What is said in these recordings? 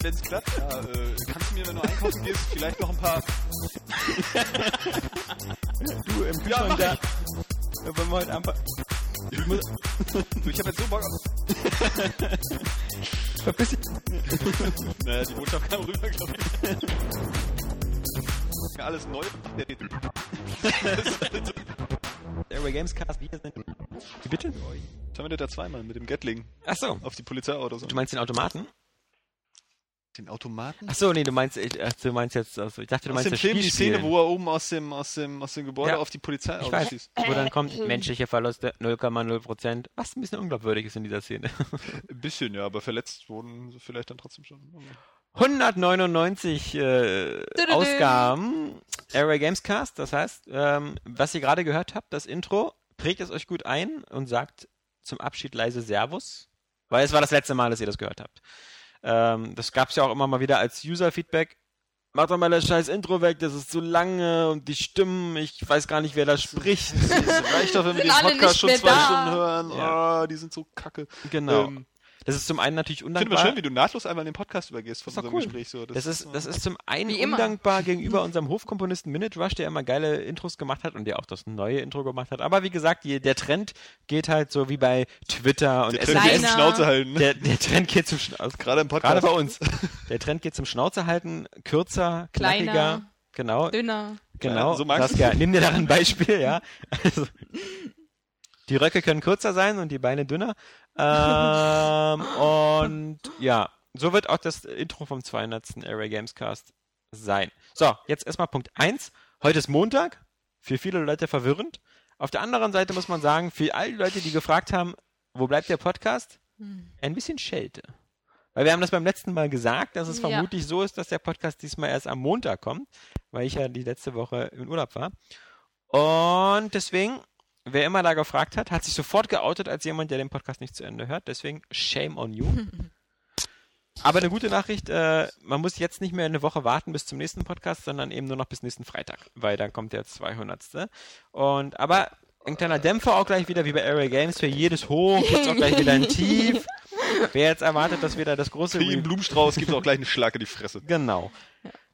Wenn's klappt, ja, äh, kannst du mir, wenn du einkaufen gehst, vielleicht noch ein paar... Du im Kühlschrank mach da. Ja, wollen wir heute einfach. Ich muss, Du, ich hab jetzt so Bock auf... verpiss dich. Naja, die Botschaft kam rüber, glaube ich. Alles neu. Airway Gamescast, wir sind. Wie bitte? Terminator 2 mal mit dem Gatling Achso. auf die Polizeiautos. Du meinst den Automaten? Den Automaten? Achso, nee, du meinst, ich, du meinst jetzt, also ich dachte, du aus meinst dem das Film die. Szene, wo er oben aus dem, aus dem, aus dem Gebäude Ja. auf die Polizeiautos Ich weiß, schießt. wo dann kommt menschliche Verluste 0,0%, was ein bisschen unglaubwürdig ist in dieser Szene. Ein bisschen, ja, aber verletzt wurden sie vielleicht dann trotzdem schon. 199 äh, Ausgaben Airway Gamescast, das heißt, ähm, was ihr gerade gehört habt, das Intro, prägt es euch gut ein und sagt zum Abschied leise Servus, weil es war das letzte Mal, dass ihr das gehört habt. Ähm, das gab es ja auch immer mal wieder als User-Feedback. Macht doch mal das scheiß Intro weg, das ist zu lange und die Stimmen, ich weiß gar nicht, wer da spricht. Es reicht doch, wenn wir den Podcast schon zwei da. Stunden hören. Ja. Oh, die sind so kacke. Genau. Ähm, Das ist zum einen natürlich ich finde undankbar. schön, wie du nahtlos einmal in den Podcast übergehst von Das unserem cool. Gespräch. So. Das ist, das ist zum einen undankbar gegenüber unserem Hofkomponisten Minute Rush, der immer geile Intros gemacht hat und der auch das neue Intro gemacht hat. Aber wie gesagt, die, der Trend geht halt so wie bei Twitter und der Trend geht zum. Schnauze halten. Ne? der, der Trend geht zum Schna- also Gerade im Podcast. gerade bei uns. Der Trend geht zum Schnauze halten, kürzer, knackiger. Kleiner. Genau, Dünner. genau. Ja, so magst du. Saskia, nimm dir daran ein Beispiel, ja. Also, die Röcke können kürzer sein und die Beine dünner. Ähm, und ja, so wird auch das Intro vom 200. Array Gamescast sein. So, jetzt erstmal Punkt 1. Heute ist Montag. Für viele Leute verwirrend. Auf der anderen Seite muss man sagen, für all die Leute, die gefragt haben, wo bleibt der Podcast? Ein bisschen Schelte. Weil wir haben das beim letzten Mal gesagt, dass es Ja. vermutlich so ist, dass der Podcast diesmal erst am Montag kommt, weil ich ja die letzte Woche im Urlaub war. Und deswegen, wer immer da gefragt hat, hat sich sofort geoutet als jemand, der den Podcast nicht zu Ende hört. Deswegen shame on you. Aber eine gute Nachricht, äh, man muss jetzt nicht mehr eine Woche warten bis zum nächsten Podcast, sondern eben nur noch bis nächsten Freitag, weil dann kommt der 200. Und aber ein kleiner Dämpfer auch gleich wieder, wie bei Array Games, für jedes Hoch gibt's auch gleich wieder ein Tief. Wer jetzt erwartet, dass wieder das große Wie im Blumenstrauß gibt es auch gleich einen Schlag in die Fresse. Genau.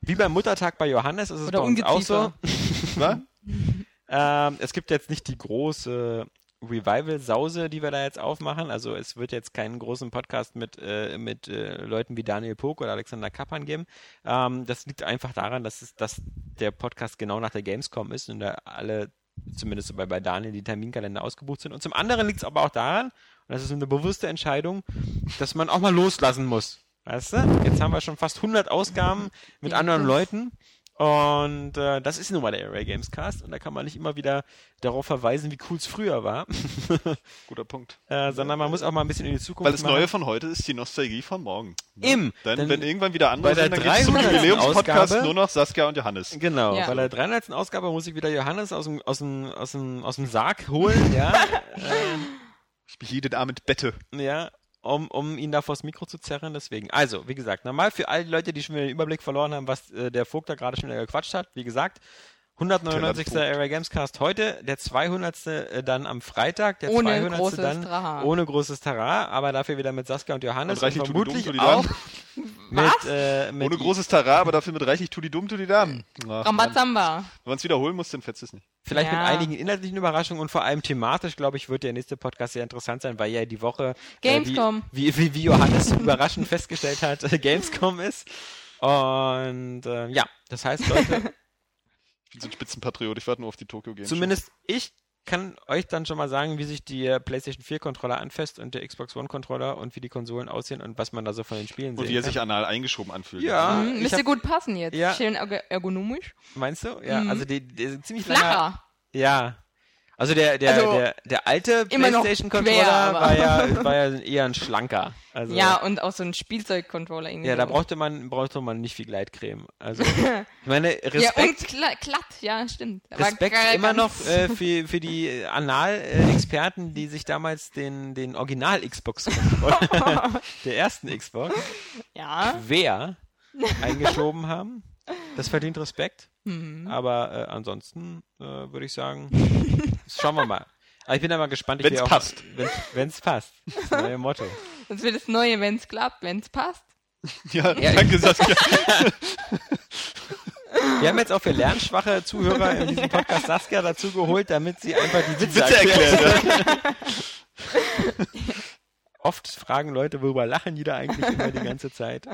Wie beim Muttertag bei Johannes ist es Oder bei uns auch so. Was? Ähm, es gibt jetzt nicht die große Revival-Sause, die wir da jetzt aufmachen. Also es wird jetzt keinen großen Podcast mit, äh, mit äh, Leuten wie Daniel Pog oder Alexander Kappan geben. Ähm, das liegt einfach daran, dass, es, dass der Podcast genau nach der Gamescom ist und da alle, zumindest bei, bei Daniel, die Terminkalender ausgebucht sind. Und zum anderen liegt es aber auch daran, und das ist eine bewusste Entscheidung, dass man auch mal loslassen muss. Weißt du? Jetzt haben wir schon fast 100 Ausgaben mit anderen Leuten. Und äh, das ist nun mal der Array Games Cast und da kann man nicht immer wieder darauf verweisen, wie cool es früher war, Guter Punkt. äh, sondern man muss auch mal ein bisschen in die Zukunft Weil das machen. Neue von heute ist die Nostalgie von morgen. Ne? Im. Dann, Denn wenn irgendwann wieder andere bei der sind, dann gibt's zum 300. Jubiläumspodcast Ausgabe- nur noch Saskia und Johannes. Genau, Ja. bei der 300. Ausgabe muss ich wieder Johannes aus dem, aus dem, aus dem, aus dem Sarg holen, ja, Ich mich jeden Abend bette. ja, um, um ihn da vors Mikro zu zerren, deswegen. Also, wie gesagt, normal für all die Leute, die schon wieder den Überblick verloren haben, was äh, der Vogt da gerade schon wieder gequatscht hat, wie gesagt, 199. Vogt. Array Gamescast heute, der 200. äh, dann am Freitag, der Ohne 200. großes dann Trara. ohne großes Tara, aber dafür wieder mit Saskia und Johannes Und reichlich und vermutlich Tudidum, auch mit, äh, mit Ohne großes Tara, aber dafür mit reichlich Tudidum, Tudidam. Mann. Rambazamba. Wenn man es wiederholen muss, dann fetzt es nicht. Vielleicht mit Ja. einigen inhaltlichen Überraschungen und vor allem thematisch, glaube ich, wird der nächste Podcast sehr interessant sein, weil ja die Woche Gamescom. Äh, wie, wie, wie Johannes überraschend festgestellt hat, äh, Gamescom ist. Und äh, ja, das heißt, Leute, Ich bin so ein Spitzenpatriot, ich warte nur auf die Tokyo Games. zumindest ich kann euch dann schon mal sagen, wie sich die äh, PlayStation 4 Controller anfasst und der Xbox One Controller und wie die Konsolen aussehen und was man da so von den Spielen Und sehen wie er kann. sich anal eingeschoben anfühlt. Ja. Hm, ich müsste hab- gut passen jetzt. Ja. Schön ergo- ergonomisch. Meinst du? Ja, Mhm. also die, die sind ziemlich langer. Flacher. Ja. Also der, der, Also, der, der alte PlayStation-Controller war ja, war ja eher ein schlanker. Also, Ja, und auch so ein Spielzeug-Controller irgendwie. ja, da brauchte man, brauchte man nicht viel Gleitcreme. Also, ich meine, Ja, und Respekt, kla glatt, ja, stimmt. Respekt immer noch äh, für, für die Anal-Experten, die sich damals den, den Original-Xbox-Controller der ersten Xbox Ja, quer eingeschoben haben. Das verdient Respekt. Mhm. Aber äh, ansonsten äh, würde ich sagen, schauen wir mal. Aber ich bin mal gespannt. Will auch- passt. Wenn's, wenn's passt. Das neue Motto. das wird das Neue, wenn es klappt, wenn es passt. Ja, danke Saskia. Wir haben jetzt auch für lernschwache Zuhörer in diesem Podcast Saskia dazu geholt, damit sie einfach die Witze, Witze erklärt. Oft fragen Leute, worüber lachen die da eigentlich immer die ganze Zeit?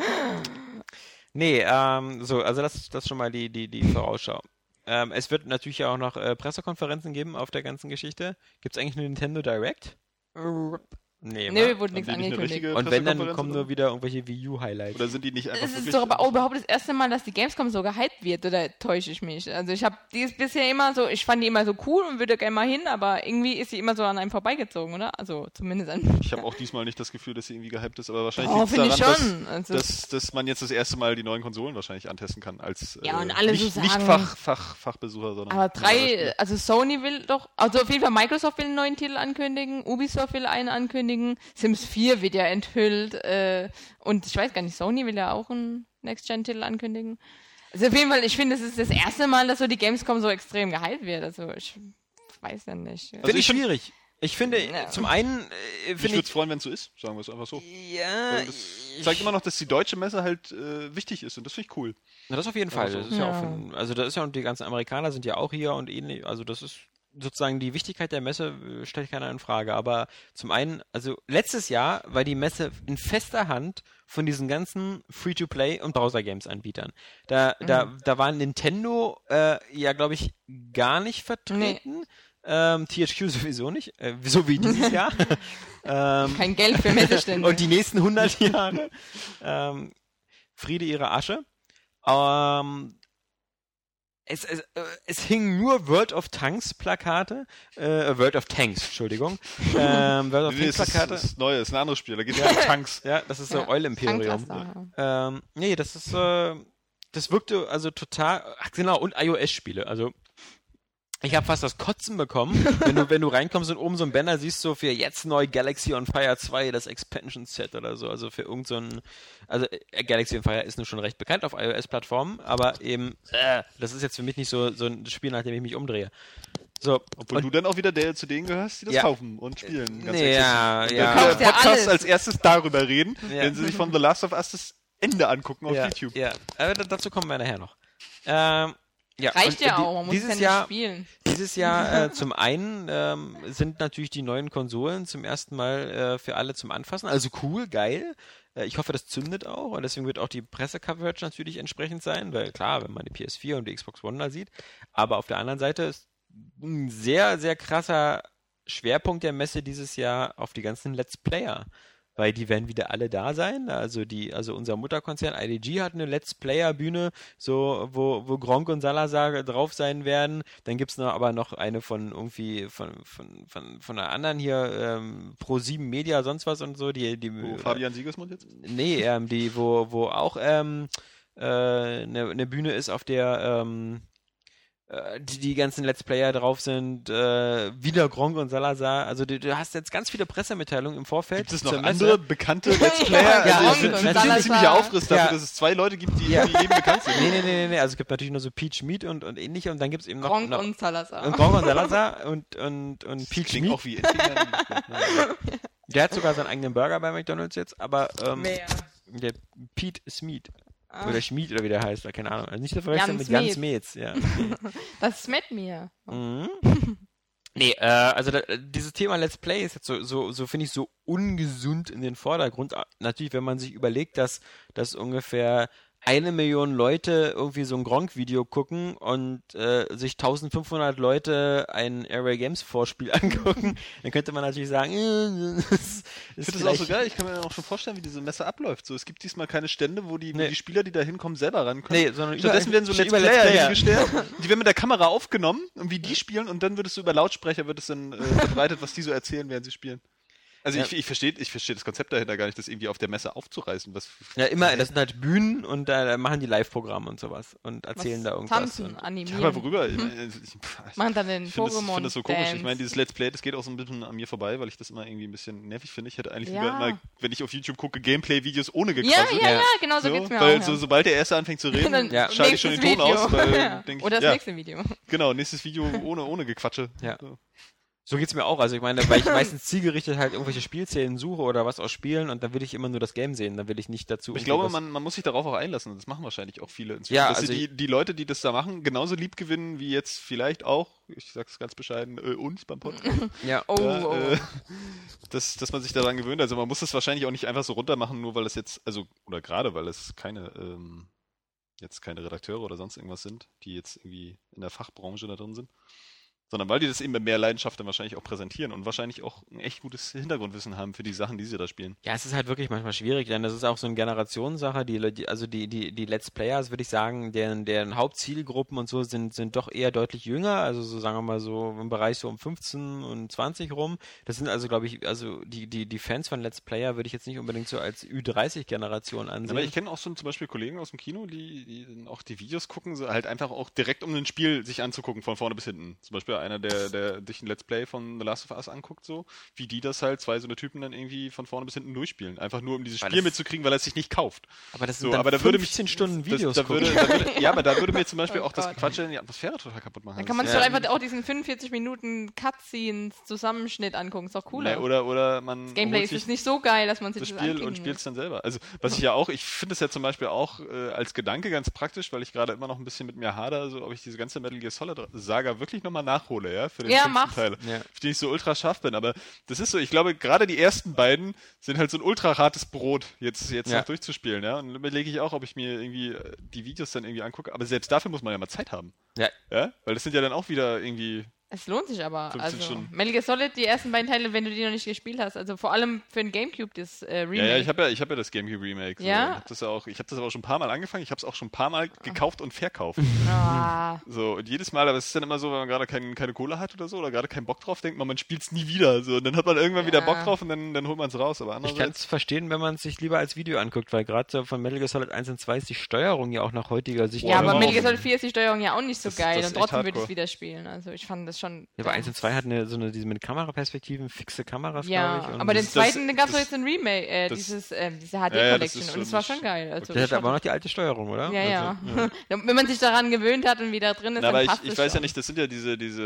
Nee, ähm, so, also das, das schon mal die, die, die Vorausschau. Ähm, es wird natürlich auch noch äh, Pressekonferenzen geben auf der ganzen Geschichte. Gibt es eigentlich eine Nintendo Direct? Nee, Nee, wurde nichts nicht angekündigt. Und wenn, dann kommen oder? nur wieder irgendwelche Wii U-Highlights. Oder sind die nicht einfach Es ist doch aber auch überhaupt das erste Mal, dass die Gamescom so gehypt wird, oder täusche ich mich? Also ich habe die ist bisher immer so, ich fand die immer so cool und würde gerne mal hin, aber irgendwie ist sie immer so an einem vorbeigezogen, oder? Also zumindest an Ich habe auch diesmal nicht das Gefühl, dass sie irgendwie gehypt ist, aber wahrscheinlich Oh, finde ich daran, schon. Also- dass, dass, dass man jetzt das erste Mal die neuen Konsolen wahrscheinlich antesten kann als Ja, äh, und alle nicht, so nicht sagen- Fach, Fach, Fachbesucher, sondern Aber drei, also Sony will doch, also auf jeden Fall Microsoft will einen neuen Titel ankündigen, Ubisoft will einen ankündigen, Sims 4 wird ja enthüllt, äh, und ich weiß gar nicht, Sony will ja auch einen Next-Gen-Titel ankündigen. Also auf jeden Fall, ich finde, es ist das erste Mal, dass so die Gamescom so extrem gehypt wird. Also ich weiß ja nicht. Finde ich ich find- schwierig. Ich finde, Ja. zum einen äh, Ich finde würde ich, es freuen, wenn es so ist, sagen wir es einfach so. ja, Weil das zeigt immer noch, dass die deutsche Messe halt äh, wichtig ist und das finde ich cool. Na, das auf jeden Fall. Also- Das ist ja. Ja. auch von, also da ist ja und die ganzen Amerikaner sind ja auch hier und ähnlich. Also das ist sozusagen die Wichtigkeit der Messe äh, stellt keiner in Frage. Aber zum einen, also letztes Jahr war die Messe in fester Hand von diesen ganzen Free-to-Play und Browser-Games-Anbietern. Da, da, da war Nintendo äh, ja, glaube ich, gar nicht vertreten. Ähm, THQ sowieso nicht, äh, so wie dieses Jahr. ähm, Kein Geld für Messestände. und die nächsten 100 Jahre. ähm, Friede ihre Asche. Ähm, es, es, äh, es hingen nur World of Tanks Plakate, äh, World of Tanks, Entschuldigung, ähm, World of Nee, Tanks ist, Plakate. es ist neu, es ist ein anderes Spiel, da geht es um Tanks. Ja, das ist so Ja, Oil Imperium. Ähm, nee, das ist, äh, das wirkte also total, ach genau, und iOS-Spiele, also ich habe fast das Kotzen bekommen, wenn du, wenn du reinkommst und oben so ein Banner siehst, so für jetzt neu Galaxy on Fire 2, das Expansion Set oder so, also für irgend so ein, also äh, Galaxy on Fire ist nur schon recht bekannt auf iOS-Plattformen, aber eben, äh, das ist jetzt für mich nicht so, so ein Spiel, nach dem ich mich umdrehe. So, Obwohl du dann auch wieder der zu denen gehörst, die das Ja. kaufen und spielen. Ganz Nee, ja. Und ja. Dann können wir ja im Podcast alles. als erstes darüber reden, Ja. wenn sie sich von The Last of Us das Ende angucken auf ja, YouTube. Ja, aber da- dazu kommen wir nachher noch. Ähm, ja, Reicht ja auch, man muss ja nicht Jahr, spielen. Dieses Jahr äh, zum einen ähm, sind natürlich die neuen Konsolen zum ersten Mal äh, für alle zum Anfassen. Also cool, geil. Äh, ich hoffe, das zündet auch und deswegen wird auch die Pressecoverage natürlich entsprechend sein, weil klar, wenn man die PS4 und die Xbox One da sieht. Aber auf der anderen Seite ist ein sehr, sehr krasser Schwerpunkt der Messe dieses Jahr auf die ganzen Let's Player. Weil die werden wieder alle da sein. Also die, also unser Mutterkonzern IDG hat eine Let's Player Bühne, so wo, wo Gronk und Salazar drauf sein werden. Dann gibt's noch aber noch eine von irgendwie von von von, von einer anderen hier ähm, Pro 7 Media sonst was und so. Die die Wo Fabian Siegesmund jetzt? Nee, ähm, die, wo, wo auch ähm, äh, eine ne Bühne ist, auf der ähm, äh, die, die ganzen Let's Player drauf sind, äh, wieder Gronk und Salazar. Also du, du hast jetzt ganz viele Pressemitteilungen im Vorfeld. Gibt es noch andere bekannte Let's Ja, Player? ja, also ich finde Salazar. ein ziemlicher Aufriss dafür, Ja. dass es zwei Leute gibt, die, Ja. die jedem bekannt sind. Nee, nee, nee, nee, nee. Also es gibt natürlich nur so Peach Meat und, und ähnliche und dann gibt's eben noch, Gronk noch und Salazar. und Gronk und Salazar und, und, und Das Peach klingt Meat. auch wie. Der hat sogar seinen eigenen Burger bei McDonalds jetzt, aber ähm, Mehr. der Pete Smeet. Ah, Oder Schmied oder wie der heißt, keine Ahnung. Also nicht zu verwechseln mit Jan Smeet. Smeets, ja. das schmeckt mir. Mhm. Nee, äh, also da, dieses Thema Let's Play ist jetzt so, so, so finde ich, so ungesund in den Vordergrund. Natürlich, wenn man sich überlegt, dass, dass ungefähr eine Million Leute irgendwie so ein Gronk-Video gucken und äh, sich 1500 Leute ein Airway Games Vorspiel angucken, dann könnte man natürlich sagen, äh, das ist Ich finde das auch so geil. Ich kann mir auch schon vorstellen, wie diese Messe abläuft. So, es gibt diesmal keine Stände, wo die, wo Nee. die Spieler, die da hinkommen, selber ran können. Nee, sondern Stattdessen werden so Let's Player, Let's Player. hingestellt. Die werden mit der Kamera aufgenommen und wie die spielen und dann wird es so über Lautsprecher wird es dann äh, verbreitet, was die so erzählen, während sie spielen. Also Ja. ich, ich verstehe ich versteh das Konzept dahinter gar nicht, das irgendwie auf der Messe aufzureißen. Was, Ja, immer, das sind halt Bühnen und da, da machen die Live-Programme und sowas und erzählen Was da irgendwas. Tanzen, Und, ja, animieren. aber worüber? Ich, meine, ich, ich Machen dann den finde das, ich Pokémon. find das so komisch. Ich meine, dieses Let's Play, das geht auch so ein bisschen an mir vorbei, weil ich das immer irgendwie ein bisschen nervig finde. Ich hätte eigentlich Ja. lieber immer, wenn ich auf YouTube gucke, Gameplay-Videos ohne ja, Gequassel. ja, Ja. ja, genau so, So, geht's mir weil auch. so, ja. sobald der Erste anfängt zu reden, Dann Ja. schalte ich schon den Ton aus. Weil, ich, Oder das ja, nächste Video. Genau, nächstes Video ohne, ohne Gequatsche. Ja. So. So geht's mir auch. Also ich meine, weil ich meistens zielgerichtet halt irgendwelche Spielszenen suche oder was aus Spielen und dann will ich immer nur das Game sehen. Dann will ich nicht dazu. Ich glaube, man, man muss sich darauf auch einlassen und das machen wahrscheinlich auch viele inzwischen. Ja, dass also sie die, die Leute, die das da machen, genauso lieb gewinnen wie jetzt vielleicht auch, ich sag's ganz bescheiden, äh, uns beim Podcast. Ja. Oh, Ja, oh. äh, dass, dass man sich daran gewöhnt. Also man muss das wahrscheinlich auch nicht einfach so runter machen, nur weil es jetzt, also, oder gerade weil es keine, ähm, jetzt keine Redakteure oder sonst irgendwas sind, die jetzt irgendwie in der Fachbranche da drin sind. Sondern weil die das eben mit mehr Leidenschaft dann wahrscheinlich auch präsentieren und wahrscheinlich auch ein echt gutes Hintergrundwissen haben für die Sachen, die sie da spielen. Ja, es ist halt wirklich manchmal schwierig, denn das ist auch so eine Generationssache. Die, also die, die, die Let's Players, würde ich sagen, deren, deren Hauptzielgruppen und so sind, sind doch eher deutlich jünger. Also so sagen wir mal so im Bereich so um 15 und 20 rum. Das sind also, glaube ich, also die, die, die Fans von Let's Player würde ich jetzt nicht unbedingt so als Ü30-Generation ansehen. Aber ich kenne auch so zum Beispiel Kollegen aus dem Kino, die, die auch die Videos gucken, so halt einfach auch direkt um ein Spiel sich anzugucken, von vorne bis hinten. Zum Beispiel einer, der, der sich ein Let's Play von The Last of Us anguckt, so, wie die das halt, zwei so eine Typen dann irgendwie von vorne bis hinten durchspielen. Einfach nur, um dieses Weil Spiel das- mitzukriegen, weil er es sich nicht kauft. aber das sind So, dann aber da würde mich 15 Stunden Videos das, da würde, da würde, Ja, aber da würde mir zum Beispiel Oh auch das Gott. Quatsch die Atmosphäre total kaputt machen. Dann kann man Das sich ist doch einfach auch diesen 45 Minuten Cutscenes Zusammenschnitt angucken. Ist doch ja- cooler. Nee, oder, oder man das Gameplay ist jetzt nicht so geil, dass man sich das das, Spiel und spielst muss. dann selber. Also, was ich ja auch, ich finde es ja zum Beispiel auch äh, als Gedanke ganz praktisch, weil ich gerade immer noch ein bisschen mit mir hader, also ob ich diese ganze Metal Gear Solid Saga wirklich nochmal nachhole, ja, für den Ja, fünften mach's. Teil. Ja. Für den ich so ultra scharf bin. Aber das ist so, ich glaube, gerade die ersten beiden sind halt so ein ultra hartes Brot, jetzt, jetzt Ja. noch durchzuspielen, ja. Und dann überlege ich auch, ob ich mir irgendwie äh, die Videos dann irgendwie angucke. Aber selbst dafür muss man ja mal Zeit haben. Ja. Ja, weil das sind ja dann auch wieder irgendwie Es lohnt sich aber. 15 Also, Stunden. Metal Gear Solid, die ersten beiden Teile, wenn du die noch nicht gespielt hast. Also vor allem für ein Gamecube, das äh, Remake. Ja, ja, ich habe ja, ich habe ja das GameCube Remake. So. Ja? Ich habe das ja auch, ich habe das aber auch schon ein paar Mal angefangen. Ich habe es auch schon ein paar Mal gekauft und verkauft. ah, So, und jedes Mal, aber es ist dann immer so, wenn man gerade kein, keine Kohle hat oder so, oder gerade keinen Bock drauf, denkt man, man spielt es nie wieder. So, und dann hat man irgendwann wieder Ja. Bock drauf und dann, dann holt man es raus. Aber Ich kann es verstehen, wenn man es sich lieber als Video anguckt, weil gerade so von Metal Gear Solid 1 und 2 ist die Steuerung ja auch nach heutiger Sicht. Ja, aber Metal Gear. Solid 4 ist die Steuerung ja auch nicht so Das- geil das und trotzdem würde ich es wieder spielen. Also ich fand das schon. Ja, aber 1 und 2 hat eine, so eine, diese mit Kameraperspektiven, fixe Kameras, Ja, glaube ich. aber den zweiten, gab es doch jetzt ein Remake, äh, das- dieses, äh, diese Ja, ja, HD-Collection ist und es schon- war schon geil. Also Der ich hat aber auch noch die alte Steuerung, oder? ja, ja. Also, Wenn man sich daran gewöhnt hat und wieder drin ist, Na, aber dann ich, passt ich es weiß ja schon. nicht, das sind ja diese, diese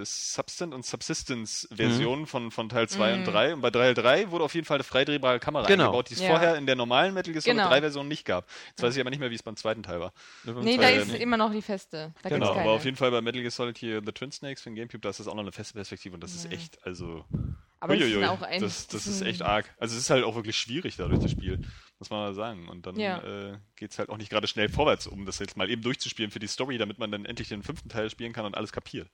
äh, Substant- und Mhm. Subsistence-Versionen von, von Teil 2 und 3. Und bei Teil 3 wurde auf jeden Fall eine freidrehbare Kamera Genau. eingebaut, die es Ja. vorher in der normalen Metal Gear Solid Genau. 3-Version nicht gab. Jetzt weiß ich aber nicht mehr, wie es beim zweiten Teil war. Nee, da ist immer noch die feste. Genau, aber auf jeden Fall bei Metal Gear Solid hier The Twin Snakes für den Gamecube, da ist das auch noch eine feste Perspektive und das ist echt, also aber das, Uiuiui, ist auch ein, das, das ist echt arg. Also es ist halt auch wirklich schwierig dadurch das Spiel, muss man mal sagen. Und dann Ja. äh, geht es halt auch nicht gerade schnell vorwärts, um das jetzt mal eben durchzuspielen für die Story, damit man dann endlich den fünften Teil spielen kann und alles kapiert.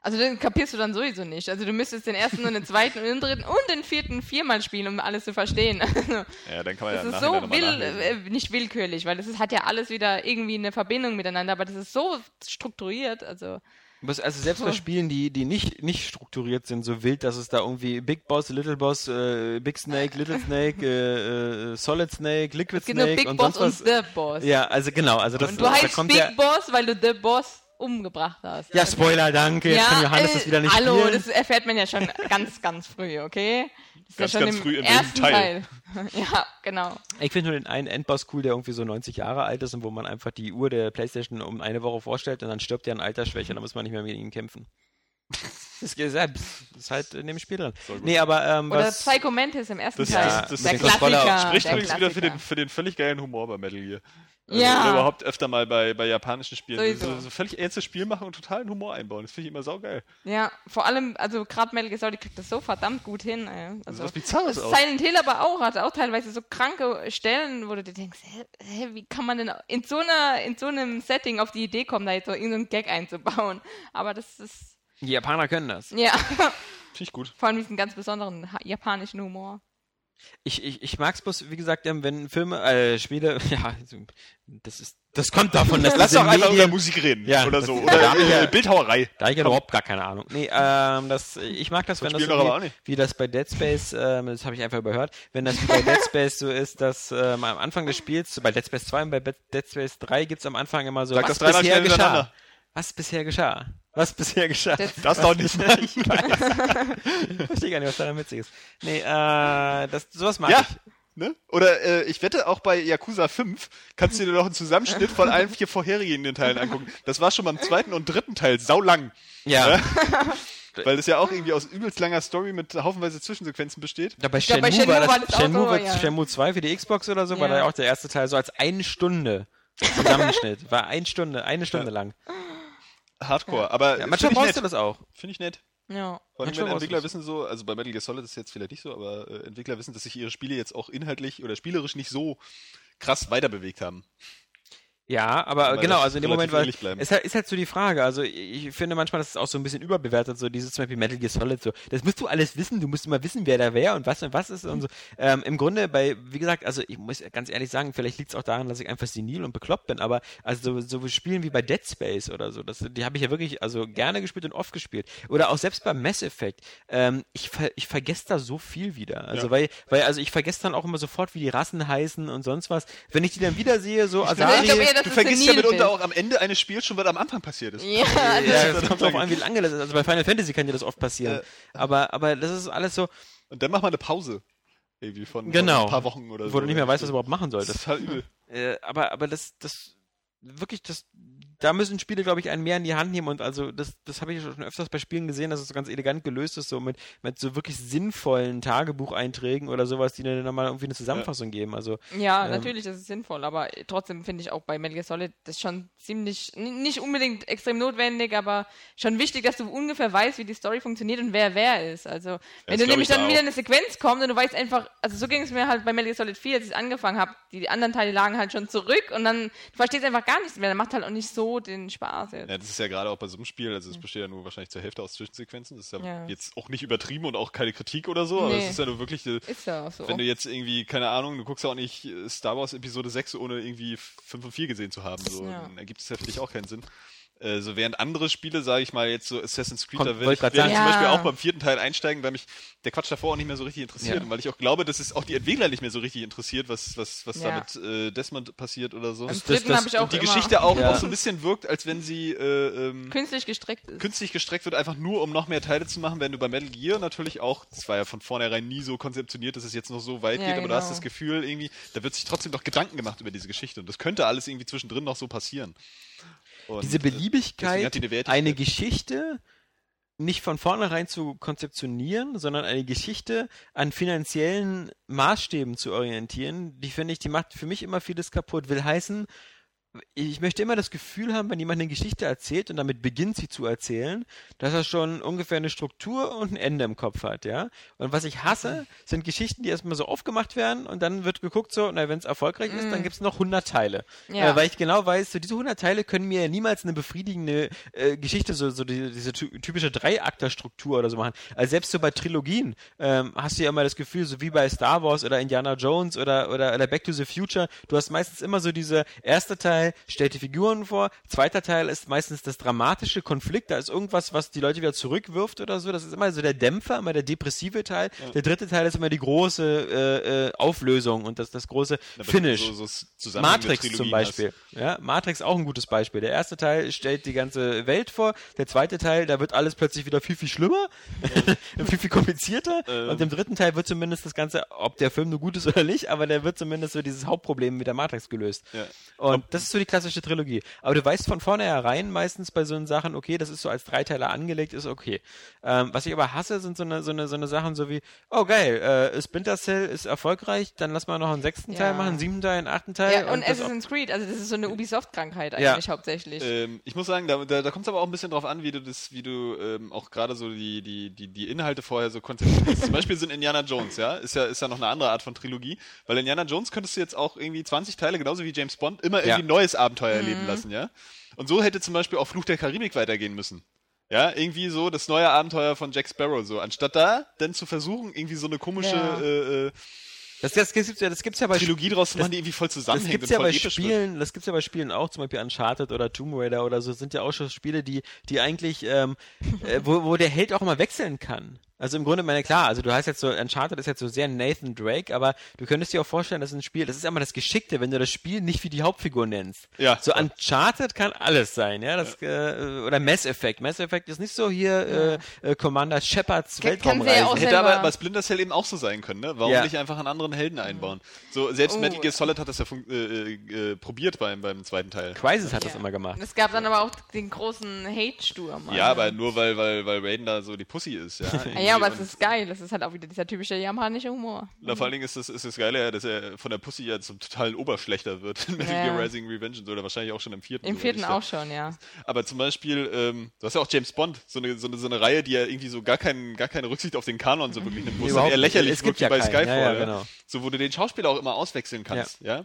Also den kapierst du dann sowieso nicht. Also du müsstest den ersten und den zweiten und den dritten und den vierten viermal spielen, um alles zu verstehen. Also, Ja, dann kann man das ja ist nachher so will, nachlesen. äh, nicht willkürlich, weil das ist, hat ja alles wieder irgendwie eine Verbindung miteinander, aber das ist so strukturiert, also Also selbst bei Spielen, die, die nicht, nicht strukturiert sind, so wild, dass es da irgendwie Big Boss, Little Boss, äh, Big Snake, Little Snake, äh, äh, Solid Snake, Liquid Snake Big und Boss sonst und was. The Boss. Ja, also genau, also das und du da heißt kommt Big ja, Boss, weil du The Boss umgebracht hast. ja, Spoiler, danke, jetzt kann Johannes äh, das wieder nicht Hallo, spielen. das erfährt man ja schon ganz, ganz früh, okay? Das ist Ganz, ja schon ganz im früh im ersten Teil. Teil. ja, genau. Ich finde nur den einen Endboss cool, der irgendwie so 90 Jahre alt ist und wo man einfach die Uhr der Playstation um eine Woche vorstellt und dann stirbt er an Altersschwäche, dann muss man nicht mehr mit ihm kämpfen. Das ist, ja, das ist halt in dem Spiel drin. Nee, aber ähm, Oder was... Psycho Mantis im ersten Das- Teil. das- das- der mit den Controller Klassiker. Spricht der übrigens wieder für den, Klassiker. für den völlig geilen Humor bei Metal Gear. Also, Ja. Oder überhaupt öfter mal bei, bei japanischen Spielen. So, so völlig ernstes Spiel machen und totalen Humor einbauen. Das finde ich immer saugeil. Ja, vor allem, also gerade Metal Gear Solid kriegt das so verdammt gut hin. Ey. Also, was Bizarres auch. Silent Hill aber auch, hat auch teilweise so kranke Stellen, wo du dir denkst, hä, hä, wie kann man denn in so, einer, in so einem Setting auf die Idee kommen, da jetzt so irgendeinen Gag einzubauen. Aber das ist, Die Japaner können das. ja, Finde ich gut. vor allem diesen ganz besonderen japanischen Humor. Ich, ich, ich mag's bloß, wie gesagt, wenn Filme, äh, Spiele, ja, das ist, das kommt davon, dass Lass doch einfach Medien- über Musik reden. Ja, oder das- so. da Oder ja- äh, Bildhauerei. Da ich ja überhaupt gar keine Ahnung. Nee, ähm, das, ich mag das, wenn das so wie, wie das bei Dead Space, ähm, das habe ich einfach überhört, wenn das wie bei Dead Space so ist, dass ähm, am Anfang des Spiels, bei Dead Space 2 und bei Be- Dead Space 3 gibt's am Anfang immer so, Sag was das bisher geschah. Was bisher geschah? Was bisher geschah? Das- Das doch nicht. ich verstehe gar nicht, was daran witzig ist. Nee, äh, das, sowas mag Ja. ich. Ne? Oder äh, ich wette, auch bei Yakuza 5 kannst du dir noch einen Zusammenschnitt von allen vier vorherigen Teilen angucken. Das war schon beim zweiten und dritten Teil saulang. Ja. Weil das ja auch irgendwie aus übelst langer Story mit haufenweise Zwischensequenzen besteht. Ja, bei Shenmue, bei Shenmue war das, war das auch Shenmue, so, war- ja. Shenmue 2 für die Xbox oder so, war Ja. da ja auch der erste Teil so als eine Stunde Zusammenschnitt. War eine Stunde, eine Stunde lang. Hardcore. Aber Ja, manchmal brauchst du das auch. Finde ich nett. Ja. Vor allem, Manchmal wenn Entwickler wissen so, also bei Metal Gear Solid ist es jetzt vielleicht nicht so, aber äh, Entwickler wissen, dass sich ihre Spiele jetzt auch inhaltlich oder spielerisch nicht so krass weiterbewegt haben. Ja, aber Aber genau, also in dem Moment war, ist halt, ist halt so die Frage, also ich, finde manchmal, das ist auch so ein bisschen überbewertet, so dieses zum Beispiel Metal Gear Solid, so, das musst du alles wissen, du musst immer wissen, wer da wer und was und was ist und so. Ähm, Im Grunde bei, wie gesagt, also ich muss ganz ehrlich sagen, vielleicht liegt es auch daran, dass ich einfach senil und bekloppt bin, aber also so, so Spielen wie bei Dead Space oder so, das, die habe ich ja wirklich also gerne gespielt und oft gespielt. Oder auch selbst bei Mass Effect, ähm, ich, ver, ich vergesse da so viel wieder. Also Ja. weil, weil, also ich vergesse dann auch immer sofort, wie die Rassen heißen und sonst was. Wenn ich die dann wieder sehe, so, also Ja, dass du vergisst ja mitunter auch am Ende eines Spiels schon, was am Anfang passiert ist. Ja, also, Ja, das kommt drauf an, wie lange das ist. Also bei Final Fantasy kann dir das oft passieren. Äh, aber, aber das ist alles so, Und dann mach mal eine Pause. Irgendwie von, Genau. von ein paar Wochen oder so. wo du nicht mehr weißt, was du überhaupt machen Das solltest. ist total übel. Äh, aber, aber das, das, wirklich, das, da müssen Spiele, glaube ich, einen mehr in die Hand nehmen und also das, das habe ich schon öfters bei Spielen gesehen, dass es so ganz elegant gelöst ist, so mit, mit so wirklich sinnvollen Tagebucheinträgen oder sowas, die dann mal irgendwie eine Zusammenfassung geben. Also Ja, Ähm, natürlich, das ist sinnvoll, aber trotzdem finde ich auch bei Metal Gear Solid das schon ziemlich, nicht unbedingt extrem notwendig, aber schon wichtig, dass du ungefähr weißt, wie die Story funktioniert und wer wer ist. Also, wenn du nämlich ich dann auch. wieder eine Sequenz kommt und du weißt einfach, also so ging es mir halt bei Metal Gear Solid 4, als ich angefangen habe, die anderen Teile lagen halt schon zurück und dann, du verstehst einfach gar nichts mehr, dann macht halt auch nicht so den Spaß jetzt. Ja, das ist ja gerade auch bei so einem Spiel, also es besteht ja nur wahrscheinlich zur Hälfte aus Zwischensequenzen. Das ist ja, Ja. jetzt auch nicht übertrieben und auch keine Kritik oder so, aber Nee. es ist ja nur wirklich, äh, Ist ja auch so. wenn du jetzt irgendwie, keine Ahnung, du guckst ja auch nicht äh, Star Wars Episode 6, ohne irgendwie 5 und 4 gesehen zu haben, so, Ja. dann ergibt es ja für dich auch keinen Sinn. Äh, so während andere Spiele, sage ich mal, jetzt so Assassin's Creed, Kommt- da werde wollt ich, werd ich sagen. zum Beispiel Ja. auch beim vierten Teil einsteigen, weil mich der Quatsch davor auch nicht mehr so richtig interessiert Ja. und weil ich auch glaube, dass es auch die Entwickler nicht mehr so richtig interessiert, was, was, was Ja. da mit äh, Desmond passiert oder so. Das- das- habe ich auch und die immer Geschichte auch, Ja. auch so ein bisschen wirkt, als wenn sie äh, ähm, künstlich gestreckt ist. künstlich gestreckt wird, einfach nur um noch mehr Teile zu machen, wenn du bei Metal Gear natürlich auch, das war ja von vornherein nie so konzeptioniert, dass es jetzt noch so weit Ja, geht, aber du hast genau. das Gefühl irgendwie, da wird sich trotzdem noch Gedanken gemacht über diese Geschichte und das könnte alles irgendwie zwischendrin noch so passieren. Und, diese äh, Beliebigkeit, die eine Geschichte nicht von vornherein zu konzeptionieren, sondern eine Geschichte an finanziellen Maßstäben zu orientieren, die finde ich, die macht für mich immer vieles kaputt. Will heißen, ich möchte immer das Gefühl haben, wenn jemand eine Geschichte erzählt und damit beginnt sie zu erzählen, dass er schon ungefähr eine Struktur und ein Ende im Kopf hat, ja. Und was ich hasse, sind Geschichten, die erstmal so aufgemacht werden und dann wird geguckt so, na, wenn es erfolgreich ist, dann gibt es noch 100 Teile. Ja. Äh, weil ich genau weiß, so diese 100 Teile können mir niemals eine befriedigende äh, Geschichte, so, so die, diese ty- typische Dreiakter-Struktur oder so machen. Also selbst so bei Trilogien ähm, hast du ja immer das Gefühl, so wie bei Star Wars oder Indiana Jones oder, oder, oder Back to the Future, du hast meistens immer so diese erste Teil stellt die Figuren vor, zweiter Teil ist meistens das dramatische Konflikt, da ist irgendwas, was die Leute wieder zurückwirft oder so, das ist immer so der Dämpfer, immer der depressive Teil, der dritte Teil ist immer die große äh, äh, Auflösung und das, das große du Finish. So, so Matrix zum Beispiel. Ja, Matrix auch ein gutes Beispiel. Der erste Teil stellt die ganze Welt vor. Der zweite Teil, da wird alles plötzlich wieder viel, viel schlimmer, viel, viel komplizierter. Ähm. Und im dritten Teil wird zumindest das Ganze, ob der Film nur gut ist oder nicht, aber der wird zumindest so dieses Hauptproblem mit der Matrix gelöst. Ja. Und das ist so so die klassische Trilogie. Aber du weißt von vornherein meistens bei so Sachen, okay, das ist so als Dreiteiler angelegt, ist okay. Ähm, was ich aber hasse, sind so eine, so eine, so eine Sachen so wie, oh geil, äh, Splinter Cell ist erfolgreich, dann lass mal noch einen sechsten Ja. Teil machen, einen siebten Teil, einen achten Teil. Ja, und, auch- Assassin's Creed, also das ist so eine Ubisoft-Krankheit Ja. eigentlich hauptsächlich. Ähm, ich muss sagen, da, da, da kommt es aber auch ein bisschen drauf an, wie du das, wie du ähm, auch gerade so die, die, die, die Inhalte vorher so konzipierst. Zum Beispiel sind Indiana Jones, ja, ist ja, ist ja noch eine andere Art von Trilogie, weil Indiana Jones könntest du jetzt auch irgendwie 20 Teile, genauso wie James Bond, immer irgendwie Ja. ein neues Abenteuer erleben lassen, ja. Und so hätte zum Beispiel auch Fluch der Karibik weitergehen müssen. Ja, irgendwie so das neue Abenteuer von Jack Sparrow, so. Anstatt da dann zu versuchen, irgendwie so eine komische Ja. äh, äh, das, das, gibt's ja, das gibt's ja bei Trilogie draus zu machen, die irgendwie voll Das zusammenhängt gibt's und ja bei episch wird. Spielen, das gibt's ja bei Spielen auch, zum Beispiel Uncharted oder Tomb Raider oder so, sind ja auch schon Spiele, die, die eigentlich, ähm, äh, wo, wo der Held auch immer wechseln kann. Also im Grunde, meine, klar, also du hast jetzt so, Uncharted ist jetzt so sehr Nathan Drake, aber du könntest dir auch vorstellen, dass ein Spiel, das ist immer das Geschickte, wenn du das Spiel nicht wie die Hauptfigur nennst. Ja. So Uncharted kann alles sein, ja, das, äh, oder Mass Effect. Mass Effect ist nicht so hier, äh, äh, Commander Shepards ja Weltraumreise. auch Hätte aber bei Splinter Cell eben auch so sein können, ne? Warum Ja. nicht einfach einen anderen Helden einbauen? So, selbst Oh. Metal Gear Solid hat das ja äh, äh, äh, probiert beim, beim zweiten Teil. Crisis hat das Ja. immer gemacht. Es gab dann aber auch den großen Hate-Sturm. Ja, also. aber nur weil, weil, weil Raiden da so die Pussy ist, ja. Ja, aber es ist geil. Das ist halt auch wieder dieser typische japanische Humor. Na, vor allen Dingen ist das, ist das Geile ja, dass er von der Pussy ja zum totalen Oberschlechter wird in Metal Ja. Gear Rising Revengeance oder wahrscheinlich auch schon im vierten. Im vierten auch schon, ja. Aber zum Beispiel, ähm, du hast ja auch James Bond, so eine, so eine, so eine Reihe, die ja irgendwie so gar, kein, gar keine Rücksicht auf den Kanon so wirklich nimmt, wo es eher lächerlich Es gibt wirkt wie ja bei keinen. Skyfall. Ja, ja, ja. genau. So, wo du den Schauspieler auch immer auswechseln kannst, ja.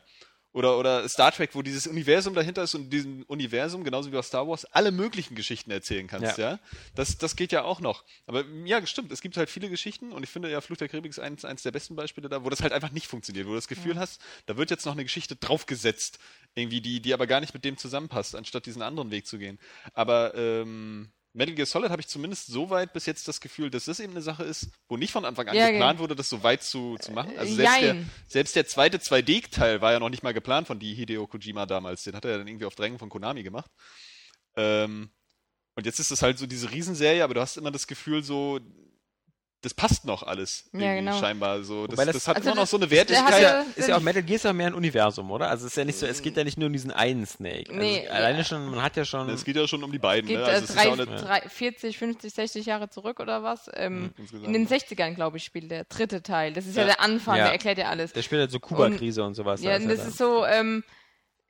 Oder, oder Star Trek, wo dieses Universum dahinter ist und in diesem Universum, genauso wie bei Star Wars, alle möglichen Geschichten erzählen kannst, ja. Ja. Das, das geht ja auch noch. Aber ja, stimmt, es gibt halt viele Geschichten und ich finde ja, Fluch der Karibik ist eins, eins der besten Beispiele da, wo das halt einfach nicht funktioniert, wo du das Gefühl hast, da wird jetzt noch eine Geschichte draufgesetzt, irgendwie, die, die aber gar nicht mit dem zusammenpasst, anstatt diesen anderen Weg zu gehen. Aber ähm, Metal Gear Solid habe ich zumindest so weit bis jetzt das Gefühl, dass das eben eine Sache ist, wo nicht von Anfang an Ja, geplant ge- wurde, das so weit zu, zu machen. Also selbst der, selbst der zweite 2D-Teil war ja noch nicht mal geplant von die Hideo Kojima damals. Den hat er ja dann irgendwie auf Drängen von Konami gemacht. Ähm, und jetzt ist es halt so diese Riesenserie, aber du hast immer das Gefühl so, das passt noch alles. Ja, irgendwie genau. Scheinbar so. Das, das- das hat Also immer noch so eine Wertigkeit. hatte- ja, ist ja auch Metal Gear ist ja mehr ein Universum, oder? Also es ist ja nicht so, es geht ja nicht nur um diesen einen Snake. Also Nee, alleine ja. schon, man hat ja schon. Es geht ja schon um die beiden. Geht ne? Also es ist drei, eine, drei, 40, 50, 60 Jahre zurück oder was? Ähm, in den ja. 60ern, glaube ich, spielt der dritte Teil. Das ist ja, Ja. der Anfang, Ja. der erklärt ja alles. der spielt halt so Kuba-Krise und sowas. Ja, da und das da. ist so, ähm,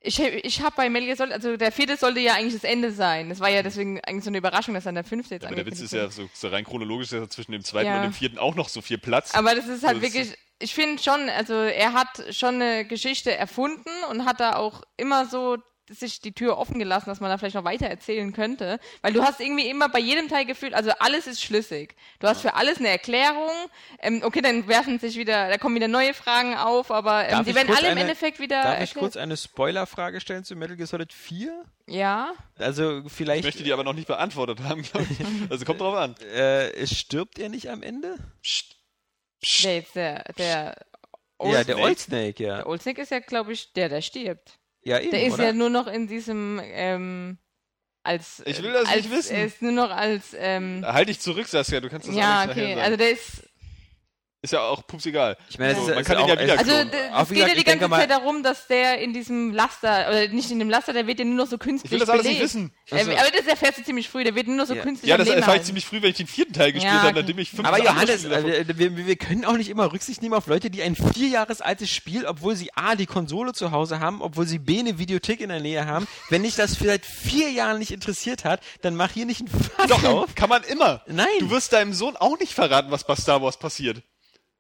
ich, ich habe bei Metal Gear Solid, also der vierte sollte ja eigentlich das Ende sein. Das war ja deswegen eigentlich so eine Überraschung, dass dann der fünfte jetzt aber der Witz ist ja so, so rein chronologisch ist ja zwischen dem zweiten Ja. und dem vierten auch noch so viel Platz. Aber das ist halt So, das wirklich, ich finde schon, also er hat schon eine Geschichte erfunden und hat da auch immer so sich die Tür offen gelassen, dass man da vielleicht noch weiter erzählen könnte. Weil du hast irgendwie immer bei jedem Teil gefühlt, also alles ist schlüssig. Du hast für alles eine Erklärung. Ähm, okay, dann werfen sich wieder, da kommen wieder neue Fragen auf, aber ähm, die ich werden alle im eine- Endeffekt wieder Darf ich erklärt. kurz eine Spoilerfrage stellen zu Metal Gear Solid 4? Ja. Also ich vielleicht möchte die aber noch nicht beantwortet haben, glaube ich. Also kommt drauf an. äh, stirbt er nicht am Ende? Psst. Der jetzt der, der Old ja, der Snake? Old Snake, ja. Der Old Snake ist ja, glaube ich, der, der stirbt. Ja, eben, Der ist oder? ja nur noch in diesem, ähm, als. Ich will das als, nicht wissen. Er ist nur noch als, ähm, Halt dich zurück, Saskia, du kannst das ja, auch nicht okay. nachher Also der ist. Ist ja auch pups egal. ich meine, So, ist, man ist kann ihn ja wieder es- Also es geht ja die ganze Zeit darum, dass der in diesem Laster, oder nicht in dem Laster, der wird ja nur noch so künstlich Ich will das alles nicht belebt. wissen. Äh, aber das erfährst du ziemlich früh, der wird nur noch so Ja. künstlich Ja, das erfahre ich ziemlich früh, wenn ich den vierten Teil gespielt Ja, habe, nachdem ich fünf Aber Johannes, äh, wir, wir können auch nicht immer Rücksicht nehmen auf Leute, die ein vier Jahres altes Spiel, obwohl sie A, die Konsole zu Hause haben, obwohl sie B, eine Videothek in der Nähe haben. Wenn dich das seit vier Jahren nicht interessiert hat, dann mach hier nicht ein Fass Doch, auf. kann man immer. Nein. Du wirst deinem Sohn auch nicht verraten, was bei Star Wars passiert.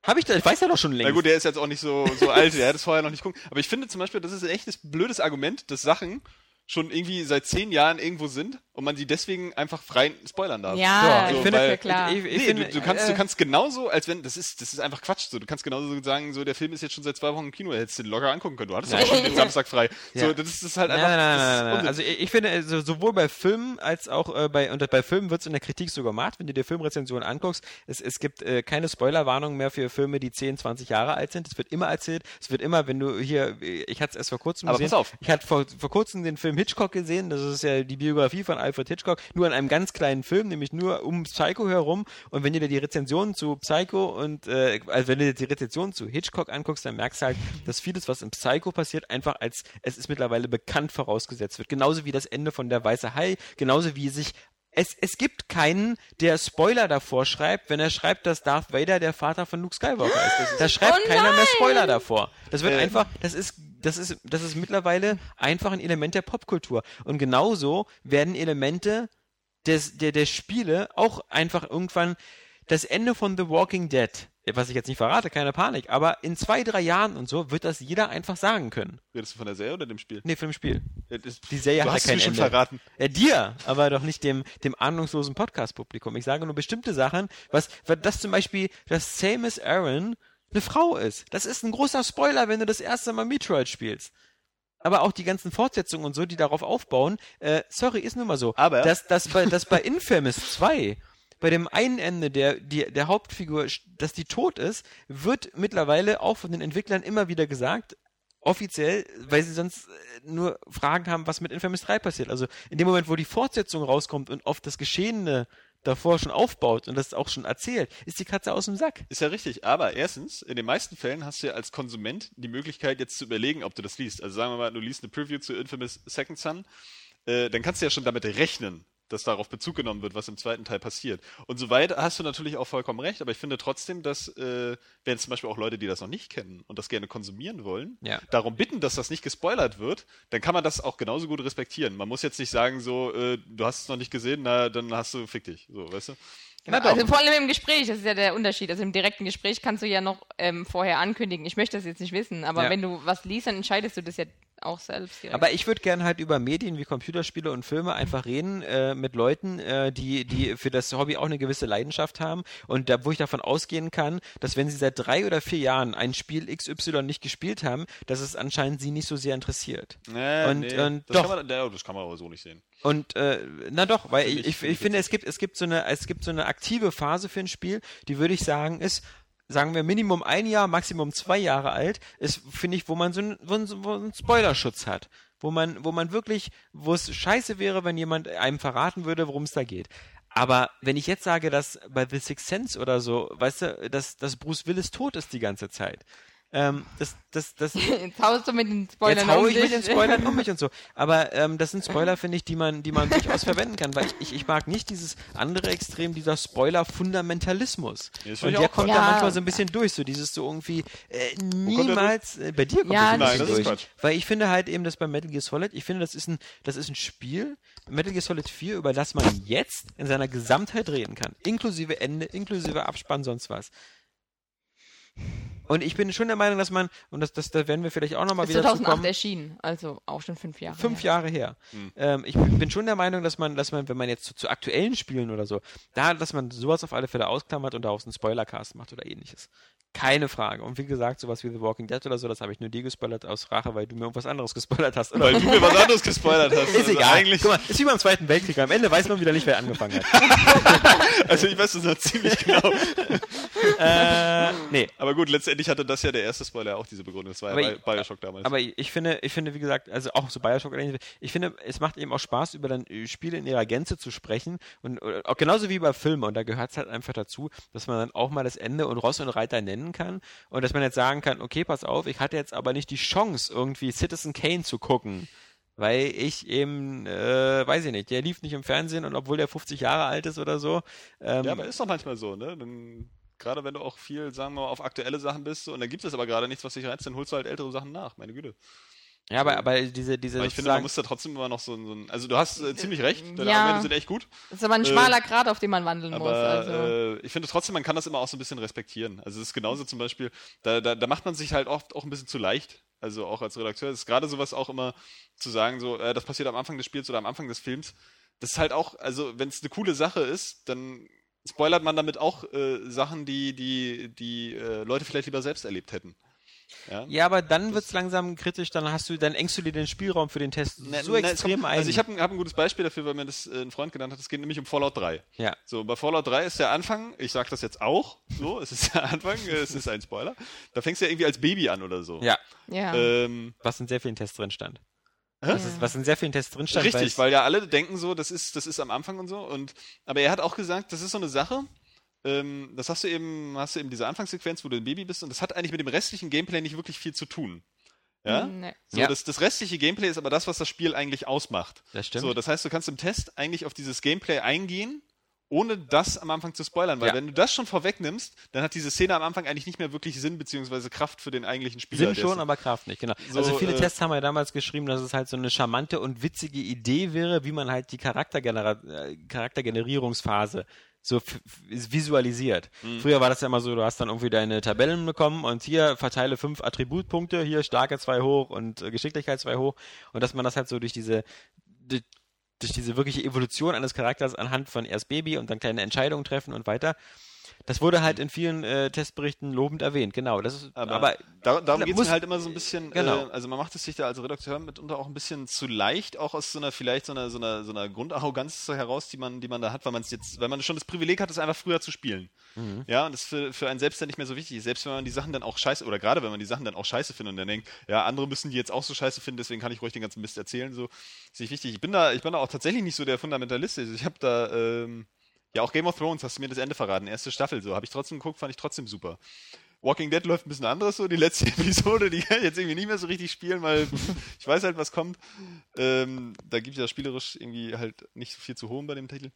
Hab ich da, ich weiß ja doch schon längst. Na gut, der ist jetzt auch nicht so, so alt, der hat es vorher noch nicht gucken. Aber ich finde zum Beispiel, das ist ein echtes blödes Argument, dass Sachen schon irgendwie seit zehn Jahren irgendwo sind und man sie deswegen einfach frei spoilern darf. Ja, So, ich finde, ja klar. ich- ich- nee, finde, du, du, kannst, äh, du kannst genauso, als wenn, das ist, das ist einfach Quatsch, so, du kannst genauso sagen, so, der Film ist jetzt schon seit zwei Wochen im Kino, hättest du den locker angucken können, du hattest auch schon den Samstag frei. So, Ja. das ist, das ist halt Nein, einfach, nein, nein, nein, nein. Also ich, ich finde, also sowohl bei Filmen als auch äh, bei, und bei Filmen wird es in der Kritik sogar gemacht, wenn du dir Filmrezensionen anguckst, es, es gibt äh, keine Spoilerwarnung mehr für Filme, die 10, 20 Jahre alt sind. Es wird immer erzählt, es wird immer, wenn du hier, ich hatte es erst vor kurzem Aber gesehen, pass auf. ich hatte vor, vor kurzem den Film Hitchcock gesehen, das ist ja die Biografie von Alfred Hitchcock, nur in einem ganz kleinen Film, nämlich nur um Psycho herum. Und wenn du dir die Rezensionen zu Psycho und äh, also wenn du dir die Rezensionen zu Hitchcock anguckst, dann merkst du halt, dass vieles, was im Psycho passiert, einfach als es ist mittlerweile bekannt vorausgesetzt wird. Genauso wie das Ende von der Weiße Hai, genauso wie sich es, es gibt keinen, der Spoiler davor schreibt, wenn er schreibt, dass Darth Vader der Vater von Luke Skywalker ist. Da schreibt Oh keiner mehr! Spoiler davor. Das wird Äh. einfach, das ist, das ist, das ist mittlerweile einfach ein Element der Popkultur. Und genauso werden Elemente des, der, der Spiele auch einfach irgendwann das Ende von The Walking Dead, was ich jetzt nicht verrate, keine Panik, aber in zwei, drei Jahren und so wird das jeder einfach sagen können. Redest du von der Serie oder dem Spiel? Nee, für ein Spiel. Ja, das- Die Serie du hat hast ja kein mir schon Ende. verraten. Ja, dir, aber doch nicht dem, dem ahnungslosen Podcast-Publikum. Ich sage nur bestimmte Sachen, was, was das zum Beispiel, dass Samus Aran eine Frau ist. Das ist ein großer Spoiler, wenn du das erste Mal Metroid spielst. Aber auch die ganzen Fortsetzungen und so, die darauf aufbauen, äh, sorry, ist nun mal so. Aber- dass, dass, bei, dass bei Infamous 2, bei dem einen Ende der, die, der Hauptfigur, dass die tot ist, wird mittlerweile auch von den Entwicklern immer wieder gesagt, offiziell, weil sie sonst äh, nur Fragen haben, was mit Infamous 3 passiert. Also in dem Moment, wo die Fortsetzung rauskommt und auf das Geschehene davor schon aufbaut und das auch schon erzählt, ist die Katze aus dem Sack. Ist ja richtig, aber erstens, in den meisten Fällen hast du ja als Konsument die Möglichkeit, jetzt zu überlegen, ob du das liest. Also sagen wir mal, du liest eine Preview zu Infamous Second Son, äh, dann kannst du ja schon damit rechnen, dass darauf Bezug genommen wird, was im zweiten Teil passiert. Und soweit hast du natürlich auch vollkommen recht, aber ich finde trotzdem, dass, äh, wenn zum Beispiel auch Leute, die das noch nicht kennen und das gerne konsumieren wollen, Ja. darum bitten, dass das nicht gespoilert wird, dann kann man das auch genauso gut respektieren. Man muss jetzt nicht sagen, so, äh, du hast es noch nicht gesehen, na, dann hast du, fick dich, so, weißt du? Genau, also vor allem im Gespräch, das ist ja der Unterschied. Also im direkten Gespräch kannst du ja noch ähm, vorher ankündigen, ich möchte das jetzt nicht wissen, aber Ja. wenn du was liest, dann entscheidest du das ja auch selbst direkt. Aber ich würde gerne halt über Medien wie Computerspiele und Filme einfach reden äh, mit Leuten, äh, die, die für das Hobby auch eine gewisse Leidenschaft haben und da, wo ich davon ausgehen kann, dass wenn sie seit drei oder vier Jahren ein Spiel XY nicht gespielt haben, dass es anscheinend sie nicht so sehr interessiert. Nee, Und- nee, und das, doch. Kann man, das kann man aber so nicht sehen. Und äh, na doch, weil ich, ich, ich finde, es gibt, es gibt so eine, es gibt so eine aktive Phase für ein Spiel, die würde ich sagen, ist, sagen wir, Minimum ein Jahr, Maximum zwei Jahre alt, ist, finde ich, wo man so einen, wo einen Spoilerschutz hat. Wo man, wo man wirklich, wo es scheiße wäre, wenn jemand einem verraten würde, worum es da geht. Aber wenn ich jetzt sage, dass bei The Sixth Sense oder so, weißt du, dass, dass Bruce Willis tot ist die ganze Zeit. Ähm, das, das, das, Jetzt haust du mit den Spoilern Jetzt hau um ich dich. mit den Spoilern um mich und so. Aber ähm, das sind Spoiler, finde ich, die man, die man durchaus verwenden kann, weil ich, ich, ich mag nicht dieses andere Extrem, dieser Spoiler-Fundamentalismus. Ja, und der kommt Quatsch. da Ja. manchmal so ein bisschen durch, so dieses so irgendwie äh, niemals, äh, bei dir kommt Ja, das ein das durch. Nein, das ist Weil ich finde halt eben, dass bei Metal Gear Solid, ich finde, das ist ein, das ist ein Spiel, Metal Gear Solid 4, über das man jetzt in seiner Gesamtheit reden kann. Inklusive Ende, inklusive Abspann, sonst was. Und ich bin schon der Meinung, dass man, und das, das, da werden wir vielleicht auch nochmal wieder zu 2008 kommen, erschienen, also auch schon fünf Jahre. fünf her. Jahre her. Ähm, ich bin schon der Meinung, dass man, dass man, wenn man jetzt zu, zu aktuellen Spielen oder so, da, dass man sowas auf alle Fälle ausklammert und daraus einen Spoilercast macht oder ähnliches. Keine Frage. Und wie gesagt, sowas wie The Walking Dead oder so, das habe ich nur dir gespoilert aus Rache, weil du mir irgendwas anderes gespoilert hast. Oder? Weil du mir was anderes gespoilert hast. ist Also egal. Eigentlich, Guck mal, ist wie beim Zweiten Weltkrieg. Am Ende weiß man wieder nicht, wer angefangen hat. also ich weiß das noch ziemlich genau. äh, nee. Aber gut, letztendlich hatte das ja der erste Spoiler auch diese Begründung. Das war Aber ja bei Bioshock damals. Aber ich finde, ich finde, wie gesagt, also auch so Bioshock, ich finde, es macht eben auch Spaß, über dann äh, Spiele in ihrer Gänze zu sprechen und oder, auch genauso wie bei Filmen und da gehört es halt einfach dazu, dass man dann auch mal das Ende und Ross und Reiter nennen kann und dass man jetzt sagen kann, okay, pass auf, ich hatte jetzt aber nicht die Chance, irgendwie Citizen Kane zu gucken. Weil ich eben, äh, weiß ich nicht, der lief nicht im Fernsehen und obwohl der 50 Jahre alt ist oder so. Ähm, ja, aber ist doch manchmal so, ne? Dann, gerade wenn du auch viel, sagen wir mal, auf aktuelle Sachen bist und dann gibt es aber gerade nichts, was dich reizt, dann holst du halt ältere Sachen nach, meine Güte. Ja, aber, aber diese, diese Aber ich finde, man muss da trotzdem immer noch so, ein- so ein, also du hast äh, ziemlich recht, deine Ja. Argumente sind echt gut, Das ist aber ein Äh, schmaler Grat, auf dem man wandeln muss. aber Also. äh, ich finde trotzdem, man kann das immer auch so ein bisschen respektieren. Also es ist genauso zum Beispiel, da, da, da macht man sich halt oft auch ein bisschen zu leicht, also auch als Redakteur, es ist gerade sowas auch immer zu sagen, so, äh, das passiert am Anfang des Spiels oder am Anfang des Films, das ist halt auch, also wenn es eine coole Sache ist, dann spoilert man damit auch äh, Sachen, die die, die äh, Leute vielleicht lieber selbst erlebt hätten. Ja? Ja, aber dann wird's langsam kritisch, dann hast du, dann engst du dir den Spielraum für den Test Ne, so ne, es extrem kommt- ein. Also ich habe ein, hab ein gutes Beispiel dafür, weil mir das äh, ein Freund genannt hat. Es geht nämlich um Fallout 3. ja. So, bei Fallout 3 ist der Anfang, ich sag das jetzt auch, so, es ist der Anfang, äh, es ist ein Spoiler. Da fängst du ja irgendwie als Baby an oder so. Ja, ja. Ähm, was in sehr vielen Tests drin stand. Was, ist, was in sehr vielen Tests drin stand. Richtig, weil ja alle denken so, das ist, das ist am Anfang und so. Und, aber er hat auch gesagt, das ist so eine Sache, ähm, das hast du eben, hast du eben diese Anfangssequenz, wo du ein Baby bist, und das hat eigentlich mit dem restlichen Gameplay nicht wirklich viel zu tun. Ja? Nee. So, Ja. das, das restliche Gameplay ist aber das, was das Spiel eigentlich ausmacht. Das stimmt. So, das heißt, du kannst im Test eigentlich auf dieses Gameplay eingehen, ohne das am Anfang zu spoilern, weil Ja. wenn du das schon vorwegnimmst, dann hat diese Szene am Anfang eigentlich nicht mehr wirklich Sinn bzw. Kraft für den eigentlichen Spieler. Sinn schon, aber Kraft nicht, genau. So, also viele äh, Tests haben ja damals geschrieben, dass es halt so eine charmante und witzige Idee wäre, wie man halt die Charaktergenera äh, Charaktergenerierungsphase so visualisiert. Mhm. Früher war das ja immer so, du hast dann irgendwie deine Tabellen bekommen und hier verteile fünf Attributpunkte, hier Starke zwei hoch und äh, Geschicklichkeit zwei hoch und dass man das halt so durch diese durch, durch diese wirkliche Evolution eines Charakters anhand von erst Baby und dann kleine Entscheidungen treffen und weiter. Das wurde halt in vielen äh, Testberichten lobend erwähnt, genau. Das ist, Aber, aber da, darum da geht es halt immer so ein bisschen, Genau. äh, also man macht es sich da als Redakteur mitunter auch ein bisschen zu leicht, auch aus so einer, vielleicht so einer, so einer, so einer Grundarroganz heraus, die man, die man da hat, weil man es jetzt, weil man schon das Privileg hat, es einfach früher zu spielen. Mhm. Ja, und das für, für einen selbst dann nicht mehr so wichtig ist. Selbst wenn man die Sachen dann auch scheiße, oder gerade wenn man die Sachen dann auch scheiße findet und dann denkt, ja, andere müssen die jetzt auch so scheiße finden, deswegen kann ich ruhig den ganzen Mist erzählen, so, ist nicht wichtig. Ich bin da, ich bin da auch tatsächlich nicht so der Fundamentalist. Also ich habe da, ähm, ja, auch Game of Thrones hast du mir das Ende verraten, erste Staffel, so, habe ich trotzdem geguckt, fand ich trotzdem super. Walking Dead läuft ein bisschen anderes so, die letzte Episode, die kann ich jetzt irgendwie nicht mehr so richtig spielen, weil ich weiß halt, was kommt. Ähm, da gibt es ja spielerisch irgendwie halt nicht so viel zu holen bei dem Titel.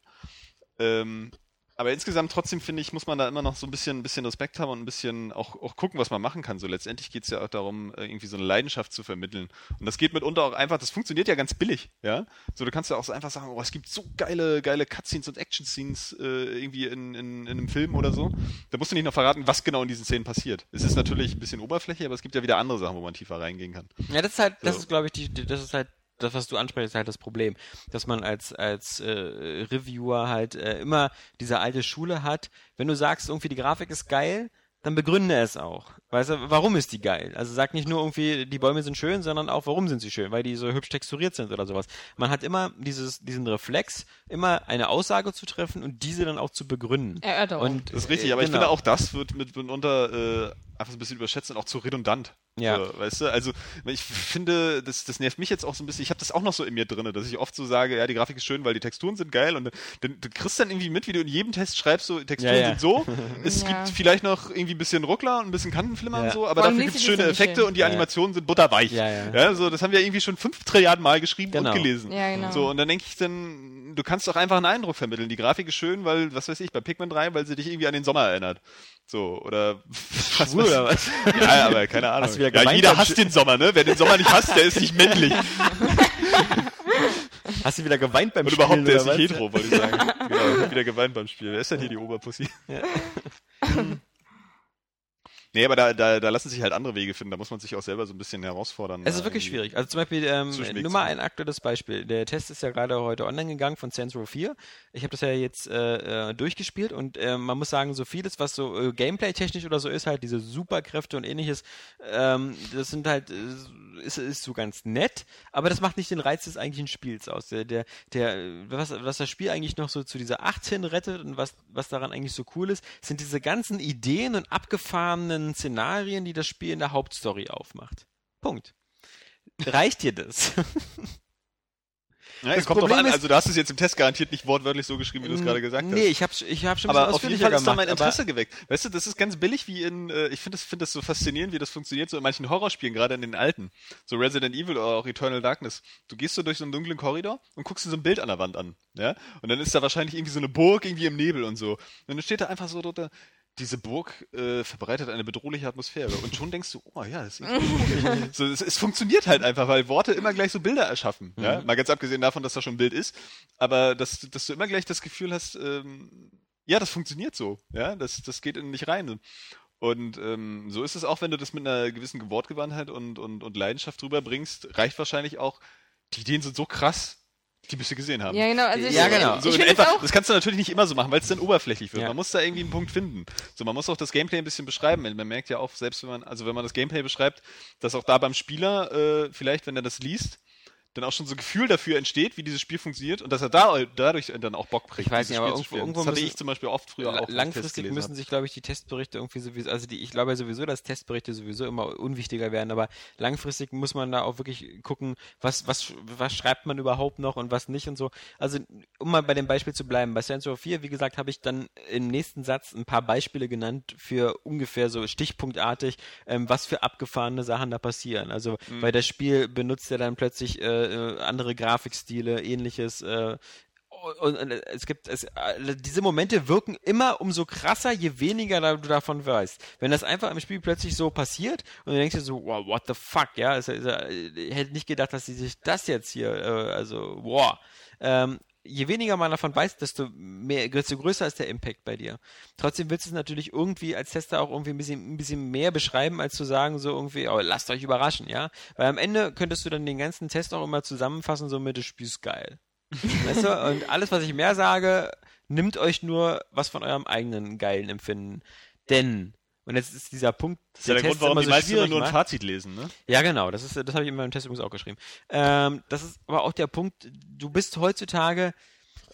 Ähm, aber insgesamt trotzdem finde ich, muss man da immer noch so ein bisschen, ein bisschen Respekt haben und ein bisschen auch, auch gucken, was man machen kann. So letztendlich geht es ja auch darum, äh, irgendwie so eine Leidenschaft zu vermitteln. Und das geht mitunter auch einfach, das funktioniert ja ganz billig, ja. So, du kannst ja auch so einfach sagen, oh, es gibt so geile, geile Cutscenes und Action-Scenes äh, irgendwie in, in, in einem Film oder so. Da musst du nicht noch verraten, was genau in diesen Szenen passiert. Es ist natürlich ein bisschen Oberfläche, aber es gibt ja wieder andere Sachen, wo man tiefer reingehen kann. Ja, das ist halt, das So. ist, glaube ich, die- das ist halt, das, was du ansprichst, ist halt das Problem. Dass man als, als äh, Reviewer halt äh, immer diese alte Schule hat. Wenn du sagst, irgendwie die Grafik ist geil, dann begründe es auch. Weißt du, warum ist die geil? Also sag nicht nur irgendwie, die Bäume sind schön, sondern auch, warum sind sie schön? Weil die so hübsch texturiert sind oder sowas. Man hat immer dieses, diesen Reflex, immer eine Aussage zu treffen und diese dann auch zu begründen. Erörterung. Und, Das ist richtig, aber ich genau. finde auch das wird mit mitunter äh, einfach so ein bisschen überschätzt und auch zu redundant. Ja. So, weißt du, also ich finde, das, das nervt mich jetzt auch so ein bisschen. Ich habe das auch noch so in mir drin, dass ich oft so sage, ja, die Grafik ist schön, weil die Texturen sind geil und dann, du kriegst dann irgendwie mit, wie du in jedem Test schreibst, so Texturen Ja, ja. sind so, es Ja. gibt vielleicht noch irgendwie ein bisschen Ruckler und ein bisschen Kantenflimmer Ja. und so, aber Vor dafür gibt es schöne Effekte schön. und die Ja, ja. Animationen sind butterweich. Ja, ja. so, das haben wir irgendwie schon fünf Trilliarden Mal geschrieben Genau. und gelesen. Ja, genau. So, und dann denke ich dann, du kannst doch einfach einen Eindruck vermitteln. Die Grafik ist schön, weil, was weiß ich, bei Pikmin 3, weil sie dich irgendwie an den Sommer erinnert. So, oder was Schwul weiß- oder was? Ja, aber keine Ahnung. Ja, geweint jeder hasst den Sommer, ne? Wer den Sommer nicht hasst, der ist nicht männlich. Hast du wieder geweint beim Und Spielen überhaupt, der ist nicht hetero, wollte ich sagen. genau, ich hab wieder geweint beim Spiel. Wer ist denn hier die Oberpussy? Ja. Nee, aber da, da, da lassen sich halt andere Wege finden. Da muss man sich auch selber so ein bisschen herausfordern. Es ist wirklich schwierig. Also zum Beispiel, ähm, nur mal ein aktuelles Beispiel. Der Test ist ja gerade heute online gegangen von Saints Row 4. Ich habe das ja jetzt äh, äh, durchgespielt und äh, man muss sagen, so vieles, was so äh, Gameplay-technisch oder so ist, halt diese Superkräfte und ähnliches, ähm, das sind halt, äh, ist, ist so ganz nett, aber das macht nicht den Reiz des eigentlichen Spiels aus. Der, der, der was, was das Spiel eigentlich noch so zu dieser 18 rettet und was, was daran eigentlich so cool ist, sind diese ganzen Ideen und abgefahrenen Szenarien, die das Spiel in der Hauptstory aufmacht. Punkt. Reicht dir das? Ja, es Das kommt drauf Problem an. ist- Also, du hast es jetzt im Test garantiert nicht wortwörtlich so geschrieben, wie du es gerade gesagt hast. Nee, ich habe ich hab schon aber auf jeden Fall ist da mein Interesse geweckt. Weißt du, das ist ganz billig wie in, äh, ich finde das, finde das so faszinierend, wie das funktioniert, so in manchen Horrorspielen, gerade in den alten. So Resident Evil oder auch Eternal Darkness. Du gehst so durch so einen dunklen Korridor und guckst dir so ein Bild an der Wand an, ja? Und dann ist da wahrscheinlich irgendwie so eine Burg irgendwie im Nebel und so. Und dann steht da einfach so drunter, diese Burg äh, verbreitet eine bedrohliche Atmosphäre. Und schon denkst du, oh ja, das ist so, es, es funktioniert halt einfach, weil Worte immer gleich so Bilder erschaffen. Ja? Mal ganz abgesehen davon, dass da schon ein Bild ist. Aber dass, dass du immer gleich das Gefühl hast, ähm, ja, das funktioniert so. Ja, das, das geht in dich rein. Und ähm, so ist es auch, wenn du das mit einer gewissen Wortgewandtheit und, und, und Leidenschaft drüber bringst, reicht wahrscheinlich auch, die Ideen sind so krass, die müsst ihr gesehen haben. ja, genau. Also Ja, genau. So etwa, das kannst du natürlich nicht immer so machen, weil es dann oberflächlich wird. Ja. Man muss da irgendwie einen Punkt finden. So, man muss auch das Gameplay ein bisschen beschreiben. Man merkt ja auch, selbst wenn man, also wenn man das Gameplay beschreibt, dass auch da beim Spieler, äh, vielleicht, wenn er das liest, dann auch schon so ein Gefühl dafür entsteht, wie dieses Spiel funktioniert und dass er da, dadurch dann auch Bock bringt. Ich weiß nicht, aber irgendwo- irgendwo das hatte ich zum Beispiel oft früher auch. Langfristig müssen sich, glaube ich, die Testberichte irgendwie sowieso, also die, ich glaube ja sowieso, dass Testberichte sowieso immer unwichtiger werden, aber langfristig muss man da auch wirklich gucken, was, was, was schreibt man überhaupt noch und was nicht und so. Also, um mal bei dem Beispiel zu bleiben, bei Saints Row 4, wie gesagt, habe ich dann im nächsten Satz ein paar Beispiele genannt für ungefähr so stichpunktartig, ähm, was für abgefahrene Sachen da passieren. Also, weil das Spiel benutzt ja dann plötzlich äh, äh, andere Grafikstile, ähnliches, äh, und, und es gibt es, äh, diese Momente wirken immer umso krasser, je weniger du davon weißt. Wenn das einfach im Spiel plötzlich so passiert und du denkst dir so, wow, what the fuck, ja, es, es, ich hätte nicht gedacht, dass sie sich das jetzt hier, äh, also, wow. Ähm, je weniger man davon weiß, desto mehr, desto größer ist der Impact bei dir. Trotzdem willst du es natürlich irgendwie als Tester auch irgendwie ein bisschen, ein bisschen mehr beschreiben, als zu sagen, so irgendwie, oh, lasst euch überraschen, ja. Weil am Ende könntest du dann den ganzen Test auch immer zusammenfassen, so mit, das Spiel ist geil. Weißt du? Und alles, was ich mehr sage, nimmt euch nur was von eurem eigenen geilen Empfinden. Denn, und jetzt ist dieser Punkt, Das ist ja der Grund, Test warum immer die so meisten immer nur ein. Fazit lesen, ne? Ja, genau. Das ist, das habe ich in meinem Test übrigens auch geschrieben. Ähm, das ist aber auch der Punkt. Du bist heutzutage,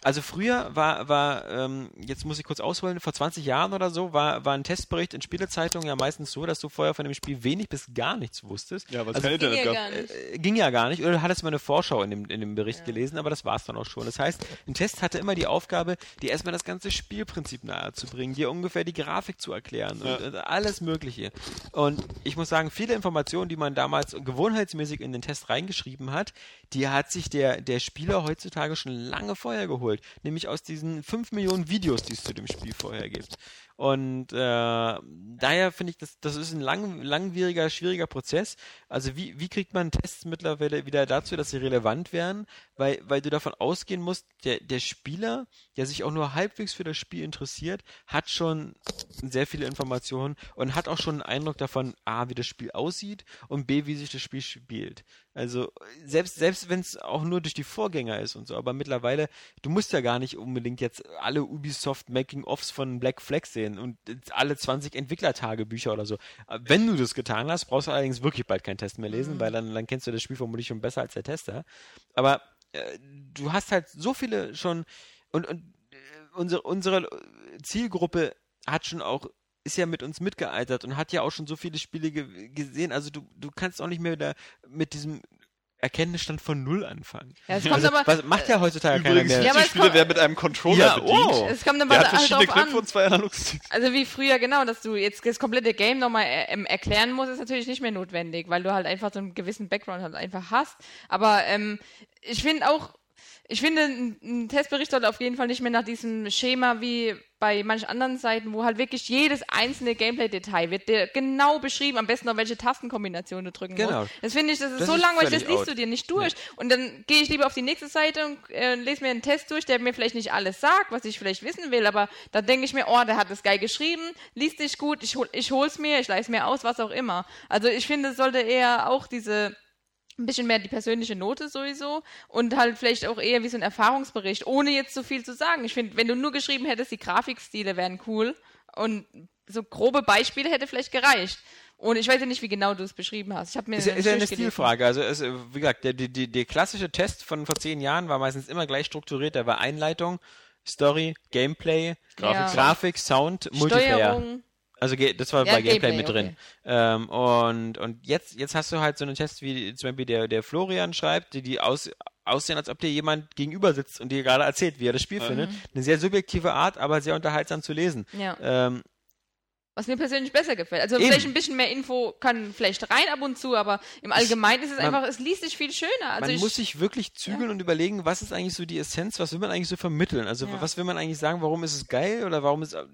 also früher war, war, ähm, jetzt muss ich kurz ausholen, vor 20 Jahren oder so war, war ein Testbericht in Spielezeitungen ja meistens so, dass du vorher von dem Spiel wenig bis gar nichts wusstest. Ja, weil es Also kein Internet Ging ja gab. gar nicht. äh, ging ja gar nicht. Oder du hattest mal eine Vorschau in dem, in dem Bericht gelesen, aber das war es dann auch schon. Das heißt, ein Test hatte immer die Aufgabe, dir erstmal das ganze Spielprinzip nahezubringen, dir ungefähr die Grafik zu erklären Ja. und, und alles Mögliche. Und ich muss sagen, viele Informationen, die man damals gewohnheitsmäßig in den Test reingeschrieben hat, die hat sich der, der Spieler heutzutage schon lange vorher geholt. Nämlich aus diesen 5 Millionen Videos, die es zu dem Spiel vorher gibt. Und äh, daher finde ich, das, das ist ein lang, langwieriger, schwieriger Prozess. Also wie, wie kriegt man Tests mittlerweile wieder dazu, dass sie relevant werden? Weil, weil du davon ausgehen musst, der, der Spieler, der sich auch nur halbwegs für das Spiel interessiert, hat schon sehr viele Informationen und hat auch schon einen Eindruck davon, A, wie das Spiel aussieht und B, wie sich das Spiel spielt. Also selbst, selbst wenn es auch nur durch die Vorgänger ist und so, aber mittlerweile, du musst ja gar nicht unbedingt jetzt alle Ubisoft Making-Offs von Black Flag sehen und alle 20 Entwicklertagebücher oder so. Wenn du das getan hast, brauchst du allerdings wirklich bald keinen Test mehr lesen, weil dann, dann kennst du das Spiel vermutlich schon besser als der Tester. Aber äh, du hast halt so viele schon und, und äh, unsere, unsere Zielgruppe hat schon auch ist ja mit uns mitgealtert und hat ja auch schon so viele Spiele ge gesehen. Also du, du kannst auch nicht mehr da mit diesem Erkenntnisstand von Null anfangen. Ja, es kommt Also, aber, was macht ja heutzutage Übrigens, keiner Ja, mehr. aber die Spiele werden mit einem Controller Ja, bedient. oh. es kommt aber Der hat halt verschiedene drauf an. Knöpfe und zwei Analogsticks. Also wie früher, genau, dass du jetzt das komplette Game nochmal äh, ähm, erklären musst, ist natürlich nicht mehr notwendig, weil du halt einfach so einen gewissen Background halt einfach hast. Aber ähm, ich finde auch, ich finde, ein, Testbericht sollte auf jeden Fall nicht mehr nach diesem Schema wie bei manchen anderen Seiten, wo halt wirklich jedes einzelne Gameplay-Detail wird dir genau beschrieben, am besten noch welche Tastenkombination du drücken Genau. musst. Das finde ich, das ist Das so ist langweilig, das liest out. du dir nicht durch. Und dann gehe ich lieber auf die nächste Seite und äh, lese mir einen Test durch, der mir vielleicht nicht alles sagt, was ich vielleicht wissen will, aber da denke ich mir, oh, der hat das geil geschrieben, liest dich gut, ich, hol, ich hol's mir, ich leih es mir aus, was auch immer. Also ich finde, es sollte eher auch diese ein bisschen mehr die persönliche Note sowieso und halt vielleicht auch eher wie so ein Erfahrungsbericht, ohne jetzt so viel zu sagen. Ich finde, wenn du nur geschrieben hättest, die Grafikstile wären cool und so grobe Beispiele hätte vielleicht gereicht. Und ich weiß ja nicht, wie genau du es beschrieben hast. Ich habe mir Ist ist ja eine. Stilfrage. Also, es, wie gesagt, der, die, der klassische Test von vor zehn Jahren war meistens immer gleich strukturiert. Da war Einleitung, Story, Gameplay, Grafik, Ja. Grafik Sound, Multiplayer. Steuerung. Also ge- das war Ja, bei Gameplay, Gameplay, mit drin. okay. Ähm, und und jetzt, jetzt hast du halt so einen Test, wie zum Beispiel der, der Florian schreibt, die, die aus, aussehen, als ob dir jemand gegenüber sitzt und dir gerade erzählt, wie er das Spiel findet. Eine sehr subjektive Art, aber sehr unterhaltsam zu lesen. Ja. Ähm, Was mir persönlich besser gefällt. Also Eben. vielleicht ein bisschen mehr Info kann vielleicht rein ab und zu, aber im Allgemeinen ist es man- einfach, es liest sich viel schöner. Also man ich, muss sich wirklich zügeln und überlegen, was ist eigentlich so die Essenz, was will man eigentlich so vermitteln? Also Ja. was will man eigentlich sagen, warum ist es geil oder warum ist äh,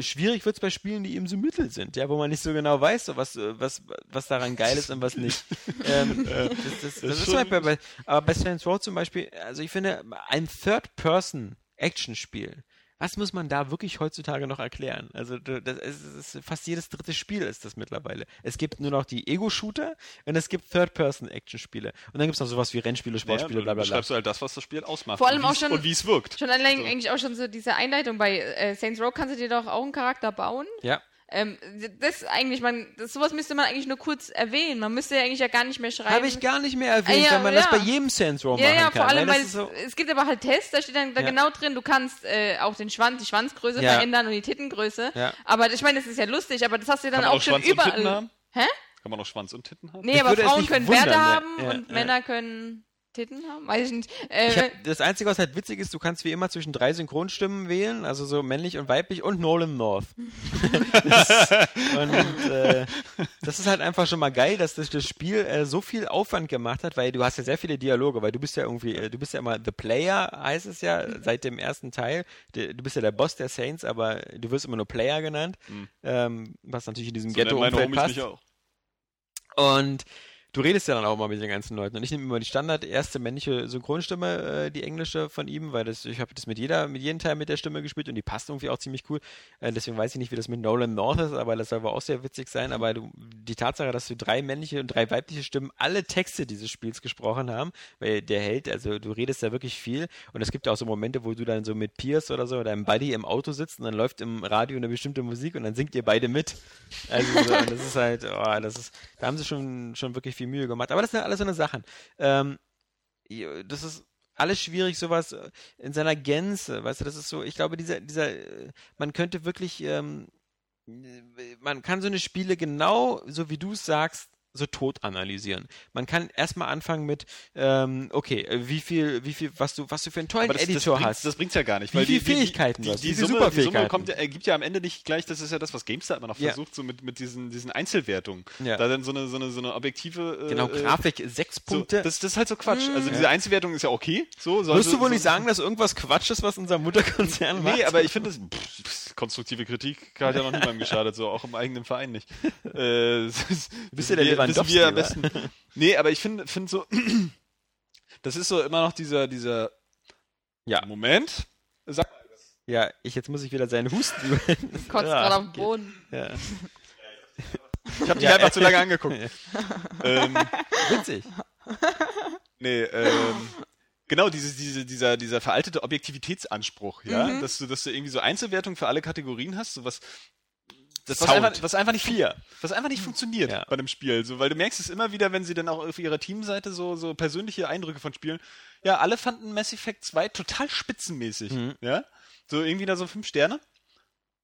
schwierig wird es bei Spielen, die eben so mittel sind, ja, wo man nicht so genau weiß, so was, äh, was, was daran geil ist und was nicht. ähm, das, das, das, ist ist zum Beispiel bei, aber bei Saints Row zum Beispiel, also ich finde, ein Third-Person-Action-Spiel, was muss man da wirklich heutzutage noch erklären? Also du- das ist, das ist fast jedes dritte Spiel ist das mittlerweile. Es gibt nur noch die Ego-Shooter und es gibt Third-Person-Action-Spiele. Und dann gibt es noch sowas wie Rennspiele, Sportspiele, ja, bla bla bla. beschreibst du halt das, was das Spiel ausmacht. Vor allem und auch schon- Und wie es wirkt. schon allein So. eigentlich auch schon so diese Einleitung bei äh, Saints Row kannst du dir doch auch einen Charakter bauen. Ja. Ähm, das eigentlich, man, das, sowas müsste man eigentlich nur kurz erwähnen. Man müsste ja eigentlich ja gar nicht mehr schreiben. Habe ich gar nicht mehr erwähnt, Ah, ja, wenn man ja. das bei jedem Row ja, machen ja, kann. vor allem, das weil es, so, es gibt aber halt Tests, da steht dann da Ja. genau drin, du kannst äh, auch den Schwanz, die Schwanzgröße Ja. verändern und die Tittengröße. Ja. Aber ich meine, das ist ja lustig, aber das hast du ja dann auch auch schon Schwanz überall. haben? Hä? Kann man auch Schwanz und Titten haben? Nee, Mich aber Frauen können wundern, Werte ja. haben Ja, und ja. Männer können Titten haben. Weiß ich nicht. Äh, ich hab, das Einzige, was halt witzig ist, du kannst wie immer zwischen drei Synchronstimmen wählen, also so männlich und weiblich und Nolan North. das, und äh, das ist halt einfach schon mal geil, dass das, das Spiel äh, so viel Aufwand gemacht hat, weil du hast ja sehr viele Dialoge, weil du bist ja irgendwie, äh, du bist ja immer The Player, heißt es ja, seit dem ersten Teil. Du bist ja der Boss der Saints, aber du wirst immer nur Player genannt, ähm, was natürlich in diesem So Ghetto-Umfeld passt. mich auch. Und du redest ja dann auch mal mit den ganzen Leuten. Und ich nehme immer die Standard erste männliche Synchronstimme, äh, die englische von ihm, weil das, ich habe das mit jeder, mit jedem Teil mit der Stimme gespielt und die passt irgendwie auch ziemlich cool. Äh, deswegen weiß ich nicht, wie das mit Nolan North ist, aber das soll wohl auch sehr witzig sein. Aber du, die Tatsache, dass du drei männliche und drei weibliche Stimmen alle Texte dieses Spiels gesprochen haben, weil der Held, also du redest da wirklich viel und es gibt auch so Momente, wo du dann so mit Pierce oder so oder einem Buddy im Auto sitzt und dann läuft im Radio eine bestimmte Musik und dann singt ihr beide mit. Also so, das ist halt, oh, das ist, da haben sie schon, schon wirklich viel Mühe gemacht. Aber das sind alles so eine Sachen. Ähm, das ist alles schwierig, sowas äh, in seiner Gänze, weißt du, das ist so, ich glaube, dieser, dieser, äh, man könnte wirklich, ähm, äh, man kann so eine Spiele genau, so wie du es sagst, so tot analysieren. Man kann erstmal anfangen mit, ähm, okay, äh, wie viel, wie viel, was du, was du für einen tollen das, das, Editor bringt's, hast. das bringt's ja gar nicht. Wie weil viel die, die, Fähigkeiten die, die, die, viele Summe, die Summe Superfähigkeiten. kommt, ja- ergibt ja am Ende nicht gleich, das ist ja das, was GameStar immer noch Ja. versucht, so mit, mit diesen, diesen Einzelwertungen. Ja. Da dann so eine, so eine, so eine objektive. Äh, genau, äh, Grafik, sechs So, Punkte. das, das ist halt so Quatsch. Also diese Einzelwertung ist ja okay. So, Wirst du wohl so, nicht sagen, dass irgendwas Quatsch ist, was unser Mutterkonzern macht? Nee, aber ich finde, das pff, pff, konstruktive Kritik hat ja noch niemandem geschadet, so auch im eigenen Verein nicht. Äh, das ist- Bist du wir- wissen Lewandowski, wir am besten. Nee, aber ich finde finde so, das ist so immer noch dieser, dieser Ja. Moment. Sag, Ja, ich, jetzt muss ich wieder seinen Husten. kotzt Ja, gerade auf den. Boden. Ja. ich habe dich einfach zu lange angeguckt. ähm, Witzig. nee, ähm, genau, diese, diese, dieser, dieser veraltete Objektivitätsanspruch, ja, Mhm. dass du, dass du irgendwie so Einzelwertung für alle Kategorien hast, so was, das, was, einfach, was einfach nicht Vier. was einfach nicht funktioniert Ja. bei einem Spiel, so, weil du merkst es immer wieder, wenn sie dann auch auf ihrer Teamseite so, so persönliche Eindrücke von Spielen, ja, alle fanden Mass Effect 2 total spitzenmäßig, Mhm. ja, so irgendwie da so fünf Sterne.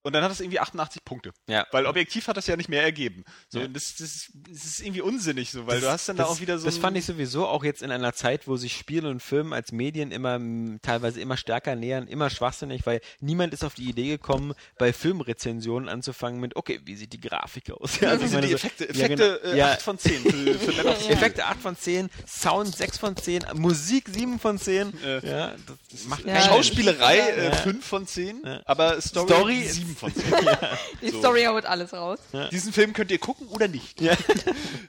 Und dann hat es irgendwie 88 Punkte. Ja. Weil objektiv hat das ja nicht mehr ergeben. So, Ja. das, das, das ist irgendwie unsinnig so, weil Das- du hast dann da auch wieder so. Das fand ich sowieso auch jetzt in einer Zeit, wo sich Spiele und Film als Medien immer teilweise immer stärker nähern, immer schwachsinnig, weil niemand ist auf die Idee gekommen, bei Filmrezensionen anzufangen mit, okay, wie sieht die Grafik aus? Ja, Also wie sind die so- Effekte? ja, Effekte genau. äh, Ja. 8 von 10 für, für Steel. Effekte 8 von 10, Sound 6 von 10, Musik 7 von 10. Äh, ja, das macht Ja, keinen Schauspielerei äh, Ja. 5 von 10, Ja. aber Story, Story 7 von 10. Die So. Story haut alles raus. Diesen Film könnt ihr gucken oder nicht. Ja.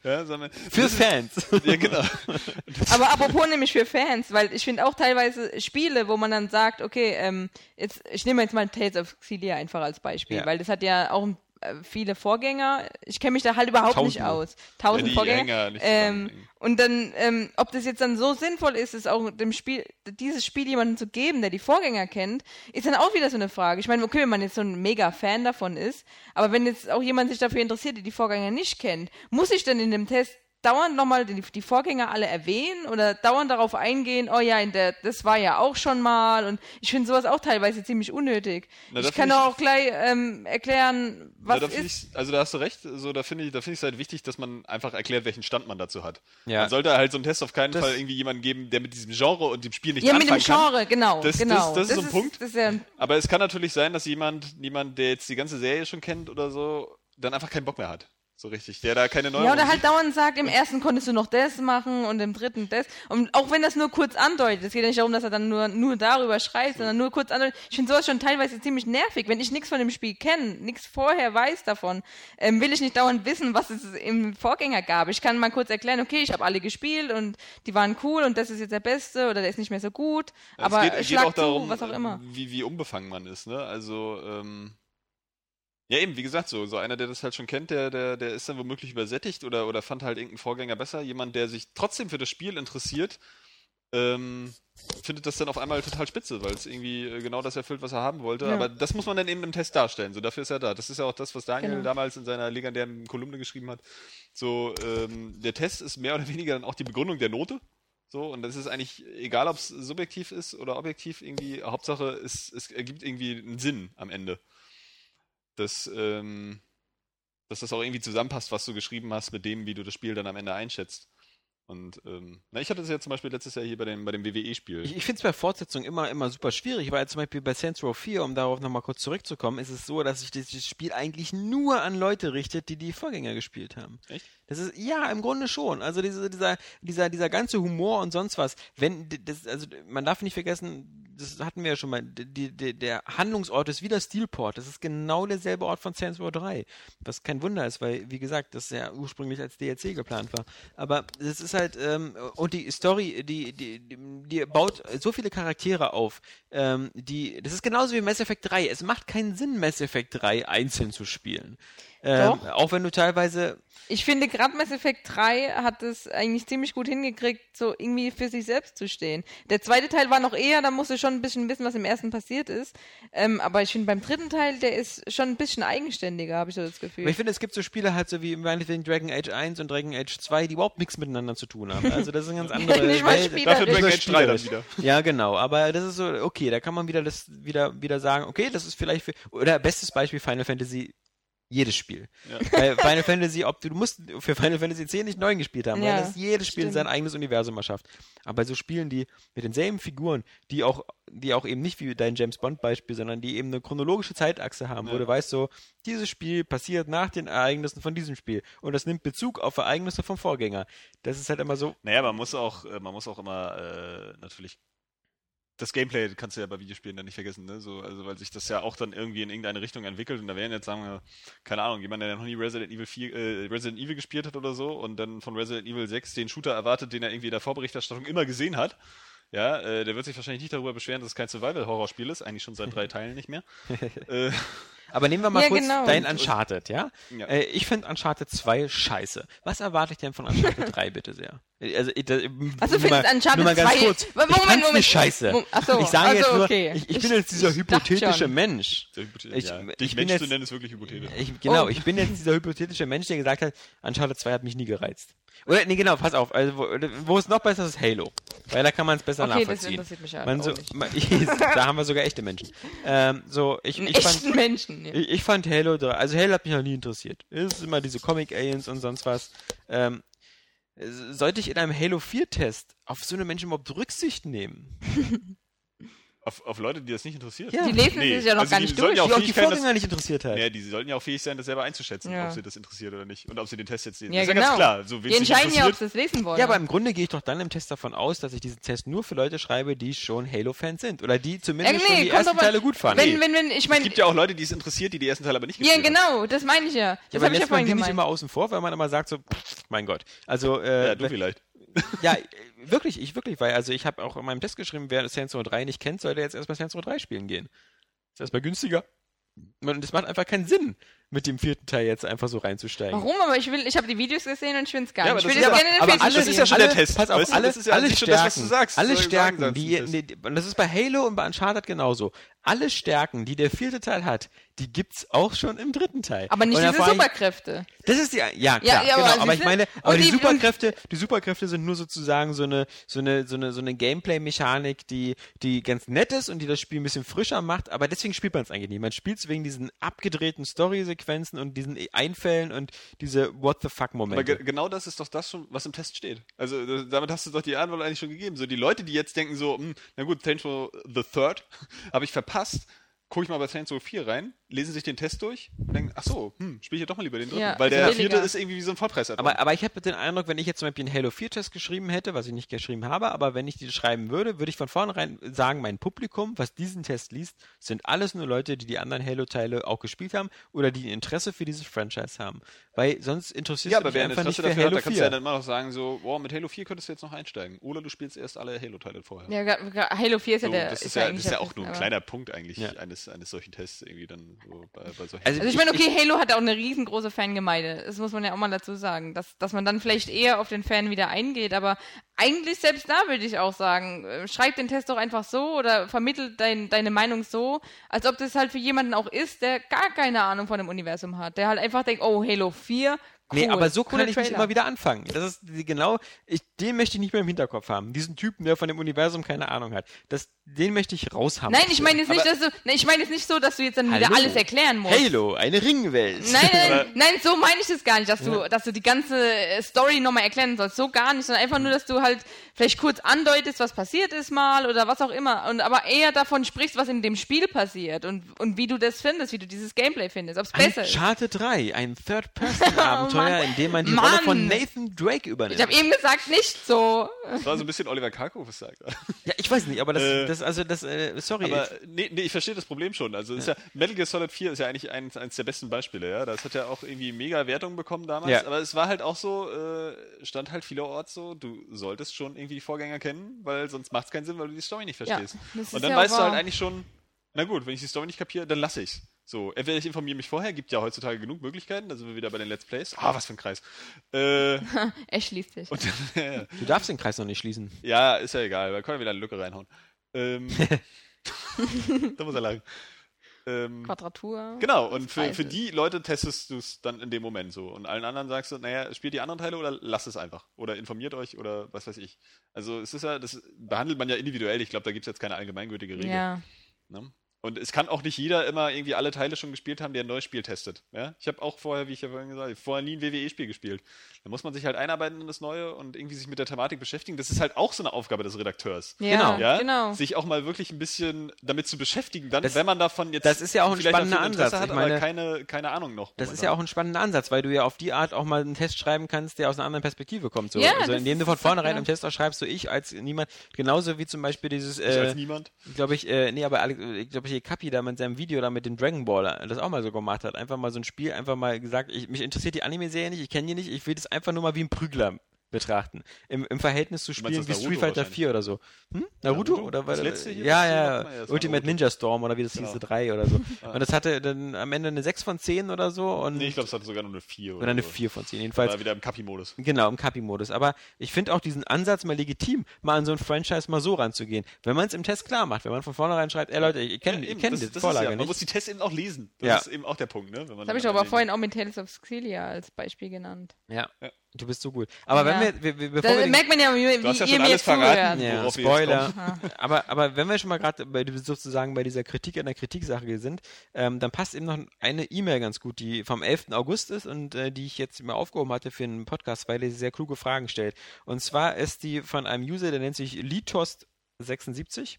Ja, wir, Für Fans. ja genau. Aber apropos nämlich für Fans, weil ich finde auch teilweise Spiele, wo man dann sagt, okay, ähm, jetzt, ich nehme jetzt mal Tales of Xillia einfach als Beispiel, Ja. weil das hat ja auch äh, viele Vorgänger. Ich kenne mich da halt überhaupt nicht Tausende. aus. Tausend Ja, Vorgänger. Nicht ähm, und dann, ähm, ob das jetzt dann so sinnvoll ist, es auch dem Spiel, dieses Spiel jemandem zu geben, der die Vorgänger kennt, ist dann auch wieder so eine Frage. Ich meine, okay, wenn man jetzt so ein mega Fan davon ist, aber wenn jetzt auch jemand sich dafür interessiert, der die Vorgänger nicht kennt, muss ich dann in dem Test dauernd nochmal die, die Vorgänger alle erwähnen oder dauernd darauf eingehen, oh ja, in der, das war ja auch schon mal und ich finde sowas auch teilweise ziemlich unnötig. Na, ich kann doch auch gleich ähm, erklären, was ja, find ist. ich, also da hast du recht, so, da finde ich, da finde ich es halt wichtig, dass man einfach erklärt, welchen Stand man dazu hat. Ja. Man sollte halt so einen Test auf keinen Das- Fall irgendwie jemanden geben, der mit diesem Genre und dem Spiel nicht Ja, mit dem anfangen kann. Genre, genau, Das- das- genau. das ist so ein Punkt. Das ist ja, Aber es kann natürlich sein, dass jemand, jemand, der jetzt die ganze Serie schon kennt oder so, dann einfach keinen Bock mehr hat. So richtig. Der da keine neue ja, oder halt dauernd sagt, im ersten konntest du noch das machen und im dritten das. Und auch wenn das nur kurz andeutet, es geht ja nicht darum, dass er dann nur, nur darüber schreibt, sondern nur kurz andeutet. Ich finde sowas schon teilweise ziemlich nervig. Wenn ich nichts von dem Spiel kenne, nichts vorher weiß davon, ähm, will ich nicht dauernd wissen, was es im Vorgänger gab. Ich kann mal kurz erklären, okay, ich habe alle gespielt und die waren cool und das ist jetzt der beste oder der ist nicht mehr so gut. Aber es geht, geht auch darum, zu, was auch immer. Wie, wie unbefangen man ist, ne? Also, ähm, ja eben, wie gesagt, so, so einer, der das halt schon kennt, der, der, der ist dann womöglich übersättigt oder, oder fand halt irgendeinen Vorgänger besser. Jemand, der sich trotzdem für das Spiel interessiert, ähm, findet das dann auf einmal total spitze, weil es irgendwie äh, genau das erfüllt, was er haben wollte. Ja. Aber das muss man dann eben im Test darstellen. So, dafür ist er da. Das ist ja auch das, was Daniel Genau. damals in seiner legendären Kolumne geschrieben hat. So, ähm, der Test ist mehr oder weniger dann auch die Begründung der Note. So, und das ist eigentlich egal, ob es subjektiv ist oder objektiv irgendwie. Hauptsache, es, es ergibt irgendwie einen Sinn am Ende. Dass, ähm, dass das auch irgendwie zusammenpasst, was du geschrieben hast, mit dem, wie du das Spiel dann am Ende einschätzt. Und ähm, na, ich hatte das ja zum Beispiel letztes Jahr hier bei dem, bei dem WWE-Spiel. Ich, ich finde es bei Fortsetzungen immer, immer super schwierig, weil zum Beispiel bei Saints Row 4, um darauf nochmal kurz zurückzukommen, ist es so, dass sich dieses Spiel eigentlich nur an Leute richtet, die die Vorgänger gespielt haben. Echt? Das ist, ja, im Grunde schon. Also diese, dieser, dieser, dieser ganze Humor und sonst was. Wenn, das, also man darf nicht vergessen, das hatten wir ja schon mal, die, die, der Handlungsort ist wieder Steelport. Das ist genau derselbe Ort von Saints Row 3. Was kein Wunder ist, weil, wie gesagt, das ja ursprünglich als DLC geplant war. Aber das ist halt, ähm, und die Story, die, die, die, die baut so viele Charaktere auf, ähm, die, das ist genauso wie Mass Effect 3. Es macht keinen Sinn, Mass Effect 3 einzeln zu spielen. Ähm, Doch. auch wenn du teilweise Ich finde, gerade Mass Effect 3 hat es eigentlich ziemlich gut hingekriegt, so irgendwie für sich selbst zu stehen. Der zweite Teil war noch eher, da musst du schon ein bisschen wissen, was im ersten passiert ist. Ähm, aber ich finde, beim dritten Teil, der ist schon ein bisschen eigenständiger, habe ich so das Gefühl. Aber ich finde, es gibt so Spiele halt so wie meinetwegen Dragon Age 1 und Dragon Age 2, die überhaupt nichts miteinander zu tun haben. Also das sind ganz andere Nicht mal Welt-. Dafür Dragon Age 3 dann wieder. Ja, genau. Aber das ist so, okay, da kann man wieder das wieder, wieder sagen, okay, das ist vielleicht für, oder bestes Beispiel Final Fantasy jedes Spiel. Ja. Weil Final Fantasy, ob du, du musst für Final Fantasy 10 nicht neun gespielt haben, Ja, weil das jedes Spiel stimmt. sein eigenes Universum erschafft. Aber bei so Spielen, die mit denselben Figuren, die auch, die auch eben nicht wie dein James Bond Beispiel, sondern die eben eine chronologische Zeitachse haben, wo Ja. du weißt so, dieses Spiel passiert nach den Ereignissen von diesem Spiel und das nimmt Bezug auf Ereignisse vom Vorgänger. Das ist halt immer so, Naja, man muss auch, äh, man muss auch immer äh, natürlich. Das Gameplay kannst du ja bei Videospielen dann nicht vergessen, ne? So, also weil sich das ja auch dann irgendwie in irgendeine Richtung entwickelt und da wären jetzt, sagen wir, keine Ahnung, jemand, der noch nie Resident Evil 4, äh, Resident Evil gespielt hat oder so und dann von Resident Evil 6 den Shooter erwartet, den er irgendwie in der Vorberichterstattung immer gesehen hat. Ja, äh, der wird sich wahrscheinlich nicht darüber beschweren, dass es kein Survival-Horror-Spiel ist, eigentlich schon seit drei Teilen nicht mehr. äh, Aber nehmen wir mal Ja, kurz genau. dein Uncharted, ja? Ja. Äh, ich finde Uncharted 2 scheiße. Was erwarte ich denn von Uncharted 3, bitte sehr? Also, ich, das, Achso, nur findest mal, Uncharted nur mal ganz 2 kurz. Moment, ich fand's Moment. nicht scheiße. Ach so, ich sage also jetzt nur, okay. ich, ich bin jetzt dieser ich hypothetische. Mensch. so hypothe- Ich- ja, ich dich bin Mensch zu jetzt- nennen ist wirklich hypothetisch. Ich, genau, Oh. ich bin jetzt dieser hypothetische Mensch, der gesagt hat, Uncharted 2 hat mich nie gereizt. Oder, nee, genau, pass auf. Also, wo, wo es noch besser ist, ist Halo. Weil da kann man es besser Okay, das nachvollziehen. interessiert mich ja Man so, man, da haben wir sogar echte Menschen. Ähm, so, ich, ich fand, echten Menschen. Ja. ich, ich fand Halo 3, also Halo hat mich noch nie interessiert. Es ist immer diese Comic-Aliens und sonst was. Ähm, sollte ich in einem Halo 4-Test auf so eine Menschen überhaupt Rücksicht nehmen? Auf, auf Leute, die das nicht interessiert. Ja. Die lesen Nee, sich ja noch also gar die nicht durch. ja auch Die auch die fähig sein, das- Vorgänger nicht interessiert hat. Ja, die sollten ja auch fähig sein, das selber einzuschätzen, Ja. ob sie das interessiert oder nicht. Und ob sie den Test jetzt sehen. Ja, das ist genau. ja ganz klar. So, Die entscheiden ja, ob sie es lesen wollen. Ja, aber im Grunde gehe ich doch dann im Test davon aus, dass ich diesen Test nur für Leute schreibe, die schon Halo-Fans sind. Oder die zumindest Ja, schon nee, die kommt ersten. Teile gut fanden. wenn, wenn, wenn, ich Es meine, gibt ja auch Leute, die es interessiert, die die ersten Teile aber nicht ja, haben. genau, das meine ich ja. Ja, Das aber habe ich ja vorhin die nicht gemeint. immer außen vor, weil man immer sagt so, pff, mein Gott. Also, äh, Ja, du vielleicht. Ja, äh, wirklich, ich wirklich, weil, also ich habe auch in meinem Test geschrieben, wer Saints Row 3 nicht kennt, sollte jetzt erstmal Saints Row 3 spielen gehen. Ist erstmal günstiger. Und es macht einfach keinen Sinn, mit dem vierten Teil jetzt einfach so reinzusteigen. Warum? Aber ich will, ich habe die Videos gesehen und ich finde es geil. Ja, aber ich das will ist das aber- gerne in den aber alles das ist ja schon alle, der Test, Pass auf, weißt du? alle, Das ist ja alle nicht schon Stärken, das, was du sagst. alle Das Stärken, die, das ist- nee, das ist bei Halo und bei Uncharted genauso. Alle Stärken, die der vierte Teil hat, die gibt's auch schon im dritten Teil. aber nicht diese frage ich- Superkräfte. Das ist die, ja, klar, Ja, ja, genau, aber aber ich meine, aber die, die- Superkräfte, die Superkräfte sind nur sozusagen so eine, so eine, so eine, so eine Gameplay-Mechanik, die, die ganz nett ist und die das Spiel ein bisschen frischer macht, aber deswegen spielt man es eigentlich nicht. Man spielt es wegen diesen abgedrehten Story-Sequenzen und diesen Einfällen und diese What the Aber fuck-Momente. ge genau das ist doch das schon, was im Test steht. Also äh, damit hast du doch die Antwort eigentlich schon gegeben. So die Leute, die jetzt denken so, hm, na gut, Row the Third habe ich verpasst, gucke ich mal bei Saints Row 4 rein, lesen sich den Test durch und denken, ach so, hm, spiele ich ja doch mal lieber den dritten. Ja, Weil der billiger. vierte ist irgendwie wie so ein vollpreis Aber, aber ich habe den Eindruck, wenn ich jetzt zum Beispiel einen Halo 4-Test geschrieben hätte, was ich nicht geschrieben habe, aber wenn ich die schreiben würde, würde ich von vornherein sagen, mein Publikum, was diesen Test liest, sind alles nur Leute, die die anderen Halo-Teile auch gespielt haben oder die ein Interesse für dieses Franchise haben. Weil sonst interessiert ja, aber dich wer ein einfach nicht Interesse für dafür hat, Halo da kannst du ja 4. dann immer noch sagen, so, boah, mit Halo 4 könntest du jetzt noch einsteigen. Oder du spielst erst alle Halo-Teile vorher. Ja, Halo 4 ist ja so, der. das ist ja, das ist ja auch nur ein kleiner Punkt eigentlich Ja. eines eines, eines solchen Tests irgendwie dann so bei, bei solchen. Also Also ich meine, okay, Halo hat auch eine riesengroße Fangemeinde. Das muss man ja auch mal dazu sagen. Dass, dass man dann vielleicht eher auf den Fan wieder eingeht. Aber eigentlich selbst da würde ich auch sagen, äh, schreib den Test doch einfach so oder vermittelt dein, deine Meinung so, als ob das halt für jemanden auch ist, der gar keine Ahnung von dem Universum hat. Der halt einfach denkt, oh, Halo 4, cool. Nee, aber so kann cooler ich nicht Trailer. immer wieder anfangen. Das ist die- genau, ich, den möchte ich nicht mehr im Hinterkopf haben. Diesen Typen, der von dem Universum keine Ahnung hat. Das, den möchte ich raushaben. Nein, ich meine jetzt nicht, Aber- dass du, nein, ich meine jetzt nicht so, dass du jetzt dann wieder Hallo. alles erklären musst. Halo, eine Ringwelt. Nein, nein, nein, so meine ich das gar nicht, dass du, dass du die ganze äh, Story nochmal erklären sollst. So gar nicht, sondern einfach nur, dass du halt vielleicht kurz andeutest, was passiert ist mal oder was auch immer. Und aber eher davon sprichst, was in dem Spiel passiert und, und wie du das findest, wie du dieses Gameplay findest, ob es besser ist. Uncharted 3, ein Third-Person-Abenteuer, Mann. in dem man die Rolle von Mann. Nathan Drake übernimmt. Ich habe eben gesagt, nicht so. das war so ein bisschen Oliver Kalkofe sagt. ja, ich weiß nicht, aber das, Äh, das also das, äh, sorry. Aber nee, nee, ich verstehe das Problem schon. Also ist ja, Metal Gear Solid 4 ist ja eigentlich eins, eins der besten Beispiele, ja. Das hat ja auch irgendwie mega Wertung bekommen damals. Ja. Aber es war halt auch so, äh, stand halt vielerorts so, du solltest schon irgendwie die Vorgänger kennen, weil sonst macht es keinen Sinn, weil du die Story nicht verstehst. ist Und dann ja weißt du halt wahr. eigentlich schon, na gut, wenn ich die Story nicht kapiere, dann lasse ich's. So, entweder ich informiere mich vorher, gibt ja heutzutage genug Möglichkeiten, da sind wir wieder bei den Let's Plays. Ah, was für ein Kreis. Äh, Er schließt sich. und ja. du darfst den Kreis noch nicht schließen. Ja, ist ja egal, weil können wir wieder eine Lücke reinhauen. Ähm, da muss er lachen. Ähm, Quadratur. genau, und für, für die Leute testest du es dann in dem Moment so. Und allen anderen sagst du, naja, spielt die anderen Teile oder lasst es einfach. Oder informiert euch oder was weiß ich. Also es ist ja, das behandelt man ja individuell. Ich glaube, da gibt es jetzt keine allgemeingültige Regel. Ja. Ne? Und es kann auch nicht jeder immer irgendwie alle Teile schon gespielt haben, der ein neues Spiel testet. Ja? Ich habe auch vorher, wie ich ja vorhin gesagt habe, vorher nie ein WWE-Spiel gespielt. Da muss man sich halt einarbeiten in das Neue und irgendwie sich mit der Thematik beschäftigen. Das ist halt auch so eine Aufgabe des Redakteurs. Ja, Genau. Ja? genau. Sich auch mal wirklich ein bisschen damit zu beschäftigen, dann, Das- wenn man davon jetzt das ist ja auch ein spannender Ansatz. hat, Ich meine, aber keine, keine Ahnung noch. Das ist ja auch ein spannender Ansatz, weil du ja auf die Art auch mal einen Test schreiben kannst, der aus einer anderen Perspektive kommt. So. Ja, also das indem du von vornherein genau. im Test auch schreibst, so ich als niemand, genauso wie zum Beispiel dieses, ich als äh, niemand. glaube ich, äh, nee, aber Alex, ich glaube, hier Kapi da mit seinem Video da mit dem Dragon Ball das auch mal so gemacht hat. Einfach mal so ein Spiel, einfach mal gesagt, ich, mich interessiert die Anime-Serie nicht, ich kenne die nicht, ich will das einfach nur mal wie ein Prügler betrachten. Im, im Verhältnis zu Spielen wie Street Fighter wahrscheinlich? 4 oder so. Hm? Naruto? Naruto? Oder war Das letzte hier, ja, ja? Ja, Ultimate Naruto. Ninja Storm oder wie das Genau. hieß, 3 oder so. Und das hatte dann am Ende eine 6 von 10 oder so und Nee, ich glaube, es hatte sogar nur eine 4 oder, oder eine so. 4 von 10. Jedenfalls War wieder im Kapi-Modus. Genau, im Kapi-Modus. Aber ich finde auch diesen Ansatz mal legitim, mal an so ein Franchise mal so ranzugehen. Wenn man es im Test klar macht, wenn man von vornherein schreibt, ey Leute, ihr kennt, Ja, ihr eben, kennt das- die das Vorlage ja, Man nicht. muss die Tests eben auch lesen. Das Ja. ist eben auch der Punkt, ne? Wenn man Das habe ich aber vorhin auch mit Tales of Xillia als Beispiel genannt. Ja, Ja. Du bist so gut. Aber Ja. wenn wir, wir, bevor Da wir den, merkt man ja, wie, Du hast ja schon ihr mir alles verraten. ja, Spoiler. aber, aber wenn wir schon mal gerade sozusagen bei dieser Kritik an der Kritiksache sind, ähm, dann passt eben noch eine E-Mail ganz gut, die vom 11. August ist und äh, die ich jetzt mal aufgehoben hatte für einen Podcast, weil er sehr kluge Fragen stellt. Und zwar ist die von einem User, der nennt sich Litost76.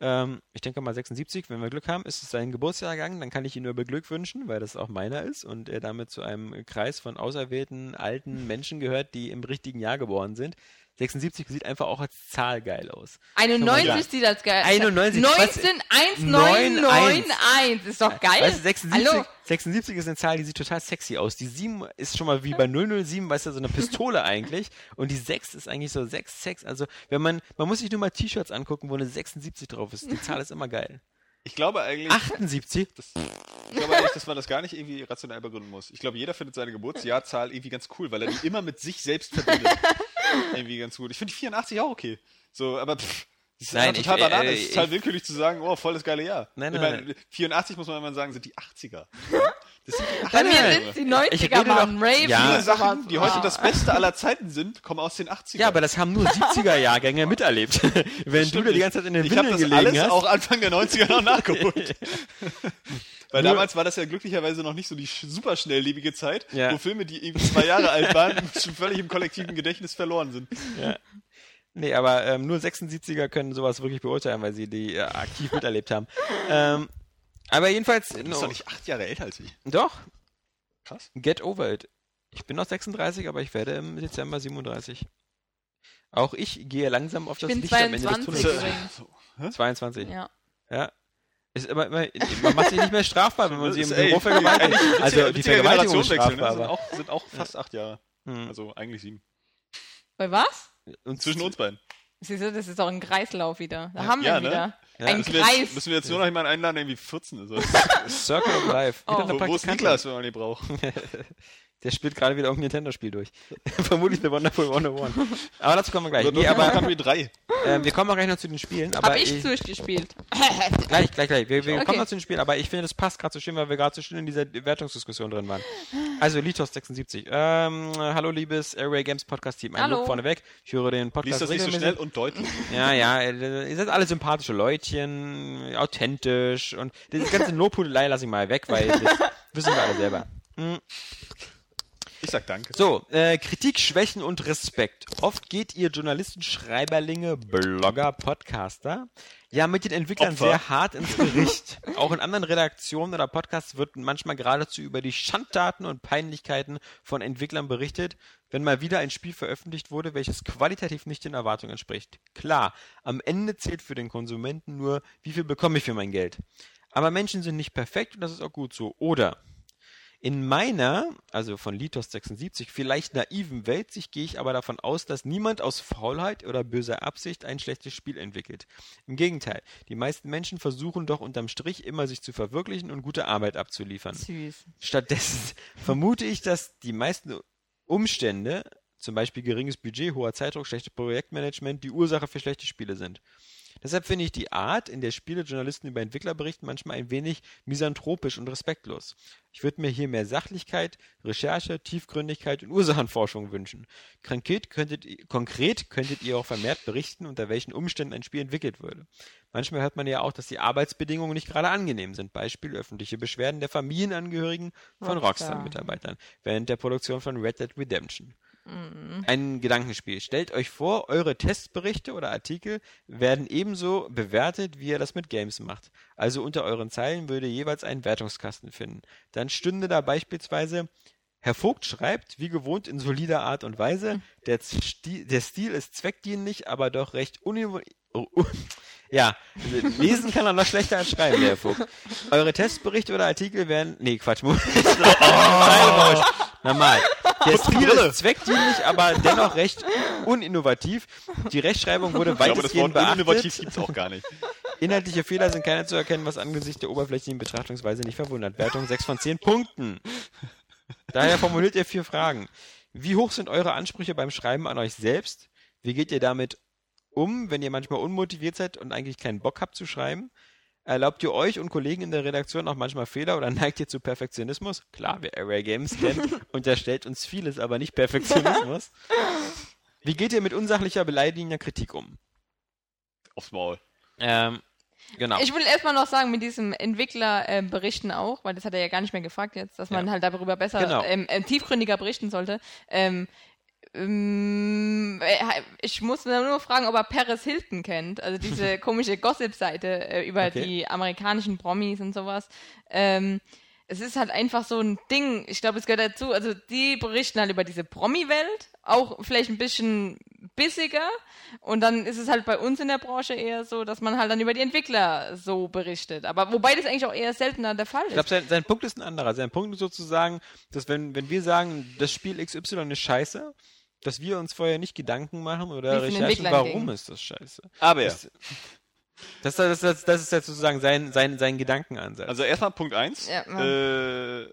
Ähm, ich denke mal 76, wenn wir Glück haben, ist es sein Geburtsjahrgang, dann kann ich ihn nur beglückwünschen, weil das auch meiner ist und er damit zu einem Kreis von auserwählten alten Menschen gehört, die im richtigen Jahr geboren sind. 76 sieht einfach auch als Zahl geil aus. Kann man 91 sagen. sieht das geil. 91, was- 191991 ist doch geil. Weißt du, 76, Hallo? 76 ist eine Zahl, die sieht total sexy aus. Die 7 ist schon mal wie bei 007, weißt du, so eine Pistole eigentlich. Und die 6 ist eigentlich so 6, 6. Also, wenn man, man muss sich nur mal T-Shirts angucken, wo eine 76 drauf ist. Die Zahl ist immer geil. Ich glaube eigentlich, 78? das, ich glaube eigentlich, dass man das gar nicht irgendwie rational begründen muss. Ich glaube, jeder findet seine Geburtsjahrzahl irgendwie ganz cool, weil er die immer mit sich selbst verbindet. irgendwie ganz gut. Ich finde die 84 auch okay. So, aber pff, das ist Nein, total ich- äh. Es ich- ist total willkürlich zu sagen, oh, voll das geile Jahr. Nein, ich nein, meine, 84 muss man immer sagen, sind die 80er. Das sind die 80er. Bei mir sind die Ich 90er rede waren doch- Rave. Ja. Sachen, die heute das Beste aller Zeiten sind, kommen aus den 80ern. Ja, aber das haben nur 70er-Jahrgänge miterlebt. Wenn du da die ganze Zeit in den Ich habe Windeln das gelegen alles hast. auch Anfang der 90er noch nachgeholt. Weil Nur- damals war das ja glücklicherweise noch nicht so die sch- super schnelllebige Zeit, Ja. wo Filme, die eben zwei Jahre alt waren, schon völlig im kollektiven Gedächtnis verloren sind. Nee, aber ähm, nur 76er können sowas wirklich beurteilen, weil sie die äh, aktiv miterlebt haben. Ähm, aber jedenfalls, Du bist no, doch nicht acht Jahre älter als ich. doch, Krass. get over it. Ich bin noch 36, aber ich werde im Dezember 37. Auch ich gehe langsam auf Ich das bin Licht am Ende des 22 Tunnels. So. Hä? 22. Ja. Ja. Ist aber immer, man macht sich nicht mehr strafbar, wenn man sie im Büro vergewaltigt. Also die Vergewaltigung ist Generationswechsel, strafbar. ne? sind, auch, sind auch fast acht Jahre. Hm. Also eigentlich sieben. Bei was? Und Zwischen uns beiden. Siehst du, das ist doch ein Kreislauf wieder. Da haben wir Ja, ihn ne? wieder. Ein Müssen wir, jetzt, Kreis. müssen wir jetzt nur noch jemanden einladen, der irgendwie 14 ist? Circle of Life. Oh. Wo, wo ist. Niklas, wenn man die braucht? Der spielt gerade wieder irgendein Nintendo-Spiel durch. Vermutlich eine Wonderful 101. Aber dazu kommen wir gleich. Nee, aber Country 3. äh, wir kommen auch gleich noch zu den Spielen. Aber Hab ich durchgespielt. Gleich, gleich, gleich. Wir, wir Okay. kommen noch zu den Spielen, aber ich finde, das passt gerade so schön, weil wir gerade so schön in dieser Wertungsdiskussion drin waren. Also, Litos76. Ähm, hallo, liebes Airway Games Podcast-Team. Ein Hallo. Lob vorneweg. Ich höre den Lies Podcast das nicht so schnell und deutlich. Ja, ja, ihr seid alle sympathische Leutchen, authentisch und diese ganze Lobhudelei lasse ich mal weg, weil das wissen wir alle selber. Ich sag danke. So, äh, Kritik, Schwächen und Respekt. Oft geht ihr Journalisten, Schreiberlinge, Blogger, Podcaster ja mit den Entwicklern Opfer. sehr hart ins Gericht. Auch in anderen Redaktionen oder Podcasts wird manchmal geradezu über die Schandtaten und Peinlichkeiten von Entwicklern berichtet, wenn mal wieder ein Spiel veröffentlicht wurde, welches qualitativ nicht den Erwartungen entspricht. Klar, am Ende zählt für den Konsumenten nur, wie viel bekomme ich für mein Geld. Aber Menschen sind nicht perfekt und das ist auch gut so. Oder in meiner, also von Litos 76, vielleicht naiven Welt sich gehe ich aber davon aus, dass niemand aus Faulheit oder böser Absicht ein schlechtes Spiel entwickelt. Im Gegenteil, die meisten Menschen versuchen doch unterm Strich immer sich zu verwirklichen und gute Arbeit abzuliefern. Süß. Stattdessen vermute ich, dass die meisten Umstände, zum Beispiel geringes Budget, hoher Zeitdruck, schlechtes Projektmanagement, die Ursache für schlechte Spiele sind. Deshalb finde ich die Art, in der Spielejournalisten über Entwickler berichten, manchmal ein wenig misanthropisch und respektlos. Ich würde mir hier mehr Sachlichkeit, Recherche, Tiefgründigkeit und Ursachenforschung wünschen. Konkret könntet, ihr- konkret könntet ihr auch vermehrt berichten, unter welchen Umständen ein Spiel entwickelt würde. Manchmal hört man ja auch, dass die Arbeitsbedingungen nicht gerade angenehm sind. Beispiel öffentliche Beschwerden der Familienangehörigen von Rockstar. Rockstar-Mitarbeitern während der Produktion von Red Dead Redemption. Mhm. Ein Gedankenspiel. Stellt euch vor, eure Testberichte oder Artikel werden ebenso bewertet, wie ihr das mit Games macht. Also unter euren Zeilen würde jeweils ein Wertungskasten finden. Dann stünde da beispielsweise Herr Vogt schreibt, wie gewohnt in solider Art und Weise, der, Stil, der Stil ist zweckdienlich, aber doch recht univ oh, oh, ja, lesen kann er noch schlechter als schreiben, Herr Vogt. Eure Testberichte oder Artikel werden, nee, Quatsch, Moment. Zeile Normal. Der Stil ist zweckdienlich, aber dennoch recht uninnovativ. Die Rechtschreibung wurde Ich glaube, das weitestgehend Wort uninnovativ beachtet. gibt's auch gar nicht. Inhaltliche Fehler sind keine zu erkennen, was angesichts der oberflächlichen Betrachtungsweise nicht verwundert. Wertung 6 von 10 Punkten. Daher formuliert ihr vier Fragen. Wie hoch sind eure Ansprüche beim Schreiben an euch selbst? Wie geht ihr damit um, wenn ihr manchmal unmotiviert seid und eigentlich keinen Bock habt zu schreiben? Erlaubt ihr euch und Kollegen in der Redaktion auch manchmal Fehler oder neigt ihr zu Perfektionismus? Klar, wer Array Games kennt, unterstellt uns vieles, aber nicht Perfektionismus. Wie geht ihr mit unsachlicher, beleidigender Kritik um? Aufs Maul. Ähm, genau. Ich will erstmal noch sagen, mit diesem Entwickler äh, berichten auch, weil das hat er ja gar nicht mehr gefragt jetzt, dass man Ja. halt darüber besser, Genau. ähm, äh, tiefgründiger berichten sollte. Ähm, ähm, äh, ich muss nur fragen, ob er Paris Hilton kennt, also diese komische Gossip-Seite äh, über Okay. die amerikanischen Promis und sowas. Ähm, es ist halt einfach so ein Ding, ich glaube, es gehört dazu, also die berichten halt über diese Promi-Welt, auch vielleicht ein bisschen bissiger und dann ist es halt bei uns in der Branche eher so, dass man halt dann über die Entwickler so berichtet. Aber wobei das eigentlich auch eher seltener der Fall Ich ist. glaube, sein, sein Punkt ist ein anderer. Sein Punkt ist sozusagen, dass wenn, wenn wir sagen, das Spiel XY ist scheiße, dass wir uns vorher nicht Gedanken machen oder Recherchen, Entwicklern warum ist das scheiße. Aber ja. Das, das, das, das, das ist jetzt sozusagen sein, sein, sein Gedankenansatz. Also erstmal Punkt eins. Ja, äh,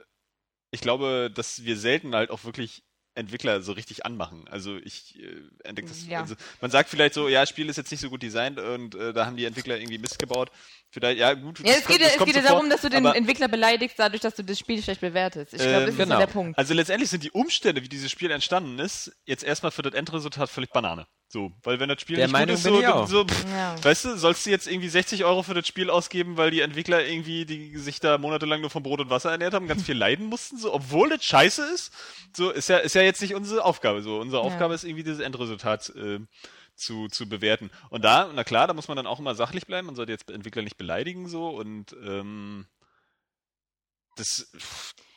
ich glaube, dass wir selten halt auch wirklich Entwickler so richtig anmachen. Also ich äh, entdecke das. Ja. Also man sagt vielleicht so, ja, Spiel ist jetzt nicht so gut designt und äh, da haben die Entwickler irgendwie Mist gebaut. Vielleicht, ja gut. ja, das es kommt- geht, ja- das es kommt geht ja so darum, dass du den aber, Entwickler beleidigst, dadurch, dass du das Spiel schlecht bewertest. Ich glaube, das Ähm, ist genau. ja der Punkt. Also letztendlich sind die Umstände, wie dieses Spiel entstanden ist, jetzt erstmal für das Endresultat völlig Banane. So, weil wenn das Spiel Der nicht Meinung gut ist, so, dann- so pff, Ja. weißt du, sollst du jetzt irgendwie 60 Euro für das Spiel ausgeben, weil die Entwickler irgendwie die sich da monatelang nur von Brot und Wasser ernährt haben, ganz viel leiden mussten, so, obwohl das scheiße ist, so ist ja ist ja jetzt nicht unsere Aufgabe. So, unsere Ja. Aufgabe ist irgendwie dieses Endresultat äh, zu, zu bewerten. Und da, na klar, da muss man dann auch immer sachlich bleiben. Man sollte jetzt Entwickler nicht beleidigen so und ähm, das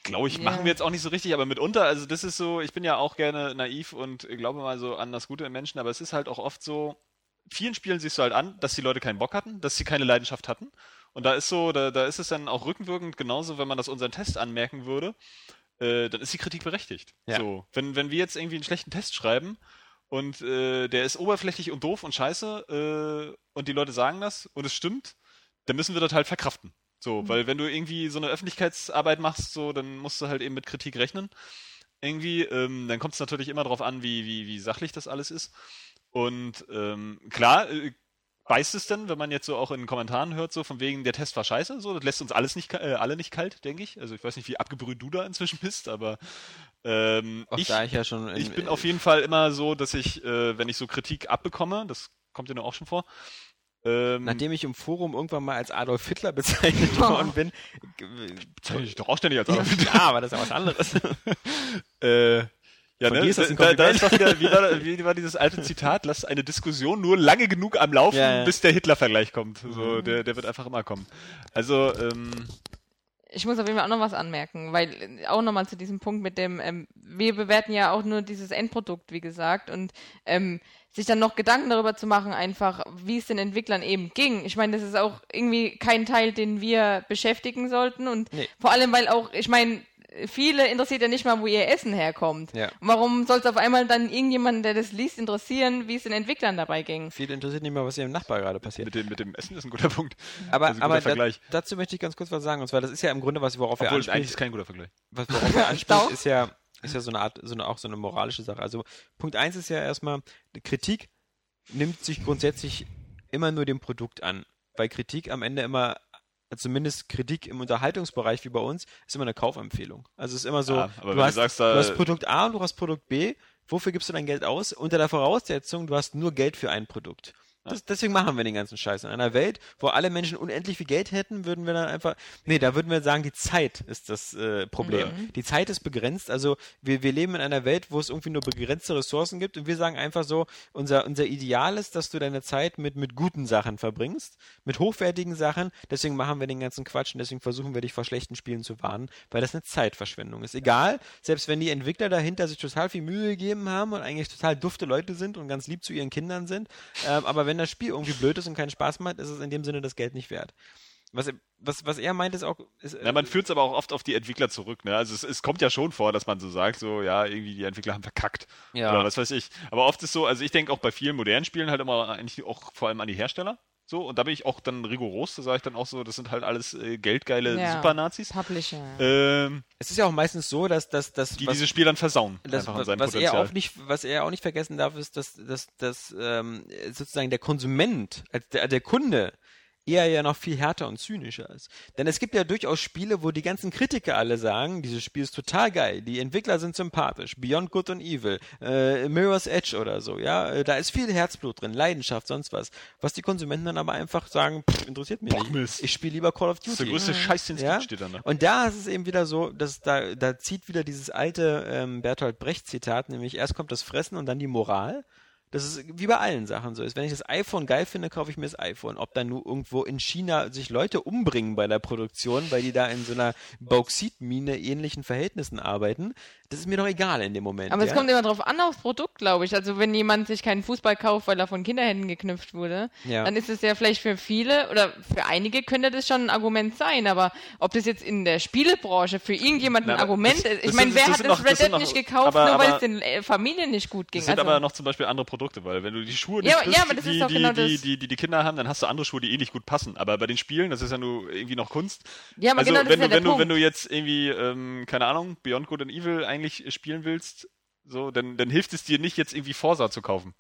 glaube ich, Ja. machen wir jetzt auch nicht so richtig, aber mitunter, also das ist so, ich bin ja auch gerne naiv und glaube mal so an das Gute im Menschen, aber es ist halt auch oft so, vielen Spielen siehst du halt an, dass die Leute keinen Bock hatten, dass sie keine Leidenschaft hatten. Und da ist so, da, da ist es dann auch rückwirkend genauso, wenn man das unseren Test anmerken würde, äh, dann ist die Kritik berechtigt. Ja. So, wenn, wenn wir jetzt irgendwie einen schlechten Test schreiben und äh, der ist oberflächlich und doof und scheiße äh, und die Leute sagen das und es stimmt, dann müssen wir das halt verkraften. So, weil wenn du irgendwie so eine Öffentlichkeitsarbeit machst, so, dann musst du halt eben mit Kritik rechnen. Irgendwie, ähm, dann kommt es natürlich immer darauf an, wie, wie, wie sachlich das alles ist. Und ähm, klar, äh, beißt es denn, wenn man jetzt so auch in den Kommentaren hört, so von wegen, der Test war scheiße, so, das lässt uns alles nicht, äh, alle nicht kalt, denke ich. Also ich weiß nicht, wie abgebrüht du da inzwischen bist, aber ähm, Auch ich, da ich ja schon. in- ich bin auf jeden Fall immer so, dass ich, äh, wenn ich so Kritik abbekomme, das kommt dir nur auch schon vor, ähm, Nachdem ich im Forum irgendwann mal als Adolf Hitler bezeichnet worden bin. bezeichne ich doch auch ständig als Ja, Adolf klar, aber das ist ja was anderes. Äh, ja, Von ne? ist da, da ist doch wieder, wie war, wie war dieses alte Zitat, lass eine Diskussion nur lange genug am Laufen, Ja, ja. bis der Hitler-Vergleich kommt. So, der, der wird einfach immer kommen. Also, ähm, Ich muss auf jeden Fall auch noch was anmerken, weil äh, auch nochmal zu diesem Punkt mit dem, ähm, wir bewerten ja auch nur dieses Endprodukt, wie gesagt, und ähm, sich dann noch Gedanken darüber zu machen, einfach, wie es den Entwicklern eben ging. Ich meine, das ist auch irgendwie kein Teil, den wir beschäftigen sollten und Nee. vor allem, weil auch, ich meine, viele interessiert ja nicht mal, wo ihr Essen herkommt. Ja. Und warum soll es auf einmal dann irgendjemanden, der das liest, interessieren, wie es den Entwicklern dabei ging? Viel interessiert nicht mehr, was hier im Nachbar gerade passiert. mit dem, mit dem Essen ist ein guter Punkt. Aber, Also, guter aber da, dazu möchte ich ganz kurz was sagen. Und zwar, das ist ja im Grunde was, worauf wir Obwohl, eigentlich ansprechen. ist kein guter Vergleich. was worauf er anspricht, Doch. ist ja, ist ja so eine Art, so eine, auch so eine moralische Sache. Also Punkt eins ist ja erstmal, Kritik nimmt sich grundsätzlich immer nur dem Produkt an, weil Kritik am Ende immer, zumindest Kritik im Unterhaltungsbereich wie bei uns, ist immer eine Kaufempfehlung. Also es ist immer so, Ja, du, hast, sagst, du hast Produkt A und du hast Produkt B, wofür gibst du dein Geld aus? Unter der Voraussetzung, du hast nur Geld für ein Produkt. Das, deswegen machen wir den ganzen Scheiß. In einer Welt, wo alle Menschen unendlich viel Geld hätten, würden wir dann einfach, nee, da würden wir sagen, die Zeit ist das äh, Problem. Die Zeit ist begrenzt. Also wir, wir leben in einer Welt, wo es irgendwie nur begrenzte Ressourcen gibt und wir sagen einfach so, unser, unser Ideal ist, dass du deine Zeit mit, mit guten Sachen verbringst, mit hochwertigen Sachen. Deswegen machen wir den ganzen Quatsch und deswegen versuchen wir dich vor schlechten Spielen zu warnen, weil das eine Zeitverschwendung ist. Egal, selbst wenn die Entwickler dahinter sich total viel Mühe gegeben haben und eigentlich total dufte Leute sind und ganz lieb zu ihren Kindern sind, ähm, aber wenn das Spiel irgendwie blöd ist und keinen Spaß macht, ist es in dem Sinne das Geld nicht wert. Was, was, was er meint, ist auch. Ist, Ja, man führt es aber auch oft auf die Entwickler zurück. Ne? Also es, es kommt ja schon vor, dass man so sagt, so ja, irgendwie die Entwickler haben verkackt. Ja. Oder was weiß ich. Aber oft ist so, also ich denke auch bei vielen modernen Spielen halt immer eigentlich auch vor allem an die Hersteller. So, und da bin ich auch dann rigoros, da sage ich dann auch so, das sind halt alles äh, geldgeile Ja. Super-Nazis. Publisher. Ähm, es ist ja auch meistens so, dass, dass, dass die was, dieses Spiel dann versauen. das, was, was er auch nicht, was er auch nicht vergessen darf, ist, dass, dass, dass ähm, sozusagen der Konsument, als der, der Kunde, eher ja noch viel härter und zynischer ist. Denn es gibt ja durchaus Spiele, wo die ganzen Kritiker alle sagen, dieses Spiel ist total geil, die Entwickler sind sympathisch, Beyond Good and Evil, äh, Mirror's Edge oder so, ja, äh, da ist viel Herzblut drin, Leidenschaft, sonst was. Was die Konsumenten dann aber einfach sagen, pff, interessiert mich nicht. Mist. Ich spiele lieber Call of das ist der Duty. größte Scheiß, den es Ja? gibt, steht dann da. Und da ist es eben wieder so, dass da, da zieht wieder dieses alte ähm, Bertolt Brecht-Zitat, nämlich erst kommt das Fressen und dann die Moral. Das ist wie bei allen Sachen so ist. Wenn ich das iPhone geil finde, kaufe ich mir das iPhone. Ob dann nur irgendwo in China sich Leute umbringen bei der Produktion, weil die da in so einer Bauxitmine ähnlichen Verhältnissen arbeiten, das ist mir doch egal in dem Moment. Aber ja? es kommt immer drauf an, aufs Produkt, glaube ich. Also wenn jemand sich keinen Fußball kauft, weil er von Kinderhänden geknüpft wurde, Ja. dann ist es ja vielleicht für viele oder für einige könnte das schon ein Argument sein. Aber ob das jetzt in der Spielebranche für irgendjemanden Na, ein Argument das- ist, ich meine, wer das hat das noch- Red Dead nicht gekauft, aber- nur weil aber- es den äh, Familien nicht gut ging? Das sind also, aber noch zum Beispiel andere Produkte, weil wenn du die Schuhe nicht Ja, kriegst, ja, aber das die, ist doch die, genau die, das. die, die die Kinder haben, dann hast du andere Schuhe, die eh nicht gut passen. Aber bei den Spielen, das ist ja nur irgendwie noch Kunst. Ja, aber also genau das wenn ist ja du, der wenn du, wenn Punkt. du jetzt irgendwie, ähm, keine Ahnung, Beyond Good and Evil eigentlich spielen willst, so, dann, dann hilft es dir nicht, jetzt irgendwie Forza zu kaufen.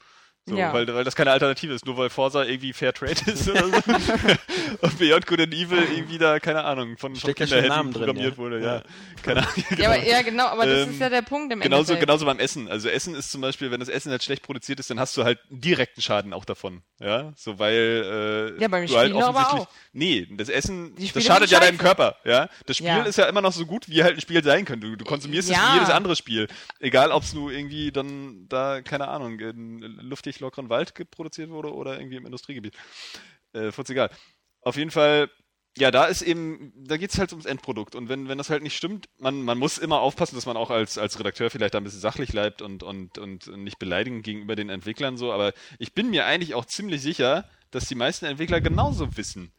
So, Ja. weil, weil das keine Alternative ist, nur weil Forza irgendwie Fair Trade ist oder so. und Beyond Good and Evil irgendwie da, keine Ahnung, von, von Kinderhänden Namen drin, programmiert ja. wurde, Ja. ja. Keine Ahnung. ja, aber, ja, genau, aber das Ähm, ist ja der Punkt im Genauso, Endeffekt. genauso beim Essen. Also Essen ist zum Beispiel, wenn das Essen halt schlecht produziert ist, dann hast du halt einen direkten Schaden auch davon. Ja, so weil äh, Ja, beim du halt Spiel aber offensichtlich. auch. Nee, das Essen, das schadet ja deinem. Körper. Ja, das Spiel Ja. ist ja immer noch so gut, wie halt ein Spiel sein könnte. Du, du konsumierst es wie jedes andere Spiel. Egal, ob es nur irgendwie dann da, keine Ahnung, in luftig lockeren Wald produziert wurde oder irgendwie im Industriegebiet. Äh, egal. Auf jeden Fall ja, da ist eben, da geht's halt ums Endprodukt. Und wenn, wenn das halt nicht stimmt, man, man muss immer aufpassen, dass man auch als, als Redakteur vielleicht da ein bisschen sachlich bleibt und, und, und nicht beleidigend gegenüber den Entwicklern so. Aber ich bin mir eigentlich auch ziemlich sicher, dass die meisten Entwickler genauso wissen,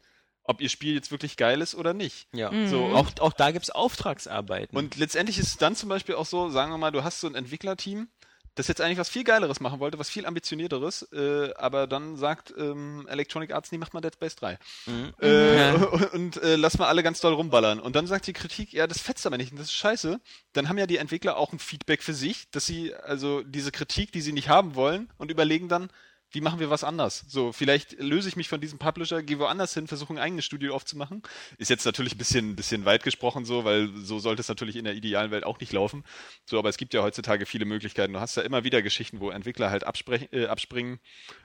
ob ihr Spiel jetzt wirklich geil ist oder nicht. Ja. So, Auch, auch da gibt's Auftragsarbeiten. und letztendlich ist es dann zum Beispiel auch so, sagen wir mal, du hast so ein Entwicklerteam, das jetzt eigentlich was viel Geileres machen wollte, was viel ambitionierteres, äh, aber dann sagt ähm, Electronic Arts, nee, macht mal Dead Space 3. Mhm. Äh, Ja. und und äh, lass mal alle ganz doll rumballern. Und dann sagt die Kritik, ja, das fetzt aber nicht und das ist scheiße. Dann haben ja die Entwickler auch ein Feedback für sich, dass sie also diese Kritik, die sie nicht haben wollen und überlegen dann, wie machen wir was anders? So, vielleicht löse ich mich von diesem Publisher, gehe woanders hin, versuche ein eigenes Studio aufzumachen. Ist jetzt natürlich ein bisschen, bisschen weit gesprochen so, weil so sollte es natürlich in der idealen Welt auch nicht laufen. So, aber es gibt ja heutzutage viele Möglichkeiten. Du hast ja immer wieder Geschichten, wo Entwickler halt äh, abspringen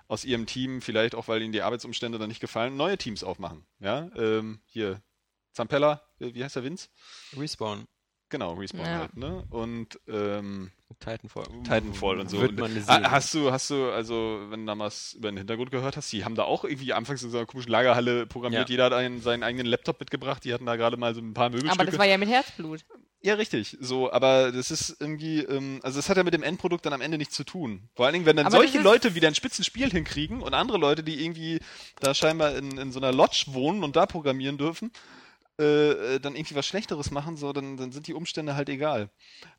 aus ihrem Team, vielleicht auch, weil ihnen die Arbeitsumstände dann nicht gefallen, neue Teams aufmachen. Ja, ähm, hier, Zampella, äh, wie heißt der Vince? Respawn, Genau, Respawn Ja. halt, ne? Und ähm, Titanfall. Titanfall und so. Wird Und, man ha- sehen. hast du, hast du, also, wenn du damals über den Hintergrund gehört hast, die haben da auch irgendwie anfangs in so einer komischen Lagerhalle programmiert, Ja. jeder hat einen, seinen eigenen Laptop mitgebracht, die hatten da gerade mal so ein paar Möbelstücke. Aber das war ja mit Herzblut. Ja, richtig. So, aber das ist irgendwie, ähm, also es hat ja mit dem Endprodukt dann am Ende nichts zu tun. Vor allen Dingen, wenn dann Aber solche das Leute wieder ein Spitzenspiel hinkriegen und andere Leute, die irgendwie da scheinbar in, in so einer Lodge wohnen und da programmieren dürfen, äh, äh, dann irgendwie was Schlechteres machen, so, dann, dann sind die Umstände halt egal.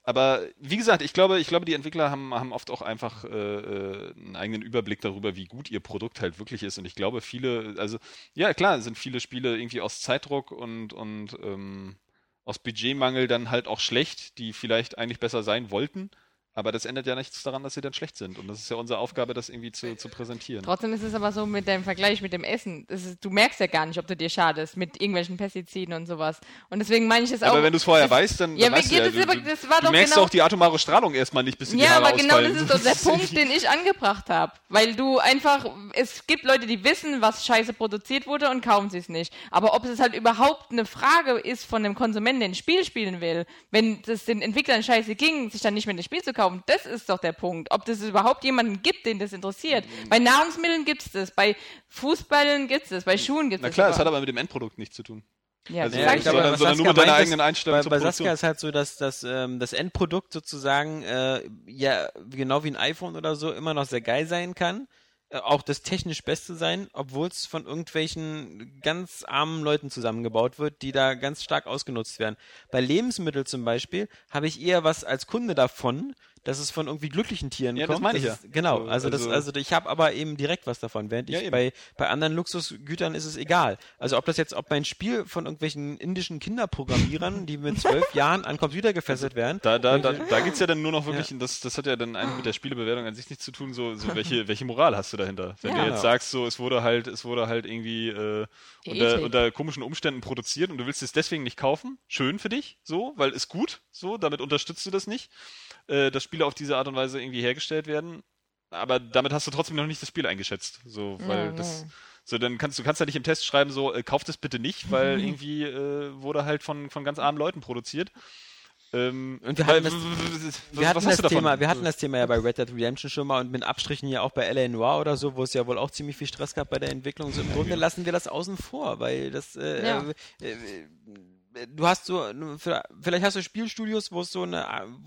Aber wie gesagt, ich glaube, ich glaube, die Entwickler haben, haben oft auch einfach äh, äh, einen eigenen Überblick darüber, wie gut ihr Produkt halt wirklich ist. Und ich glaube, viele, also ja klar, sind viele Spiele irgendwie aus Zeitdruck und, und ähm, aus Budgetmangel dann halt auch schlecht, die vielleicht eigentlich besser sein wollten. Aber das ändert ja nichts daran, dass sie dann schlecht sind. Und das ist ja unsere Aufgabe, das irgendwie zu, zu präsentieren. Trotzdem ist es aber so mit dem Vergleich mit dem Essen. Das ist, du merkst ja gar nicht, ob du dir schadest mit irgendwelchen Pestiziden und sowas. Und deswegen meine ich es auch. Aber wenn du es vorher das- weißt, dann, Ja, dann aber weißt du ja, das du, ist aber- du, das du merkst genau- auch die atomare Strahlung erstmal nicht, bis dir die Ja, Haare aber genau ausfallen. das ist doch der Punkt, den ich angebracht habe. Weil du einfach, es gibt Leute, die wissen, was scheiße produziert wurde und kaufen sie es nicht. Aber ob es halt überhaupt eine Frage ist von dem Konsumenten, der ein Spiel spielen will, wenn es den Entwicklern scheiße ging, sich dann nicht mehr das Spiel zu kaufen, das ist doch der Punkt. Ob das überhaupt jemanden gibt, den das interessiert. Bei Nahrungsmitteln gibt es das, bei Fußballen gibt es das, bei Schuhen gibt es Na das. klar, es hat aber- mit dem Endprodukt nichts zu tun. ja, also ja, ich glaube, sondern- sondern nur mit deiner eigenen Einstellung Bei, bei. Saskia ist halt so, dass, dass ähm, das Endprodukt sozusagen äh, ja genau wie ein iPhone oder so immer noch sehr geil sein kann. Äh, auch das technisch Beste sein, obwohl es von irgendwelchen ganz armen Leuten zusammengebaut wird, die da ganz stark ausgenutzt werden. Bei Lebensmitteln zum Beispiel habe ich eher was als Kunde davon, dass es von irgendwie glücklichen Tieren Ja, das kommt. meine ich ja. ist, genau, So, also, das, also- also ich habe aber eben direkt was davon, während Ja, ich eben. bei, bei anderen Luxusgütern ist es egal. Also ob das jetzt, ob mein Spiel von irgendwelchen indischen Kinderprogrammierern, die mit zwölf Jahren an Computer gefesselt werden, Da, da, da, da geht's ja dann nur noch wirklich, und das, das hat ja dann eigentlich mit der Spielebewertung an sich nichts zu tun, so, so welche, welche Moral hast du dahinter? Wenn Ja. du jetzt sagst, so, es wurde halt, es wurde halt irgendwie äh, unter, unter komischen Umständen produziert und du willst es deswegen nicht kaufen, schön für dich, so, weil ist gut, so, damit unterstützt du das nicht, äh, dass Spiele auf diese Art und Weise irgendwie hergestellt werden. Aber damit hast du trotzdem noch nicht das Spiel eingeschätzt, so, weil Ja, das, so, dann kannst du kannst ja nicht im Test schreiben, so, äh, kauft es bitte nicht, weil irgendwie äh, wurde halt von, von ganz armen Leuten produziert. Ähm, Und wir weil- hatten das- wir hatten das? Thema, wir hatten das Thema ja bei Red Dead Redemption schon mal und mit Abstrichen ja auch bei LA Noir oder so, wo es ja wohl auch ziemlich viel Stress gab bei der Entwicklung. So im Grunde lassen wir das außen vor, weil das äh, Ja. äh, äh, du hast so vielleicht hast du Spielstudios, wo es so eine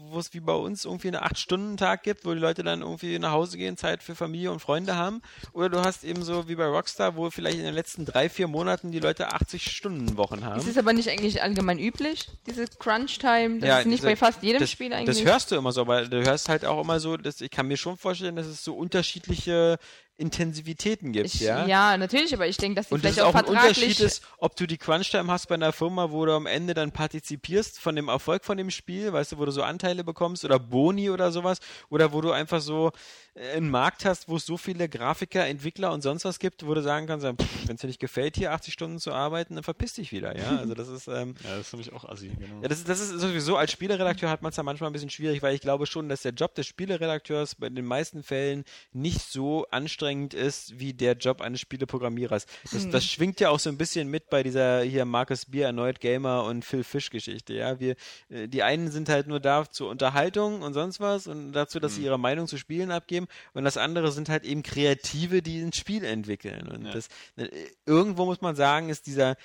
wo es wie bei uns irgendwie eine 8-Stunden-Tag gibt, wo die Leute dann irgendwie nach Hause gehen, Zeit für Familie und Freunde haben oder du hast eben so wie bei Rockstar, wo vielleicht in den letzten drei, vier Monaten die Leute 80-Stunden-Wochen haben. Ist es aber nicht eigentlich allgemein üblich, diese Crunch-Time? Das Ja, ist nicht diese- bei fast jedem das, Spiel eigentlich. Das hörst du immer so, aber du hörst halt auch immer so, dass ich kann mir schon vorstellen, dass es so unterschiedliche Intensivitäten gibt, ich, ja. ja. natürlich, aber ich denke, dass die Und vielleicht es auch ein vertraglich Unterschied ist, ob du die Crunch-Time hast bei einer Firma, wo du am Ende dann partizipierst von dem Erfolg von dem Spiel, weißt du, wo du so Anteile bekommst oder Boni oder sowas, oder wo du einfach so äh, einen Markt hast, wo es so viele Grafiker, Entwickler und sonst was gibt, wo du sagen kannst, wenn es dir nicht gefällt, hier 80 Stunden zu arbeiten, dann verpiss dich wieder, ja. Also das ist, ähm, Ja, das finde ich auch assi, genau. ja, das ist, das ist sowieso, als Spieleredakteur hat man es ja manchmal ein bisschen schwierig, weil ich glaube schon, dass der Job des Spieleredakteurs bei den meisten Fällen nicht so anstrengend ist, wie der Job eines Spieleprogrammierers. Das, das schwingt ja auch so ein bisschen mit bei dieser hier Markus Bier, erneut Gamer und Phil Fish Geschichte, ja. Wir, äh, die einen sind halt nur da zur Unterhaltung und sonst was und dazu, dass sie ihre Meinung zu Spielen abgeben und das andere sind halt eben Kreative, die ein Spiel entwickeln und Ja. das, äh, irgendwo muss man sagen, ist dieser,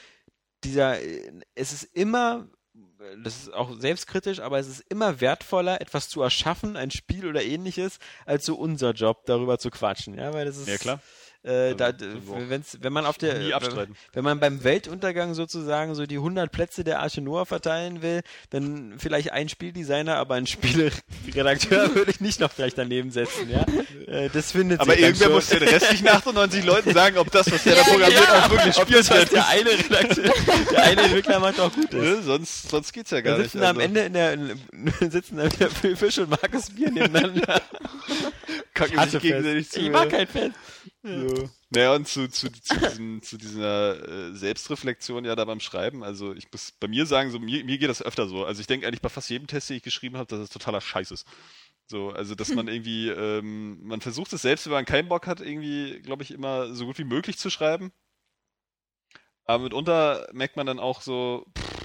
dieser, äh, es ist immer, das ist auch selbstkritisch, aber es ist immer wertvoller, etwas zu erschaffen, ein Spiel oder ähnliches, als so unser Job, darüber zu quatschen, ja, weil das ist, Ja, klar. Äh, da, Also, wenn's, wenn man auf der, abstreiten. wenn man beim Weltuntergang sozusagen so die 100 Plätze der Arche Noah verteilen will, dann vielleicht ein Spieldesigner, aber ein Spieleredakteur würde ich nicht noch vielleicht daneben setzen, ja. Äh, das findet Aber sich irgendwer muss den restlichen 98 Leuten sagen, ob das, was der da Ja, programmiert, genau. auch wirklich Ob das, der eine Redakteur, der eine Entwickler macht, auch gut ist. Ne? Sonst, sonst geht's ja gar Wir nicht. sitzen am Also, Ende in der, sitzen dann wieder Phil Fisch und Markus Bier nebeneinander. kacken sich gegenseitig zu. Ich war kein Fan. So. Naja, und zu, zu, zu, diesem, zu dieser äh, Selbstreflexion ja da beim Schreiben, also ich muss bei mir sagen, so mir, mir geht das öfter so. Also ich denke eigentlich bei fast jedem Test, den ich geschrieben habe, dass es totaler Scheiß ist. So, also dass man irgendwie, ähm, man versucht es selbst, wenn man keinen Bock hat, irgendwie, glaube ich, immer so gut wie möglich zu schreiben. Aber mitunter merkt man dann auch so, pff,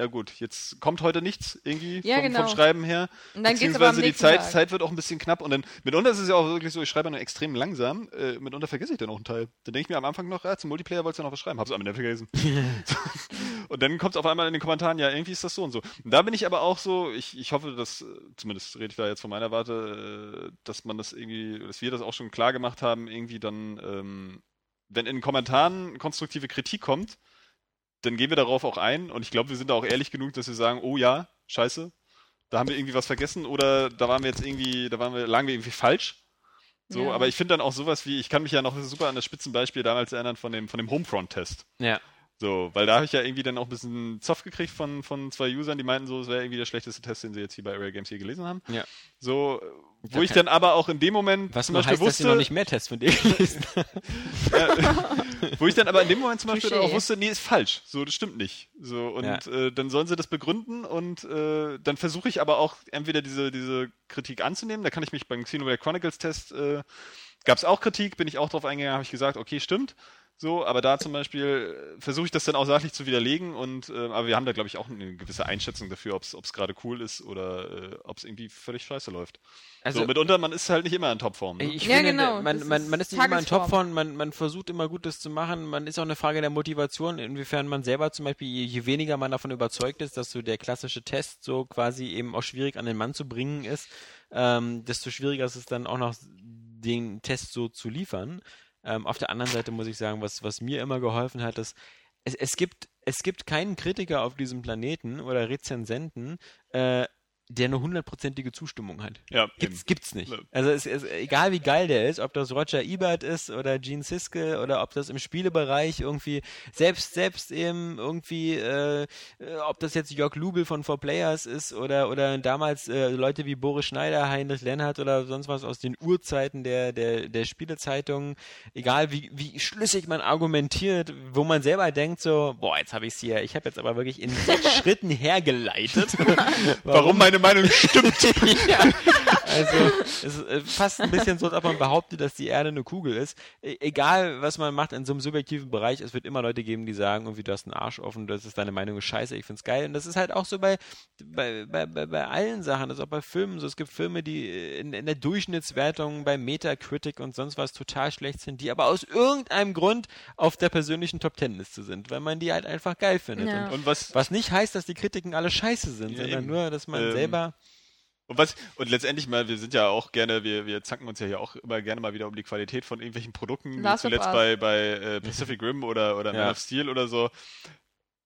ja gut, jetzt kommt heute nichts irgendwie Ja, vom, genau. vom Schreiben her. Und dann Beziehungsweise die Zeit, Tag. Zeit wird auch ein bisschen knapp und dann mitunter ist es ja auch wirklich so, ich schreibe dann extrem langsam, äh, mitunter vergesse ich dann auch einen Teil. Dann denke ich mir am Anfang noch, ja, zum Multiplayer wolltest du noch was schreiben, hab's am Ende vergessen. und dann kommt es auf einmal in den Kommentaren, ja, irgendwie ist das so und so. Und da bin ich aber auch so, ich, ich hoffe, dass, zumindest rede ich da jetzt von meiner Warte, äh, dass man das irgendwie, dass wir das auch schon klar gemacht haben, irgendwie dann, ähm, wenn in den Kommentaren konstruktive Kritik kommt, dann gehen wir darauf auch ein und ich glaube, wir sind da auch ehrlich genug, dass wir sagen, oh ja, scheiße, da haben wir irgendwie was vergessen oder da waren wir jetzt irgendwie, da waren wir, lagen wir irgendwie falsch. So, Ja. aber ich finde dann auch sowas wie, ich kann mich ja noch super an das Spitzenbeispiel damals erinnern von dem, von dem Homefront-Test. Ja. So, weil da habe ich ja irgendwie dann auch ein bisschen Zoff gekriegt von, von zwei Usern, die meinten so, es wäre irgendwie der schlechteste Test, den sie jetzt hier bei Area Games hier gelesen haben. Ja. So, wo ich dann aber auch in dem Moment Was zum Beispiel heißt, dass sie wusste, noch nicht mehr Tests von dir gelesen haben. wo ich dann aber in dem Moment zum Beispiel Touché. auch wusste, nee, ist falsch. So, das stimmt nicht. So, und Ja. äh, dann sollen sie das begründen und äh, dann versuche ich aber auch entweder diese, diese Kritik anzunehmen. Da kann ich mich beim Xenoblade Chronicles Test, äh, gab es auch Kritik, bin ich auch drauf eingegangen, habe ich gesagt, okay, stimmt. So, aber da zum Beispiel äh, versuche ich das dann auch sachlich zu widerlegen und äh, aber wir haben da glaube ich auch eine gewisse Einschätzung dafür, ob es gerade cool ist oder äh, ob es irgendwie völlig scheiße läuft. Also, so, mitunter, man ist halt nicht immer in Topform. Ne? Ich Ja, finde, genau, man, man, ist man ist nicht immer in. Topform, man, man versucht immer Gutes zu machen. Man ist auch eine Frage der Motivation, inwiefern man selber zum Beispiel, je, je weniger man davon überzeugt ist, dass so der klassische Test so quasi eben auch schwierig an den Mann zu bringen ist, ähm, desto schwieriger ist es dann auch noch, den Test so zu liefern. Ähm, auf der anderen Seite muss ich sagen, was, was mir immer geholfen hat, ist, es, es, gibt, es gibt keinen Kritiker auf diesem Planeten oder Rezensenten, äh, der eine hundertprozentige Zustimmung hat. ja, Gibt's, gibt's nicht. Ne. Also es ist egal wie geil der ist, ob das Roger Ebert ist oder Gene Siskel oder ob das im Spielebereich irgendwie selbst selbst eben irgendwie äh, ob das jetzt Jörg Lubel von 4Players ist oder oder damals äh, Leute wie Boris Schneider, Heinrich Lennart oder sonst was aus den Urzeiten der der der Spielezeitungen, egal wie wie schlüssig man argumentiert, wo man selber denkt so, boah, jetzt habe ich's hier, ich habe jetzt aber wirklich in sechs Schritten hergeleitet. Warum meine Meinung stimmt? ja, also es ist äh, fast ein bisschen so, als ob man behauptet, dass die Erde eine Kugel ist. E egal, was man macht in so einem subjektiven Bereich, es wird immer Leute geben, die sagen, irgendwie du hast einen Arsch offen, das ist deine Meinung ist scheiße, ich find's geil. Und das ist halt auch so bei, bei, bei, bei, bei allen Sachen, das ist auch bei Filmen so. Es gibt Filme, die in, in der Durchschnittswertung bei Metacritic und sonst was total schlecht sind, die aber aus irgendeinem Grund auf der persönlichen Top Ten Liste sind, weil man die halt einfach geil findet. Ja. Und Und was, was nicht heißt, dass die Kritiken alle scheiße sind, Ja, sondern eben. nur, dass man Ähm, selber Und was, und letztendlich mal, wir sind ja auch gerne, wir, wir zanken uns ja hier auch immer gerne mal wieder um die Qualität von irgendwelchen Produkten, wie Last zuletzt bei, bei äh, Pacific Rim oder, oder Man Ja. of Steel oder so.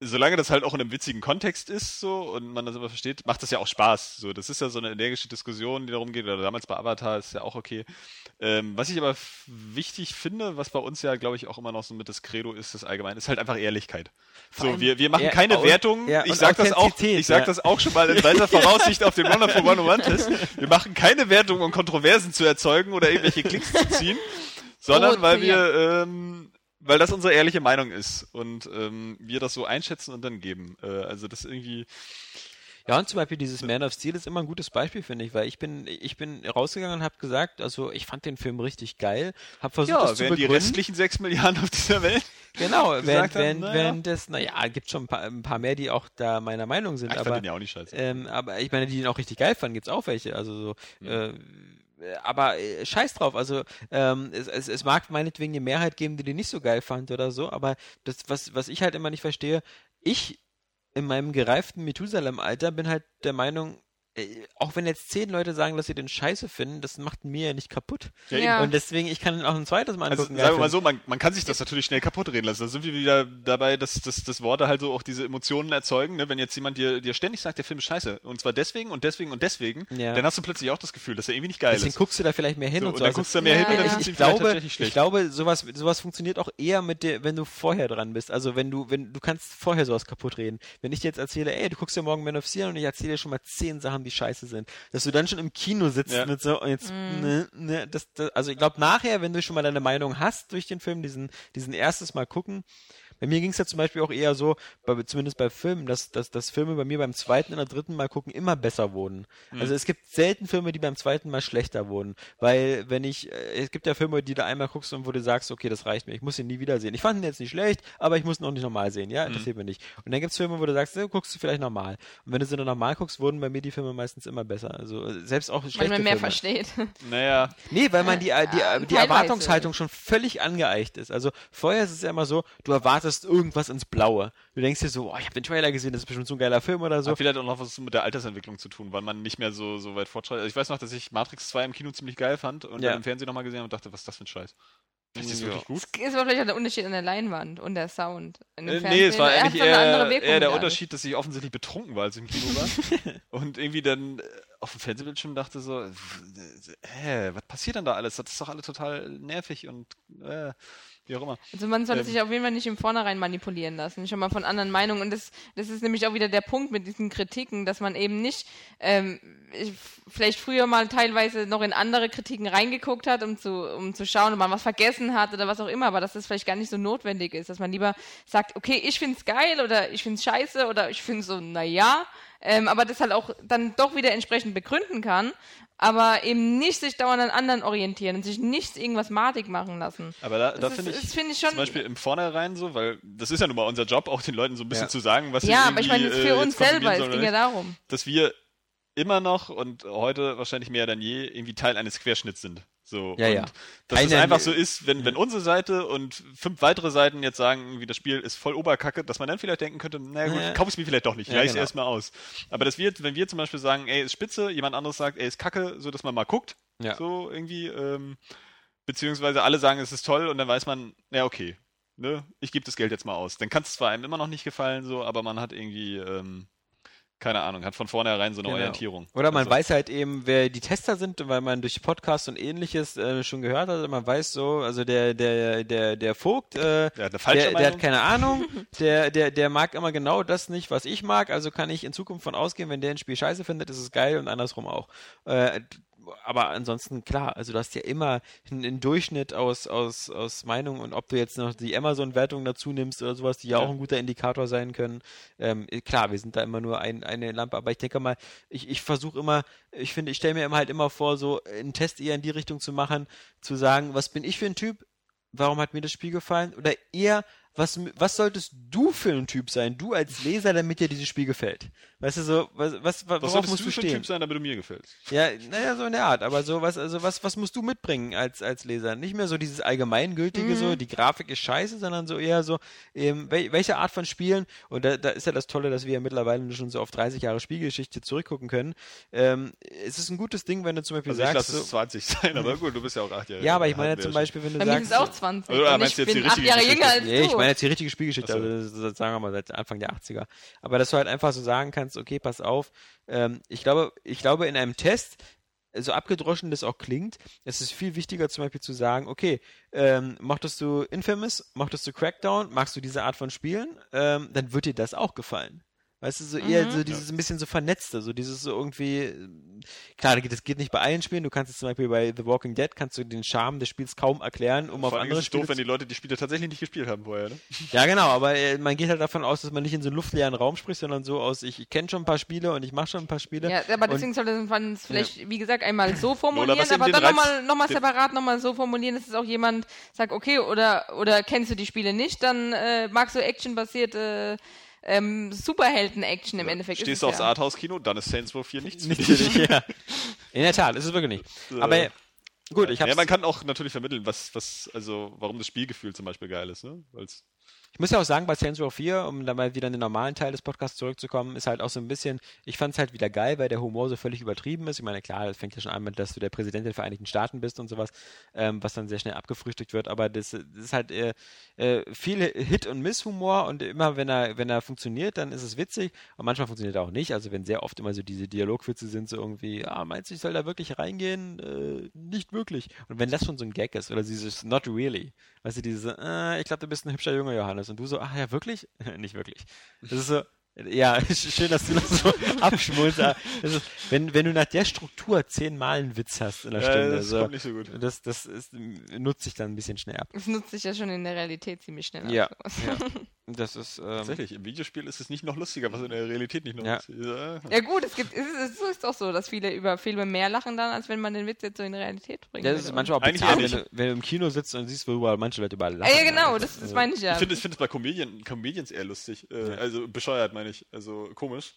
Solange das halt auch in einem witzigen Kontext ist, so, und man das immer versteht, macht das ja auch Spaß. So, das ist ja so eine energische Diskussion, die darum geht, oder damals bei Avatar ist ja auch okay. Ähm, was ich aber wichtig finde, was bei uns ja, glaube ich, auch immer noch so mit das Credo ist, das allgemein, ist halt einfach Ehrlichkeit. Vor So, wir, wir machen keine Wertung. ja, ich sag das auch, ich sag ja. das auch schon mal in weiser Voraussicht auf den Wonderful 101 Test. Wir machen keine Wertung, um Kontroversen zu erzeugen oder irgendwelche Klicks zu ziehen, sondern Oh, weil wir, ähm, weil das unsere ehrliche Meinung ist und ähm, wir das so einschätzen und dann geben. Äh, also das irgendwie, Ja, und zum Beispiel dieses Man of Steel ist immer ein gutes Beispiel, finde ich, weil ich bin, ich bin rausgegangen und habe gesagt, also ich fand den Film richtig geil, habe versucht, das ja, zu wären die begründen. restlichen sechs Milliarden auf dieser Welt. genau, während, während, naja. während das, naja, gibt schon ein paar, ein paar mehr, die auch da meiner Meinung sind, Ach, ich fand aber, den ja auch nicht scheiße. ähm, aber ich meine, die ihn auch richtig geil fanden, gibt's auch welche, also so, äh, aber äh, scheiß drauf, also ähm, es, es, es mag meinetwegen eine Mehrheit geben, die den nicht so geil fand oder so, aber das, was, was ich halt immer nicht verstehe, ich in meinem gereiften Methusalem-Alter bin halt der Meinung, äh, auch wenn jetzt zehn Leute sagen, dass sie den scheiße finden, das macht mir ja nicht kaputt. Ja, Ja. Und deswegen, ich kann ihn auch ein zweites Mal Also angucken. sagen wir mal so, man, man kann sich das natürlich schnell kaputt reden lassen. Da sind wir wieder dabei, dass, dass, dass Worte halt so auch diese Emotionen erzeugen. Ne? Wenn jetzt jemand dir, dir ständig sagt, der Film ist scheiße, und zwar deswegen und deswegen und deswegen, Ja. dann hast du plötzlich auch das Gefühl, dass er irgendwie nicht geil Deswegen ist. guckst du da vielleicht mehr hin So, und und so. dann Also, guckst du da mehr Ja, hin und dann ja. ist es ich vielleicht glaube, tatsächlich schlecht. ich glaube, sowas, sowas funktioniert auch eher mit dir, wenn du vorher dran bist. Also wenn du, wenn du kannst vorher sowas kaputt reden. Wenn ich dir jetzt erzähle, ey, du guckst dir morgen Man of Steel und ich erzähle dir schon mal zehn Sachen, die scheiße sind, dass du dann schon im Kino sitzt Ja. mit so und jetzt, ne, ne, das, das, also ich glaube nachher, wenn du schon mal deine Meinung hast durch den Film, diesen, diesen erstes Mal gucken. Bei mir ging es ja zum Beispiel auch eher so, bei, zumindest bei Filmen, dass, dass, dass Filme bei mir beim zweiten oder dritten Mal gucken immer besser wurden. Also es gibt selten Filme, die beim zweiten Mal schlechter wurden. Weil wenn ich, äh, es gibt ja Filme, die du einmal guckst und wo du sagst, okay, das reicht mir, ich muss ihn nie wieder sehen. Ich fand ihn jetzt nicht schlecht, aber ich muss ihn auch nicht normal sehen, ja, interessiert mich nicht. Und dann gibt's Filme, wo du sagst, ne, guckst du vielleicht normal. Und wenn du sie dann normal guckst, wurden bei mir die Filme meistens immer besser. Also äh, selbst auch schlechte Weil man mehr Filme. versteht. Naja, Nee, weil man die, äh, die, Ja, die. Erwartungshaltung schon völlig angeeicht ist. Also vorher ist es ja immer so, du erwartest irgendwas ins Blaue. Du denkst dir so, oh, ich habe den Trailer gesehen, das ist bestimmt so ein geiler Film oder so. hat vielleicht auch noch was mit der Altersentwicklung zu tun, weil man nicht mehr so, so weit fortschreitet. Also ich weiß noch, dass ich Matrix 2 im Kino ziemlich geil fand und Ja. dann im Fernsehen nochmal gesehen habe und dachte, was ist das für ein Scheiß? Ist das Ja. wirklich gut? Es war vielleicht auch der Unterschied an der Leinwand und der Sound. In dem Äh, nee, Fernsehen es war eigentlich eher, eher der. Unterschied, dass ich offensichtlich betrunken war, als ich im Kino war. und irgendwie dann äh, auf dem Fernsehbildschirm dachte so, äh, hä, was passiert denn da alles? Das ist doch alles total nervig und äh, wie auch immer. Also man sollte Ähm. sich auf jeden Fall nicht im Vornherein manipulieren lassen, schon mal von anderen Meinungen. Und das, das ist nämlich auch wieder der Punkt mit diesen Kritiken, dass man eben nicht ähm, ich- vielleicht früher mal teilweise noch in andere Kritiken reingeguckt hat, um zu, um zu schauen, ob man was vergessen hat oder was auch immer, aber dass das vielleicht gar nicht so notwendig ist, dass man lieber sagt, okay, ich find's geil oder ich find's scheiße oder ich find's so, naja, ähm, aber das halt auch dann doch wieder entsprechend begründen kann, aber eben nicht sich dauernd an anderen orientieren und sich nicht irgendwas madig machen lassen. Aber da, da Das ist- finde ich, das finde ich schon- zum Beispiel im Vornherein so, weil das ist ja nun mal unser Job, auch den Leuten so ein bisschen Ja. zu sagen, was sie Ja, aber ich meine, jetzt äh, für uns konsumieren selber, es ging ja darum. dass wir immer noch und heute wahrscheinlich mehr denn je irgendwie Teil eines Querschnitts sind. So. Ja, und ja. Dass es Eine- einfach so ist, wenn, wenn unsere Seite und fünf weitere Seiten jetzt sagen, irgendwie das Spiel ist voll Oberkacke, dass man dann vielleicht denken könnte, na gut, Ja. kauf es mir vielleicht doch nicht, Ja, es genau. erstmal aus. Aber das wird, wenn wir zum Beispiel sagen, ey, ist spitze, jemand anderes sagt, ey, ist kacke, so dass man mal guckt, Ja. so irgendwie, ähm, beziehungsweise alle sagen, es ist toll und dann weiß man, ja, okay, ne, ich gebe das Geld jetzt mal aus. Dann kann es zwar einem immer noch nicht gefallen, so, aber man hat irgendwie, ähm, keine Ahnung, hat von vornherein so eine Genau. Orientierung. Oder man Also, weiß halt eben, wer die Tester sind, weil man durch Podcasts und ähnliches äh, schon gehört hat. Man weiß so, also der, der, der, der Vogt, äh, Der hat der, der hat keine Ahnung, der, der, der mag immer genau das nicht, was ich mag, also kann ich in Zukunft von ausgehen, wenn der ein Spiel scheiße findet, ist es geil und andersrum auch. Äh, aber ansonsten klar, also du hast ja immer einen, einen Durchschnitt aus, aus, aus Meinung und ob du jetzt noch die Amazon-Wertung dazu nimmst oder sowas, die ja, Ja. auch ein guter Indikator sein können. Ähm, klar, wir sind da immer nur ein, eine Lampe, aber ich denke mal, ich, ich versuche immer, ich finde, ich stelle mir immer halt immer vor, so einen Test eher in die Richtung zu machen, zu sagen, was bin ich für ein Typ? Warum hat mir das Spiel gefallen? Oder eher, was, was solltest du für ein Typ sein, du als Leser, damit dir dieses Spiel gefällt? Weißt du, so, was, was, Was worauf solltest musst du du für ein stehen? Typ sein, damit du mir gefällst? Ja, naja, so in der Art. Aber so was, also was, was musst du mitbringen als, als Leser? Nicht mehr so dieses allgemeingültige, so, die Grafik ist scheiße, sondern so eher so, ähm, wel, welche Art von Spielen, und da, da ist ja das Tolle, dass wir ja mittlerweile schon so auf 30 Jahre Spielgeschichte zurückgucken können. Ähm, es ist ein gutes Ding, wenn du zum Beispiel Also ich sagst, lasse es so, 20 sein, aber gut, du bist ja auch acht Jahre ja, aber ich meine zum ja schon. Beispiel, wenn du Bei mir sagst, ist es auch so- 20. Oder und meinst ich du jetzt die bin acht richtige Jahre Geschichte? jünger als Nee, ich du. Meine jetzt die richtige Spielgeschichte, so. also das ist, sagen wir mal seit Anfang der 80er. Aber dass du halt einfach so sagen kannst, okay, pass auf, ähm, ich glaube, ich glaube in einem Test, so abgedroschen das auch klingt, es ist viel wichtiger zum Beispiel zu sagen, okay, ähm, mochtest du Infamous, mochtest du Crackdown, magst du diese Art von Spielen, ähm, dann wird dir das auch gefallen. Weißt du, so eher Mhm. so dieses ein bisschen so vernetzte, so dieses so irgendwie, äh, klar, das geht nicht bei allen Spielen, du kannst es zum Beispiel bei The Walking Dead, kannst du den Charme des Spiels kaum erklären, um auf Vor allem andere ist es Spiele doof, wenn die Leute die Spiele tatsächlich nicht gespielt haben vorher, ne? ja, genau, aber äh, man geht halt davon aus, dass man nicht in so einen luftleeren Raum spricht, sondern so aus, ich, ich kenne schon ein paar Spiele und ich mache schon ein paar Spiele. Ja, aber deswegen sollte man es vielleicht, wie gesagt, einmal so formulieren, aber dann nochmal noch mal separat nochmal so formulieren, dass es auch jemand sagt, okay, oder, oder kennst du die Spiele nicht, dann äh, magst du actionbasierte ähm, Superhelden-Action im Endeffekt. Stehst du aufs ja. Arthouse-Kino, dann ist Saints Row 4 nichts. nicht für dich, ja. In der Tat, ist es wirklich nicht. Aber gut, ich ja, hab's, man kann auch natürlich vermitteln, was, was, also, warum das Spielgefühl zum Beispiel geil ist, ne? Weil's, Ich muss ja auch sagen, bei Saints Row 4, um dann mal wieder in den normalen Teil des Podcasts zurückzukommen, ist halt auch so ein bisschen, ich fand es halt wieder geil, weil der Humor so völlig übertrieben ist. Ich meine, klar, das fängt ja schon an mit, dass du der Präsident der Vereinigten Staaten bist und sowas, ähm, was dann sehr schnell abgefrühstückt wird, aber das, das ist halt äh, äh, viel Hit- und Miss-Humor und immer, wenn er, wenn er funktioniert, dann ist es witzig und manchmal funktioniert er auch nicht. Also wenn sehr oft immer so diese Dialogwitze sind, so irgendwie, ah, meinst du, ich soll da wirklich reingehen? Äh, nicht wirklich. Und wenn das schon so ein Gag ist oder dieses Not really, weißt du, diese, äh, ich glaube, du bist ein hübscher Junge, Johannes. Und du so, ach ja, wirklich? nicht wirklich. Das ist so, ja, schön, dass du das so abschmulst. Ist, wenn, wenn du nach der Struktur zehnmal einen Witz hast in der Ja, Stunde, das so, kommt nicht so gut. das, das ist, nutzt sich dann ein bisschen schnell ab. Das nutzt sich ja schon in der Realität ziemlich schnell Ja, aus. ja. Das ist, ähm, Tatsächlich, im Videospiel ist es nicht noch lustiger, was in der Realität nicht noch Ja. lustig ist. Ja. Ja gut, es gibt, es ist, es ist doch so, dass viele über Filme mehr lachen dann, als wenn man den Witz jetzt so in die Realität bringt. ja, das ist manchmal auch bizarr, wenn du, wenn du im Kino sitzt und siehst, worüber manche Leute überall Ja, lachen. ja, genau, Also, das, das meine ich ja. Ich finde es bei Comedian, Comedians eher lustig. Äh, Ja. Also bescheuert, meine ich. Also komisch.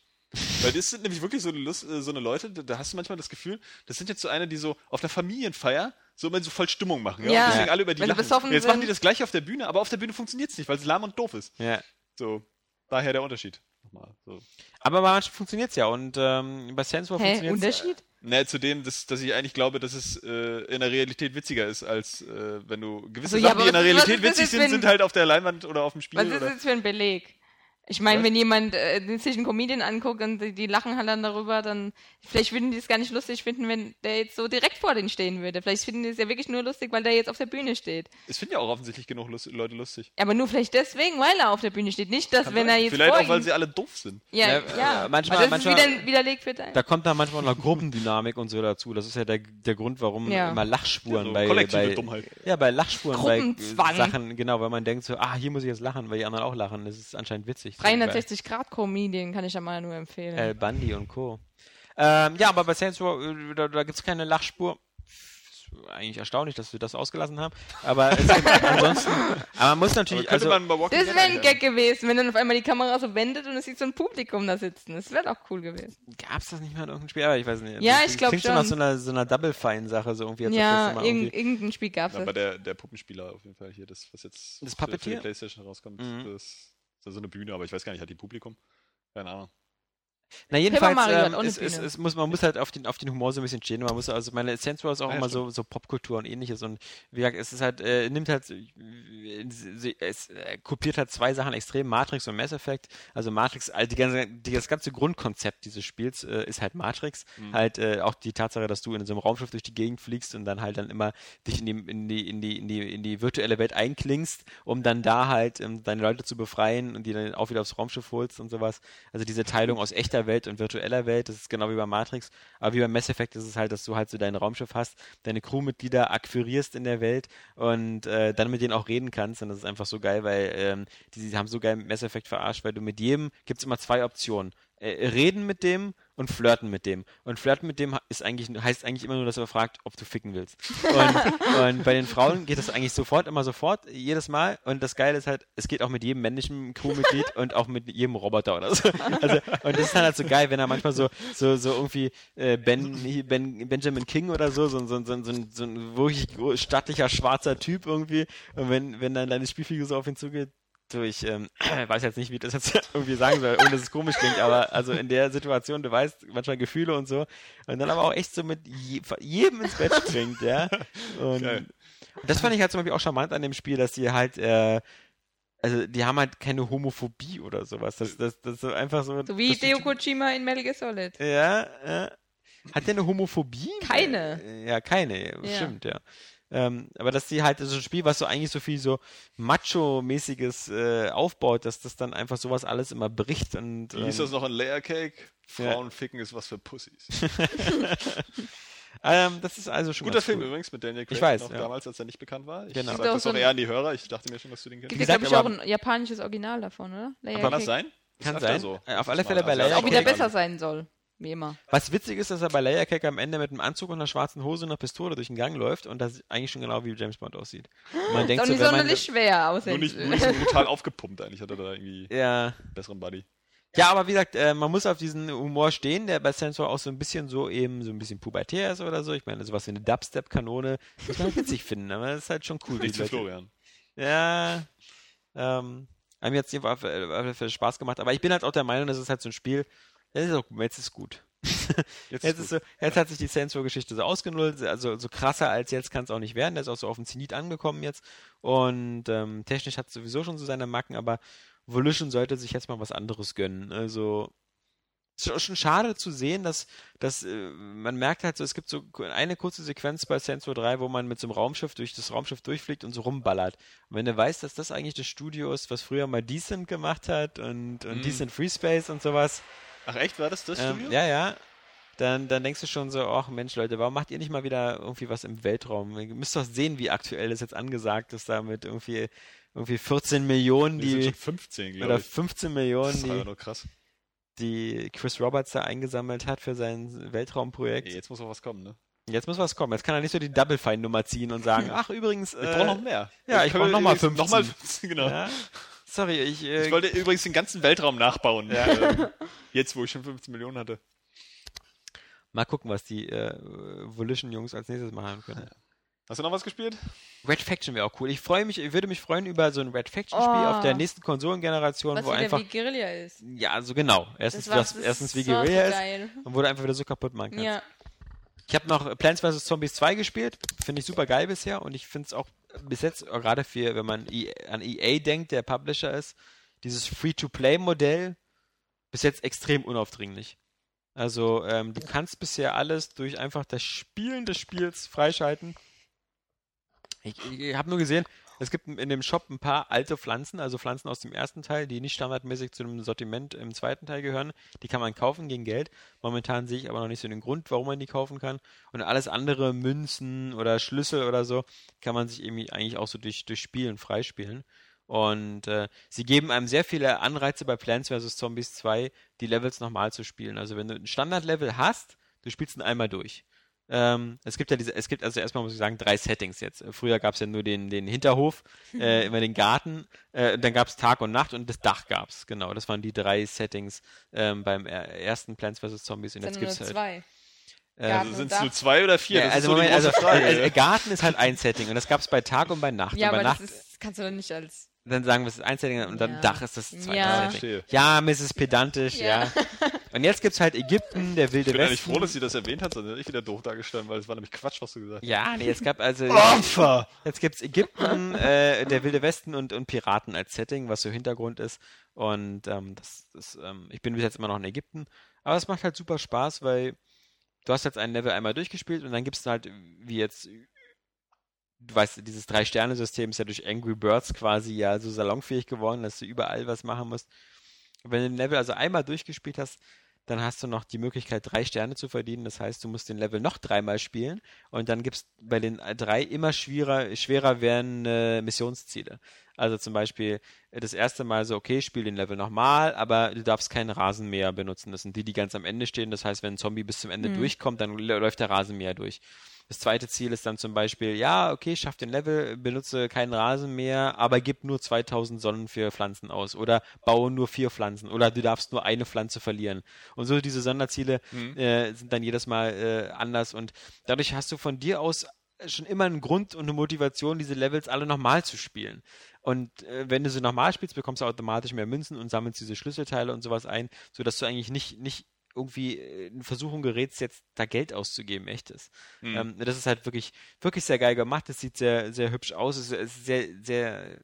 Weil das sind nämlich wirklich so eine, Lust, äh, so eine Leute, da, hast du manchmal das Gefühl, das sind jetzt so eine, die so auf der Familienfeier so immer so voll Stimmung machen. Ja? Ja. Und deswegen alle über die Wenn lachen. jetzt machen die das gleiche auf der Bühne, aber auf der Bühne funktioniert es nicht, weil es lahm und doof ist. ja. So, daher der Unterschied. Nochmal, so. Aber bei manchen funktioniert es ja und ähm, bei Sensor funktioniert Unterschied? Ne, zu dem, dass, dass ich eigentlich glaube, dass es äh, in der Realität witziger ist, als äh, wenn du gewisse Also, ja, Sachen, aber die in der Realität witzig jetzt, sind, sind halt auf der Leinwand oder auf dem Spiel. Was ist das für ein Beleg? Ich meine, wenn jemand äh, sich einen Comedian anguckt und die, die lachen halt dann darüber, dann vielleicht würden die es gar nicht lustig finden, wenn der jetzt so direkt vor denen stehen würde. Vielleicht finden die es ja wirklich nur lustig, weil der jetzt auf der Bühne steht. Es finden ja auch offensichtlich genug Lust Leute lustig. Aber nur vielleicht deswegen, weil er auf der Bühne steht. Nicht, dass wenn er jetzt Vielleicht vor auch, weil sie alle doof sind. ja, Ja, ja, äh, manchmal- Aber das manchmal- ist wieder, widerlegt wird. Da kommt da manchmal noch Gruppendynamik und so dazu. Das ist ja der, der Grund, warum Ja. immer Lachspuren Ja, so bei, kollektive bei Dummheit. ja bei Lachspuren bei Gruppenzwang. Sachen genau, weil man denkt so, ah hier muss ich jetzt lachen, weil die anderen auch lachen. Das ist anscheinend witzig. 360 Grad Comedian kann ich ja mal nur empfehlen. Äh, Bundy und Co. Ähm, ja, aber bei Saints Row, äh, da, da gibt es keine Lachspur. Ist Eigentlich erstaunlich, dass wir das ausgelassen haben. Aber es gibt ansonsten, aber man muss natürlich, also, man das wäre ein Gag gewesen, wenn dann auf einmal die Kamera so wendet und es sieht so ein Publikum da sitzen. Das wäre doch cool gewesen. gab es das nicht mal in irgendeinem Spiel? Aber ich weiß nicht. Ja, Das ich glaub klingt so nach schon. so einer, so einer Double Fine-Sache, so irgendwie. das Ja, irgend, irgendwie- irgendein Spiel gab Ja, aber es. der, der Puppenspieler auf jeden Fall hier, das, was jetzt Das für- für die Playstation rauskommt, Mhm. das so eine Bühne, aber ich weiß gar nicht, hat die Publikum? Keine Ahnung. Na jedenfalls, ähm, es, es, es muss, man muss halt auf den, auf den Humor so ein bisschen stehen. Man muss also meine Essenz war ist auch Ja, immer stimmt. so, so Popkultur und ähnliches und wie gesagt, es ist halt äh, nimmt halt es äh, kopiert halt zwei Sachen extrem Matrix und Mass Effect. Also Matrix, also die ganze, die, das ganze Grundkonzept dieses Spiels äh, ist halt Matrix. Mhm. Halt äh, auch die Tatsache, dass du in so einem Raumschiff durch die Gegend fliegst und dann halt dann immer dich in die in die in die in die, in die virtuelle Welt einklingst, um dann da halt ähm, deine Leute zu befreien und die dann auch wieder aufs Raumschiff holst und sowas. Also diese Teilung aus echter Welt und virtueller Welt, das ist genau wie bei Matrix. Aber wie bei Mass Effect ist es halt, dass du halt so dein Raumschiff hast, deine Crewmitglieder akquirierst in der Welt und äh, dann mit denen auch reden kannst. Und das ist einfach so geil, weil ähm, die, die haben so geil Mass Effect verarscht, weil du mit jedem gibt's immer zwei Optionen. Äh, reden mit dem und flirten mit dem. Und flirten mit dem ist eigentlich, heißt eigentlich immer nur, dass er fragt, ob du ficken willst. Und, und bei den Frauen geht das eigentlich sofort, immer sofort, jedes Mal. Und das Geile ist halt, es geht auch mit jedem männlichen Crewmitglied und auch mit jedem Roboter oder so. Also, und das ist dann halt so geil, wenn er manchmal so, so, so irgendwie äh, ben, ben, Benjamin King oder so, so, so, so, so, ein- so ein wirklich stattlicher schwarzer Typ irgendwie. Und wenn, wenn dann deine Spielfigur so auf ihn zugeht, Du, ich ähm, weiß jetzt nicht, wie ich das jetzt irgendwie sagen soll, ohne dass es komisch klingt, aber also in der Situation, du weißt, manchmal Gefühle und so, und dann aber auch echt so mit je, jedem ins Bett springt, ja. Und Geil. das fand ich halt zum Beispiel auch charmant an dem Spiel, dass die halt, äh, also die haben halt keine Homophobie oder sowas. Das, das, das ist so einfach so. So wie Hideo Kojima in Metal Gear Solid. Ja, ja. Hat der eine Homophobie? Keine. Äh, Ja, keine, Ja. stimmt, ja. Ähm, aber dass die halt so ein Spiel, was so eigentlich so viel so Macho-mäßiges äh, aufbaut, dass das dann einfach sowas alles immer bricht und Wie hieß das ähm, noch in Layer Cake? Ja. Frauen ficken ist was für Pussys. ähm, das ist also schon Guter ganz Film cool. übrigens mit Daniel Craig, Ich weiß, noch ja. damals, als er nicht bekannt war. Ich Genau. sag Gibt auch das so auch ein- eher an die Hörer. Ich dachte mir schon, dass du den Gibt kennst. ja, gesagt, glaube ich, auch ein japanisches Original davon, oder? Layer Kann das Cake. sein? Kann sein. So. Auf alle Das Fälle bei Layer Auch wieder Cake. besser sein soll. Wie immer. Was witzig ist, dass er bei Layer Cake am Ende mit einem Anzug und einer schwarzen Hose und einer Pistole durch den Gang läuft und das eigentlich schon genau wie James Bond aussieht. Und man Ist denkt auch so, nicht man, sonderlich schwer aussehen. Nur nicht, nur nicht so brutal aufgepumpt eigentlich, hat er da irgendwie ja, einen besseren Buddy. Ja, aber wie gesagt, äh, man muss auf diesen Humor stehen, der bei Sensor auch so ein bisschen so eben so ein bisschen pubertär ist oder so. Ich meine, sowas wie eine Dubstep-Kanone muss man witzig finden, aber das ist halt schon cool. wie Nicht Florian. Ja, ähm, Haben jetzt auf alle Fälle Spaß gemacht, aber ich bin halt auch der Meinung, das ist halt so ein Spiel, ist, auch, jetzt ist gut. Jetzt, Jetzt, ist so, jetzt hat sich die Saints Row-Geschichte so ausgenullt, also so krasser als jetzt kann es auch nicht werden. Der ist auch so auf dem Zenit angekommen jetzt und ähm, technisch hat es sowieso schon so seine Macken, aber Volition sollte sich jetzt mal was anderes gönnen. Also es ist auch schon schade zu sehen, dass, dass äh, man merkt halt so, es gibt so eine kurze Sequenz bei Saints Row 3, wo man mit so einem Raumschiff durch das Raumschiff durchfliegt und so rumballert. Und wenn du weißt, dass das eigentlich das Studio ist, was früher mal Decent gemacht hat und, und Mm. Decent Free Space und sowas, Ach echt, war das das ähm, Studio? ja, ja. Dann, dann denkst du schon so, ach Mensch, Leute, warum macht ihr nicht mal wieder irgendwie was im Weltraum? Ihr müsst doch sehen, wie aktuell das jetzt angesagt ist, da mit irgendwie, irgendwie 14 Millionen, Die sind die, schon 15, oder glaube ich. 15 Das Millionen, ist aber die, noch krass. die Chris Roberts da eingesammelt hat für sein Weltraumprojekt. Jetzt muss auch was kommen, ne? Jetzt muss was kommen. Jetzt kann er nicht so die Double Fine Nummer ziehen und sagen, ach übrigens, Ich äh, brauche noch mehr. ja, ich Können brauch wir noch mal übrigens 15. Noch mal 15, genau. ja. Sorry, ich, äh, Ich wollte übrigens den ganzen Weltraum nachbauen. Ja. Ähm, jetzt, wo ich schon 15 Millionen hatte. mal gucken, was die äh, Volition-Jungs als nächstes machen können. Hast du noch was gespielt? Red Faction wäre auch cool. Ich freue mich, ich würde mich freuen über so ein Red Faction-Spiel Oh. auf der nächsten Konsolengeneration, Was wo einfach. wie Guerilla ist. Ja, also genau. Erstens, Das war- das, das erstens wie war so Guerilla ist geil. und wo du einfach wieder so kaputt machen kannst. Ja. Ich habe noch Plants vs. Zombies 2 gespielt. Finde ich super geil bisher und ich finde es auch bis jetzt, äh, gerade für, wenn man E- an EA denkt, der Publisher ist, dieses Free-to-Play-Modell bis jetzt extrem unaufdringlich. Also, ähm, du kannst bisher alles durch einfach das Spielen des Spiels freischalten. Ich, ich habe nur gesehen, es gibt in dem Shop ein paar alte Pflanzen, also Pflanzen aus dem ersten Teil, die nicht standardmäßig zu dem Sortiment im zweiten Teil gehören. Die kann man kaufen gegen Geld. Momentan sehe ich aber noch nicht so den Grund, warum man die kaufen kann. Und alles andere, Münzen oder Schlüssel oder so, kann man sich irgendwie eigentlich auch so durch, durch Spielen freispielen. Und äh, sie geben einem sehr viele Anreize bei Plants vs. Zombies 2, die Levels nochmal zu spielen. Also wenn du ein Standardlevel hast, du spielst ihn einmal durch. Ähm, es gibt ja diese, es gibt also erstmal muss ich sagen, drei Settings jetzt. Früher gab es ja nur den, den Hinterhof, äh, immer den Garten, äh, dann gab es Tag und Nacht und das Dach gab es. Genau, das waren die drei Settings ähm, beim er- ersten Plants vs. Zombies und Es jetzt sind nur gibt's halt. zwei. Äh, Ja, Also und sind es nur zwei oder vier? ja, das also ist so Moment, also, Frage. äh, äh, Garten ist halt ein Setting und das gab es bei Tag und bei Nacht. Ja, und bei aber Nacht, das ist, kannst du doch nicht als. dann sagen wir es ist ein Setting und dann Ja. Dach ist das zweite Ja. Setting. Verstehe. Ja, Mrs. Pedantisch, ja. Ja. Und jetzt gibt's halt Ägypten, der wilde Ich bin eigentlich Westen. froh, dass sie das erwähnt hat, sondern ich wieder doof dargestanden, weil es war nämlich Quatsch, was du gesagt hast. ja, nee, es gab also Opfer! jetzt gibt's Ägypten, äh, der wilde Westen und, und Piraten als Setting, was so Hintergrund ist. Und ähm, das, das ähm, ich bin bis jetzt immer noch in Ägypten, aber es macht halt super Spaß, weil du hast jetzt ein Level einmal durchgespielt und dann gibt's halt wie jetzt du weißt, dieses Drei-Sterne-System ist ja durch Angry Birds quasi ja so salonfähig geworden, dass du überall was machen musst. Wenn du den Level also einmal durchgespielt hast, dann hast du noch die Möglichkeit, drei Sterne zu verdienen. Das heißt, du musst den Level noch dreimal spielen und dann gibt's bei den drei immer schwerer, schwerer werdende Missionsziele. Also zum Beispiel äh, das erste Mal so, okay, spiel den Level nochmal, aber du darfst keinen Rasenmäher benutzen. Das sind die, die ganz am Ende stehen. Das heißt, wenn ein Zombie bis zum Ende durchkommt, dann lä- läuft der Rasenmäher durch. Das zweite Ziel ist dann zum Beispiel, ja, okay, schaff den Level, benutze keinen Rasenmäher, aber gib nur 2000 Sonnen für Pflanzen aus oder baue nur vier Pflanzen oder du darfst nur eine Pflanze verlieren. Und so diese Sonderziele äh, sind dann jedes Mal äh, anders und dadurch hast du von dir aus schon immer einen Grund und eine Motivation, diese Levels alle nochmal zu spielen. Und äh, wenn du sie nochmal spielst, bekommst du automatisch mehr Münzen und sammelst diese Schlüsselteile und sowas ein, sodass du eigentlich nicht, nicht irgendwie äh, in Versuchung gerätst, jetzt da Geld auszugeben, echtes. Ähm, das ist halt wirklich, wirklich sehr geil gemacht. Es sieht sehr, sehr hübsch aus. Es ist sehr, sehr,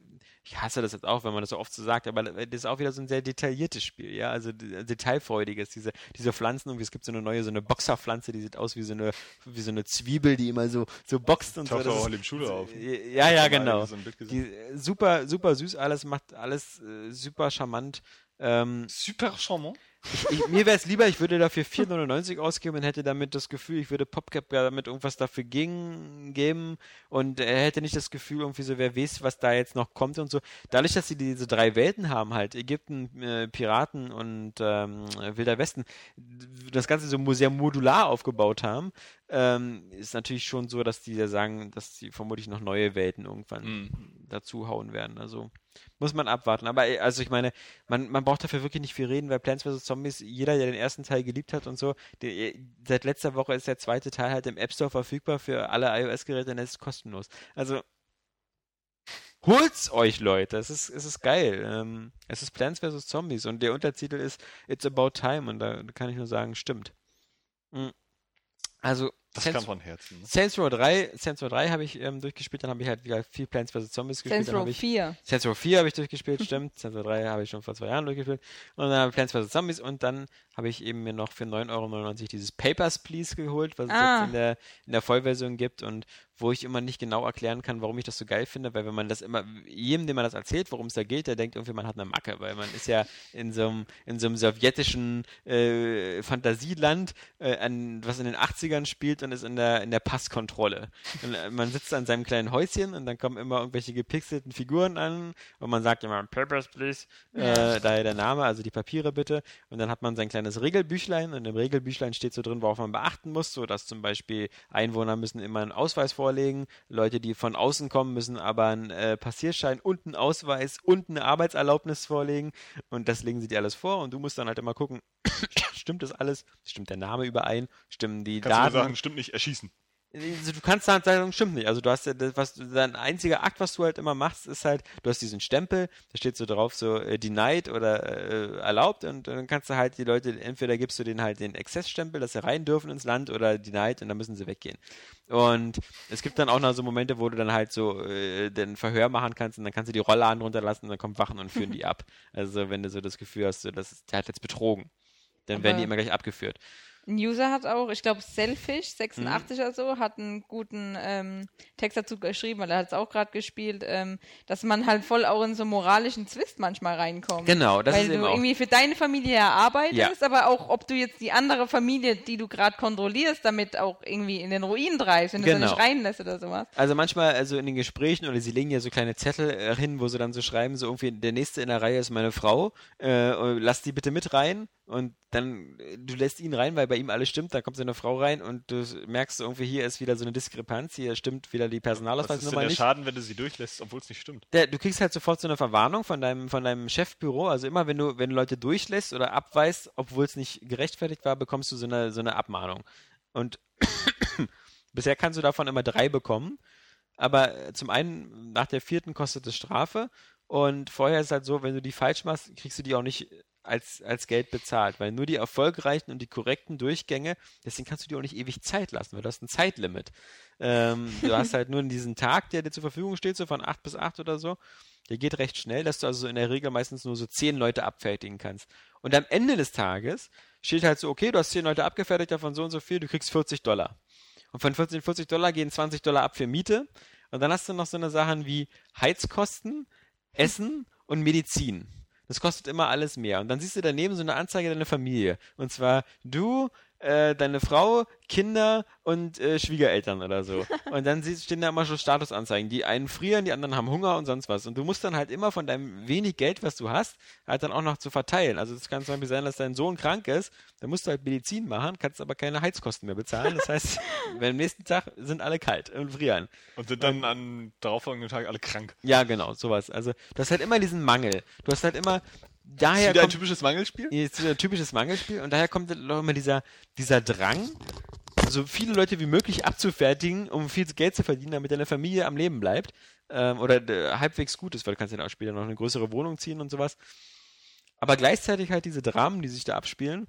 ich hasse das jetzt auch, wenn man das so oft so sagt, aber das ist auch wieder so ein sehr detailliertes Spiel, ja, also detailfreudiges. Diese, diese Pflanzen, irgendwie, es gibt so eine neue, so eine Boxerpflanze, die sieht aus wie so eine, wie so eine Zwiebel, die immer so, so boxt und so. Taucht Das auch in dem Schule auf. ja, ja, genau. so. Die, äh, super, super süß alles, macht alles äh, super charmant. Ähm, Super charmant. Ich, mir wäre es lieber, ich würde dafür 4,99 ausgeben und hätte damit das Gefühl, ich würde PopCap ja damit irgendwas dafür gegen, geben und er hätte nicht das Gefühl, irgendwie so, wer weiß, was da jetzt noch kommt und so. Dadurch, dass sie diese drei Welten haben, halt, Ägypten, äh, Piraten und ähm, Wilder Westen, das Ganze so sehr modular aufgebaut haben, ähm, ist natürlich schon so, dass die ja sagen, dass sie vermutlich noch neue Welten irgendwann Mhm. dazu hauen werden. Also muss man abwarten. Aber äh, also ich meine, man, man braucht dafür wirklich nicht viel reden, weil Plants vs. Zombies, jeder, der den ersten Teil geliebt hat und so, der, seit letzter Woche ist der zweite Teil halt im App Store verfügbar für alle iOS-Geräte und er ist kostenlos. Also Holt's euch, Leute. Es ist, es ist geil. Ähm, es ist Plants vs. Zombies und der Untertitel ist It's About Time und da kann ich nur sagen, stimmt. Mhm. Also, Das Saints, kam von Herzen. Ne? Saints Row 3, Saints Row 3 habe ich ähm, durchgespielt, dann habe ich halt wieder viel Plants vs. Zombies gespielt. Saints Row habe ich 4. Saints Row 4 habe ich durchgespielt, stimmt. Saints Row 3 habe ich schon vor zwei Jahren durchgespielt. Und dann habe ich Plants vs. Zombies und dann habe ich eben mir noch für 9,99 Euro dieses Papers, Please geholt, was es Ah. jetzt in der, in der Vollversion gibt und wo ich immer nicht genau erklären kann, warum ich das so geil finde, weil wenn man das immer, jedem, dem man das erzählt, worum es da geht, der denkt irgendwie, man hat eine Macke, weil man ist ja in so einem, in so einem sowjetischen äh, Fantasieland, äh, an, was in den 80ern spielt und ist in der, in der Passkontrolle. Und, äh, man sitzt an seinem kleinen Häuschen und dann kommen immer irgendwelche gepixelten Figuren an und man sagt immer, Papers, please, äh, daher der Name, also die Papiere bitte. Und dann hat man sein kleines Regelbüchlein und im Regelbüchlein steht so drin, worauf man beachten muss, so dass zum Beispiel Einwohner müssen immer einen Ausweis vorlegen, Leute, die von außen kommen, müssen aber einen äh, Passierschein und einen Ausweis und eine Arbeitserlaubnis vorlegen. Und das legen sie dir alles vor und du musst dann halt immer gucken, stimmt das alles, stimmt der Name überein, stimmen die Kannst Daten, sagen, stimmt nicht, erschießen. also du kannst dann sagen, stimmt nicht. Also du hast ja, das, was dein einziger Akt, was du halt immer machst, ist halt, du hast diesen Stempel, da steht so drauf so äh, denied oder äh, erlaubt und, dann kannst du halt die Leute, entweder gibst du denen halt den Access-Stempel, dass sie rein dürfen ins Land oder denied und dann müssen sie weggehen. Und es gibt dann auch noch so Momente, wo du dann halt so äh, den Verhör machen kannst und dann kannst du die Rollladen runterlassen und dann kommt Wachen und führen die ab. Also wenn du so das Gefühl hast, so, das ist, der hat jetzt betrogen, dann werden die Aber- immer gleich abgeführt. Ein User hat auch, ich glaube, Selfish86 oder so, hat einen guten ähm, Text dazu geschrieben, weil er hat es auch gerade gespielt, ähm, dass man halt voll auch in so einen moralischen Zwist manchmal reinkommt. Genau, das weil ist du eben auch. irgendwie für deine Familie erarbeitest, Ja. aber auch, ob du jetzt die andere Familie, die du gerade kontrollierst, damit auch irgendwie in den Ruin treibst, wenn du sie Genau. nicht reinlässt oder sowas. Also manchmal, also in den Gesprächen oder sie legen ja so kleine Zettel äh, hin, wo sie dann so schreiben, so irgendwie, der nächste in der Reihe ist meine Frau, äh, lass die bitte mit rein und dann, äh, du lässt ihn rein, weil bei ihm alles stimmt, da kommt seine Frau rein und du merkst irgendwie, hier ist wieder so eine Diskrepanz, hier stimmt wieder die Was ist Personalausweisnummer denn der nicht. Schaden, wenn du sie durchlässt, obwohl es nicht stimmt? Der, du kriegst halt sofort so eine Verwarnung von deinem, von deinem Chefbüro. Also immer, wenn du, wenn du Leute durchlässt oder abweist, obwohl es nicht gerechtfertigt war, bekommst du so eine, so eine Abmahnung. Und bisher kannst du davon immer drei bekommen. Aber äh, zum einen, nach der vierten kostet es Strafe. Und vorher ist es halt so, wenn du die falsch machst, kriegst du die auch nicht als, als Geld bezahlt. Weil nur die erfolgreichen und die korrekten Durchgänge, deswegen kannst du dir auch nicht ewig Zeit lassen, weil du hast ein Zeitlimit. Ähm, du hast halt nur diesen Tag, der dir zur Verfügung steht, so von 8 bis 8 oder so. Der geht recht schnell, dass du also in der Regel meistens nur so 10 Leute abfertigen kannst. Und am Ende des Tages steht halt so, okay, du hast 10 Leute abgefertigt, davon so und so viel, du kriegst 40 Dollar. Und von 14, 40 Dollar gehen 20 Dollar ab für Miete. Und dann hast du noch so eine Sachen wie Heizkosten, Essen und Medizin. Das kostet immer alles mehr. Und dann siehst du daneben so eine Anzeige deiner Familie. Und zwar du, äh, deine Frau, Kinder und äh, Schwiegereltern oder so. Und dann siehst, stehen da immer so Statusanzeigen. Die einen frieren, die anderen haben Hunger und sonst was. Und du musst dann halt immer von deinem wenig Geld, was du hast, halt dann auch noch zu verteilen. Also es kann zum Beispiel sein, dass dein Sohn krank ist, dann musst du halt Medizin machen, kannst aber keine Heizkosten mehr bezahlen. Das heißt, wenn am nächsten Tag sind alle kalt und frieren. Und sind dann am darauffolgenden Tag alle krank. Ja, genau, sowas. Also du hast halt immer diesen Mangel. Du hast halt immer, daher Wieder ein kommt, typisches Mangelspiel? ist wieder ein typisches Mangelspiel und daher kommt auch immer dieser, dieser Drang, so viele Leute wie möglich abzufertigen, um viel Geld zu verdienen, damit deine Familie am Leben bleibt. Ähm, oder äh, halbwegs gut ist, weil du kannst ja dann auch später noch eine größere Wohnung ziehen und sowas. Aber gleichzeitig halt diese Dramen, die sich da abspielen.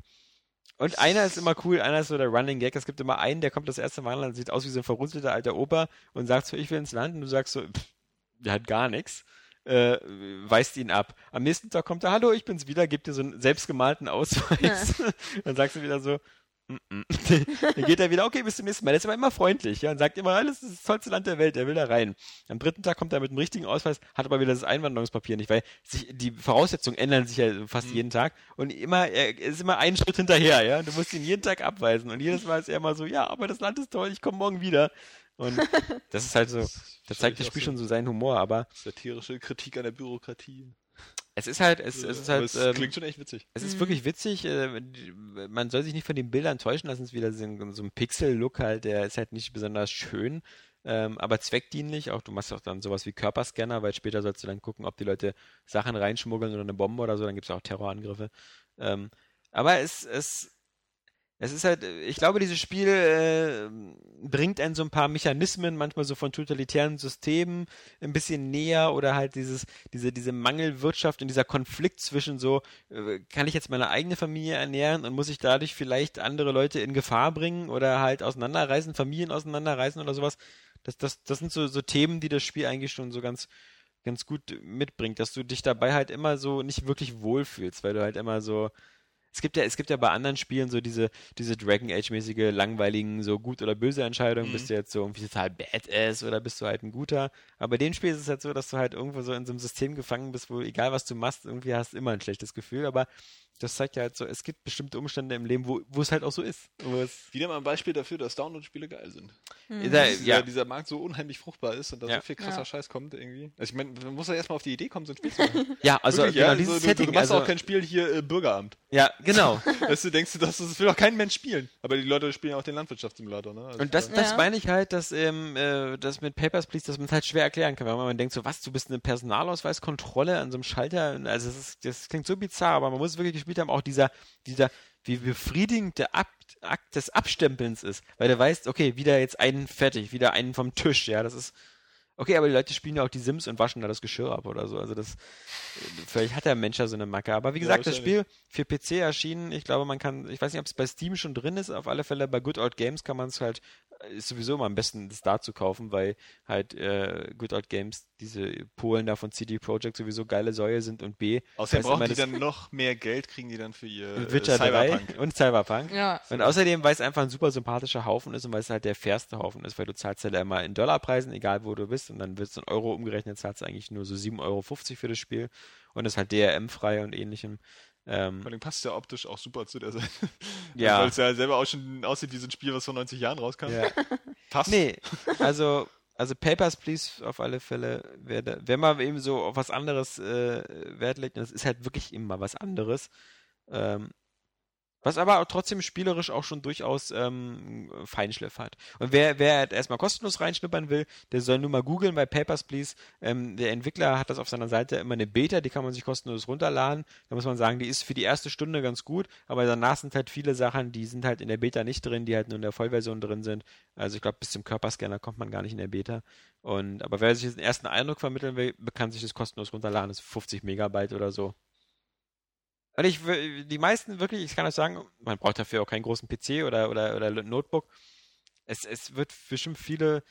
Und einer ist immer cool, einer ist so der Running Gag. Es gibt immer einen, der kommt das erste Mal an, sieht aus wie so ein verrunzelter alter Opa und sagt so, ich will ins Land. Und du sagst so, pff, der hat gar nichts. Äh, weist ihn ab. Am nächsten Tag kommt er, hallo, ich bin's wieder, gibt dir so einen selbstgemalten Ausweis. Dann sagst du wieder so, mm -mm. Dann geht er wieder, okay, bis zum nächsten Mal. Der ist aber immer freundlich, ja, und sagt immer, alles ist das tollste Land der Welt, er will da rein. Am dritten Tag kommt er mit einem richtigen Ausweis, hat aber wieder das Einwanderungspapier nicht, weil sich, die Voraussetzungen ändern sich ja fast jeden Tag und immer, er ist immer einen Schritt hinterher, ja. Du musst ihn jeden Tag abweisen und jedes Mal ist er immer so, ja, aber das Land ist toll, ich komme morgen wieder. Und das ist halt so, das zeigt das Spiel schon so seinen Humor, aber Satirische Kritik an der Bürokratie. es ist halt, es, es ist Aber halt, es ähm, klingt schon echt witzig. es ist wirklich witzig. Äh, man soll sich nicht von den Bildern täuschen lassen. Es ist wieder so ein, so ein Pixel-Look halt, der ist halt nicht besonders schön, ähm, aber zweckdienlich. Auch du machst auch dann sowas wie Körperscanner, weil später sollst du dann gucken, ob die Leute Sachen reinschmuggeln oder eine Bombe oder so. Dann gibt es auch Terrorangriffe. Ähm, aber es, es, es ist halt, ich glaube, dieses Spiel äh, bringt einen so ein paar Mechanismen, manchmal so von totalitären Systemen ein bisschen näher oder halt dieses, diese, diese Mangelwirtschaft und dieser Konflikt zwischen so, äh, kann ich jetzt meine eigene Familie ernähren und muss ich dadurch vielleicht andere Leute in Gefahr bringen oder halt auseinanderreißen, Familien auseinanderreißen oder sowas. Das, das, das sind so, so Themen, die das Spiel eigentlich schon so ganz, ganz gut mitbringt, dass du dich dabei halt immer so nicht wirklich wohlfühlst, weil du halt immer so, es gibt ja, es gibt ja bei anderen Spielen so diese, diese Dragon Age-mäßige, langweiligen, so gut oder böse Entscheidungen. Mhm. Bist du jetzt so irgendwie total badass oder bist du halt ein guter? Aber bei dem Spiel ist es halt so, dass du halt irgendwo so in so einem System gefangen bist, wo egal was du machst, irgendwie hast du immer ein schlechtes Gefühl. Aber das zeigt ja halt so, es gibt bestimmte Umstände im Leben, wo, wo es halt auch so ist. Wieder mal ein Beispiel dafür, dass Download-Spiele geil sind. Mhm. Da, ja. dieser Markt so unheimlich fruchtbar ist und da ja. so viel krasser ja. Scheiß kommt irgendwie. Also ich meine, man muss ja erstmal auf die Idee kommen, so ein Spiel zu machen. ja, also Wirklich, genau, dieses so, Setting. Du, du machst also, auch kein Spiel hier äh, Bürgeramt. Ja, genau. weißt du, denkst du, das, das will doch kein Mensch spielen. Aber die Leute spielen auch den Landwirtschaftssimulator, ne? Also und das, das meine ich halt, dass ähm, äh, das mit Papers, Please, dass man es halt schwer erklären kann, weil man denkt so, was, du bist eine Personalausweiskontrolle an so einem Schalter, also das, ist, das klingt so bizarr, aber man muss wirklich gespielt haben, auch dieser, dieser, wie befriedigend der Akt, Akt des Abstempelns ist, weil du weißt, okay, wieder jetzt einen fertig, wieder einen vom Tisch, ja, das ist, okay, aber die Leute spielen ja auch die Sims und waschen da das Geschirr ab oder so, also das, vielleicht hat der Mensch ja so eine Macke, aber wie gesagt, ja, das Spiel für PC erschienen, ich glaube, man kann, ich weiß nicht, ob es bei Steam schon drin ist, auf alle Fälle bei Good Old Games kann man es halt ist sowieso immer am besten, das da zu kaufen, weil halt äh, Good Old Games, diese Polen da von CD Projekt sowieso geile Säue sind und B. Außerdem brauchen die dann noch mehr Geld, kriegen die dann für ihr Witcher Cyberpunk. 3 und Cyberpunk. Ja. Und außerdem, weil es einfach ein super sympathischer Haufen ist und weil es halt der fairste Haufen ist, weil du zahlst halt immer in Dollarpreisen, egal wo du bist, und dann wird es in Euro umgerechnet, zahlst du eigentlich nur so 7,50 Euro für das Spiel und ist halt DRM-frei und ähnlichem. Ähm, Vor allem passt ja optisch auch super zu der Seite. Ja. Weil es ja selber auch schon aussieht wie so ein Spiel, was vor 90 Jahren rauskam. Ja. Passt. Nee, also, also Papers, Please auf alle Fälle, wer, wenn man eben so auf was anderes äh, Wert legt, das ist halt wirklich immer was anderes. Ähm, was aber trotzdem spielerisch auch schon durchaus ähm, Feinschliff hat. Und wer, wer erstmal kostenlos reinschnuppern will, der soll nur mal googeln bei Papers, Please. Ähm, der Entwickler hat das auf seiner Seite immer eine Beta, die kann man sich kostenlos runterladen. Da muss man sagen, die ist für die erste Stunde ganz gut, aber danach sind halt viele Sachen, die sind halt in der Beta nicht drin, die halt nur in der Vollversion drin sind. Also ich glaube, bis zum Körperscanner kommt man gar nicht in der Beta. Und aber wer sich den ersten Eindruck vermitteln will, kann sich das kostenlos runterladen. Das ist 50 Megabyte oder so. Und ich, die meisten wirklich, ich kann euch sagen, man braucht dafür auch keinen großen PC oder, oder, oder Notebook. Es, es wird bestimmt viele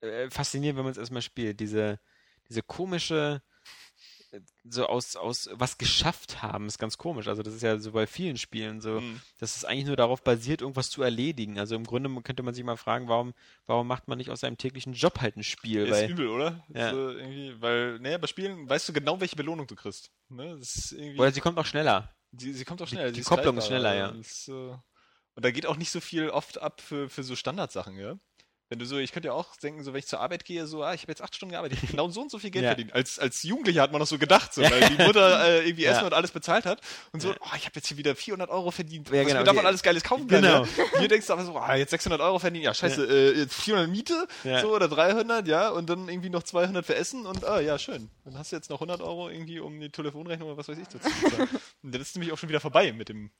äh, faszinieren, wenn man es erstmal spielt. Diese, diese komische, so aus, aus was geschafft haben, ist ganz komisch. Also das ist ja so bei vielen Spielen so, mhm. dass es eigentlich nur darauf basiert, irgendwas zu erledigen. Also im Grunde könnte man sich mal fragen, warum, warum macht man nicht aus seinem täglichen Job halt ein Spiel? Ist weil, übel, oder? Ja. So weil, naja, bei Spielen weißt du genau, welche Belohnung du kriegst. Ne? oder sie kommt auch schneller. Die, sie kommt auch schneller. Die, die Kopplung ist schneller, ja. Ist, äh, und da geht auch nicht so viel oft ab für, für so Standardsachen, ja. Wenn du so, ich könnte ja auch denken, so wenn ich zur Arbeit gehe, so, ah, ich habe jetzt acht Stunden gearbeitet, ich genau so und so viel Geld ja. verdient. Als, als Jugendlicher hat man das so gedacht, so, weil die Mutter äh, irgendwie Essen und alles bezahlt hat und so, oh, ich habe jetzt hier wieder 400 Euro verdient, ja, was genau. mir davon alles Geiles kaufen kann. Genau. Ja? Hier denkst du aber so, ah, jetzt 600 Euro verdienen, ja scheiße, äh, jetzt 400 Miete, so, oder 300, ja, und dann irgendwie noch 200 für Essen und, ah, ja, schön. Dann hast du jetzt noch 100 Euro irgendwie, um die Telefonrechnung oder was weiß ich zu zahlen. und dann ist nämlich auch schon wieder vorbei mit dem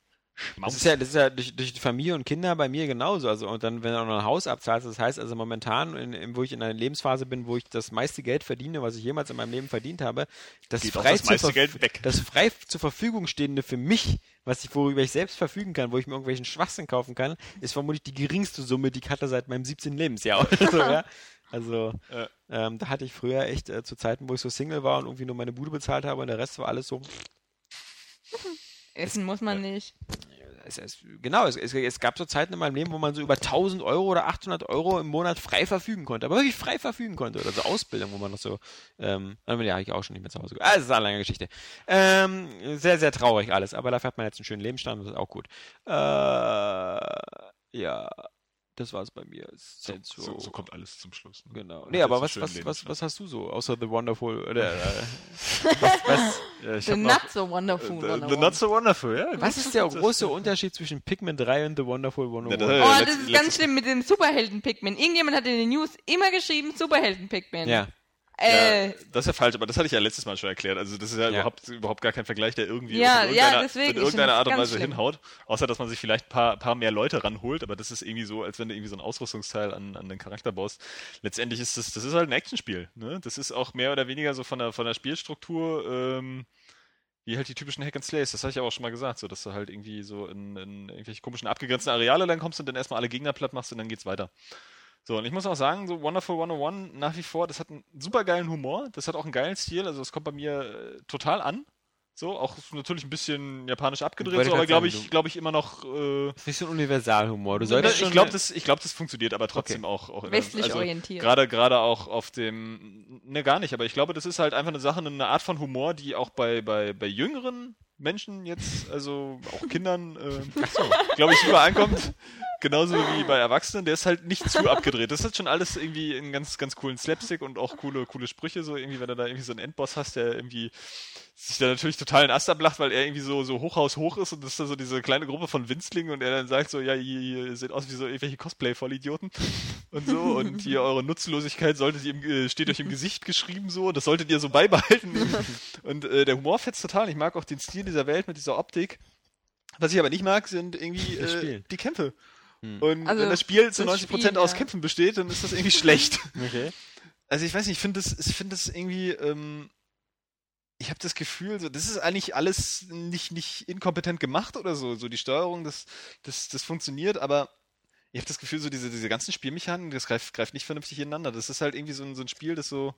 das ist ja, das ist ja durch, durch die Familie und Kinder bei mir genauso. Also, und dann, wenn du auch noch ein Haus abzahlst, das heißt also momentan, in, in, wo ich in einer Lebensphase bin, wo ich das meiste Geld verdiene, was ich jemals in meinem Leben verdient habe, das, Geht frei, das, weg. das frei zur Verfügung stehende für mich, was ich, worüber ich selbst verfügen kann, wo ich mir irgendwelchen Schwachsinn kaufen kann, ist vermutlich die geringste Summe, die ich hatte seit meinem 17. Lebensjahr oder so, ja. Also, ja. ähm, da hatte ich früher echt äh, zu Zeiten, wo ich so Single war und irgendwie nur meine Bude bezahlt habe und der Rest war alles so. Essen muss man nicht es, es, genau, es, es, gab so Zeiten in meinem Leben, wo man so über 1000 Euro oder 800 Euro im Monat frei verfügen konnte, aber wirklich frei verfügen konnte. Oder so Ausbildung, wo man noch so, ähm, ja, habe ich auch schon nicht mehr zu Hause. Ah, das ist eine lange Geschichte. Ähm, sehr, sehr traurig alles, aber dafür hat man jetzt einen schönen Lebensstand, das ist auch gut. Äh, ja, das war es bei mir. So, so, so, kommt alles zum Schluss. Ne? Genau. Nee, aber was, was, was, was hast du so, außer The Wonderful? Äh, was, was, äh, the Not So Wonderful. The, the Not So Wonderful, ja. Was ist der große Unterschied zwischen Pikmin 3 und The Wonderful 101? Oh, das ist ganz schlimm mit dem Superhelden Pikmin. Irgendjemand hat in den News immer geschrieben, Superhelden Pikmin. Ja. Äh, ja, das ist ja falsch, aber das hatte ich ja letztes Mal schon erklärt. Also das ist ja, Ja. Überhaupt, überhaupt gar kein Vergleich, der irgendwie Ja, in ja, irgendeiner, deswegen, in irgendeiner Art und Weise schlimm. hinhaut. Außer, dass man sich vielleicht ein paar, paar mehr Leute ranholt, aber das ist irgendwie so, als wenn du irgendwie so ein Ausrüstungsteil an, an den Charakter baust. Letztendlich ist das, das ist halt ein Actionspiel. Ne? Das ist auch mehr oder weniger so von der, von der Spielstruktur, ähm, wie halt die typischen Hack and Slays, das habe ich aber auch schon mal gesagt, so dass du halt irgendwie so in, in irgendwelche komischen abgegrenzten Areale dann kommst und dann erstmal alle Gegner platt machst und dann geht's weiter. So, und ich muss auch sagen, so Wonderful 101 nach wie vor, das hat einen super geilen Humor, das hat auch einen geilen Stil, also das kommt bei mir äh, total an. So, auch natürlich ein bisschen japanisch abgedreht, so, aber glaube ich, glaube ich immer noch. Äh, Das ist nicht so ein Universalhumor. Du ich solltest schon. glaube, das, ich glaub, das funktioniert, aber trotzdem auch, auch in der- westlich also, orientiert. Gerade, gerade auch auf dem, ne, gar nicht, aber ich glaube, das ist halt einfach eine Sache, eine Art von Humor, die auch bei, bei, bei jüngeren Menschen jetzt, also auch Kindern, äh, glaube ich, super ankommt. Genauso wie bei Erwachsenen, der ist halt nicht zu abgedreht. Das ist schon alles irgendwie einen ganz, ganz coolen Slapstick und auch coole, coole Sprüche, so irgendwie, wenn du da irgendwie so einen Endboss hast, der irgendwie sich da natürlich total in Ast ablacht, weil er irgendwie so, so Hochhaus hoch ist und das ist da so diese kleine Gruppe von Winzlingen und er dann sagt so, ja, ihr, ihr seht aus wie so irgendwelche Cosplay-Vollidioten und so und hier eure Nutzlosigkeit solltet ihr im, äh, steht euch im Gesicht geschrieben so, das solltet ihr so beibehalten und äh, der Humor fetzt total. Ich mag auch den Stil dieser Welt mit dieser Optik. Was ich aber nicht mag, sind irgendwie äh, die Kämpfe. Hm. Und Also, wenn das Spiel zu das 90% Spiel, aus ja. Kämpfen besteht, dann ist das irgendwie schlecht. Okay. Also ich weiß nicht, ich finde das, ich finde das irgendwie, ähm, ich habe das Gefühl, so, das ist eigentlich alles nicht, nicht inkompetent gemacht oder so. So die Steuerung, das, das, das funktioniert, aber ich habe das Gefühl, so diese, diese ganzen Spielmechaniken, das greift, greift nicht vernünftig ineinander. Das ist halt irgendwie so ein, so ein Spiel, das so,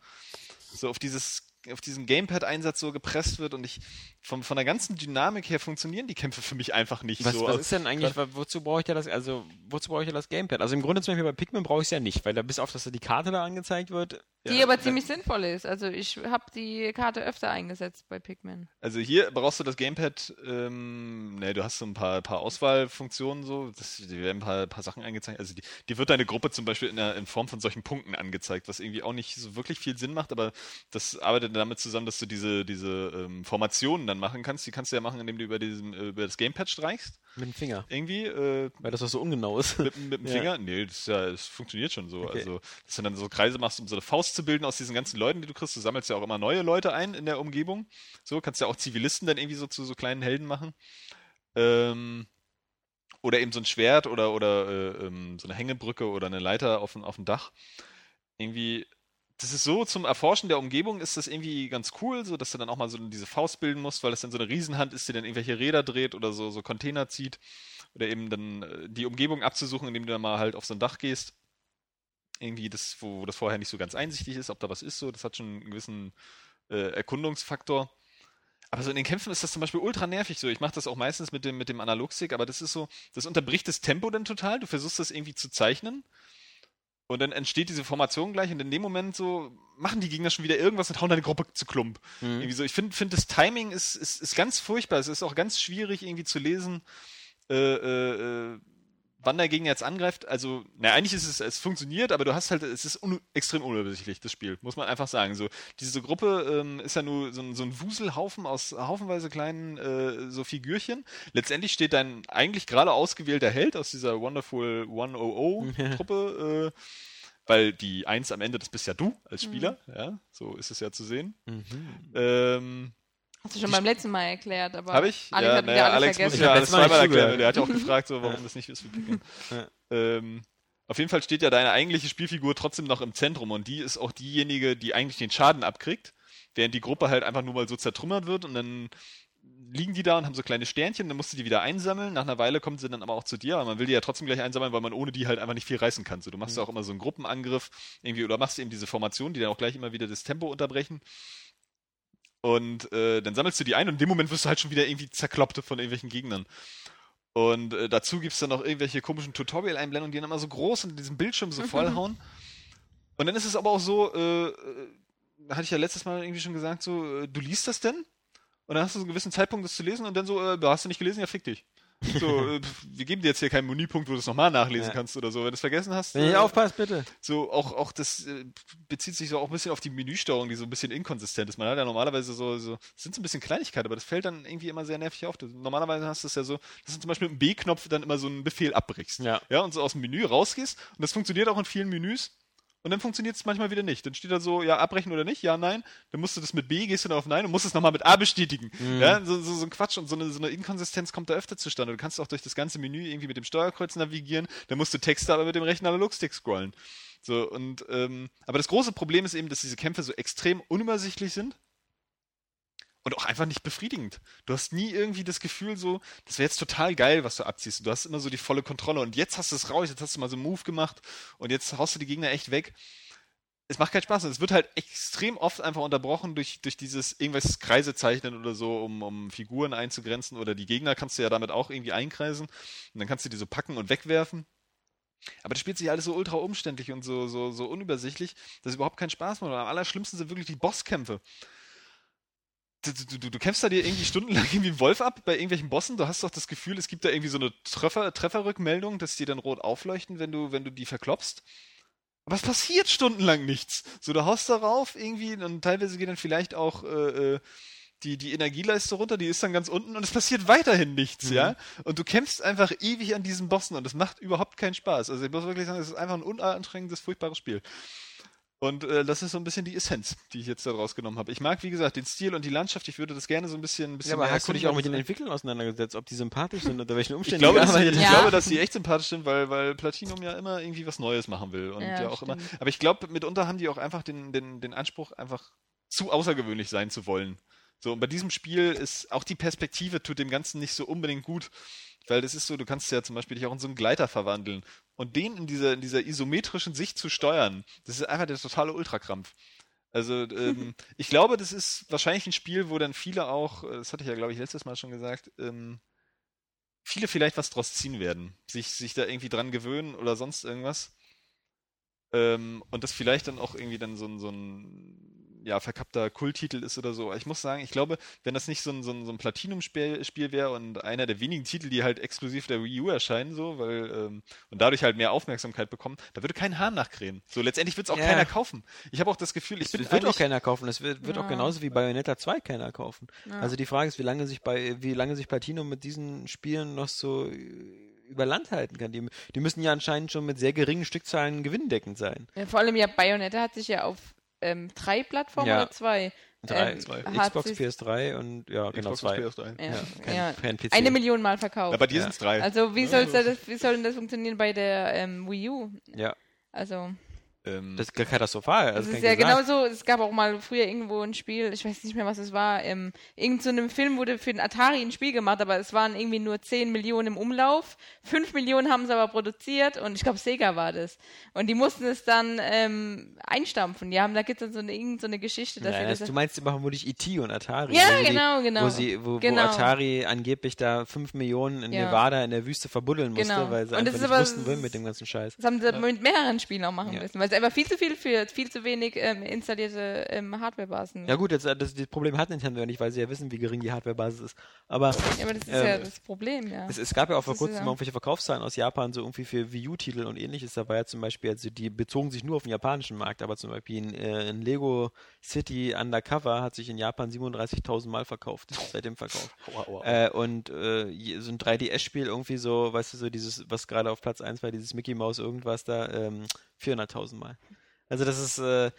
so auf dieses auf diesen Gamepad-Einsatz so gepresst wird und ich vom, von der ganzen Dynamik her funktionieren die Kämpfe für mich einfach nicht Was, so. was ist denn eigentlich, wozu brauche ich ja das, also, wozu brauche ich ja das Gamepad? Also im Grunde zum Beispiel bei Pikmin brauche ich es ja nicht, weil da bis auf, dass da die Karte da angezeigt wird. Die Ja, aber ziemlich sinnvoll ist. Also ich habe die Karte öfter eingesetzt bei Pikmin. Also hier brauchst du das Gamepad, ähm, ne, du hast so ein paar, paar Auswahlfunktionen so, das, die werden ein paar, paar Sachen angezeigt. Also die, die wird deine Gruppe zum Beispiel in, der, in Form von solchen Punkten angezeigt, was irgendwie auch nicht so wirklich viel Sinn macht, aber das arbeitet damit zusammen, dass du diese, diese ähm, Formationen dann machen kannst. Die kannst du ja machen, indem du über, diesen, über das Gamepad streichst. Mit dem Finger. Irgendwie, äh, Weil das doch so ungenau ist. mit, mit dem Ja. Finger? Nee, das, ja, das funktioniert schon so. Okay. Also, dass du dann so Kreise machst, um so eine Faust zu bilden aus diesen ganzen Leuten, die du kriegst. Du sammelst ja auch immer neue Leute ein in der Umgebung. So, kannst ja auch Zivilisten dann irgendwie so zu so kleinen Helden machen. Ähm, oder eben so ein Schwert oder, oder äh, ähm, so eine Hängebrücke oder eine Leiter auf, auf dem Dach. Irgendwie, das ist so zum Erforschen der Umgebung ist das irgendwie ganz cool, so dass du dann auch mal so diese Faust bilden musst, weil das dann so eine Riesenhand ist, die dann irgendwelche Räder dreht oder so, so Container zieht. Oder eben dann äh, die Umgebung abzusuchen, indem du dann mal halt auf so ein Dach gehst. Irgendwie das, wo, das vorher nicht so ganz einsichtig ist, ob da was ist, so, das hat schon einen gewissen äh, Erkundungsfaktor. Aber so in den Kämpfen ist das zum Beispiel ultra nervig so. Ich mache das auch meistens mit dem, mit dem Analogstick, aber das ist so, das unterbricht das Tempo dann total. Du versuchst das irgendwie zu zeichnen. Und dann entsteht diese Formation gleich und in dem Moment so machen die Gegner schon wieder irgendwas und hauen deine Gruppe zu Klump. Mhm. Irgendwie so. Ich finde, find das Timing ist, ist, ist ganz furchtbar. Es ist auch ganz schwierig irgendwie zu lesen, äh, äh, äh, wann der Gegner jetzt angreift. Also, na, eigentlich ist es, es funktioniert, aber du hast halt, es ist un extrem unübersichtlich, das Spiel, muss man einfach sagen. So, diese Gruppe ähm, ist ja nur so ein, so ein Wuselhaufen aus haufenweise kleinen äh, so Figürchen. Letztendlich steht dein eigentlich gerade ausgewählter Held aus dieser Wonderful 100-Truppe, äh, weil die Eins am Ende, das bist ja du als Spieler, ja, so ist es ja zu sehen. Mhm. Ähm, Hast du schon beim letzten Mal erklärt, aber habe ich? Alex ja, hat wieder naja, alles Alex muss vergessen. ja hab alles zweimal erklären. Der hat ja auch gefragt, so, warum das nicht ist für. Ja. ähm, auf jeden Fall steht ja deine eigentliche Spielfigur trotzdem noch im Zentrum und die ist auch diejenige, die eigentlich den Schaden abkriegt, während die Gruppe halt einfach nur mal so zertrümmert wird und dann liegen die da und haben so kleine Sternchen, dann musst du die wieder einsammeln. Nach einer Weile kommen sie dann aber auch zu dir, aber man will die ja trotzdem gleich einsammeln, weil man ohne die halt einfach nicht viel reißen kann. So, du machst ja auch immer so einen Gruppenangriff irgendwie oder machst eben diese Formation, die dann auch gleich immer wieder das Tempo unterbrechen. Und äh, dann sammelst du die ein und in dem Moment wirst du halt schon wieder irgendwie zerkloppt von irgendwelchen Gegnern. Und äh, dazu gibt's dann noch irgendwelche komischen Tutorial-Einblendungen, die dann immer so groß und diesen Bildschirm so vollhauen. Und dann ist es aber auch so, äh, äh, hatte ich ja letztes Mal irgendwie schon gesagt, so, äh, du liest das denn? Und dann hast du so einen gewissen Zeitpunkt, das zu lesen und dann so, äh, hast du nicht gelesen? Ja, fick dich. So, äh, wir geben dir jetzt hier keinen Menüpunkt, wo du es nochmal nachlesen Ja. kannst oder so. Wenn du es vergessen hast, Wenn ihr äh, aufpasst, bitte. so auch, auch das äh, bezieht sich so auch ein bisschen auf die Menüsteuerung, die so ein bisschen inkonsistent ist. Man hat ja normalerweise so, so das sind so ein bisschen Kleinigkeiten, aber das fällt dann irgendwie immer sehr nervig auf. Normalerweise hast du es ja so, dass du zum Beispiel mit dem B-Knopf dann immer so einen Befehl abbrichst. Ja. Ja, und so aus dem Menü rausgehst. Und das funktioniert auch in vielen Menüs. Und dann funktioniert es manchmal wieder nicht. Dann steht da so, ja, abbrechen oder nicht, ja, nein. Dann musst du das mit B, gehst du dann auf Nein und musst es nochmal mit A bestätigen. Mhm. Ja, so, so, so ein Quatsch und so eine, so eine Inkonsistenz kommt da öfter zustande. Du kannst auch durch das ganze Menü irgendwie mit dem Steuerkreuz navigieren, dann musst du Texte aber mit dem rechten Analogstick scrollen. So, und, ähm, aber das große Problem ist eben, dass diese Kämpfe so extrem unübersichtlich sind und auch einfach nicht befriedigend. Du hast nie irgendwie das Gefühl so, das wäre jetzt total geil, was du abziehst. Du hast immer so die volle Kontrolle und jetzt hast du es raus, jetzt hast du mal so einen Move gemacht und jetzt haust du die Gegner echt weg. Es macht keinen Spaß und es wird halt extrem oft einfach unterbrochen durch, durch dieses irgendwas Kreise zeichnen oder so, um, um Figuren einzugrenzen oder die Gegner kannst du ja damit auch irgendwie einkreisen und dann kannst du die so packen und wegwerfen. Aber das spielt sich alles so ultra umständlich und so, so, so unübersichtlich, dass es überhaupt keinen Spaß macht. Und am allerschlimmsten sind wirklich die Bosskämpfe. Du, du, du, du kämpfst da dir irgendwie stundenlang irgendwie einen Wolf ab bei irgendwelchen Bossen. Du hast doch das Gefühl, es gibt da irgendwie so eine Treffer, Trefferrückmeldung, dass die dann rot aufleuchten, wenn du, wenn du die verklopst. Aber es passiert stundenlang nichts. So, du haust darauf irgendwie und teilweise geht dann vielleicht auch äh, äh, die, die Energieleiste runter, die ist dann ganz unten und es passiert weiterhin nichts, Mhm. ja? Und du kämpfst einfach ewig an diesen Bossen und es macht überhaupt keinen Spaß. Also ich muss wirklich sagen, es ist einfach ein unanstrengendes, furchtbares Spiel. Und äh, das ist so ein bisschen die Essenz, die ich jetzt da rausgenommen habe. Ich mag, wie gesagt, den Stil und die Landschaft. Ich würde das gerne so ein bisschen, ein bisschen Ja, aber mehr hast du dich auch mit den. Entwicklern auseinandergesetzt, ob die sympathisch sind, unter welchen Ich Umständen glaube, die dass, ich Ja. glaube, dass die echt sympathisch sind, weil, weil Platinum ja immer irgendwie was Neues machen will. Und ja, Ja, auch immer. stimmt. Aber ich glaube, mitunter haben die auch einfach den, den, den Anspruch, einfach zu außergewöhnlich sein zu wollen. So, und bei diesem Spiel ist auch die Perspektive tut dem Ganzen nicht so unbedingt gut. Weil das ist so, du kannst ja zum Beispiel dich auch in so einen Gleiter verwandeln. Und den in dieser, in dieser isometrischen Sicht zu steuern, das ist einfach der totale Ultrakrampf. Also, ähm, ich glaube, das ist wahrscheinlich ein Spiel, wo dann viele auch, äh, das hatte ich ja, glaube ich, letztes Mal schon gesagt, ähm, viele vielleicht was draus ziehen werden. Sich, sich da irgendwie dran gewöhnen oder sonst irgendwas. Ähm, und das vielleicht dann auch irgendwie dann so so ein ja, verkappter Kulttitel ist oder so. Ich muss sagen, ich glaube, wenn das nicht so ein, so ein, so ein Platinum-Spiel Spiel wäre und einer der wenigen Titel, die halt exklusiv der Wii U erscheinen, so, weil, ähm, und dadurch halt mehr Aufmerksamkeit bekommen, da würde kein Hahn nachkrähen. So, letztendlich wird es auch Ja. keiner kaufen. Ich habe auch das Gefühl, ich Es bin wird auch keiner kaufen. Es wird, wird auch Ja. genauso wie Bayonetta 2 keiner kaufen. Ja. Also die Frage ist, wie lange sich bei, wie lange sich Platinum mit diesen Spielen noch so über Land halten kann. Die, die müssen ja anscheinend schon mit sehr geringen Stückzahlen gewinndeckend sein. Ja, vor allem ja, Bayonetta hat sich ja auf ähm, drei Plattformen Ja. oder zwei. Drei, ähm, zwei. Xbox, sich- PS3 und ja, genau Xbox zwei. und PS3. Ja, Ja, kein, ja. kein PC. Eine Million Mal verkauft. Ja, bei dir sind es drei. also wie, Ja, soll's das, wie soll denn das funktionieren bei der ähm, Wii U? Ja, Also ähm, das ist katastrophal. Das Also ist ja sagen. genauso, es gab auch mal früher irgendwo ein Spiel, ich weiß nicht mehr, was es war, ähm, irgend so einem Film wurde für den Atari ein Spiel gemacht, aber es waren irgendwie nur 10 Millionen im Umlauf, 5 Millionen haben sie aber produziert und ich glaube Sega war das. Und die mussten es dann ähm, einstampfen. Die haben, da gibt es dann so eine, irgend so eine Geschichte, dass Ja, sie das, das... du meinst immer vermutlich E.T. und Atari. Ja, sie genau, die, genau. Wo, sie, wo, Genau. wo Atari angeblich da 5 Millionen in Ja. Nevada in der Wüste verbuddeln musste, Genau. weil sie Und das einfach nicht aber- wussten, wohin mit dem ganzen Scheiß. Das haben sie mit mehreren Spielen auch machen Ja. müssen, weil es einfach viel zu viel für viel zu wenig ähm, installierte ähm, Hardwarebasen. Ja gut, jetzt, äh, das, das Problem hat Nintendo ja nicht, weil sie ja wissen, wie gering die Hardwarebasis ist. Aber Ja, aber das ist Ähm, ja das Problem, ja. Es, es gab ja auch vor kurzem ja- irgendwelche Verkaufszahlen aus Japan, so irgendwie für Wii U-Titel und ähnliches. Da war ja zum Beispiel, also die bezogen sich nur auf den japanischen Markt, aber zum Beispiel in, äh, in Lego City Undercover hat sich in Japan 37.000 Mal verkauft, seit dem Verkauf. aua, aua. Äh, und äh, so ein 3DS-Spiel irgendwie so, weißt du, so dieses, was gerade auf Platz 1 war, dieses Mickey Mouse irgendwas da, ähm, 400.000 Mal. Also das ist äh,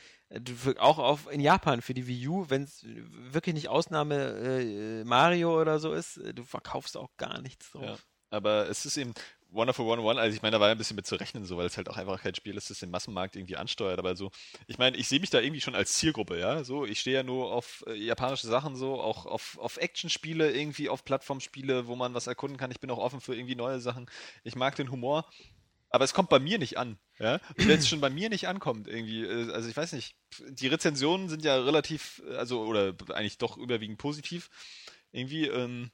auch auf, in Japan für die Wii U, wenn es wirklich nicht Ausnahme äh, Mario oder so ist, äh, du verkaufst auch gar nichts drauf. Ja. Aber es ist eben Wonderful 101, also ich meine, da war ein bisschen mit zu rechnen, so, weil es halt auch einfach kein Spiel ist, das den Massenmarkt irgendwie ansteuert. Aber so, ich meine, ich sehe mich da irgendwie schon als Zielgruppe, ja. So, ich stehe ja nur auf äh, japanische Sachen, so, auch auf, auf Actionspiele, irgendwie auf Plattformspiele, wo man was erkunden kann. Ich bin auch offen für irgendwie neue Sachen. Ich mag den Humor. Aber es kommt bei mir nicht an, ja. Und wenn es schon bei mir nicht ankommt, irgendwie, äh, also ich weiß nicht, die Rezensionen sind ja relativ, äh, also, oder eigentlich doch überwiegend positiv. Irgendwie, ähm,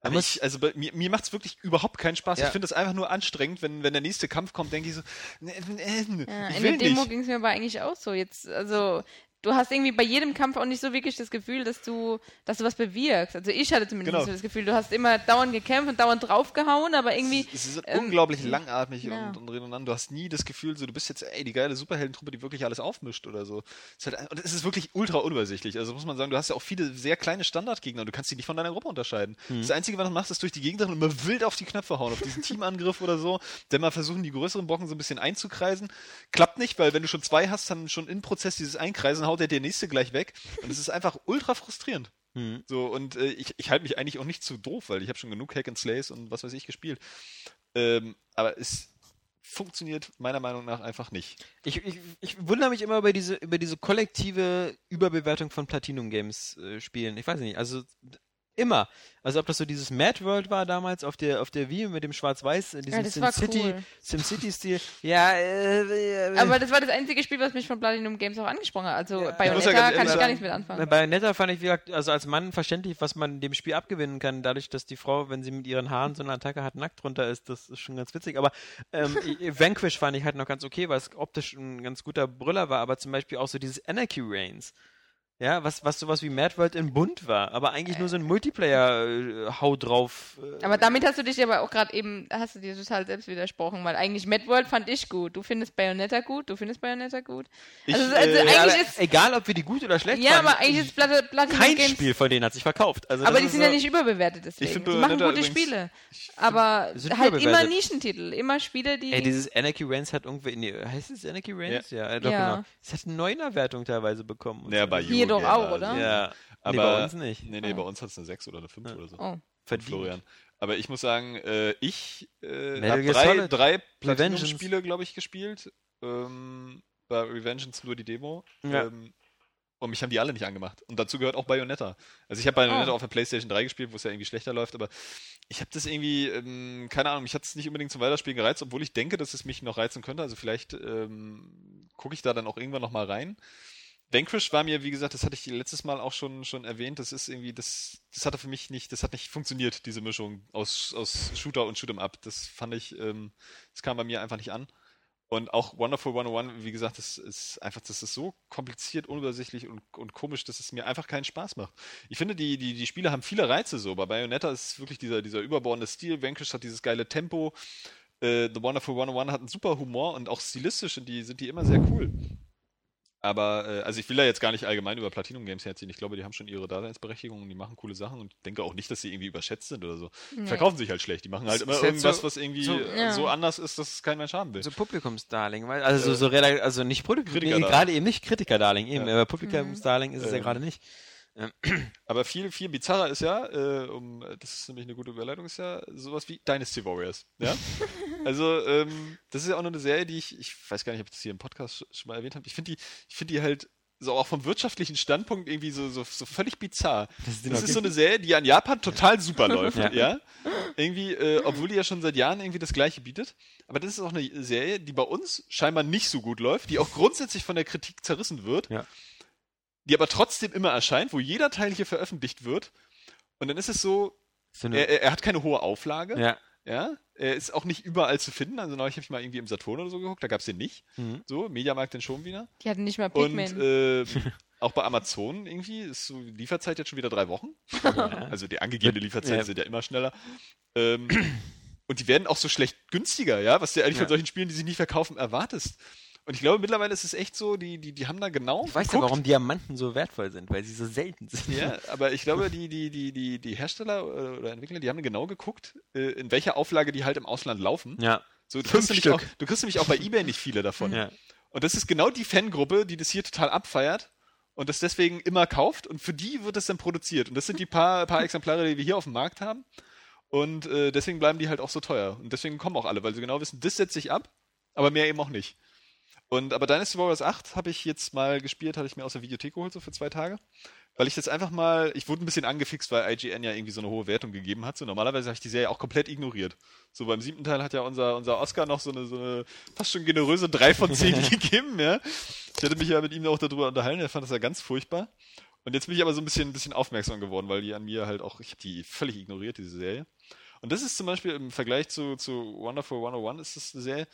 aber ich, also bei, mir, mir macht es wirklich überhaupt keinen Spaß. Ja. Ich finde es einfach nur anstrengend, wenn, wenn der nächste Kampf kommt, denke ich so, ne, ne, Ja, ich in will der Demo ging es mir aber eigentlich auch so. Jetzt, also du hast irgendwie bei jedem Kampf auch nicht so wirklich das Gefühl, dass du, dass du was bewirkst. Also ich hatte zumindest Genau. so das Gefühl, du hast immer dauernd gekämpft und dauernd draufgehauen, aber irgendwie. Es ist ähm, unglaublich langatmig ja. und, und redundant. Du hast nie das Gefühl, so, du bist jetzt ey, die geile Superheldentruppe, die wirklich alles aufmischt oder so. Es ist halt, es ist wirklich ultra unübersichtlich. Also muss man sagen, du hast ja auch viele sehr kleine Standardgegner und du kannst die nicht von deiner Gruppe unterscheiden. Das Einzige, was du machst, ist durch die Gegend rennen und immer wild auf die Knöpfe hauen, auf diesen Teamangriff oder so. Dann mal versuchen, die größeren Brocken so ein bisschen einzukreisen. Klappt nicht, weil wenn du schon zwei hast, dann schon im Prozess dieses Einkreisen haut der der nächste gleich weg. Und es ist einfach ultra frustrierend. Hm. So, und äh, ich, ich halte mich eigentlich auch nicht zu doof, weil ich habe schon genug Hack and Slays und was weiß ich gespielt. Ähm, aber es funktioniert meiner Meinung nach einfach nicht. Ich, ich, ich wundere mich immer über diese, über diese kollektive Überbewertung von Platinum Games äh, Spielen. Ich weiß nicht, also immer. Also ob das so dieses Mad World war damals auf der auf der Wii mit dem Schwarz-Weiß, äh, diesem Ja, SimCity, cool. SimCity-Stil. Ja, äh, äh, Aber das war das einzige Spiel, was mich von Platinum Games auch angesprochen hat. Also Ja. ja Bayonetta ganz kann ich gar nichts mit Bei anfangen. Bayonetta fand ich, wie gesagt, also als Mann verständlich, was man dem Spiel abgewinnen kann, dadurch, dass die Frau, wenn sie mit ihren Haaren so eine Attacke hat, nackt drunter ist, das ist schon ganz witzig. Aber ähm, Vanquish fand ich halt noch ganz okay, weil es optisch ein ganz guter Brüller war, aber zum Beispiel auch so dieses Anarchy Reigns. Ja, was, was sowas wie Mad World in bunt war, aber eigentlich nur so ein Multiplayer-Hau drauf. Äh, Aber damit hast du dich aber auch gerade eben, hast du dir total selbst widersprochen, weil eigentlich Mad World fand ich gut. Du findest Bayonetta gut, du findest Bayonetta gut. Ich, Also, also äh, eigentlich ja, ist, egal, ob wir die gut oder schlecht ja, fanden, aber eigentlich ist Plat Platinum kein Games, Spiel von denen hat sich verkauft. Also aber die sind so, ja nicht überbewertet deswegen. find Die machen gute übrigens- Spiele. Aber halt immer. Nischentitel, immer Spiele, die Ey, dieses Anarchy Reigns hat irgendwie, nee, heißt es Anarchy Reigns? Ja, äh, doch, Ja. genau. Es hat eine Neuner-Wertung teilweise bekommen. und Ja, so. bei doch auch, oder? Ja, Aber nee, bei uns nicht. Nee, nee, Oh. bei uns hat es eine 6 oder eine 5 oder so. Oh. Verdient. Florian. Aber ich muss sagen, äh, ich äh, habe drei, drei. Platinum-Spiele, glaube ich, gespielt. Ähm, bei Revengeance nur die Demo. Ja. Ähm, und mich haben die alle nicht angemacht. Und dazu gehört auch Bayonetta. Also ich habe Bayonetta Oh. auf der PlayStation 3 gespielt, wo es ja irgendwie schlechter läuft, aber ich habe das irgendwie, ähm, keine Ahnung, mich hat es nicht unbedingt zum Weiterspielen gereizt, obwohl ich denke, dass es mich noch reizen könnte. Also vielleicht ähm, gucke ich da dann auch irgendwann nochmal rein. Vanquish war mir, wie gesagt, das hatte ich letztes Mal auch schon, schon erwähnt, das ist irgendwie, das, das hatte für mich nicht, das hat nicht funktioniert, diese Mischung aus, aus Shooter und Shoot'em Up. Das fand ich, ähm, das kam bei mir einfach nicht an. Und auch Wonderful 101, wie gesagt, das ist einfach, das ist so kompliziert, unübersichtlich und, und komisch, dass es mir einfach keinen Spaß macht. Ich finde, die, die, die Spiele haben viele Reize so. Bei Bayonetta ist wirklich dieser, dieser überbordende Stil. Vanquish hat dieses geile Tempo. Äh, The Wonderful 101 hat einen super Humor und auch stilistisch sind die, sind die immer sehr cool. Aber, äh, also ich will da jetzt gar nicht allgemein über Platinum Games herziehen. Ich glaube, die haben schon ihre Daseinsberechtigung und die machen coole Sachen und ich denke auch nicht, dass sie irgendwie überschätzt sind oder so. Die Nee. Verkaufen sich halt schlecht. Die machen halt immer irgendwas, so- was irgendwie so- äh, Ja. so anders ist, dass es kein Mensch haben will. So Publikumsdarling, weil, also so, Äh, so Redakt- also nicht Publikum, nee, Kritikerdarling. gerade eben nicht Kritikerdarling, eben, Ja. aber Publikumsdarling ist es ja Ähm. gerade nicht. Aber viel, viel bizarrer ist ja, äh, um, das ist nämlich eine gute Überleitung, ist ja sowas wie Dynasty Warriors. Ja? also, ähm, das ist ja auch nur eine Serie, die ich, ich weiß gar nicht, ob ich das hier im Podcast sch- schon mal erwähnt habe. Ich finde die, ich finde die halt so auch vom wirtschaftlichen Standpunkt irgendwie so, so, so völlig bizarr. Das ist Das noch ist so eine Serie, die an Japan total super läuft, Ja. ja. Irgendwie, äh, obwohl die ja schon seit Jahren irgendwie das Gleiche bietet. Aber das ist auch eine Serie, die bei uns scheinbar nicht so gut läuft, die auch grundsätzlich von der Kritik zerrissen wird, Ja. Die aber trotzdem immer erscheint, wo jeder Teil hier veröffentlicht wird. Und dann ist es so, so eine, er, er hat keine hohe Auflage, ja. ja. Er ist auch nicht überall zu finden. Also neulich habe ich mal irgendwie im Saturn oder so geguckt, da gab es den nicht. Mhm. So, Mediamarkt den schon wieder. Die hatten nicht mal Und Pikmin. äh, auch bei Amazon irgendwie ist so die Lieferzeit jetzt schon wieder drei Wochen. Also die angegebene Lieferzeit Ja. sind ja immer schneller. Ähm, und die werden auch so schlecht günstiger, ja, was du eigentlich Ja. von solchen Spielen, die sich nicht verkaufen, erwartest. Und ich glaube, mittlerweile ist es echt so, die, die, die haben da genau. Ich weiß ja, warum Diamanten so wertvoll sind, weil sie so selten sind. Ja, aber ich glaube, die, die, die, die, die Hersteller oder oder Entwickler, die haben genau geguckt, äh, in welcher Auflage die halt im Ausland laufen. Ja. So, du, kriegst nämlich auch, du kriegst nämlich auch bei Ebay nicht viele davon. ja. Und das ist genau die Fangruppe, die das hier total abfeiert und das deswegen immer kauft und für die wird das dann produziert. Und das sind die paar, paar Exemplare, die wir hier auf dem Markt haben. Und äh, deswegen bleiben die halt auch so teuer. Und deswegen kommen auch alle, weil sie genau wissen, das setze ich ab, aber mehr eben auch nicht. Und aber Dynasty Warriors 8 habe ich jetzt mal gespielt, hatte ich mir aus der Videothek geholt, so für zwei Tage. Weil ich das einfach mal, ich wurde ein bisschen angefixt, weil IGN ja irgendwie so eine hohe Wertung gegeben hat. So normalerweise habe ich die Serie auch komplett ignoriert. So beim siebten Teil hat ja unser, unser Oscar noch so eine, so eine fast schon generöse 3 von 10 gegeben, ja. Ich hatte mich ja mit ihm auch darüber unterhalten, er fand das ja ganz furchtbar. Und jetzt bin ich aber so ein bisschen, ein bisschen aufmerksam geworden, weil die an mir halt auch, ich habe die völlig ignoriert, diese Serie. Und das ist zum Beispiel im Vergleich zu, zu Wonderful 101 ist das eine Serie,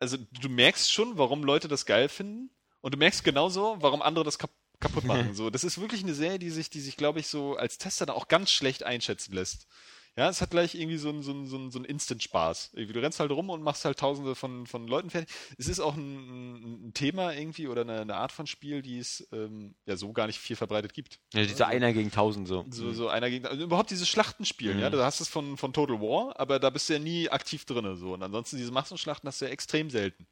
also du merkst schon, warum Leute das geil finden und du merkst genauso, warum andere das kap kaputt machen. so, das ist wirklich eine Serie, die sich, die sich, glaube ich, so als Tester da auch ganz schlecht einschätzen lässt. Ja, es hat gleich irgendwie so einen so so ein, so ein Instant-Spaß. Du rennst halt rum und machst halt tausende von, von Leuten fertig. Es ist auch ein, ein Thema irgendwie oder eine, eine, Art von Spiel, die es ähm, ja so gar nicht viel verbreitet gibt. Ja, dieser also, einer gegen tausend so. So, so einer gegen also überhaupt dieses Schlachtenspielen, mhm. ja. Du hast es von, von Total War, aber da bist du ja nie aktiv drin. So. Und ansonsten diese Massenschlachten hast du ja extrem selten.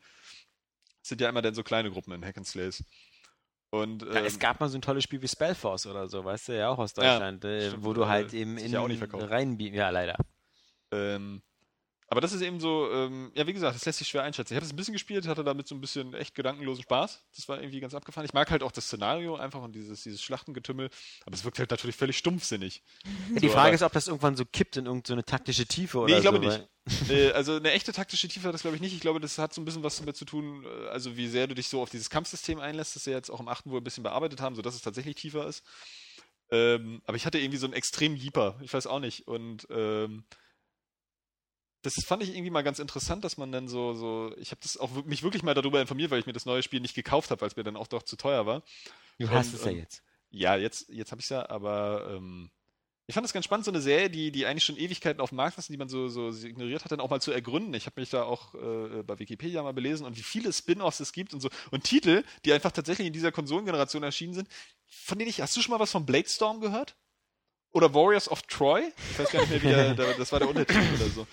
Das sind ja immer dann so kleine Gruppen in Hack and Slays. Und, ähm, ja, es ähm, gab mal so ein tolles Spiel wie Spellforce oder so, weißt du, ja auch aus Deutschland, ja, äh, wo du halt eben in ja rein, ja leider. Ähm, aber das ist eben so, ähm, ja, wie gesagt, das lässt sich schwer einschätzen. Ich habe es ein bisschen gespielt, hatte damit so ein bisschen echt gedankenlosen Spaß. Das war irgendwie ganz abgefahren. Ich mag halt auch das Szenario einfach und dieses, dieses Schlachtengetümmel, aber es wirkt halt natürlich völlig stumpfsinnig. Ja, die so, Frage ist, ob das irgendwann so kippt in irgendeine so taktische Tiefe oder Nee, ich glaube so, nicht. äh, also eine echte taktische Tiefe hat das, glaube ich, nicht. Ich glaube, das hat so ein bisschen was damit zu tun, äh, also wie sehr du dich so auf dieses Kampfsystem einlässt, das sie jetzt auch im achten wohl ein bisschen bearbeitet haben, sodass es tatsächlich tiefer ist. Ähm, aber ich hatte irgendwie so einen extremen Jeeper. Ich weiß auch nicht. Und ähm, das fand ich irgendwie mal ganz interessant, dass man dann so, so, ich habe das auch mich wirklich mal darüber informiert, weil ich mir das neue Spiel nicht gekauft habe, weil es mir dann auch doch zu teuer war. Du hast und, es ja jetzt. Ja, jetzt, jetzt habe ich es ja, aber ähm, ich fand das ganz spannend, so eine Serie, die, die eigentlich schon Ewigkeiten auf dem Markt ist, die man so, so ignoriert hat, dann auch mal zu ergründen. Ich habe mich da auch äh, bei Wikipedia mal belesen und wie viele Spin-offs es gibt und so. Und Titel, die einfach tatsächlich in dieser Konsolengeneration erschienen sind, von denen ich, hast du schon mal was von Bladestorm gehört? Oder Warriors of Troy? Ich weiß gar nicht mehr, wie der, das war der Untertitel oder so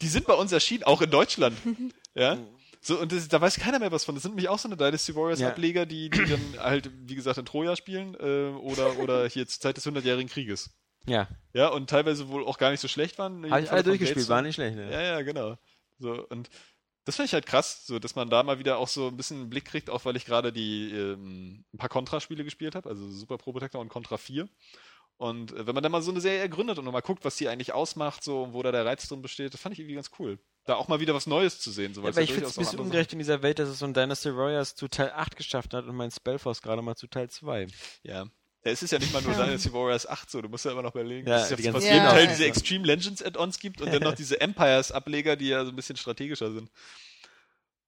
die sind bei uns erschienen, auch in Deutschland. Ja. So, und das, da weiß keiner mehr was von. Das sind nämlich auch so eine Dynasty Warriors ja. Ableger, die, die dann halt, wie gesagt, in Troja spielen, äh, oder, oder hier zur Zeit des 100-jährigen Krieges. Ja. Ja, und teilweise wohl auch gar nicht so schlecht waren. Habe ich alle durchgespielt, war nicht schlecht, ne? Ja, ja, genau. So, und das finde ich halt krass, so, dass man da mal wieder auch so ein bisschen einen Blick kriegt, auch weil ich gerade die, ähm, ein paar Contra-Spiele gespielt habe, also Super Pro Protector und Contra 4. Und äh, wenn man dann mal so eine Serie ergründet und nochmal guckt, was die eigentlich ausmacht, so wo da der Reiz drin besteht, das fand ich irgendwie ganz cool. Da auch mal wieder was Neues zu sehen. So, ja, aber ich finde es ein bisschen ungerecht in dieser Welt, dass es so ein Dynasty Warriors zu Teil 8 geschafft hat und mein Spellforce gerade mal zu Teil 2. Ja. Es ist ja nicht mal nur Dynasty Warriors 8 so, du musst ja immer noch überlegen, ja, dass es die fast jeden Teil diese Extreme Legends Add-ons gibt und dann noch diese Empires-Ableger, die ja so ein bisschen strategischer sind.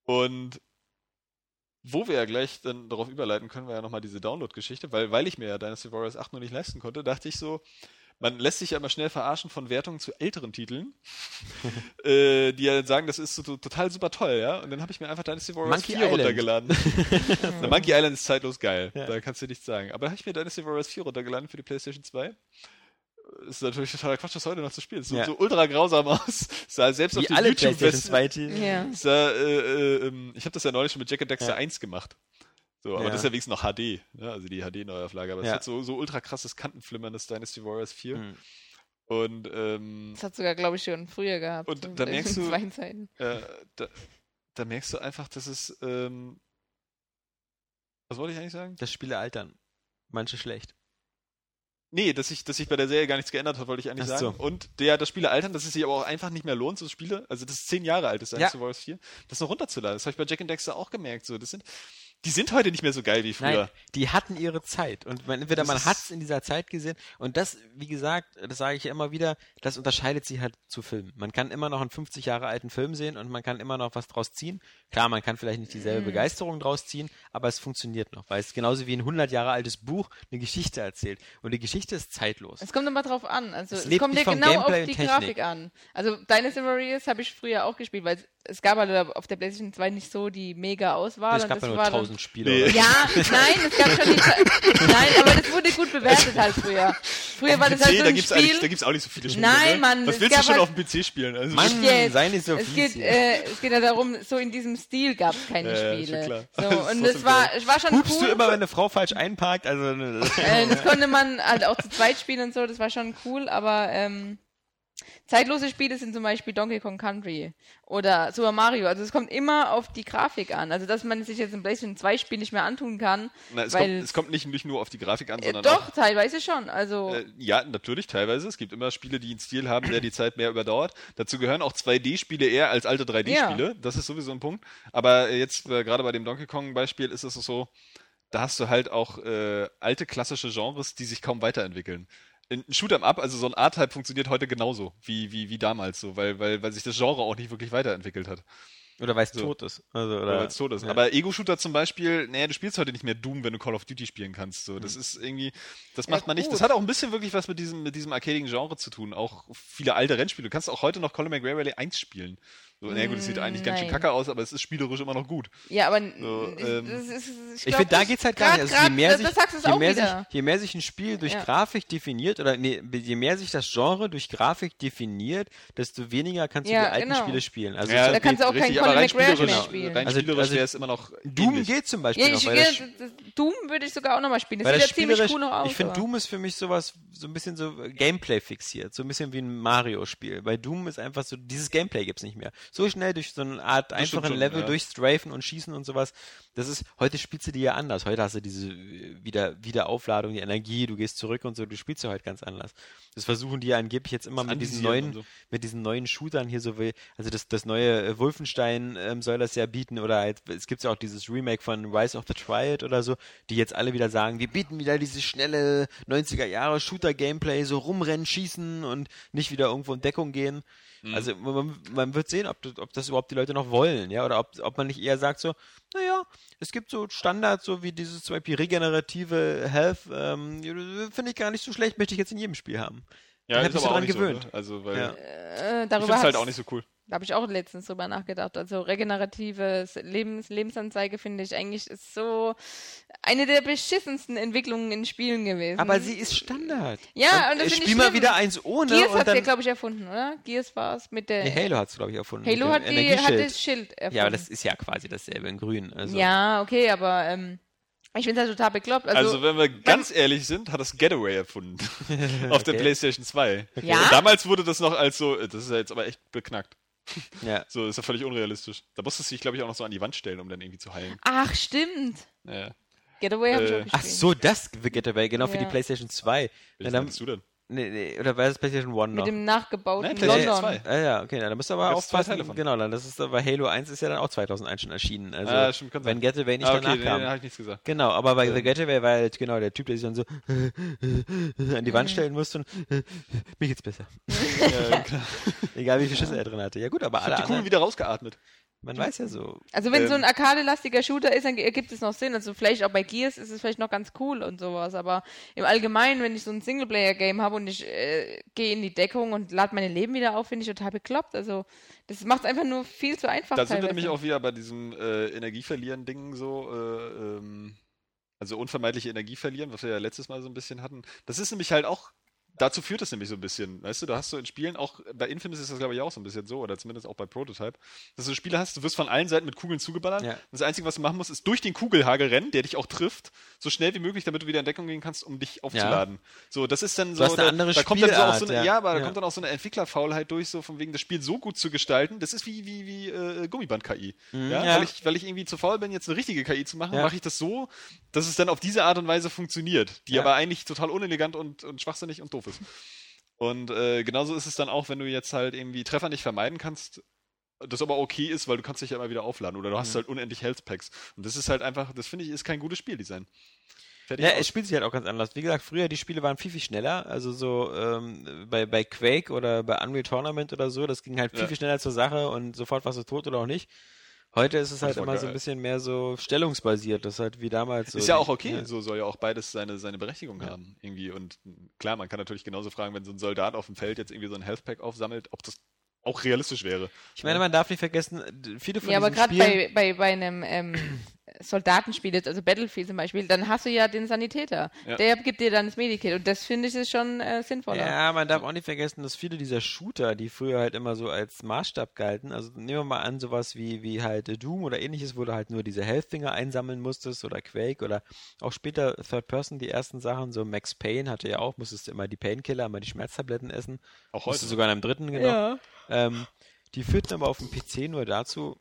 Und wo wir ja gleich dann darauf überleiten können, wir ja nochmal diese Download-Geschichte, weil, weil ich mir ja Dynasty Warriors 8 noch nicht leisten konnte, dachte ich so, man lässt sich ja immer schnell verarschen von Wertungen zu älteren Titeln, äh, die ja sagen, das ist so, total super toll, ja. Und dann habe ich mir einfach Dynasty Warriors Monkey 4 Island. runtergeladen. Na, Monkey Island ist zeitlos geil, ja. da kannst du nichts sagen. Aber habe ich mir Dynasty Warriors 4 runtergeladen für die PlayStation 2 ist natürlich totaler Quatsch, das heute noch zu spielen. Es sieht ja. so ultra grausam aus. Sah selbst Wie auf den alle YouTube PlayStation ja. sah, äh, äh, ähm, Ich habe das ja neulich schon mit Jack and Dexter ja. 1 gemacht. So, aber Ja. das ist ja wenigstens noch HD, ne? also die HD-Neuauflage. Aber es Ja. hat so, so ultra krasses Kantenflimmern, das Dynasty Warriors 4. Hm. Und, ähm, Das hat sogar, glaube ich, schon früher gehabt. Und in da merkst den du- zwei Zeiten. äh, da, da merkst du einfach, dass es, ähm, was wollte ich eigentlich sagen? Das Spiele altern. Manche schlecht. Nee, dass sich dass sich bei der Serie gar nichts geändert hat, wollte ich eigentlich Ach sagen. so. Und der, das Spiele altern, dass es sich aber auch einfach nicht mehr lohnt, so Spiele, also das ist zehn Jahre alt, das Ja. Dynasty Warriors 4, das noch runterzuladen. Das habe ich bei Jack and Dexter auch gemerkt. So, das sind, die sind heute nicht mehr so geil wie früher. Nein, die hatten ihre Zeit. Und man, entweder Das man hat es in dieser Zeit gesehen. Und das, wie gesagt, das sage ich ja immer wieder, das unterscheidet sich halt zu Filmen. Man kann immer noch einen 50 Jahre alten Film sehen und man kann immer noch was draus ziehen. Klar, man kann vielleicht nicht dieselbe Mhm. Begeisterung draus ziehen, aber es funktioniert noch, weil es genauso wie ein 100 Jahre altes Buch eine Geschichte erzählt. Und die Geschichte ist zeitlos. Es kommt immer drauf an. Also Es es, kommt vom genau Gameplay auf die. Grafik an. Also Dynasty Warriors habe ich früher auch gespielt, weil es, es gab halt auf der PlayStation 2 nicht so die mega Auswahl. es und gab das ja nur war dann- 1000 Spiele. Nee. Ja, nein, es gab schon die. Nein, aber das wurde gut bewertet halt früher. Früher war das halt so da ein gibt's eigentlich, da Spiel. gibt's auch nicht so viele Spiele. Nein, ne? Mann, Was es willst du schon halt- auf dem PC spielen? Also, Mann, Jetzt. sei nicht so Es geht, äh, es geht ja darum, so in diesem Stil gab es keine Ja, ja, schon Spiele. klar. So, Das und trotzdem es war, es war schon Hupst cool. du immer, wenn eine Frau falsch einparkt? Also, ne, äh, das konnte man halt auch zu zweit spielen und so, das war schon cool, aber ähm, zeitlose Spiele sind zum Beispiel Donkey Kong Country oder Super Mario. Also es kommt immer auf die Grafik an. Also dass man sich jetzt im PlayStation 2 Spiel nicht mehr antun kann. Na, es, kommt, es kommt nicht, nur auf die Grafik an, äh, sondern doch, auch teilweise schon. Also Äh, ja, natürlich, teilweise. Es gibt immer Spiele, die einen Stil haben, der die Zeit mehr überdauert. Dazu gehören auch 2D-Spiele eher als alte 3D-Spiele. Das ist sowieso ein Punkt. Aber äh, jetzt, äh, gerade bei dem Donkey Kong-Beispiel, ist es so, da hast du halt auch äh, alte klassische Genres, die sich kaum weiterentwickeln. Ein Shoot'em Up, also so ein A-Type funktioniert heute genauso wie, wie, wie damals so, weil, weil, weil sich das Genre auch nicht wirklich weiterentwickelt hat. Oder weil es So. tot ist. Also, oder, Oder weil es tot ist. Ja. Aber Ego-Shooter zum Beispiel, naja, du spielst heute nicht mehr Doom, wenn du Call of Duty spielen kannst. So, das ist irgendwie, das Ja, macht man nicht. Das hat auch ein bisschen wirklich was mit diesem, mit diesem arcadigen Genre zu tun. Auch viele alte Rennspiele. Du kannst auch heute noch Colin McRae Rally 1 spielen. So, na gut, es sieht eigentlich ganz schön nein. kacke aus, aber es ist spielerisch immer noch gut. Ja, aber So, ich- ähm, ist, Ich glaub, finde, da das- geht's halt gar grad- nicht. Also, je mehr sich, es je, mehr sich, je mehr sich ein Spiel durch Ja. Grafik definiert, oder nee, je mehr sich das Genre durch Grafik definiert, desto weniger kannst du Ja, die alten genau. Spiele spielen. Also Ja, Da kannst du auch richtig, keinen McRae spielerisch, mehr spielen. rein Also- spielerisch also wäre es immer noch Doom ähnlich. geht zum Beispiel Ja, noch, ich, weil das, das, Doom würde ich sogar auch nochmal spielen. Das weil sieht ja ziemlich cool noch aus. ich finde Doom ist für mich sowas, so ein bisschen so Gameplay fixiert, so ein bisschen wie ein Mario-Spiel. Bei Doom ist einfach so, dieses Gameplay gibt's nicht mehr. So schnell durch so eine Art einfachen schon, Level ja. durchstrafen und schießen und sowas. Das ist, heute spielst du die ja anders. Heute hast du diese äh, wieder, Wiederaufladung, die Energie, du gehst zurück und so, du spielst ja heute ganz anders. Das versuchen die ja angeblich jetzt immer Das mit diesen neuen, so. mit diesen neuen Shootern hier so wie, also das, das neue äh, Wolfenstein ähm, soll das ja bieten oder halt, es gibt ja auch dieses Remake von Rise of the Triad oder so, die jetzt alle wieder sagen, wir bieten wieder dieses schnelle 90er Jahre Shooter-Gameplay, so rumrennen, schießen und nicht wieder irgendwo in Deckung gehen. Mhm. Also man, man wird sehen, ob, das- ob das überhaupt die Leute noch wollen, ja, oder ob, ob man nicht eher sagt so, naja, es gibt so Standards, so wie dieses zum Beispiel regenerative Health, ähm, finde ich gar nicht so schlecht, möchte ich jetzt in jedem Spiel haben. Ja, Ich ist mich aber auch nicht gewöhnt. so. Ne? Also, weil Ja. Äh, ich darüber finde es halt auch nicht so cool. Da habe ich auch letztens drüber nachgedacht. Also regenerative Lebens Lebensanzeige finde ich eigentlich ist so eine der beschissensten Entwicklungen in Spielen gewesen. Aber sie ist Standard. Ja, und das ich finde ich spiel mal wieder eins ohne Gears und hat ja, dann. glaube ich, erfunden, oder? Gears war es mit der. Nee, Halo hat es, glaube ich, erfunden. Halo hat, die, hat das Schild erfunden. Ja, aber das ist ja quasi dasselbe in grün. Also. Ja, okay, aber ähm, ich finde es halt total bekloppt. Also, Also, wenn wir ganz ehrlich sind, hat das Getaway erfunden. auf der Okay. PlayStation 2. Ja? Und damals wurde das noch als so, äh, das ist ja jetzt aber echt beknackt. Ja. So, ist ja völlig unrealistisch. Da musstest du dich, glaube ich, auch noch so an die Wand stellen, um dann irgendwie zu heilen. ach, stimmt. Ja. Getaway habe ich Äh, auch gespielt. Ach so, das Getaway, genau für die Ja. PlayStation 2. Ja, Welches dann, du denn? Nee, nee, oder war das PlayStation 1 noch? Mit dem nachgebauten Nein, PlayStation London. 2. Ah, ja, okay, na, da müsst ihr aber Gibt's zwei aufpassen. Teile von. Genau, dann das ist aber Halo 1 ist ja dann auch 2001 schon erschienen. Also, Ah, stimmt, kann wenn. Getaway nicht Ah, okay, danach nee, kam. da habe ich nichts gesagt. Genau, aber bei The Ähm. Getaway war halt genau der Typ, der sich dann so an die Wand stellen musste und mir geht's besser. ja, klar. Egal wie viel Schüsse er drin hatte. Ja gut, aber Ich alle hab die Kugel anderen, wieder rausgeatmet. Man weiß ja so. Also wenn so ein Ähm. arcade-lastiger Shooter ist, dann ergibt es noch Sinn. Also vielleicht auch bei Gears ist es vielleicht noch ganz cool und sowas. Aber im Allgemeinen, wenn ich so ein Singleplayer-Game habe und ich äh, gehe in die Deckung und lade meine Leben wieder auf, finde ich total bekloppt. Also das macht es einfach nur viel zu einfach. Da sind wir nämlich auch wieder bei diesem äh, Energieverlieren-Ding so, äh, ähm, also unvermeidliche Energie verlieren, was wir ja letztes Mal so ein bisschen hatten. Das ist nämlich halt auch, dazu führt es nämlich so ein bisschen, weißt du, da hast du in Spielen auch, bei Infamous ist das glaube ich auch so ein bisschen so, oder zumindest auch bei Prototype, dass du Spiele hast, du wirst von allen Seiten mit Kugeln zugeballert. Ja. Und das Einzige, was du machen musst, ist durch den Kugelhagel rennen, der dich auch trifft, so schnell wie möglich, damit du wieder in Deckung gehen kannst, um dich aufzuladen. So, das ist dann so, da, andere da kommt dann so auch so eine, ja. ja, aber da Ja. kommt dann auch so eine Entwicklerfaulheit durch, so von wegen das Spiel so gut zu gestalten. Das ist wie, wie, wie äh, Gummiband-KI. Mhm, ja? ja. Weil, ich, weil ich irgendwie zu faul bin, jetzt eine richtige KI zu machen, Ja. mache ich das so, dass es dann auf diese Art und Weise funktioniert, die Ja. aber eigentlich total unelegant und, und schwachsinnig und doof ist. Und äh, genauso ist es dann auch, wenn du jetzt halt irgendwie Treffer nicht vermeiden kannst, das aber okay ist, weil du kannst dich ja immer wieder aufladen oder du hast Mhm. halt unendlich Health Packs. Und das ist halt einfach, das finde ich, ist kein gutes Spieldesign. Fertig Ja, aus. es spielt sich halt auch ganz anders. Wie gesagt, früher die Spiele waren viel, viel schneller. Also so ähm, bei, bei Quake oder bei Unreal Tournament oder so, das ging halt viel, Ja. viel schneller zur Sache und sofort warst du tot oder auch nicht. Heute ist es halt immer so geil. ein bisschen mehr so stellungsbasiert. Das ist halt wie damals so. ist ja auch okay, so soll ja auch beides seine, seine Berechtigung haben, irgendwie. Und klar, man kann natürlich genauso fragen, wenn so ein Soldat auf dem Feld jetzt irgendwie so ein Health Pack aufsammelt, ob das auch realistisch wäre. Ich meine, man darf nicht vergessen, viele von Ja, aber diesen gerade Spielen. bei, bei, bei einem ähm, Soldatenspiel, jetzt, also Battlefield zum Beispiel, dann hast du ja den Sanitäter. Ja. Der gibt dir dann das Medikit. Und das finde ich ist schon äh, sinnvoller. Ja, man darf auch nicht vergessen, dass viele dieser Shooter, die früher halt immer so als Maßstab galten, also nehmen wir mal an, sowas wie, wie halt Doom oder ähnliches, wo du halt nur diese Health-Dinger einsammeln musstest oder Quake oder auch später Third Person, die ersten Sachen, so Max Payne hatte ja auch, musstest du immer die Painkiller, immer die Schmerztabletten essen, Auch heute. du sogar in einem dritten, genau. Ja. Ähm, die führten aber auf dem PC nur dazu,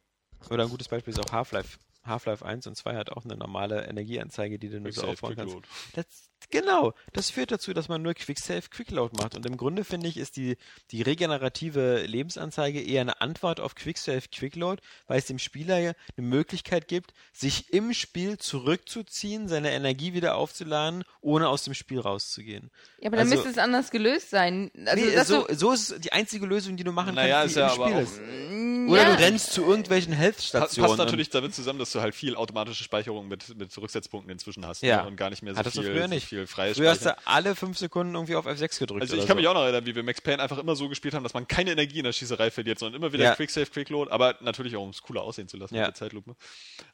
oder ein gutes Beispiel ist auch Half-Life Half-Life 1 und 2 hat auch eine normale Energieanzeige, die du nur so aufbauen kannst. Das, genau, das führt dazu, dass man nur Quick-Save, Quick-Load macht. Und im Grunde finde ich, ist die, die regenerative Lebensanzeige eher eine Antwort auf Quick-Save, Quick-Load, weil es dem Spieler ja eine Möglichkeit gibt, sich im Spiel zurückzuziehen, seine Energie wieder aufzuladen, ohne aus dem Spiel rauszugehen. Ja, aber dann Also- müsste es anders gelöst sein. Also, nee, so, du, so ist die einzige Lösung, die du machen Naja, kannst, ist die ja im aber Spiel auch- ist. Mm, Oder ja. du rennst zu irgendwelchen Health-Stationen. Passt natürlich damit zusammen, dass du halt viel automatische Speicherung mit, mit Rücksetzpunkten inzwischen hast Ja. ne? und gar nicht mehr so Hattest du viel, so nicht. Viel freies Früher hast du alle fünf Sekunden irgendwie auf F6 gedrückt. Also ich kann so. mich auch noch erinnern, wie wir Max Payne einfach immer so gespielt haben, dass man keine Energie in der Schießerei verliert, sondern immer wieder Ja. Quick Save, Quick Load, aber natürlich auch, um es cooler aussehen zu lassen Ja. mit der Zeitlupe.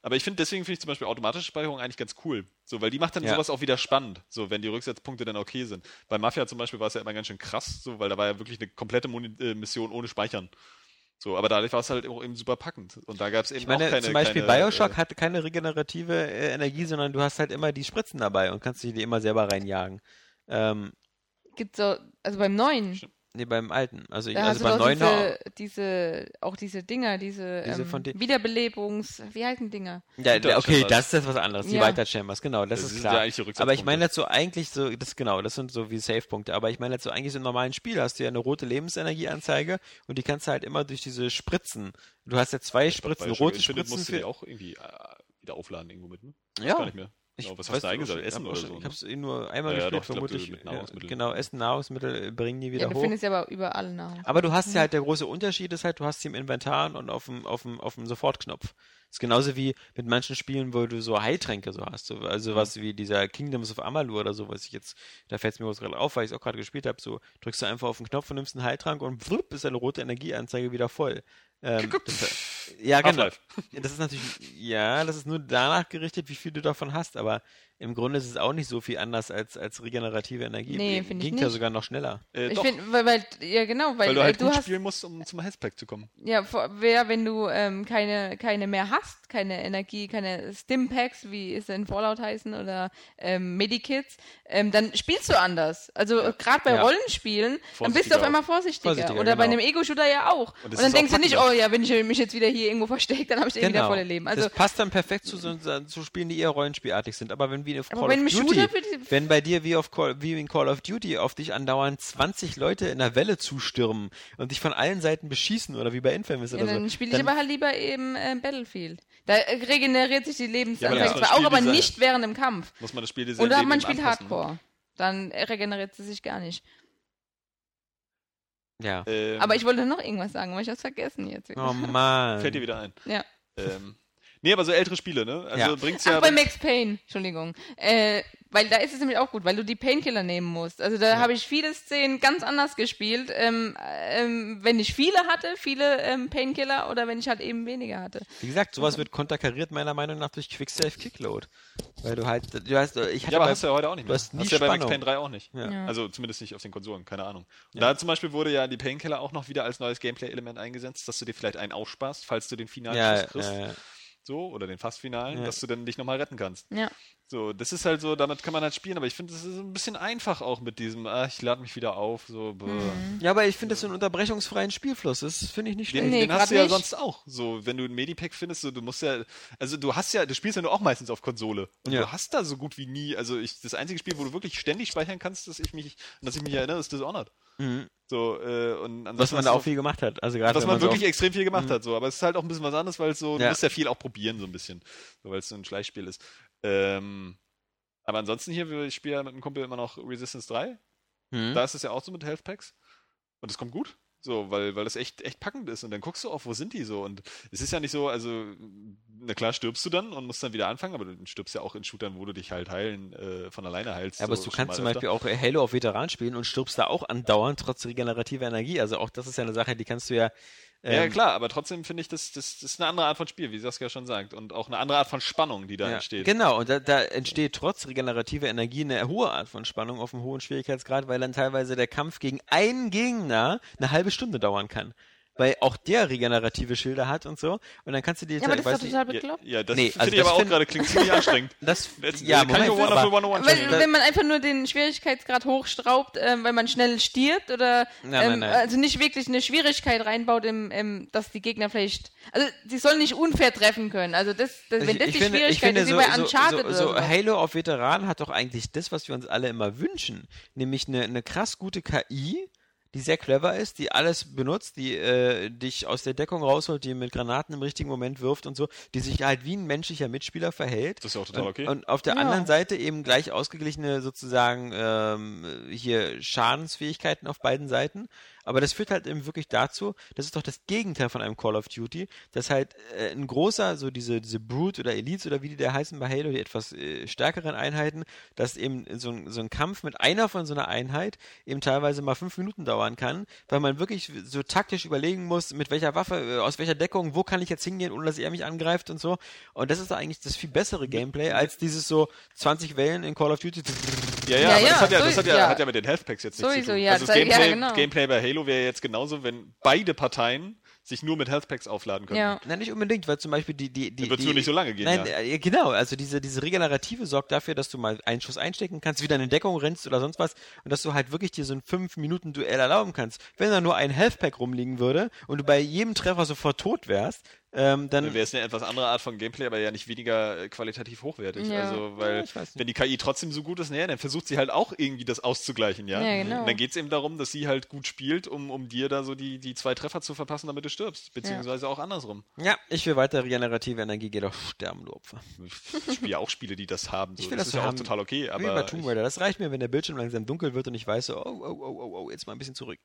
Aber ich finde, deswegen finde ich zum Beispiel automatische Speicherung eigentlich ganz cool. So, weil die macht dann Ja. sowas auch wieder spannend, so wenn die Rücksetzpunkte dann okay sind. Bei Mafia zum Beispiel war es ja immer ganz schön krass, so, weil da war ja wirklich eine komplette äh, Mission ohne Speichern. So, aber dadurch war es halt auch eben super packend. Und da gab es eben Ich meine, auch keine, zum Beispiel keine, Bioshock äh, hat keine regenerative äh, Energie, sondern du hast halt immer die Spritzen dabei und kannst dich die immer selber reinjagen. Ähm, Gibt so, also beim neuen, nee, beim alten. Also, ich, da also beim neuen diese, diese, auch diese Dinger, diese, Diese ähm, von den- Wiederbelebungs, wie heißen Dinger? Ja, okay, das ist jetzt was anderes. Die Ja. Weiter Chambers, genau, das, Das ist klar. die aber ich meine so eigentlich so, das genau, das sind so wie Save-Punkte. Aber ich meine so eigentlich so im normalen Spiel hast du ja eine rote Lebensenergieanzeige und die kannst du halt immer durch diese Spritzen. Du hast ja zwei Spritzen, Bioshock rote Spritzen musst du die für. auch irgendwie äh, wieder aufladen irgendwo mit, ne? Ja. Gar nicht mehr. Ich was weiß hast du eingesammelt? schon, Essen ich hab oder so? Ich ne? habe es eh nur einmal Ja, ja, gespielt, doch, glaub, vermutlich. du mit Ja, Nahrungsmitteln. genau, Essen, Nahrungsmittel bringen die wieder Ja, du hoch. findest ja aber überall Nahrung. Aber du hast ja halt, der große Unterschied ist halt, du hast sie im Inventar und auf dem, auf dem, auf dem Sofortknopf. Das ist genauso wie mit manchen Spielen, wo du so Heiltränke so hast. So, also was wie dieser Kingdoms of Amalur oder so, was ich jetzt, da fällt es mir gerade auf, weil ich es auch gerade gespielt habe, so drückst du einfach auf den Knopf und nimmst einen Heiltrank und wupp, ist deine rote Energieanzeige wieder voll. Ähm, das, ja, genau. Das ist natürlich, ja, das ist nur danach gerichtet, wie viel du davon hast, aber im Grunde ist es auch nicht so viel anders als, als regenerative Energie. Nee, finde ich Ging ja sogar noch schneller. Äh, Ich doch, finde, weil, weil, ja genau, weil, weil du halt äh, du gut hast, spielen musst, um zum Healthpack zu kommen. ja, vor- wer, wenn du ähm, keine, keine mehr hast, keine Energie, keine Stimpacks, wie es in Fallout heißen, oder ähm, Medikits, ähm, dann spielst du anders. Also äh, gerade bei Ja. Rollenspielen, dann bist du auf einmal vorsichtiger. Vorsichtiger, oder bei genau. einem Ego-Shooter ja auch. Und Und, dann auch denkst du nicht, oh ja, wenn ich mich jetzt wieder hier irgendwo verstecke, dann habe ich eh wieder volle Leben. Also, das passt dann perfekt zu, so, zu Spielen, die eher rollenspielartig sind. Aber wenn wie auf Call wenn of Duty, wenn bei dir wie, auf Call, wie in Call of Duty auf dich andauernd 20 Leute in der Welle zustürmen und dich von allen Seiten beschießen oder wie bei Infamous ja, oder dann so. spiele ich aber halt lieber eben äh, Battlefield. Da äh, regeneriert sich die Ja, Lebensanzeige ist zwar auch, aber nicht während dem Kampf. Muss man das Spiel Oder man spielt Hardcore. Dann regeneriert sie sich gar nicht. Ja. Ähm, Aber ich wollte noch irgendwas sagen, aber ich hab's vergessen jetzt. Oh Mann. Fällt dir wieder ein. Ja. Ähm, nee, aber so ältere Spiele, ne? Also Ja. bringt's Ach, ja. bei Max Payne, Entschuldigung. Äh, weil da ist es nämlich auch gut, weil du die Painkiller nehmen musst. Also da habe ich viele Szenen ganz anders gespielt, ähm, ähm, wenn ich viele hatte, viele ähm, Painkiller oder wenn ich halt eben weniger hatte. Wie gesagt, sowas wird konterkariert meiner Meinung nach durch Quick-Save Kickload. Weil du halt, du hast, ich hatte ja, aber bei- hast du ja heute auch nicht du mehr. hast nie ja bei Max. Payne 3 auch nicht. Ja. Ja. Also zumindest nicht auf den Konsolen, keine Ahnung. Und Ja. da zum Beispiel wurde ja die Painkiller auch noch wieder als neues Gameplay-Element eingesetzt, dass du dir vielleicht einen aussparst, falls du den finalen ja, Schuss kriegst. So, oder den fast finalen, Ja. dass du dann dich nochmal retten kannst. Ja. So, das ist halt so, damit kann man halt spielen, aber ich finde, das ist ein bisschen einfach auch mit diesem, ah, ich lade mich wieder auf, so, bäh. ja, aber ich finde das so einen unterbrechungsfreien Spielfluss. Das finde ich nicht schlecht. Den, Nee, den hast du ja nicht. sonst auch. So, wenn du ein Medipack findest, so, du musst ja, also du hast ja, du spielst ja nur auch meistens auf Konsole. Und Ja. du hast da so gut wie nie, also ich, das einzige Spiel, wo du wirklich ständig speichern kannst, dass ich mich, an das ich mich erinnere, ist Dishonored. Mhm. So, äh, und Was man da auch viel gemacht hat. Also gerade was man so wirklich auf- extrem viel gemacht hat, so. Aber es ist halt auch ein bisschen was anderes, weil es so, du Ja. musst ja viel auch probieren, so ein bisschen. So, weil es so ein Schleichspiel ist. Ähm, aber ansonsten hier, ich spiele ja mit einem Kumpel immer noch Resistance 3. Mhm. Da ist es ja auch so mit Health Packs. Und es kommt gut. So, weil, weil das echt, echt packend ist. Und dann guckst du auf, wo sind die so? Und es ist ja nicht so, also, na klar, stirbst du dann und musst dann wieder anfangen, aber du stirbst ja auch in Shootern, wo du dich halt heilen, äh, von alleine heilst. Ja, aber so du kannst zum öfter. Beispiel auch Halo auf Veteran spielen und stirbst da auch andauernd trotz regenerativer Energie. Also auch das ist ja eine Sache, die kannst du ja. Ja, ähm, klar, aber trotzdem finde ich, das, das, das ist eine andere Art von Spiel, wie Saskia schon sagt. Und auch eine andere Art von Spannung, die da Ja, entsteht. Genau, und da, da entsteht trotz regenerativer Energie eine hohe Art von Spannung auf einem hohen Schwierigkeitsgrad, weil dann teilweise der Kampf gegen einen Gegner eine halbe Stunde dauern kann. Weil auch der regenerative Schilder hat und so. Und dann kannst du dir Ja, aber das ist total Ja, bekloppt. ja, das Nee, finde also ich aber das auch gerade klingt ziemlich anstrengend. das, Jetzt, ja, kann ich Moment, nur Wonderful aber, 101 Weil, spielen. wenn man einfach nur den Schwierigkeitsgrad hochstraubt, ähm, weil man schnell stirbt oder Nein, ähm, nein, nein. also nicht wirklich eine Schwierigkeit reinbaut, im, im, dass die Gegner vielleicht, also sie sollen nicht unfair treffen können. Also das, das wenn das die Schwierigkeit ist, wie bei Uncharted so, so oder so. Halo auf Veteran hat doch eigentlich das, was wir uns alle immer wünschen, nämlich eine, eine krass gute KI, die sehr clever ist, die alles benutzt, die äh, dich aus der Deckung rausholt, die mit Granaten im richtigen Moment wirft und so, die sich halt wie ein menschlicher Mitspieler verhält. Das ist ja auch total und, okay. Und auf der Ja. anderen Seite eben gleich ausgeglichene sozusagen ähm, hier Schadensfähigkeiten auf beiden Seiten. Aber das führt halt eben wirklich dazu, das ist doch das Gegenteil von einem Call of Duty, dass halt äh, ein großer, so diese, diese Brute oder Elites oder wie die da heißen bei Halo, die etwas äh, stärkeren Einheiten, dass eben so ein, so ein Kampf mit einer von so einer Einheit eben teilweise mal fünf Minuten dauern kann, weil man wirklich so taktisch überlegen muss, mit welcher Waffe, äh, aus welcher Deckung, wo kann ich jetzt hingehen, ohne dass er mich angreift und so. Und das ist eigentlich das viel bessere Gameplay als dieses so 20 Wellen in Call of Duty. Ja, ja, Ja, aber ja, das, hat ja, so- das hat, ja, ja. hat ja mit den Health Packs jetzt nichts Sowieso, zu tun. ja, also das das- ja, Gameplay, genau. Gameplay bei Halo wäre jetzt genauso, wenn beide Parteien sich nur mit Health Packs aufladen können. Ja. Nein, nicht unbedingt, weil zum Beispiel die, die, die, Dann wird's die nur nicht so lange gehen, Nein, ja. äh, genau, also diese, diese Regenerative sorgt dafür, dass du mal einen Schuss einstecken kannst, wieder in Deckung rennst oder sonst was und dass du halt wirklich dir so ein 5-Minuten-Duell erlauben kannst. Wenn da nur ein Health Pack rumliegen würde und du bei jedem Treffer sofort tot wärst, ähm, dann Dann wäre es eine etwas andere Art von Gameplay, aber ja nicht weniger äh, qualitativ hochwertig. Ja. Also, weil Ja, wenn die KI trotzdem so gut ist, naja, dann versucht sie halt auch irgendwie das auszugleichen, ja. Ja, genau. Und dann geht es eben darum, dass sie halt gut spielt, um, um dir da so die, die zwei Treffer zu verpassen, damit du stirbst. Beziehungsweise auch andersrum. ja, ich will weiter regenerative Energie, geh doch sterben, du Opfer. Ich spiele ja auch Spiele, die das haben. So. Ich will das das ist ja haben. auch total okay, Wie aber bei Tomb Raider, das reicht mir, wenn der Bildschirm langsam dunkel wird und ich weiß so, oh, oh, oh, oh, oh, jetzt mal ein bisschen zurück.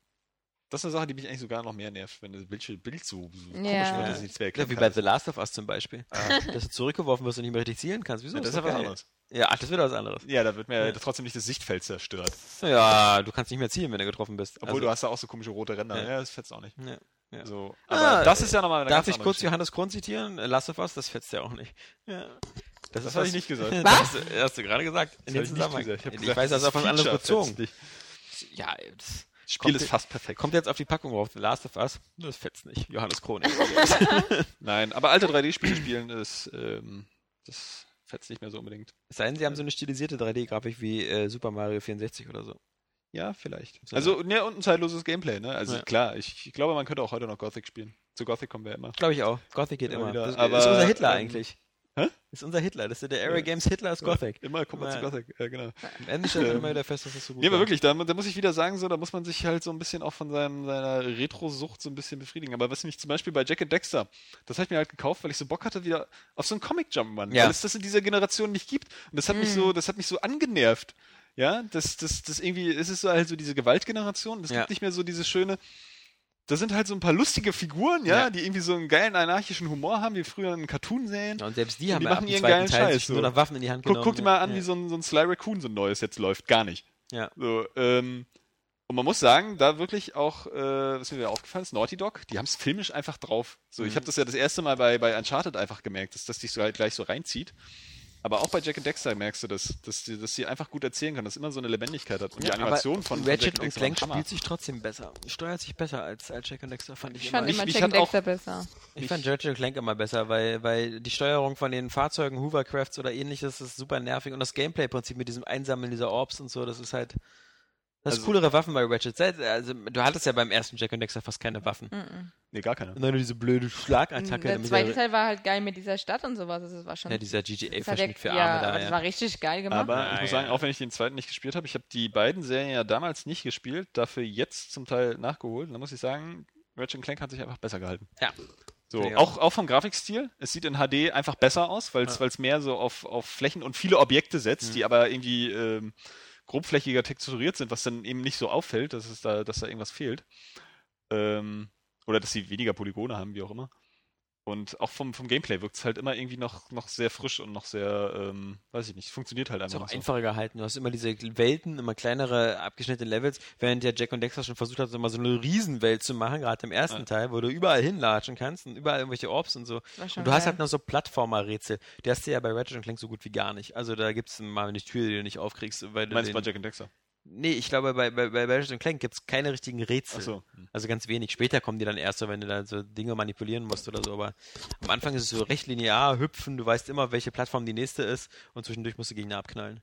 Das ist eine Sache, die mich eigentlich sogar noch mehr nervt, wenn das Bild, Bild so, so komisch Ja. wird, dass ich nichts mehr Ja, wie bei The Last of Us zum Beispiel. Dass du zurückgeworfen wirst und nicht mehr richtig zielen kannst. Wieso? Ja, das ist ja was anderes. Ja, ach, das wird was anderes. Ja, da wird mir trotzdem nicht das Sichtfeld zerstört. Ja, du kannst nicht mehr zielen, wenn du getroffen bist. Obwohl Also- du hast da auch so komische rote Ränder. Ja. Ja, das fetzt auch nicht. Ja, ja. So. Ah, Aber das ist ja nochmal eine Darf ganz ich kurz Geschichte. Johannes Kron zitieren? Last of Us, das fetzt ja auch nicht. Ja. Das ist habe was- ich nicht gesagt. Das Was? hast du, hast du gerade gesagt. In Das dem hab ich nicht Zusammenhang. gesagt. Ich hab Ich, gesagt, weiß, das ist auf das was anderes bezogen. Ja, das Das Spiel Kommt- ist fast perfekt. kommt jetzt auf die Packung drauf. The Last of Us, das fetzt nicht. Johannes Kron. Nein, aber alte 3D-Spiele spielen ist, ähm, das fetzt nicht mehr so unbedingt. Es sei denn, sie haben so eine stilisierte 3D-Grafik wie äh, Super Mario 64 oder so. Ja, vielleicht. So, Also, ne, und ein zeitloses Gameplay, ne? Also Ja. klar, ich, ich glaube, man könnte auch heute noch Gothic spielen. Zu Gothic kommen wir immer. Glaube ich auch. Gothic geht Immer immer. Das Aber, ist unser Hitler ähm, eigentlich. Hä? Ist unser Hitler. Das ist der Ja. Games Hitler ist Gothic. Immer kommt man zu Gothic, ja, genau. Am Ende stellt man immer wieder fest, dass das so gut Nee, aber wirklich, da, da muss ich wieder sagen, so, da muss man sich halt so ein bisschen auch von seinem, seiner Retro-Sucht so ein bisschen befriedigen. Aber was mich zum Beispiel bei Jack and Dexter, das habe ich mir halt gekauft, weil ich so Bock hatte wieder auf so einen Comic-Jumpman, Ja. weil es das in dieser Generation nicht gibt. Und das hat mich Mhm. so, das hat mich so angenervt. Ja, das, das, das irgendwie, es ist so halt so diese Gewaltgeneration. Es Ja. gibt nicht mehr so dieses schöne, da sind halt so ein paar lustige Figuren, ja, Ja. die irgendwie so einen geilen anarchischen Humor haben, wie früher in Cartoon-Serien. Ja, und selbst die Und haben die machen ihren geilen Teil Scheiß, sich nur so. noch Waffen in die Hand Guck, genommen. guck dir mal an, wie so ein, so ein Sly Raccoon so ein neues jetzt läuft. Gar nicht. Ja. So, ähm, und man muss sagen, da wirklich auch, äh, was mir wieder aufgefallen ist, Naughty Dog, die haben es filmisch einfach drauf. So, ich Mhm. habe das ja das erste Mal bei, bei Uncharted einfach gemerkt, dass das dich so halt gleich so reinzieht. Aber auch bei Jack and Dexter merkst du das, dass die, dass die einfach gut erzählen kann, dass immer so eine Lebendigkeit hat. Und die Ja, Animation aber von, von Ratchet und Dexter Clank spielt sich trotzdem besser. Steuert sich besser als, als Jack and Dexter, fand ich, Ich immer. fand immer mich Jack and auch- Dexter besser. Ich fand Ratchet und Clank immer besser, weil, weil die Steuerung von den Fahrzeugen, Hoovercrafts oder ähnliches ist super nervig und das Gameplay-Prinzip mit diesem Einsammeln dieser Orbs und so, das ist halt. Das ist Also- coolere Waffen bei Ratchet. Also, du hattest ja beim ersten Jack and Dexter fast keine Waffen. Mhm. Nee, gar keine. Und dann nur diese blöde Schlagattacke. Der zweite Teil war halt geil mit dieser Stadt und sowas. Das war schon. ja, dieser GTA-Verschnitt für ja, Arme aber da. das Ja. war richtig geil gemacht. Aber Ja, ich muss ja. sagen, auch wenn ich den zweiten nicht gespielt habe, ich habe die beiden Serien ja damals nicht gespielt, dafür jetzt zum Teil nachgeholt. Und da muss ich sagen, Ratchet Clank hat sich einfach besser gehalten. Ja. So, ich auch, auch vom Grafikstil. Es sieht in HD einfach besser aus, weil es Ja. mehr so auf, auf Flächen und viele Objekte setzt, Mhm. die aber irgendwie ähm, grobflächiger texturiert sind, was dann eben nicht so auffällt, dass, es da, dass da irgendwas fehlt. Ähm, oder dass sie weniger Polygone haben, wie auch immer. Und auch vom, vom Gameplay wirkt es halt immer irgendwie noch, noch sehr frisch und noch sehr, ähm, weiß ich nicht, funktioniert halt ist einfach auch noch so. einfacher gehalten. Du hast immer diese Welten, immer kleinere, abgeschnittene Levels, während der Jack und Dexter schon versucht hat, so mal so eine Riesenwelt zu machen, gerade im ersten Ja. Teil, wo du überall hinlatschen kannst und überall irgendwelche Orbs und so. Und du hast geil. halt noch so Plattformer-Rätsel. Die hast du ja bei Ratchet und Clank so gut wie gar nicht. Also da gibt es mal eine Tür, die du nicht aufkriegst, weil Du du meinst den, bei Jack and Dexter? Nee, ich glaube, bei, bei, bei Ratchet Clank gibt es keine richtigen Rätsel. Achso. Also ganz wenig. Später kommen die dann erst so, wenn du da so Dinge manipulieren musst oder so. Aber am Anfang ist es so recht linear, hüpfen, du weißt immer, welche Plattform die nächste ist und zwischendurch musst du Gegner abknallen.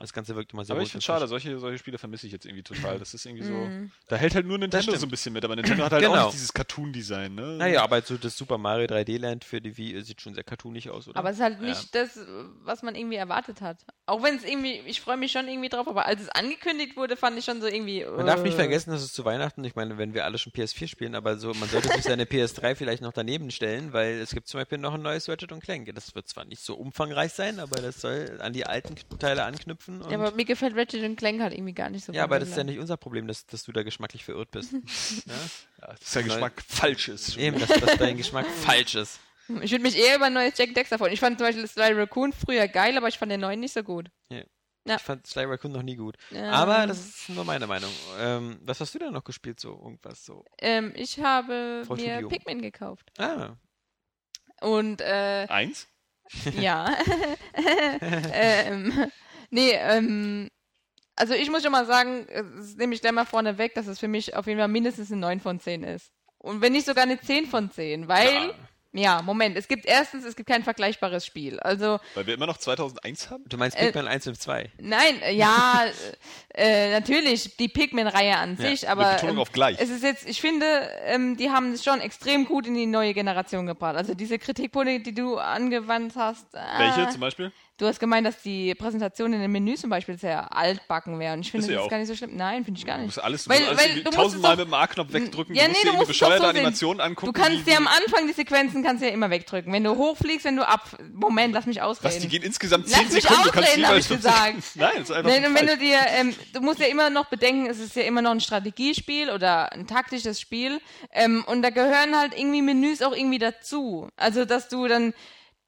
Das Ganze wirkt immer sehr Aber gut ich finde schade, solche, solche Spiele vermisse ich jetzt irgendwie total. Das ist irgendwie so. Mhm. Da hält halt nur Nintendo so ein bisschen mit, aber Nintendo hat halt auch Genau. nicht dieses Cartoon-Design, ne? Naja, aber so das Super Mario 3D Land für die Wii sieht schon sehr cartoonig aus, oder? Aber es ist halt Ja. nicht das, was man irgendwie erwartet hat. Auch wenn es irgendwie, ich freue mich schon irgendwie drauf, aber als es angekündigt wurde, fand ich schon so irgendwie. Man darf nicht äh, vergessen, dass es zu Weihnachten, ich meine, wenn wir alle schon PS4 spielen, aber so, man sollte sich seine PS3 vielleicht noch daneben stellen, weil es gibt zum Beispiel noch ein neues Ratchet und Clank. Das wird zwar nicht so umfangreich sein, aber das soll an die alten Teile anknüpfen. Und Ja, aber mir gefällt Ratchet und Clank halt irgendwie gar nicht so. ja, aber das ist ja nicht. unser Problem, dass, dass du da geschmacklich verirrt bist. ja? Ja, dass der Geschmack falsch ist. Eben, dass, dass dein Geschmack falsch ist. Ich würde mich eher über ein neues Jack Dexter freuen. Ich fand zum Beispiel Sly Raccoon früher geil, aber ich fand den neuen nicht so gut. Ja. Ich fand Sly Raccoon noch nie gut. Ja. Aber das ist nur meine Meinung. Ähm, was hast du denn noch gespielt, so irgendwas so? Ähm, ich habe Frau mir Studio. Pikmin gekauft. Ah, Und äh, Eins? ja. ähm, nee, ähm, also ich muss schon mal sagen, es nehme ich gleich mal vorne weg, dass es für mich auf jeden Fall mindestens eine 9 von 10 ist. Und wenn nicht sogar eine 10 von 10, weil, ja, Moment, es gibt erstens, es gibt kein vergleichbares Spiel. Also, Weil wir immer noch 2001 haben? du meinst Äh, Pikmin 1 und 2. nein, äh, ja, äh, natürlich die Pikmin-Reihe an Ja, sich, Mit aber Betonung ähm, auf gleich. es ist jetzt, ich finde, ähm, die haben es schon extrem gut in die neue Generation gebracht. Also diese Kritikpunkte, die du angewandt hast. Äh, Welche zum Beispiel? Du hast gemeint, dass die Präsentation in den Menüs zum Beispiel sehr altbacken wäre. Und ich finde, das ist auch. gar nicht so schlimm. Nein, finde ich gar Du nicht. musst alles, du Weil- musst alles weil du musst tausendmal mit dem A-Knopf wegdrücken. Ja, du musst nee, dir du bescheuerte so. Animationen angucken. Du kannst dir am Anfang die Sequenzen kannst du ja immer wegdrücken. Wenn du hochfliegst, wenn du ab. Moment, lass mich ausreden. Was, die gehen insgesamt Lass 10 mich Sekunden. du kannst ausreden, hab jeweils ich gesagt. Nein, das ist einfach Wenn, so wenn du dir, ähm, du musst ja immer noch bedenken, es ist ja immer noch ein Strategiespiel oder ein taktisches Spiel. Ähm, und da gehören halt irgendwie Menüs auch irgendwie dazu. Also, dass du dann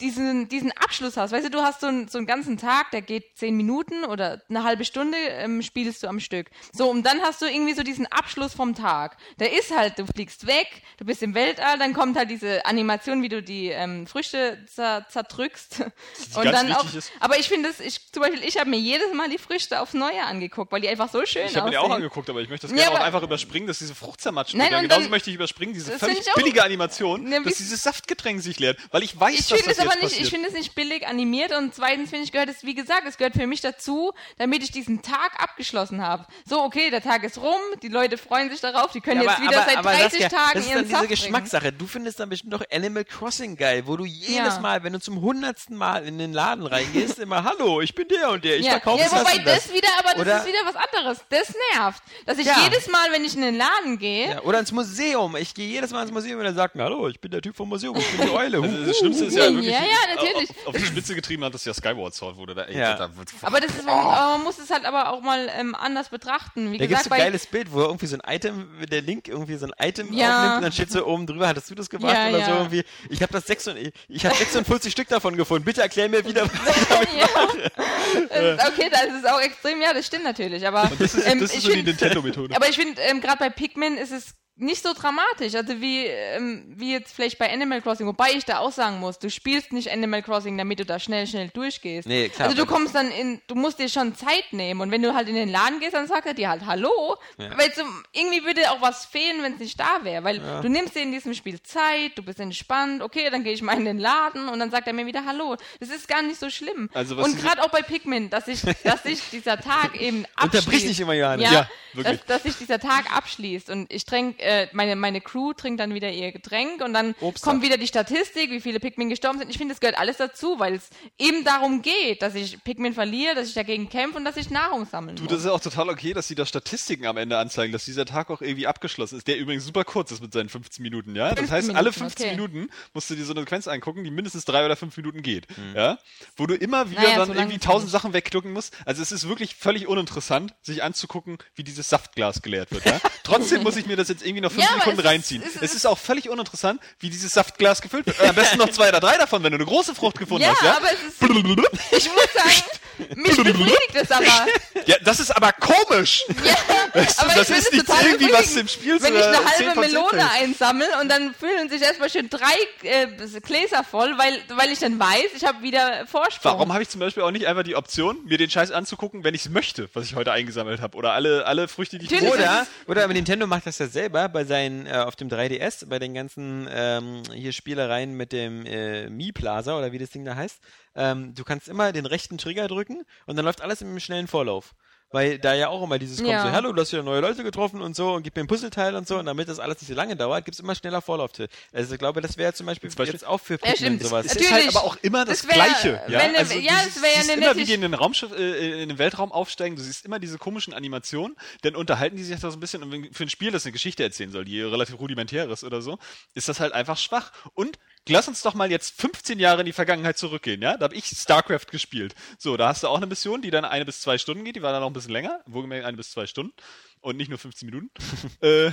diesen, diesen Abschluss hast. Weißt du, du hast so, einen so einen ganzen Tag, der geht zehn Minuten oder eine halbe Stunde ähm, spielst du am Stück. So, und dann hast du irgendwie so diesen Abschluss vom Tag. Der ist halt, du fliegst weg, du bist im Weltall, dann kommt halt diese Animation, wie du die ähm, Früchte zer zerdrückst. Und dann auch, ist. aber ich finde es, ich, zum Beispiel, ich habe mir jedes Mal die Früchte aufs Neue angeguckt, weil die einfach so schön Ich habe mir die auch angeguckt, aber ich möchte das Ja, gerne auch einfach überspringen, dass diese Frucht zermatscht Nein, wird. Genauso dann- möchte ich überspringen, diese Das völlig billige Animation, wie- dass dieses Saftgetränk sich leert. Weil ich weiß, Ich dass das jetzt nicht, passiert. ich finde es nicht billig animiert und zweitens finde ich, gehört es, wie gesagt, es gehört für mich dazu, damit ich diesen Tag abgeschlossen habe. So, okay, der Tag ist rum, die Leute freuen sich darauf, die können jetzt wieder seit 30 Saskia, Tagen das ist dann diese Geschmackssache. Du findest dann bestimmt doch Animal Crossing geil, wo du jedes Ja. Mal, wenn du zum hundertsten Mal in den Laden reingehst, immer, hallo, ich bin der und der, ich Ja, verkaufe ja das wobei das. das wieder, aber das Oder- ist wieder was anderes. Das nervt. Dass ich Ja. jedes Mal, wenn ich in den Laden gehe, Ja, oder ins Museum. Ich gehe jedes Mal ins Museum und er sagt, mir, hallo, ich bin der Typ vom Museum, ich bin die Eule. Also das Schlimmste ist ja Ja, wirklich, ja, natürlich. Auf, auf die Spitze getrieben hat das ja Skyward Sword, wurde da, ey, Ja. da aber das ist, man muss es halt aber auch mal ähm, anders betrachten. Wie Da gibt es so ein geiles Bild, wo irgendwie so ein Item, der Link irgendwie so ein Item Ja. aufnimmt und dann steht so oben drüber, hattest du das gemacht Ja, oder so ja. irgendwie? Ich habe das 46, ich habe 46 Stück davon gefunden. Bitte erklär mir wieder, was ich damit ja. Äh, okay, da ist auch extrem, ja, das stimmt natürlich. Aber das ist, ähm, das ist so die find- Nintendo-Methode. Aber ich finde, ähm, gerade bei Pikmin ist es nicht so dramatisch, also wie, ähm, wie jetzt vielleicht bei Animal Crossing, wobei ich da auch sagen muss, du spielst nicht Animal Crossing, damit du da schnell, schnell durchgehst. Nee, klar, Also du kommst dann in, du musst dir schon Zeit nehmen und wenn du halt in den Laden gehst, dann sagt er dir halt Hallo, Ja. weil zum, irgendwie würde auch was fehlen, wenn es nicht da wäre, weil du nimmst dir in diesem Spiel Zeit, du bist entspannt, okay, dann gehe ich mal in den Laden und dann sagt er mir wieder Hallo. Das ist gar nicht so schlimm. Also und gerade auch bei Pikmin, dass sich, dass sich dieser Tag eben abschließt. Unterbrich nicht immer, Johannes. Ja, Ja, wirklich. dass, dass sich dieser Tag abschließt und ich trinke, äh, meine, meine Crew trinkt dann wieder ihr Getränk und dann Obstsaft. kommt wieder die Statistik, wie viele Pikmin gestorben sind. Ich finde, das gehört alles dazu, weil es eben darum geht, dass ich Pikmin verliere, dass ich dagegen kämpfe und dass ich Nahrung sammeln Du, muss. das ist auch total okay, dass sie da Statistiken am Ende anzeigen, dass dieser Tag auch irgendwie abgeschlossen ist, der übrigens super kurz ist mit seinen 15 Minuten, ja? Das 15 heißt, alle Minuten, 15 okay. Minuten musst du dir so eine Sequenz angucken, die mindestens drei oder fünf Minuten geht, ja? Wo du immer wieder Naja, dann so irgendwie tausend. Sachen wegklicken musst. Also es ist wirklich völlig uninteressant, sich anzugucken, wie dieses Saftglas geleert wird, ja? Trotzdem muss ich mir das jetzt irgendwie irgendwie noch fünf Ja, Sekunden es ist- reinziehen. es Es ist- ist, auch völlig uninteressant, wie dieses Saftglas gefüllt wird. Äh, Am besten noch zwei oder drei davon, wenn du eine große Frucht gefunden Ja, hast, ja? aber es ist, ich muss sagen, mich befriedigt das aber. Ja, das ist aber komisch. Ja, Weißt du, aber das ich ist nicht es total irgendwie, was im Spiel Wenn ich eine 10 halbe von 10 Melone fällt. einsammel und dann füllen sich erstmal schön drei äh, Gläser voll, weil, weil ich dann weiß, ich habe wieder Vorsprung. Warum habe ich zum Beispiel auch nicht einfach die Option, mir den Scheiß anzugucken, wenn ich es möchte, was ich heute eingesammelt habe? Oder alle, alle Früchte, die ich Oder, oder aber Nintendo macht das ja selber bei seinen, äh, auf dem 3DS, bei den ganzen ähm, hier Spielereien mit dem äh, Mi Plaza oder wie das Ding da heißt. Ähm, du kannst immer den rechten Trigger drücken und dann läuft alles im schnellen Vorlauf. Weil da ja auch immer dieses kommt, Ja. so, hallo, du hast wieder neue Leute getroffen und so und gib mir ein Puzzleteil und so und damit das alles nicht so lange dauert, gibt's immer schneller Vorlauf. Also ich glaube, das wäre zum Beispiel, Zum Beispiel- jetzt auch für Ja, Pikmin stimmt. sowas. Es ist halt aber auch immer das, Das wär- Gleiche. Ja, wenn also ja, du es wär ja eine immer, wie die in den Raumschiff, äh, in den Weltraum aufsteigen. Du siehst immer diese komischen Animationen. Dann unterhalten die sich da so ein bisschen. Und wenn, für ein Spiel, das eine Geschichte erzählen soll, die relativ rudimentär ist oder so, ist das halt einfach schwach. Und lass uns doch mal jetzt 15 Jahre in die Vergangenheit zurückgehen. Ja, da habe ich StarCraft gespielt. So, da hast du auch eine Mission, die dann eine bis zwei Stunden geht. Die war dann noch ein bisschen länger. Wohlgemerkt eine bis zwei Stunden. Und nicht nur 15 Minuten. äh, Das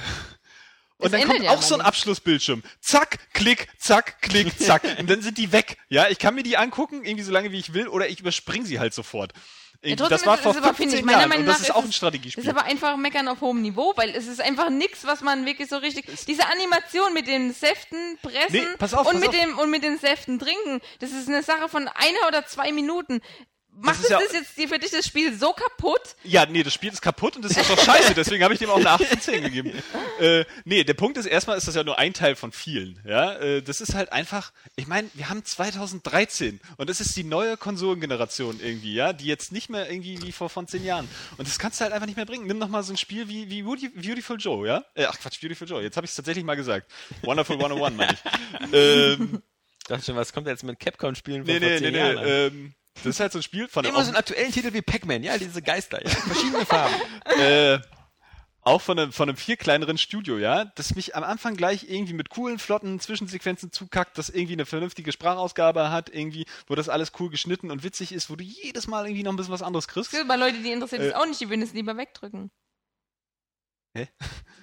und dann kommt ja auch so ein. Abschlussbildschirm. Zack, klick, zack, klick, zack. und dann sind die weg. Ja, ich kann mir die angucken, irgendwie so lange wie ich will, oder ich überspringe sie halt sofort. Trotzdem das war ist- vor ist aber, finde 15 ich, meiner Jahren Meinung und das ist auch ein Das Strategiespiel. ist aber einfach meckern auf hohem Niveau, weil es ist einfach nichts, was man wirklich so richtig. Diese Animation mit den Säften pressen Nee, auf, und, mit auf. Dem, und mit den Säften trinken, das ist eine Sache von einer oder zwei Minuten. Macht es ja- das jetzt für dich das Spiel so kaputt? Ja, nee, das Spiel ist kaputt und das ist doch scheiße, deswegen habe ich dem auch eine 8 von 10 gegeben. Äh, nee, der Punkt ist, erstmal ist das ja nur ein Teil von vielen. Ja, äh, das ist halt einfach, ich meine, wir haben 2013 und das ist die neue Konsolengeneration irgendwie, ja, die jetzt nicht mehr irgendwie wie vor von 10 Jahren. Und das kannst du halt einfach nicht mehr bringen. Nimm noch mal so ein Spiel wie, wie Beautiful Joe, ja? Äh, ach Quatsch, Beautiful Joe, jetzt habe ich es tatsächlich mal gesagt. Wonderful 101 meine ich. ähm, Ich dachte schon, was kommt jetzt mit Capcom-Spielen von nee, vor nee, 10 nee, nee. Jahren an? Ähm, das ist halt so ein Spiel von Immer so einen aktuellen Titel wie Pac-Man, ja, diese Geister, ja, verschiedene Farben. äh, auch von einem, von einem viel kleineren Studio, ja, das mich am Anfang gleich irgendwie mit coolen, flotten Zwischensequenzen zukackt, das irgendwie eine vernünftige Sprachausgabe hat, irgendwie, wo das alles cool geschnitten und witzig ist, wo du jedes Mal irgendwie noch ein bisschen was anderes kriegst. Es gibt aber Leute, die interessiert es Äh. auch nicht, die würden es lieber wegdrücken. Hä?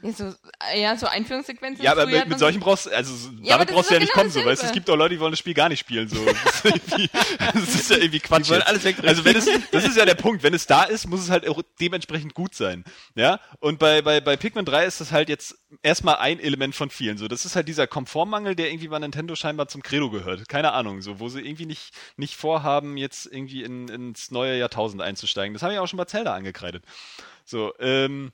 Ja, so, ja, so Einführungssequenzen. Ja, aber mit, mit solchen brauchst du, also so- Ja, damit brauchst du ja nicht genau kommen, so, weißt du, es gibt auch Leute, die wollen das Spiel gar nicht spielen, so. Das ist, das ist ja irgendwie Quatsch. Die wollen alles wegdrücken. Also wenn es, das ist ja der Punkt, wenn es da ist, muss es halt auch dementsprechend gut sein, ja. Und bei, bei, bei Pikmin 3 ist das halt jetzt erstmal ein Element von vielen, so. Das ist halt dieser Komfortmangel, der irgendwie bei Nintendo scheinbar zum Credo gehört. Keine Ahnung, so, wo sie irgendwie nicht, nicht vorhaben, jetzt irgendwie in, ins neue Jahrtausend einzusteigen. Das habe ich auch schon bei Zelda angekreidet. So, ähm,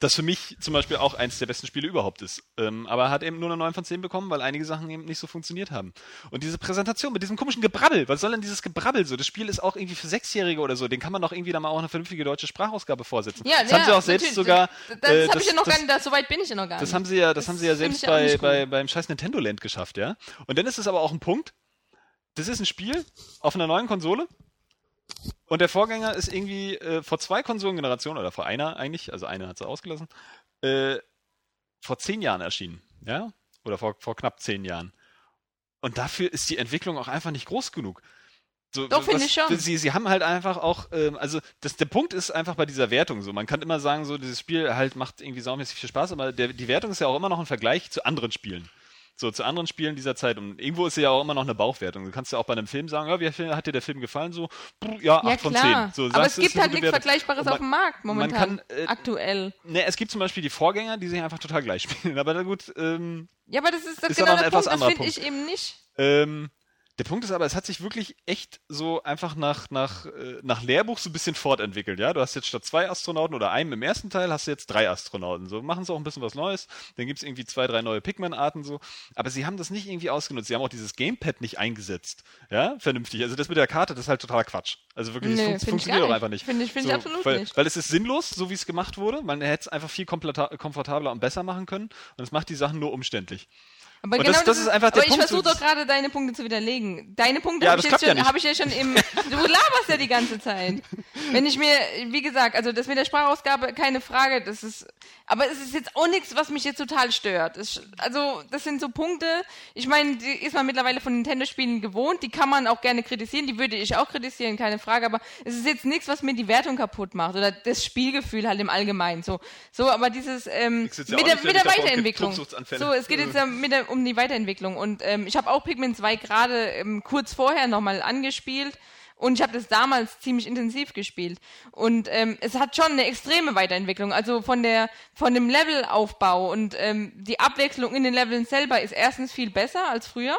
das für mich zum Beispiel auch eins der besten Spiele überhaupt ist. Ähm, aber hat eben nur eine 9 von 10 bekommen, weil einige Sachen eben nicht so funktioniert haben. Und diese Präsentation mit diesem komischen Gebrabbel, was soll denn dieses Gebrabbel so? Das Spiel ist auch irgendwie für Sechsjährige oder so, den kann man doch irgendwie da mal auch eine vernünftige deutsche Sprachausgabe vorsetzen. Ja, das ja, haben sie auch selbst sogar. Das, das äh, habe ich ja noch das, gar nicht, das, so weit bin ich ja noch gar das nicht. haben sie ja, das, Das haben sie ja selbst bei, nicht bei, cool. beim scheiß Nintendo Land geschafft, ja. Und dann ist es aber auch ein Punkt. Das ist ein Spiel auf einer neuen Konsole. Und der Vorgänger ist irgendwie äh, vor zwei Konsolengenerationen oder vor einer eigentlich, also eine hat sie ausgelassen, äh, vor zehn Jahren erschienen, ja? Oder vor, vor knapp zehn Jahren. Und dafür ist die Entwicklung auch einfach nicht groß genug. So, Doch, finde ich schon. Sie, sie haben halt einfach auch, ähm, also das, der Punkt ist einfach bei dieser Wertung so. Man kann immer sagen, so dieses Spiel halt macht irgendwie saumäßig viel Spaß, aber der, die Wertung ist ja auch immer noch ein Vergleich zu anderen Spielen. So, zu anderen Spielen dieser Zeit. Und irgendwo ist sie ja auch immer noch eine Bauchwertung. Du kannst ja auch bei einem Film sagen, ja, wie viel hat dir der Film gefallen? So, ja, 8 ja, von klar. 10. So, aber sagst es gibt halt nichts. Vergleichbares man- auf dem Markt momentan. kann, äh, aktuell. Ne, es gibt zum Beispiel die Vorgänger, die sich einfach total gleich spielen. Aber na gut, ähm, Ja, aber das ist doch Ist genau der etwas Punkt, das finde ich eben nicht. Ähm, der Punkt ist aber, es hat sich wirklich echt so einfach nach, nach, äh, nach Lehrbuch so ein bisschen fortentwickelt, ja. Du hast jetzt statt zwei Astronauten oder einem im ersten Teil hast du jetzt drei Astronauten. So machen sie auch ein bisschen was Neues. Dann gibt's irgendwie zwei, drei neue Pikmin-Arten so. Aber sie haben das nicht irgendwie ausgenutzt. Sie haben auch dieses Gamepad nicht eingesetzt. Ja, vernünftig. Also das mit der Karte, das ist halt totaler Quatsch. Also wirklich, Nee, das fun find funktioniert doch nicht. einfach nicht. Finde ich- finde ich absolut weil, nicht. Weil es ist sinnlos, so wie es gemacht wurde. Man hätte es einfach viel komfortabler und besser machen können. Und es macht die Sachen nur umständlich. Aber Und genau das- das ist einfach der aber Punkt, ich versuche doch gerade deine Punkte zu widerlegen. Deine Punkte Ja, habe ich, jetzt ja hab ich ja schon im. Du laberst ja die ganze Zeit. Wenn ich mir, wie gesagt, also das mit der Sprachausgabe, keine Frage, das ist. Aber es ist jetzt auch nichts, was mich jetzt total stört. Es, also, das sind so Punkte, ich meine, die ist man mittlerweile von Nintendo-Spielen gewohnt, die kann man auch gerne kritisieren, die würde ich auch kritisieren, keine Frage, aber es ist jetzt nichts, was mir die Wertung kaputt macht oder das Spielgefühl halt im Allgemeinen. So, so aber dieses ähm, ja mit auch der, mit der Weiterentwicklung. So, es geht jetzt ja mit der, um die Weiterentwicklung. Und ähm, ich habe auch Pikmin 2 gerade ähm, kurz vorher nochmal angespielt. Und ich habe das damals ziemlich intensiv gespielt. Und ähm, es hat schon eine extreme Weiterentwicklung. Also von der von dem Levelaufbau und ähm, die Abwechslung in den Leveln selber ist erstens viel besser als früher,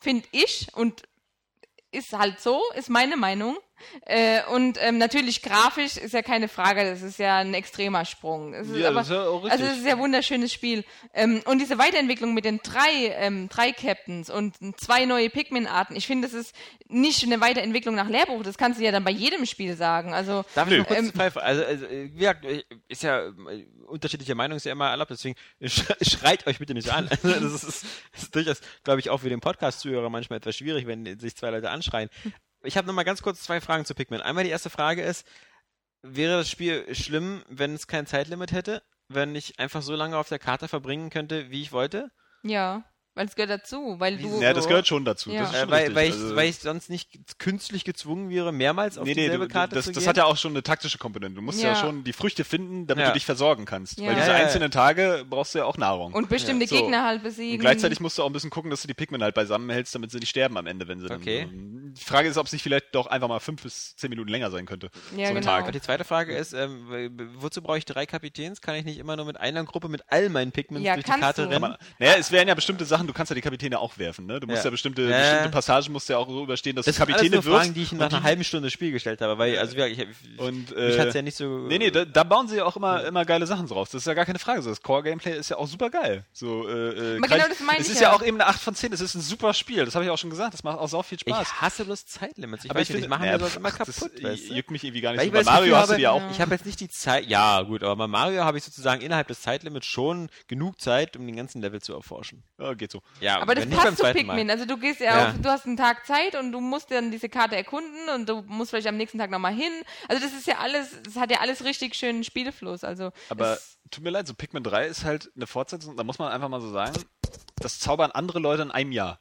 finde ich. Und ist halt so, ist meine Meinung. Äh, und ähm, natürlich grafisch ist ja keine Frage, das ist ja ein extremer Sprung. Es ist Ja, aber, das ist ja auch Also es ist ein sehr wunderschönes Spiel. Ähm, und diese Weiterentwicklung mit den drei, ähm, drei Captains und zwei neue Pikmin-Arten, ich finde, das ist nicht eine Weiterentwicklung nach Lehrbuch, das kannst du ja dann bei jedem Spiel sagen. Also Darf ich mal kurz Ähm, Frage, also, also äh, gesagt, äh, ist ja äh, unterschiedliche Meinung ist ja immer erlaubt, deswegen sch- schreit euch bitte nicht an. Also, das, ist, das ist durchaus, glaube ich, auch für den Podcast-Zuhörer manchmal etwas schwierig, wenn sich zwei Leute anschreien. Ich habe noch mal ganz kurz zwei Fragen zu Pikmin. Einmal die erste Frage ist, wäre das Spiel schlimm, wenn es kein Zeitlimit hätte? Wenn ich einfach so lange auf der Karte verbringen könnte, wie ich wollte? ja, weil es gehört dazu, weil du. Ja, das gehört schon dazu. Ja. Das ist Äh, schon weil, richtig. weil, ich, also, weil ich sonst nicht künstlich gezwungen wäre, mehrmals auf nee, nee, dieselbe du, Karte das, zu das gehen. hat ja auch schon eine taktische Komponente. Du musst ja, Ja. schon die Früchte finden, damit Ja. du dich versorgen kannst. Ja. Weil diese Ja, ja, ja. einzelnen Tage brauchst du ja auch Nahrung. Und bestimmte Ja. So. Gegner halt besiegen. Und gleichzeitig musst du auch ein bisschen gucken, dass du die Pikmin halt beisammen hältst, damit sie nicht sterben am Ende, wenn sie Okay. dann. Die Frage ist, ob es nicht vielleicht doch einfach mal fünf bis zehn Minuten länger sein könnte. Ja, so genau. Tag. Und die zweite Frage ist, ähm, wozu brauche ich drei Kapitäns? Kann ich nicht immer nur mit einer Gruppe mit all meinen Pikmins Ja, durch die Karte du. rennen? Aber, naja, es wären ja bestimmte Sachen, du kannst ja die Kapitäne auch werfen, ne? Du musst ja, Ja. bestimmte, Ja. bestimmte Passagen musst du ja auch so überstehen, dass Das du sind alles Kapitäne nur wirst. Fragen, die ich nach und einer halben Stunde Spiel gestellt habe, weil, also ja, ich, und, mich äh, hat's ja nicht so... Nee, nee, da, da bauen sie ja auch immer, immer geile Sachen draus. Das ist ja gar keine Frage. So, das Core-Gameplay ist ja auch super geil. So, äh, äh, genau das meine es ich ist ja ja. auch eben eine 8 von 10. Es ist ein super Spiel. Das habe ich auch schon gesagt. Das macht auch sau viel ich Spaß. hasse bloß Zeitlimits. Ich aber weiß ich nicht, finde, die machen mir das immer kaputt, das weißt du? juckt mich irgendwie gar nicht. Weil so. ich Bei das Mario hast du habe, die auch. Ich habe jetzt nicht die Zeit, ja gut, aber bei Mario habe ich sozusagen innerhalb des Zeitlimits schon genug Zeit, um den ganzen Level zu erforschen. Ja, geht so. Ja, Aber das passt zu Pikmin. Mal. Also du gehst ja, Ja. Auf, du hast einen Tag Zeit und du musst dann diese Karte erkunden und du musst vielleicht am nächsten Tag nochmal hin. Also das ist ja alles, das hat ja alles richtig schönen Spielfluss. Also Aber tut mir leid, so Pikmin 3 ist halt eine Fortsetzung. Da muss man einfach mal so sagen, das zaubern andere Leute in einem Jahr.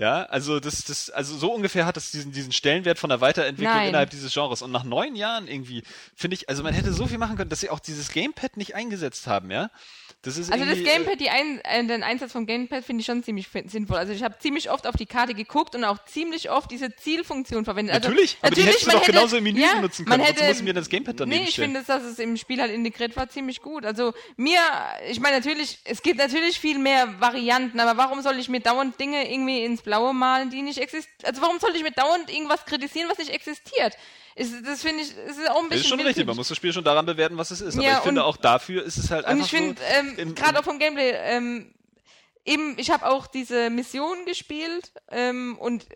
Ja, also das, das, also so ungefähr hat es diesen, diesen Stellenwert von der Weiterentwicklung Nein. innerhalb dieses Genres. Und nach neun Jahren irgendwie, finde ich, also man hätte so viel machen können, dass sie auch dieses Gamepad nicht eingesetzt haben, ja. Das ist Also das irgendwie, Gamepad, ein, äh, den Einsatz vom Gamepad finde ich schon ziemlich sinnvoll. Also ich habe ziemlich oft auf die Karte geguckt und auch ziemlich oft diese Zielfunktion verwendet. Also, Natürlich, aber die hättest du man doch hätte- genauso im Menü ja, nutzen man können. Wozu hätte- mussten wir das Gamepad daneben Nee, ich finde, dass es im Spiel halt integriert war, ziemlich gut. Also mir, ich meine natürlich, es gibt natürlich viel mehr Varianten, aber warum soll ich mir dauernd Dinge irgendwie ins Blaue malen, die nicht existieren? Also warum soll ich mir dauernd irgendwas kritisieren, was nicht existiert? Ist, das finde ich, ist auch ein Das bisschen ist schon richtig, man muss das Spiel schon daran bewerten, was es ist. Aber Ja, ich finde und- auch dafür ist es halt Und einfach ich finde, so, ähm, gerade auch vom Gameplay, ähm, eben, ich habe auch diese Mission gespielt ähm, und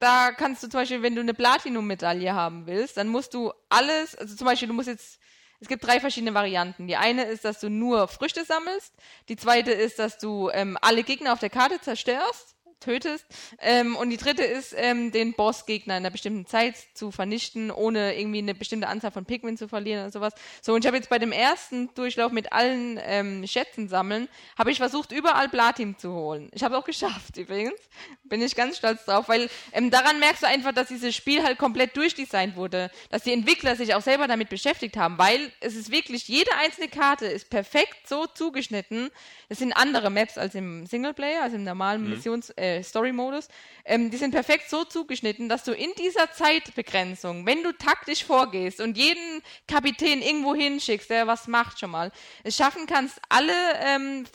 da kannst du zum Beispiel, wenn du eine Platinum-Medaille haben willst, dann musst du alles, also zum Beispiel, du musst jetzt, es gibt drei verschiedene Varianten. Die eine ist, dass du nur Früchte sammelst. Die zweite ist, dass du ähm, alle Gegner auf der Karte zerstörst, tötest. Ähm, und die dritte ist, ähm, den Bossgegner in einer bestimmten Zeit zu vernichten, ohne irgendwie eine bestimmte Anzahl von Pikmin zu verlieren oder sowas. So, und ich habe jetzt bei dem ersten Durchlauf mit allen ähm, Schätzen sammeln, habe ich versucht, überall Platin zu holen. Ich habe es auch geschafft, übrigens. Bin ich ganz stolz drauf, weil ähm, daran merkst du einfach, dass dieses Spiel halt komplett durchdesignt wurde, dass die Entwickler sich auch selber damit beschäftigt haben, weil es ist wirklich, jede einzelne Karte ist perfekt so zugeschnitten. Es sind andere Maps als im Singleplayer, also im normalen Missions-, äh, Story-Modus. Ähm, die sind perfekt so zugeschnitten, dass du in dieser Zeitbegrenzung, wenn du taktisch vorgehst und jeden Kapitän irgendwo hinschickst, der was macht schon mal, es schaffen kannst, alle ähm,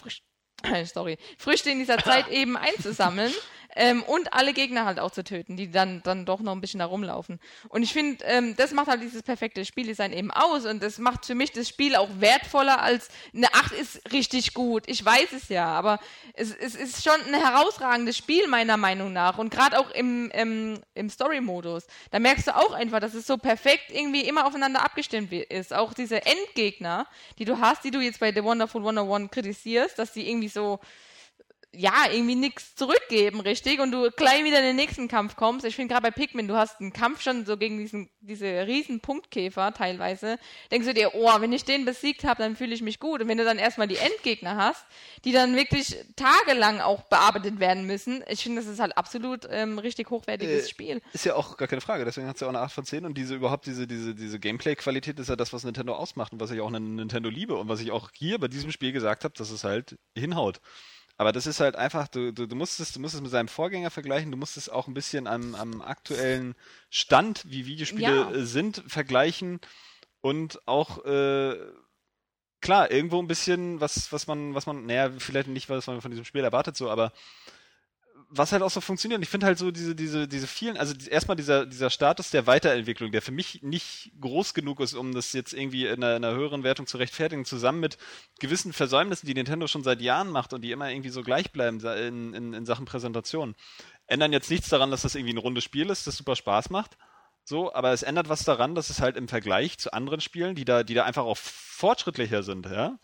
sorry, Früchte in dieser Zeit eben einzusammeln ähm, und alle Gegner halt auch zu töten, die dann, dann doch noch ein bisschen herumlaufen. Und ich finde, ähm, das macht halt dieses perfekte Spieldesign eben aus und das macht für mich das Spiel auch wertvoller als eine 8 ist richtig gut. Ich weiß es ja, aber es, es ist schon ein herausragendes Spiel meiner Meinung nach und gerade auch im, im, im Story-Modus. Da merkst du auch einfach, dass es so perfekt irgendwie immer aufeinander abgestimmt ist. Auch diese Endgegner, die du hast, die du jetzt bei The Wonderful 101 kritisierst, dass die irgendwie so ja, irgendwie nichts zurückgeben, richtig? Und du gleich wieder in den nächsten Kampf kommst. Ich finde gerade bei Pikmin, du hast einen Kampf schon so gegen diesen, diese riesen Punktkäfer teilweise. Denkst du dir, oh, wenn ich den besiegt habe, dann fühle ich mich gut. Und wenn du dann erstmal die Endgegner hast, die dann wirklich tagelang auch bearbeitet werden müssen, ich finde, das ist halt absolut ähm, richtig hochwertiges Äh, Spiel. Ist ja auch gar keine Frage, deswegen hat es ja auch eine 8 von 10 und diese überhaupt diese, diese, diese Gameplay-Qualität ist ja das, was Nintendo ausmacht und was ich auch an Nintendo liebe und was ich auch hier bei diesem Spiel gesagt habe, dass es halt hinhaut. Aber das ist halt einfach, du, du, du, musst es, du musst es mit seinem Vorgänger vergleichen, du musst es auch ein bisschen am, am aktuellen Stand, wie Videospiele Ja. äh, sind, vergleichen und auch äh, klar, irgendwo ein bisschen, was, was man, was man, naja, vielleicht nicht, was man von diesem Spiel erwartet, so, aber was halt auch so funktioniert. Ich finde halt so diese, diese, diese vielen, also erstmal dieser, dieser Status der Weiterentwicklung, der für mich nicht groß genug ist, um das jetzt irgendwie in einer, in einer höheren Wertung zu rechtfertigen, zusammen mit gewissen Versäumnissen, die Nintendo schon seit Jahren macht und die immer irgendwie so gleich bleiben in, in, in Sachen Präsentation. Ändern jetzt nichts daran, dass das irgendwie ein rundes Spiel ist, das super Spaß macht. So, aber es ändert was daran, dass es halt im Vergleich zu anderen Spielen, die da, die da einfach auch fortschrittlicher sind, ja,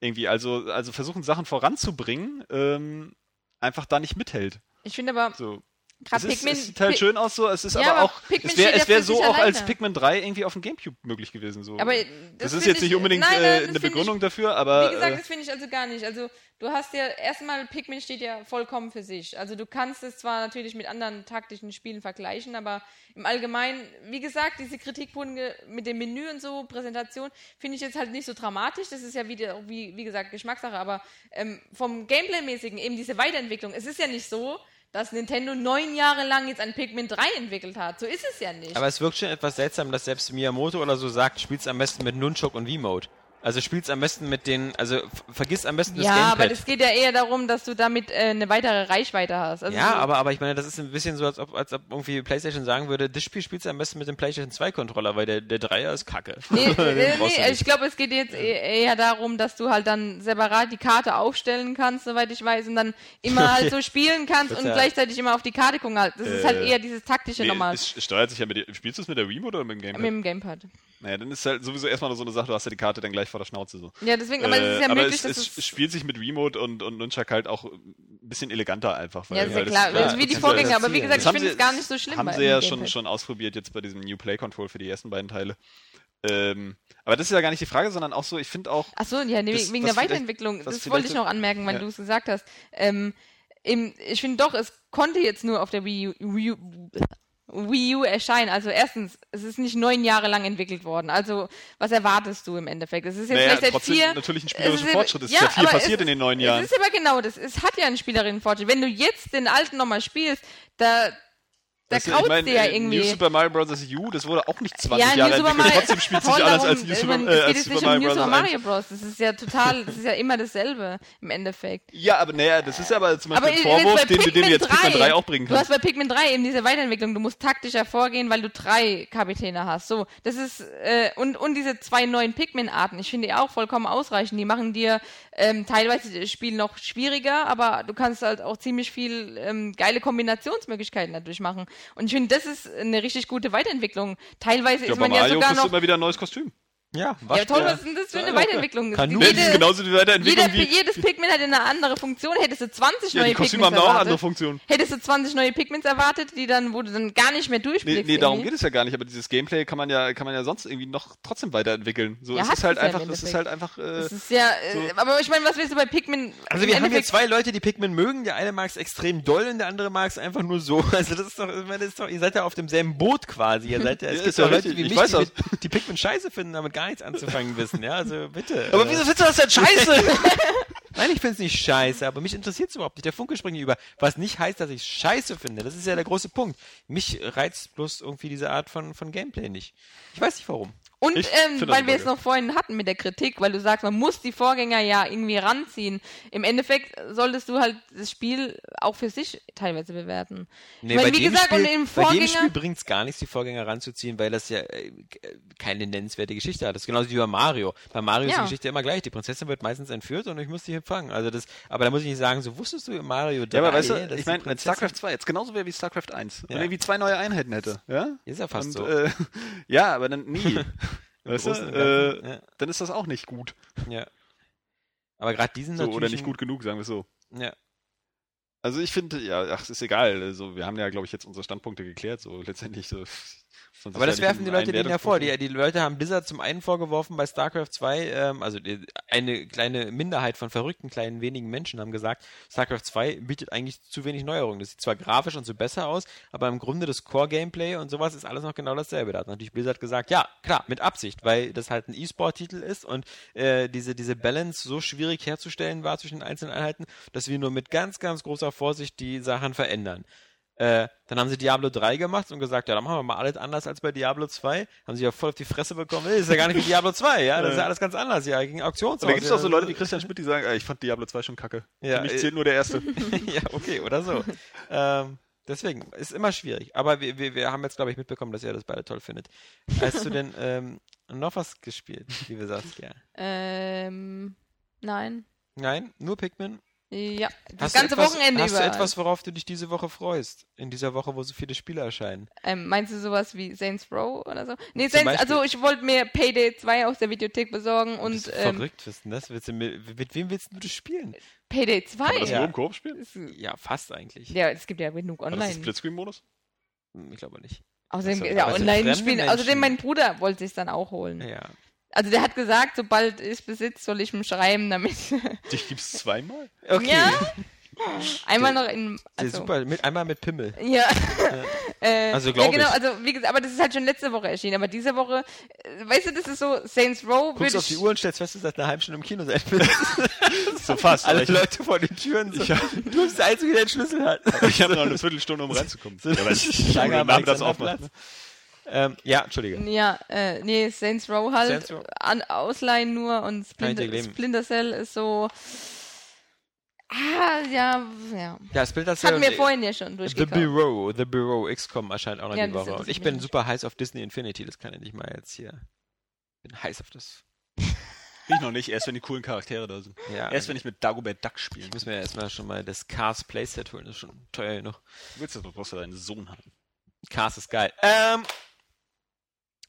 irgendwie, also, also versuchen Sachen voranzubringen, ähm, einfach da nicht mithält. Ich finde aber, So. Gerade es, ist, Pikmin. es sieht halt Pi- schön aus, so, es ist Ja, aber auch, Pikmin es wäre wär so auch als alleine. Pikmin 3 irgendwie auf dem Gamecube möglich gewesen. So. Aber das, das, ist jetzt ich- nicht unbedingt nein, nein, äh, das eine find ich- Begründung dafür, aber Wie gesagt, äh, das finde ich also gar nicht. Also du hast ja erstmal, Pikmin steht ja vollkommen für sich. Also du kannst es zwar natürlich mit anderen taktischen Spielen vergleichen, aber im Allgemeinen, wie gesagt, diese Kritikpunkte mit dem Menü und so, Präsentation, finde ich jetzt halt nicht so dramatisch. Das ist ja wieder, wie, wie gesagt, Geschmackssache, aber ähm, vom Gameplay-mäßigen, eben diese Weiterentwicklung, es ist ja nicht so, dass Nintendo neun Jahre lang jetzt ein Pikmin 3 entwickelt hat. So ist es ja nicht. Aber es wirkt schon etwas seltsam, dass selbst Miyamoto oder so sagt, spiel's am besten mit Nunchuk und V-Mode. Also spiel's am besten mit den, also vergiss am besten das ja, Gamepad. aber das geht ja eher darum, dass du damit äh, eine weitere Reichweite hast. Also ja, aber, aber ich meine, das ist ein bisschen so, als ob, als ob irgendwie PlayStation sagen würde, das Spiel spielst du am besten mit dem PlayStation 2 Controller, weil der, der Dreier ist kacke. Nee, nee, nee, ich glaube, es geht jetzt e- eher darum, dass du halt dann separat die Karte aufstellen kannst, soweit ich weiß, und dann immer halt so spielen kannst Das und ja- gleichzeitig immer auf die Karte gucken. Halt. Das ist halt Äh, eher dieses taktische nee, nochmal es steuert sich ja mit der, spielst du es mit der Remote oder mit dem Gamepad? mit dem Gamepad. Naja, dann ist halt sowieso erstmal so eine Sache, du hast ja die Karte dann gleich vor der Schnauze so. Ja, deswegen, aber es ist ja Äh, aber möglich, es, dass es, es... spielt sich mit Remote und, und Nunchuck halt auch ein bisschen eleganter einfach. Weil, ja, ist ja weil das- klar. ja, wie die Vorgänger, aber wie gesagt, ich finde es gar nicht so schlimm. Haben sie ja schon, schon ausprobiert jetzt bei diesem New Play Control für die ersten beiden Teile. Ähm, aber das ist ja gar nicht die Frage, sondern auch so, ich finde auch, Ach so, ja, nee, Das- wegen der Weiterentwicklung. Das wollte ich noch anmerken, weil Ja. du es gesagt hast. Ähm, im, ich finde doch, es konnte jetzt nur auf der Wii U, Wii U, Wii U erscheinen. Also erstens, es ist nicht neun Jahre lang entwickelt worden. Also was erwartest du im Endeffekt? Es ist jetzt naja, vielleicht seit trotzdem vier. natürlich ein spielerischer ist- Fortschritt. Es ist ja viel aber passiert es, in den neun Jahren. Es ist aber genau das. Es hat ja einen spielerischen Fortschritt. Wenn du jetzt den alten nochmal spielst, da, da graut ich mein, ja äh, irgendwie. New Super Mario Bros. U, das wurde auch nicht 20 ja, Jahre entwickelt, trotzdem spielt sich alles als New ich Super, äh, als Super um Mario New Bros. Super 1. Mario Bros. Das ist ja total, das ist ja immer dasselbe im Endeffekt. Ja, aber naja, das ist ja aber zum Beispiel Aber ein Vorwurf, den, den du Pikmin jetzt Pikmin 3 auch bringen Du hast bei Pikmin 3 eben diese Weiterentwicklung, du musst taktischer vorgehen, weil du drei Kapitäne hast. So, das ist, äh, und, und diese zwei neuen Pikmin-Arten, ich finde die auch vollkommen ausreichend. Die machen dir ähm, teilweise das Spiel noch schwieriger, aber du kannst halt auch ziemlich viel ähm, geile Kombinationsmöglichkeiten dadurch machen. Und ich finde, das ist eine richtig gute Weiterentwicklung. Teilweise Ja, ist man ja Mario sogar noch. immer wieder ein neues Kostüm. Ja, Ja, toll, was ja. ist denn das für eine Weiterentwicklung? Kanu. Ne, Jede, das ist genauso die Weiterentwicklung jeder, wie... jedes Pikmin hat eine andere Funktion. Hättest du 20 Ja, neue die Kostüme Pikmins haben da auch erwartet, andere Funktionen. Hättest du 20 neue Pikmins erwartet, die dann, wo du dann gar nicht mehr Nee, durchblickst. nee, darum irgendwie? geht es ja gar nicht, aber dieses Gameplay kann man ja, kann man ja sonst irgendwie noch trotzdem weiterentwickeln. So, Ja, es ist halt es einfach, es ist halt einfach, äh, Das ist ja, äh, so. aber ich meine, was willst du bei Pikmin? Also wir haben hier zwei Leute, die Pikmin mögen. Der eine mag es extrem doll und der andere mag es einfach nur so. Also das ist doch, ich meine, das ist doch, ihr seid ja auf demselben Boot quasi. Ihr seid ja, es Ja, gibt ja Leute wie Ich mich, weiß die, die Pikmin scheiße finden, damit gar nichts anzufangen wissen. Ja, also bitte. aber Äh, wieso findest du das denn scheiße? Nein, ich finde es nicht scheiße, aber mich interessiert es überhaupt nicht. Der Funke springt über. Was nicht heißt, dass ich scheiße finde. Das ist ja der große Punkt. Mich reizt bloß irgendwie diese Art von, von Gameplay nicht. Ich weiß nicht warum. Und ähm, weil wir es noch vorhin hatten mit der Kritik, weil du sagst, man muss die Vorgänger ja irgendwie ranziehen. Im Endeffekt solltest du halt das Spiel auch für sich teilweise bewerten. Nee, ich meine, bei wie dem gesagt, Spiel, und im bei dem Vorgänger. Spiel bringt es gar nichts, die Vorgänger ranzuziehen, weil das ja äh, keine nennenswerte Geschichte hat. Das ist genauso wie bei Mario. Bei Mario ist Ja. die Geschichte immer gleich. Die Prinzessin wird meistens entführt und ich muss die fangen. Also das, aber da muss ich nicht sagen, so wusstest du in Mario 3, Ja, aber weißt du, ich meine, StarCraft 2, jetzt genauso wäre wie StarCraft 1. Und Ja. irgendwie zwei neue Einheiten hätte, ja? Ist ja fast Und, so. Äh, ja, aber dann nie. weißt du, äh, ja. dann ist das auch nicht gut. Ja. Aber gerade diesen So, natürlich. oder nicht gut genug, sagen wir es so. Ja. Also ich finde, ja, ach, es ist egal. Also wir haben ja, glaube ich, jetzt unsere Standpunkte geklärt. So letztendlich so. Sich Aber das werfen die Leute denen ja vor. Die, die Leute haben Blizzard zum einen vorgeworfen bei StarCraft 2, ähm, also die, eine kleine Minderheit von verrückten kleinen wenigen Menschen haben gesagt, StarCraft 2 bietet eigentlich zu wenig Neuerungen. Das sieht zwar grafisch und so besser aus, aber im Grunde das Core-Gameplay und sowas ist alles noch genau dasselbe. Da hat natürlich Blizzard gesagt, ja, klar, mit Absicht, weil das halt ein E-Sport-Titel ist und äh, diese, diese Balance so schwierig herzustellen war zwischen den einzelnen Einheiten, dass wir nur mit ganz, ganz großer Vorsicht die Sachen verändern. Äh, dann haben sie Diablo 3 gemacht und gesagt, ja, dann machen wir mal alles anders als bei Diablo 2. Haben sie ja voll auf die Fresse bekommen. Nee, ist ja gar nicht wie Diablo 2, ja, das ist ja alles ganz anders, ja, gegen Auktionshaus. Und da gibt es ja, auch so Leute wie Christian Schmidt, die sagen, ich fand Diablo 2 schon kacke. Ja, Für mich äh, zählt nur der erste. ja, okay, oder so. ähm, deswegen, ist immer schwierig. Aber wir, wir, wir haben jetzt, glaube ich, mitbekommen, dass ihr das beide toll findet. Hast du denn ähm, noch was gespielt, liebe Saskia? Ähm, nein. Nein, nur Pikmin? Ja, das Hast du ganze etwas, Wochenende Hast über. du etwas, worauf du dich diese Woche freust? In dieser Woche, wo so viele Spiele erscheinen? ähm, meinst du sowas wie Saints Row oder so? Nee, Zum Saints, also ich wollte mir Payday 2 aus der Videothek besorgen und Bist du ähm, verrückt, was denn das? Willst du mit, mit wem willst du das spielen? Payday Kann man das 2? Ja. nur im Koop spielen? Ist- Ja, fast eigentlich. Ja, es gibt ja genug War das ein online. Splitscreen-Modus? Hm, Ich glaube nicht. Außerdem, Ach so, ja, es sind online spielen. Menschen. Außerdem, mein Bruder wollte sich dann auch holen. Ja. Also der hat gesagt, sobald ich besitze, soll ich ihm schreiben, damit. Dich gibt's zweimal? Okay. Ja. Einmal noch in. Also, super, mit, einmal mit Pimmel. Ja. äh, Also ja, glaub genau, ich. also wie gesagt, aber das ist halt schon letzte Woche erschienen. Aber diese Woche, äh, weißt du, das ist so Saints Row. Guckst würde auf die ich- Uhr und stellst fest, dass du seit einer halben Stunde im Kino sein. So fast. Alle ich, Leute vor den Türen. So. Ich hab- du bist der Einzige, der den Schlüssel hat. ich habe noch eine Viertelstunde, um reinzukommen. So ja, weil ich Schlange am nachmittags Alexanderplatz. aufmache. Ähm, ja, Entschuldige. Ja, äh, nee, Saints Row halt. Saints Row. An, ausleihen nur und ich Splinter. Splinter Cell ist so. Ah, ja, ja. Ja, Splinter Das hatten Cell wir vorhin ja schon The durchgekauft. Bureau, The Bureau XCOM erscheint auch noch Ja, die Woche. Und ich bin super heiß auf Disney Infinity, das kann ich nicht mal jetzt hier. Bin heiß auf das. Ich noch nicht, erst wenn die coolen Charaktere da sind. Ja, Erst wenn ich mit Dagobert Duck spielen ich muss mir erstmal schon mal das Cars Playset holen, das ist schon teuer genug. Du willst das, du brauchst ja deinen Sohn haben. Cars ist geil. Ähm,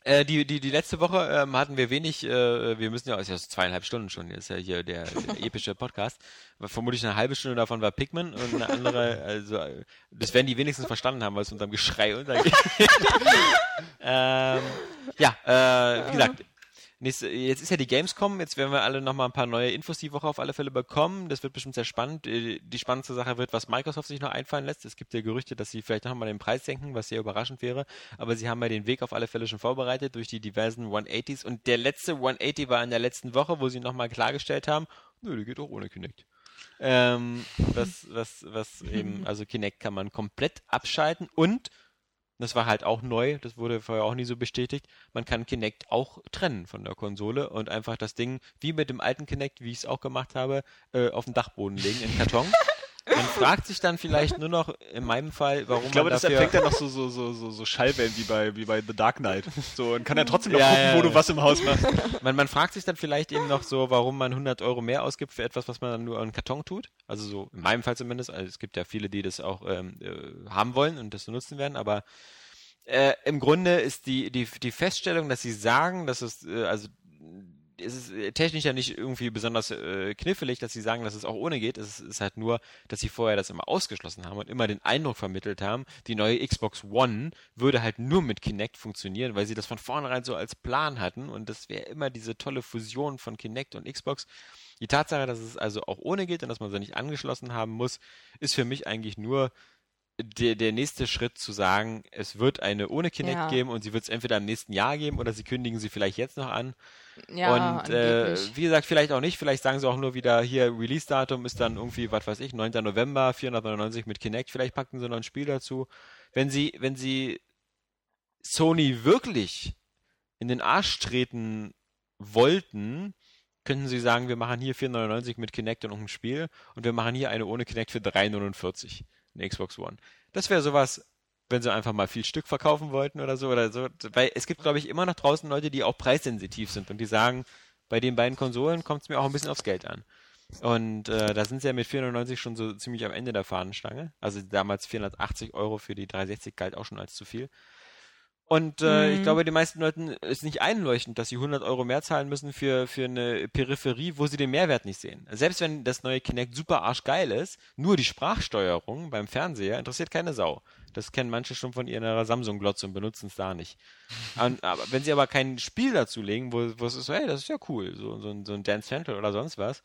äh, die, die, die letzte Woche ähm, hatten wir wenig, äh, wir müssen ja, ist ja so zweieinhalb Stunden schon, ist ja hier der, der epische Podcast. Vermutlich eine halbe Stunde davon war Pikmin und eine andere, also das werden die wenigstens verstanden haben, weil es unserem Geschrei untergeht. ähm, ja, äh, wie gesagt, Nächste, jetzt ist ja die Gamescom, jetzt werden wir alle nochmal ein paar neue Infos die Woche auf alle Fälle bekommen. Das wird bestimmt sehr spannend. Äh, Die spannendste Sache wird, was Microsoft sich noch einfallen lässt. Es gibt ja Gerüchte, dass sie vielleicht nochmal den Preis senken, was sehr überraschend wäre. Aber sie haben ja den Weg auf alle Fälle schon vorbereitet durch die diversen 180s. Und der letzte 180 war in der letzten Woche, wo sie nochmal klargestellt haben, nö, die geht auch ohne Kinect. Ähm, was, was, was eben, also Kinect kann man komplett abschalten und das war halt auch neu, das wurde vorher auch nie so bestätigt. Man kann Kinect auch trennen von der Konsole und einfach das Ding, wie mit dem alten Kinect, wie ich es auch gemacht habe, äh, auf den Dachboden legen, in Karton. Man fragt sich dann vielleicht nur noch, in meinem Fall, warum Ich glaube, man das dafür... empfängt ja noch so, so, so, so, so Schallwellen wie bei, wie bei The Dark Knight. So, und kann ja trotzdem noch Ja, gucken, ja, wo du was im Haus machst. man, man fragt sich dann vielleicht eben noch so, warum man 100 Euro mehr ausgibt für etwas, was man dann nur in Karton tut. Also so, in meinem Fall zumindest. Also es gibt ja viele, die das auch ähm, äh, haben wollen und das so nutzen werden, aber äh, im Grunde ist die, die, die Feststellung, dass sie sagen, dass es, äh, also es ist äh, technisch ja nicht irgendwie besonders äh, knifflig, dass sie sagen, dass es auch ohne geht. Es ist halt nur, dass sie vorher das immer ausgeschlossen haben und immer den Eindruck vermittelt haben, die neue Xbox One würde halt nur mit Kinect funktionieren, weil sie das von vornherein so als Plan hatten und das wäre immer diese tolle Fusion von Kinect und Xbox. Die Tatsache, dass es also auch ohne geht und dass man sie nicht angeschlossen haben muss, ist für mich eigentlich nur der, der nächste Schritt zu sagen, es wird eine ohne Kinect Ja. geben und sie wird es entweder im nächsten Jahr geben oder sie kündigen sie vielleicht jetzt noch an. Ja, und äh, wie gesagt, vielleicht auch nicht, vielleicht sagen sie auch nur wieder, hier Release-Datum ist dann irgendwie, was weiß ich, 9. November, 499 mit Kinect, vielleicht packen sie noch ein Spiel dazu. Wenn sie, wenn sie Sony wirklich in den Arsch treten wollten, könnten sie sagen, wir machen hier 499 mit Kinect und noch ein Spiel und wir machen hier eine ohne Kinect für 349, eine Xbox One. Das wäre sowas, wenn sie einfach mal viel Stück verkaufen wollten oder so oder so, weil es gibt, glaube ich, immer noch draußen Leute, die auch preissensitiv sind und die sagen, bei den beiden Konsolen kommt es mir auch ein bisschen aufs Geld an. Und äh, da sind sie ja mit 490 schon so ziemlich am Ende der Fahnenstange. Also damals 480 Euro für die 360 galt auch schon als zu viel. Und äh, Mhm. ich glaube, den meisten Leuten ist nicht einleuchtend, dass sie 100 Euro mehr zahlen müssen für, für eine Peripherie, wo sie den Mehrwert nicht sehen. Selbst wenn das neue Kinect super arschgeil ist, nur die Sprachsteuerung beim Fernseher interessiert keine Sau. Das kennen manche schon von ihrer Samsung-Glotze und benutzen es da nicht. Und, aber wenn sie aber kein Spiel dazu legen, wo, wo es ist so, hey, das ist ja cool, so, so, ein- so ein Dance Central oder sonst was,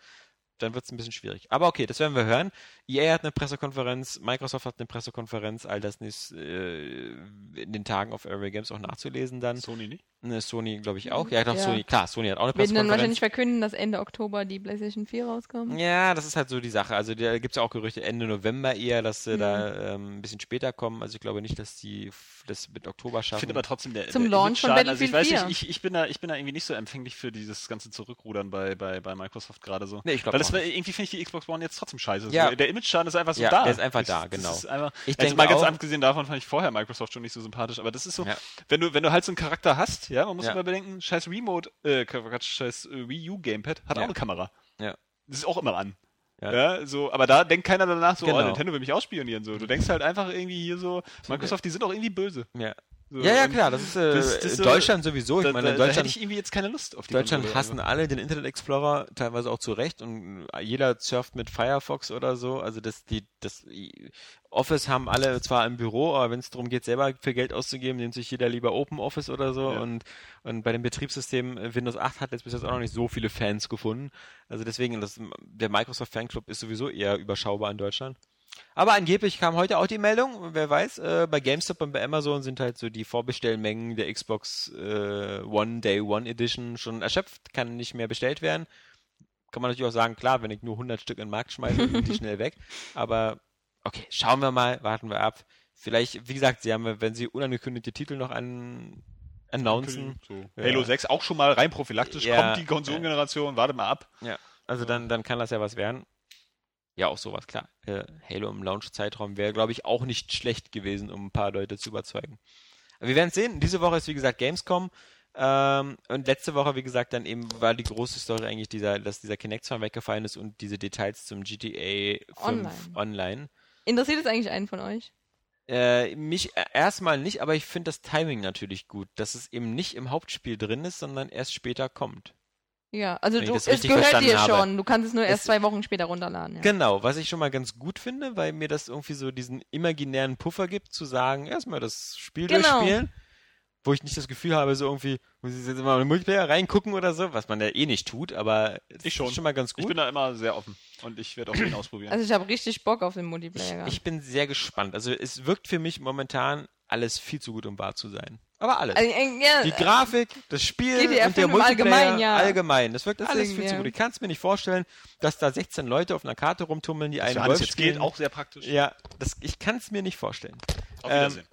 dann wird es ein bisschen schwierig. Aber okay, das werden wir hören. EA hat eine Pressekonferenz, Microsoft hat eine Pressekonferenz, all das ist äh, in den Tagen auf Area Games auch nachzulesen dann. Sony nicht? Ne, Sony, glaube ich, auch. Ja, doch, Ja. Sony, klar, Sony hat auch eine Wir werden dann Pressekonferenz. wahrscheinlich verkünden, dass Ende Oktober die PlayStation 4 rauskommt. Ja, das ist halt so die Sache. Also da gibt es ja auch Gerüchte Ende November eher, dass sie da ähm, ein bisschen später kommen. Also ich glaube nicht, dass die das mit Oktober Ich schaffen. finde aber trotzdem der Zum der Launch von Image-Schaden, also ich weiß Battlefield nicht, ich, ich bin da ich bin da irgendwie nicht so empfänglich für dieses ganze Zurückrudern bei bei, bei Microsoft gerade so. Nee, ich glaub Weil das war, irgendwie finde ich die Xbox One jetzt trotzdem scheiße. Ja. Der Image-Schaden ist einfach so Ja, da. der ist einfach das, da, genau. Einfach, Ich also denke mal ganz auch- abgesehen davon fand ich vorher Microsoft schon nicht so sympathisch, aber das ist so, Ja. wenn du wenn du halt so einen Charakter hast, ja, man muss Ja. immer bedenken, scheiß Remote, äh, scheiß äh, Wii U Gamepad hat auch eine Kamera. Ja. Das ist auch immer an. Ja. Ja. so, aber da denkt keiner danach so, Genau. oh, Nintendo will mich ausspionieren, so. Du denkst halt einfach irgendwie hier so, Microsoft, die sind auch irgendwie böse. ja. So, ja, ja, klar, das ist äh, das- das ist so- Deutschland sowieso. Ich Da, meine, da, da hätte Deutschland, ich irgendwie jetzt keine Lust auf die Deutschland Konsole, hassen alle den Internet Explorer, teilweise auch zu Recht und jeder surft mit Firefox oder so. Also das, die, das Office haben alle zwar im Büro, aber wenn es darum geht, selber für Geld auszugeben, nimmt sich jeder lieber Open Office oder so. Ja. Und, und bei dem Betriebssystem äh, Windows 8 hat jetzt bis jetzt auch noch nicht so viele Fans gefunden. Also deswegen, das, der Microsoft Fanclub ist sowieso eher überschaubar in Deutschland. Aber angeblich kam heute auch die Meldung, wer weiß, äh, bei GameStop und bei Amazon sind halt so die Vorbestellmengen der Xbox äh, One Day One Edition schon erschöpft, kann nicht mehr bestellt werden. Kann man natürlich auch sagen, klar, wenn ich nur 100 Stück in den Markt schmeiße, sind die schnell weg. Aber okay, schauen wir mal, warten wir ab. Vielleicht, wie gesagt, sie haben, wenn sie unangekündigte Titel noch an announcen, So. Ja. Halo 6 auch schon mal rein prophylaktisch, Ja, kommt die Konsolengeneration, warte mal ab. Ja, also dann, dann kann das ja was werden. Ja, auch sowas, klar. Äh, Halo im Launch-Zeitraum wäre, glaube ich, auch nicht schlecht gewesen, um ein paar Leute zu überzeugen. Aber wir werden es sehen. Diese Woche ist, wie gesagt, Gamescom. Ähm, und letzte Woche, wie gesagt, dann eben war die große Story eigentlich dieser, dass dieser Kinect-Zwang weggefallen ist und diese Details zum GTA 5 Online. online. Interessiert es eigentlich einen von euch? Äh, mich äh, erstmal nicht, aber ich finde das Timing natürlich gut, dass es eben nicht im Hauptspiel drin ist, sondern erst später kommt. Ja, also ich du, es gehört dir habe. schon. Du kannst es nur erst Es- zwei Wochen später runterladen. Ja. Genau, was ich schon mal ganz gut finde, weil mir das irgendwie so diesen imaginären Puffer gibt, zu sagen, erstmal das Spiel Genau. durchspielen, wo ich nicht das Gefühl habe, so irgendwie, muss ich jetzt mal in den Multiplayer reingucken oder so, was man ja eh nicht tut, aber es Ich schon. ist schon mal ganz Ich gut. bin da immer sehr offen und ich werde auch den ausprobieren. Also ich habe richtig Bock auf den Multiplayer. ich, ich bin sehr gespannt. Also es wirkt für mich momentan alles viel zu gut, um wahr zu sein. Aber alles. also, äh, ja, Die Grafik, das Spiel GTA und der 5 im Multiplayer Allgemeinen, ja. allgemein. Das wirkt alles Deswegen, viel zu ja. gut. Ich kann es mir nicht vorstellen, dass da 16 Leute auf einer Karte rumtummeln, die einen Johannes Golf jetzt spielen. geht, auch sehr praktisch. Ja, das, ich kann es mir nicht vorstellen. Auf Ähm, Wiedersehen.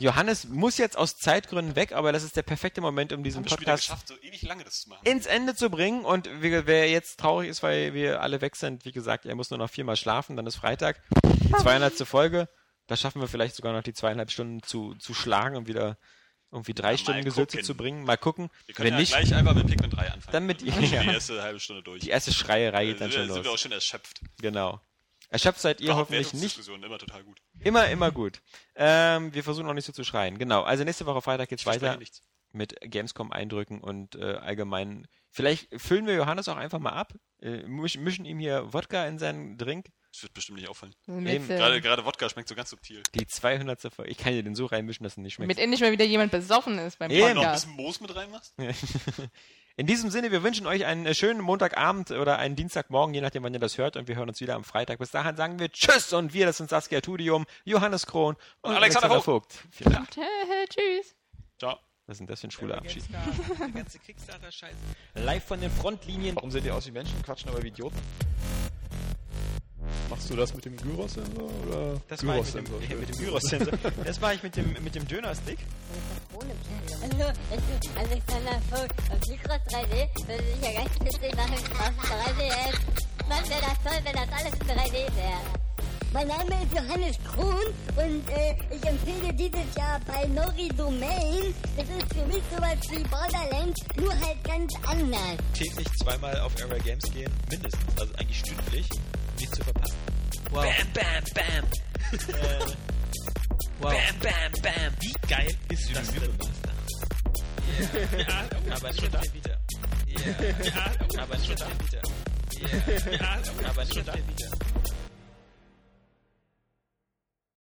Johannes muss jetzt aus Zeitgründen weg, aber das ist der perfekte Moment, um diesen Podcast geschafft, so ewig lange das zu machen. ins Ende zu bringen. Und wie- wer jetzt traurig ist, weil wir alle weg sind, wie gesagt, er muss nur noch viermal schlafen, dann ist Freitag. Die 200. Folge. Da schaffen wir vielleicht sogar noch die zweieinhalb Stunden zu, zu schlagen und wieder irgendwie drei mal Stunden Gesülze zu bringen. Mal gucken. Wir können Wenn ja nicht, gleich einfach mit Pikmin 3 anfangen. Dann mit- sind ja. die erste halbe Stunde durch. die erste Schreierei geht dann sind schon wir auch los. schon erschöpft. Genau. Erschöpft seid ihr hoffentlich nicht. Immer total gut. Immer, immer gut. Ähm, wir versuchen auch nicht so zu schreien. Genau. Also nächste Woche Freitag geht's Ich weiter. mit Gamescom-Eindrücken und äh, allgemein. Vielleicht füllen wir Johannes auch einfach mal ab, äh, misch, mischen ihm hier Wodka in seinen Drink. Das wird bestimmt nicht auffallen. eben, Gerade, gerade Wodka schmeckt so ganz subtil. Die 200. Folge. Ich kann dir den so reinmischen, dass er nicht schmeckt. mit endlich mal wieder jemand besoffen ist beim Eben. Noch ein Podcast. bisschen Moos mit reinmachst? In diesem Sinne, wir wünschen euch einen äh, schönen Montagabend oder einen Dienstagmorgen, je nachdem, wann ihr das hört. Und wir hören uns wieder am Freitag. Bis dahin sagen wir Tschüss und wir, das sind Saskia Tudium, Johannes Kron und, Und Alexander Vogt. Vielen Dank. Tschüss. Ciao. Was denn das für ein schwuler Abschied? Der ganze Kickstarter-Scheiß. Live von den Frontlinien. Warum seht ihr aus wie Menschen, quatschen aber wie Idioten? Machst du das mit dem Gyros-Sensor oder? Das war ich mit dem, dem Gyrosensor. Das war ich mit dem, mit dem Dönerstick. Hallo, ich bin Alexander Vogt und Mikros 3D würde sich ja ganz witzig machen auf 3DS. Mann, wäre das toll, wenn das alles in 3D wäre. Mein Name ist Johannes Krohn und äh, ich empfehle dieses Jahr bei Nori Domain. Das ist für mich sowas wie Borderlands, nur halt ganz anders. Täglich zweimal auf Area Games gehen. Mindestens. Also eigentlich stündlich. Nichts zu verpassen. Wow. Bam, bam, bam. äh, Wow. Bam, bam, bam. Wie geil ist das denn? Ja, ja, aber schon da wieder. Ja, ja, aber schon da wieder. Ja, ja, aber schon da wieder.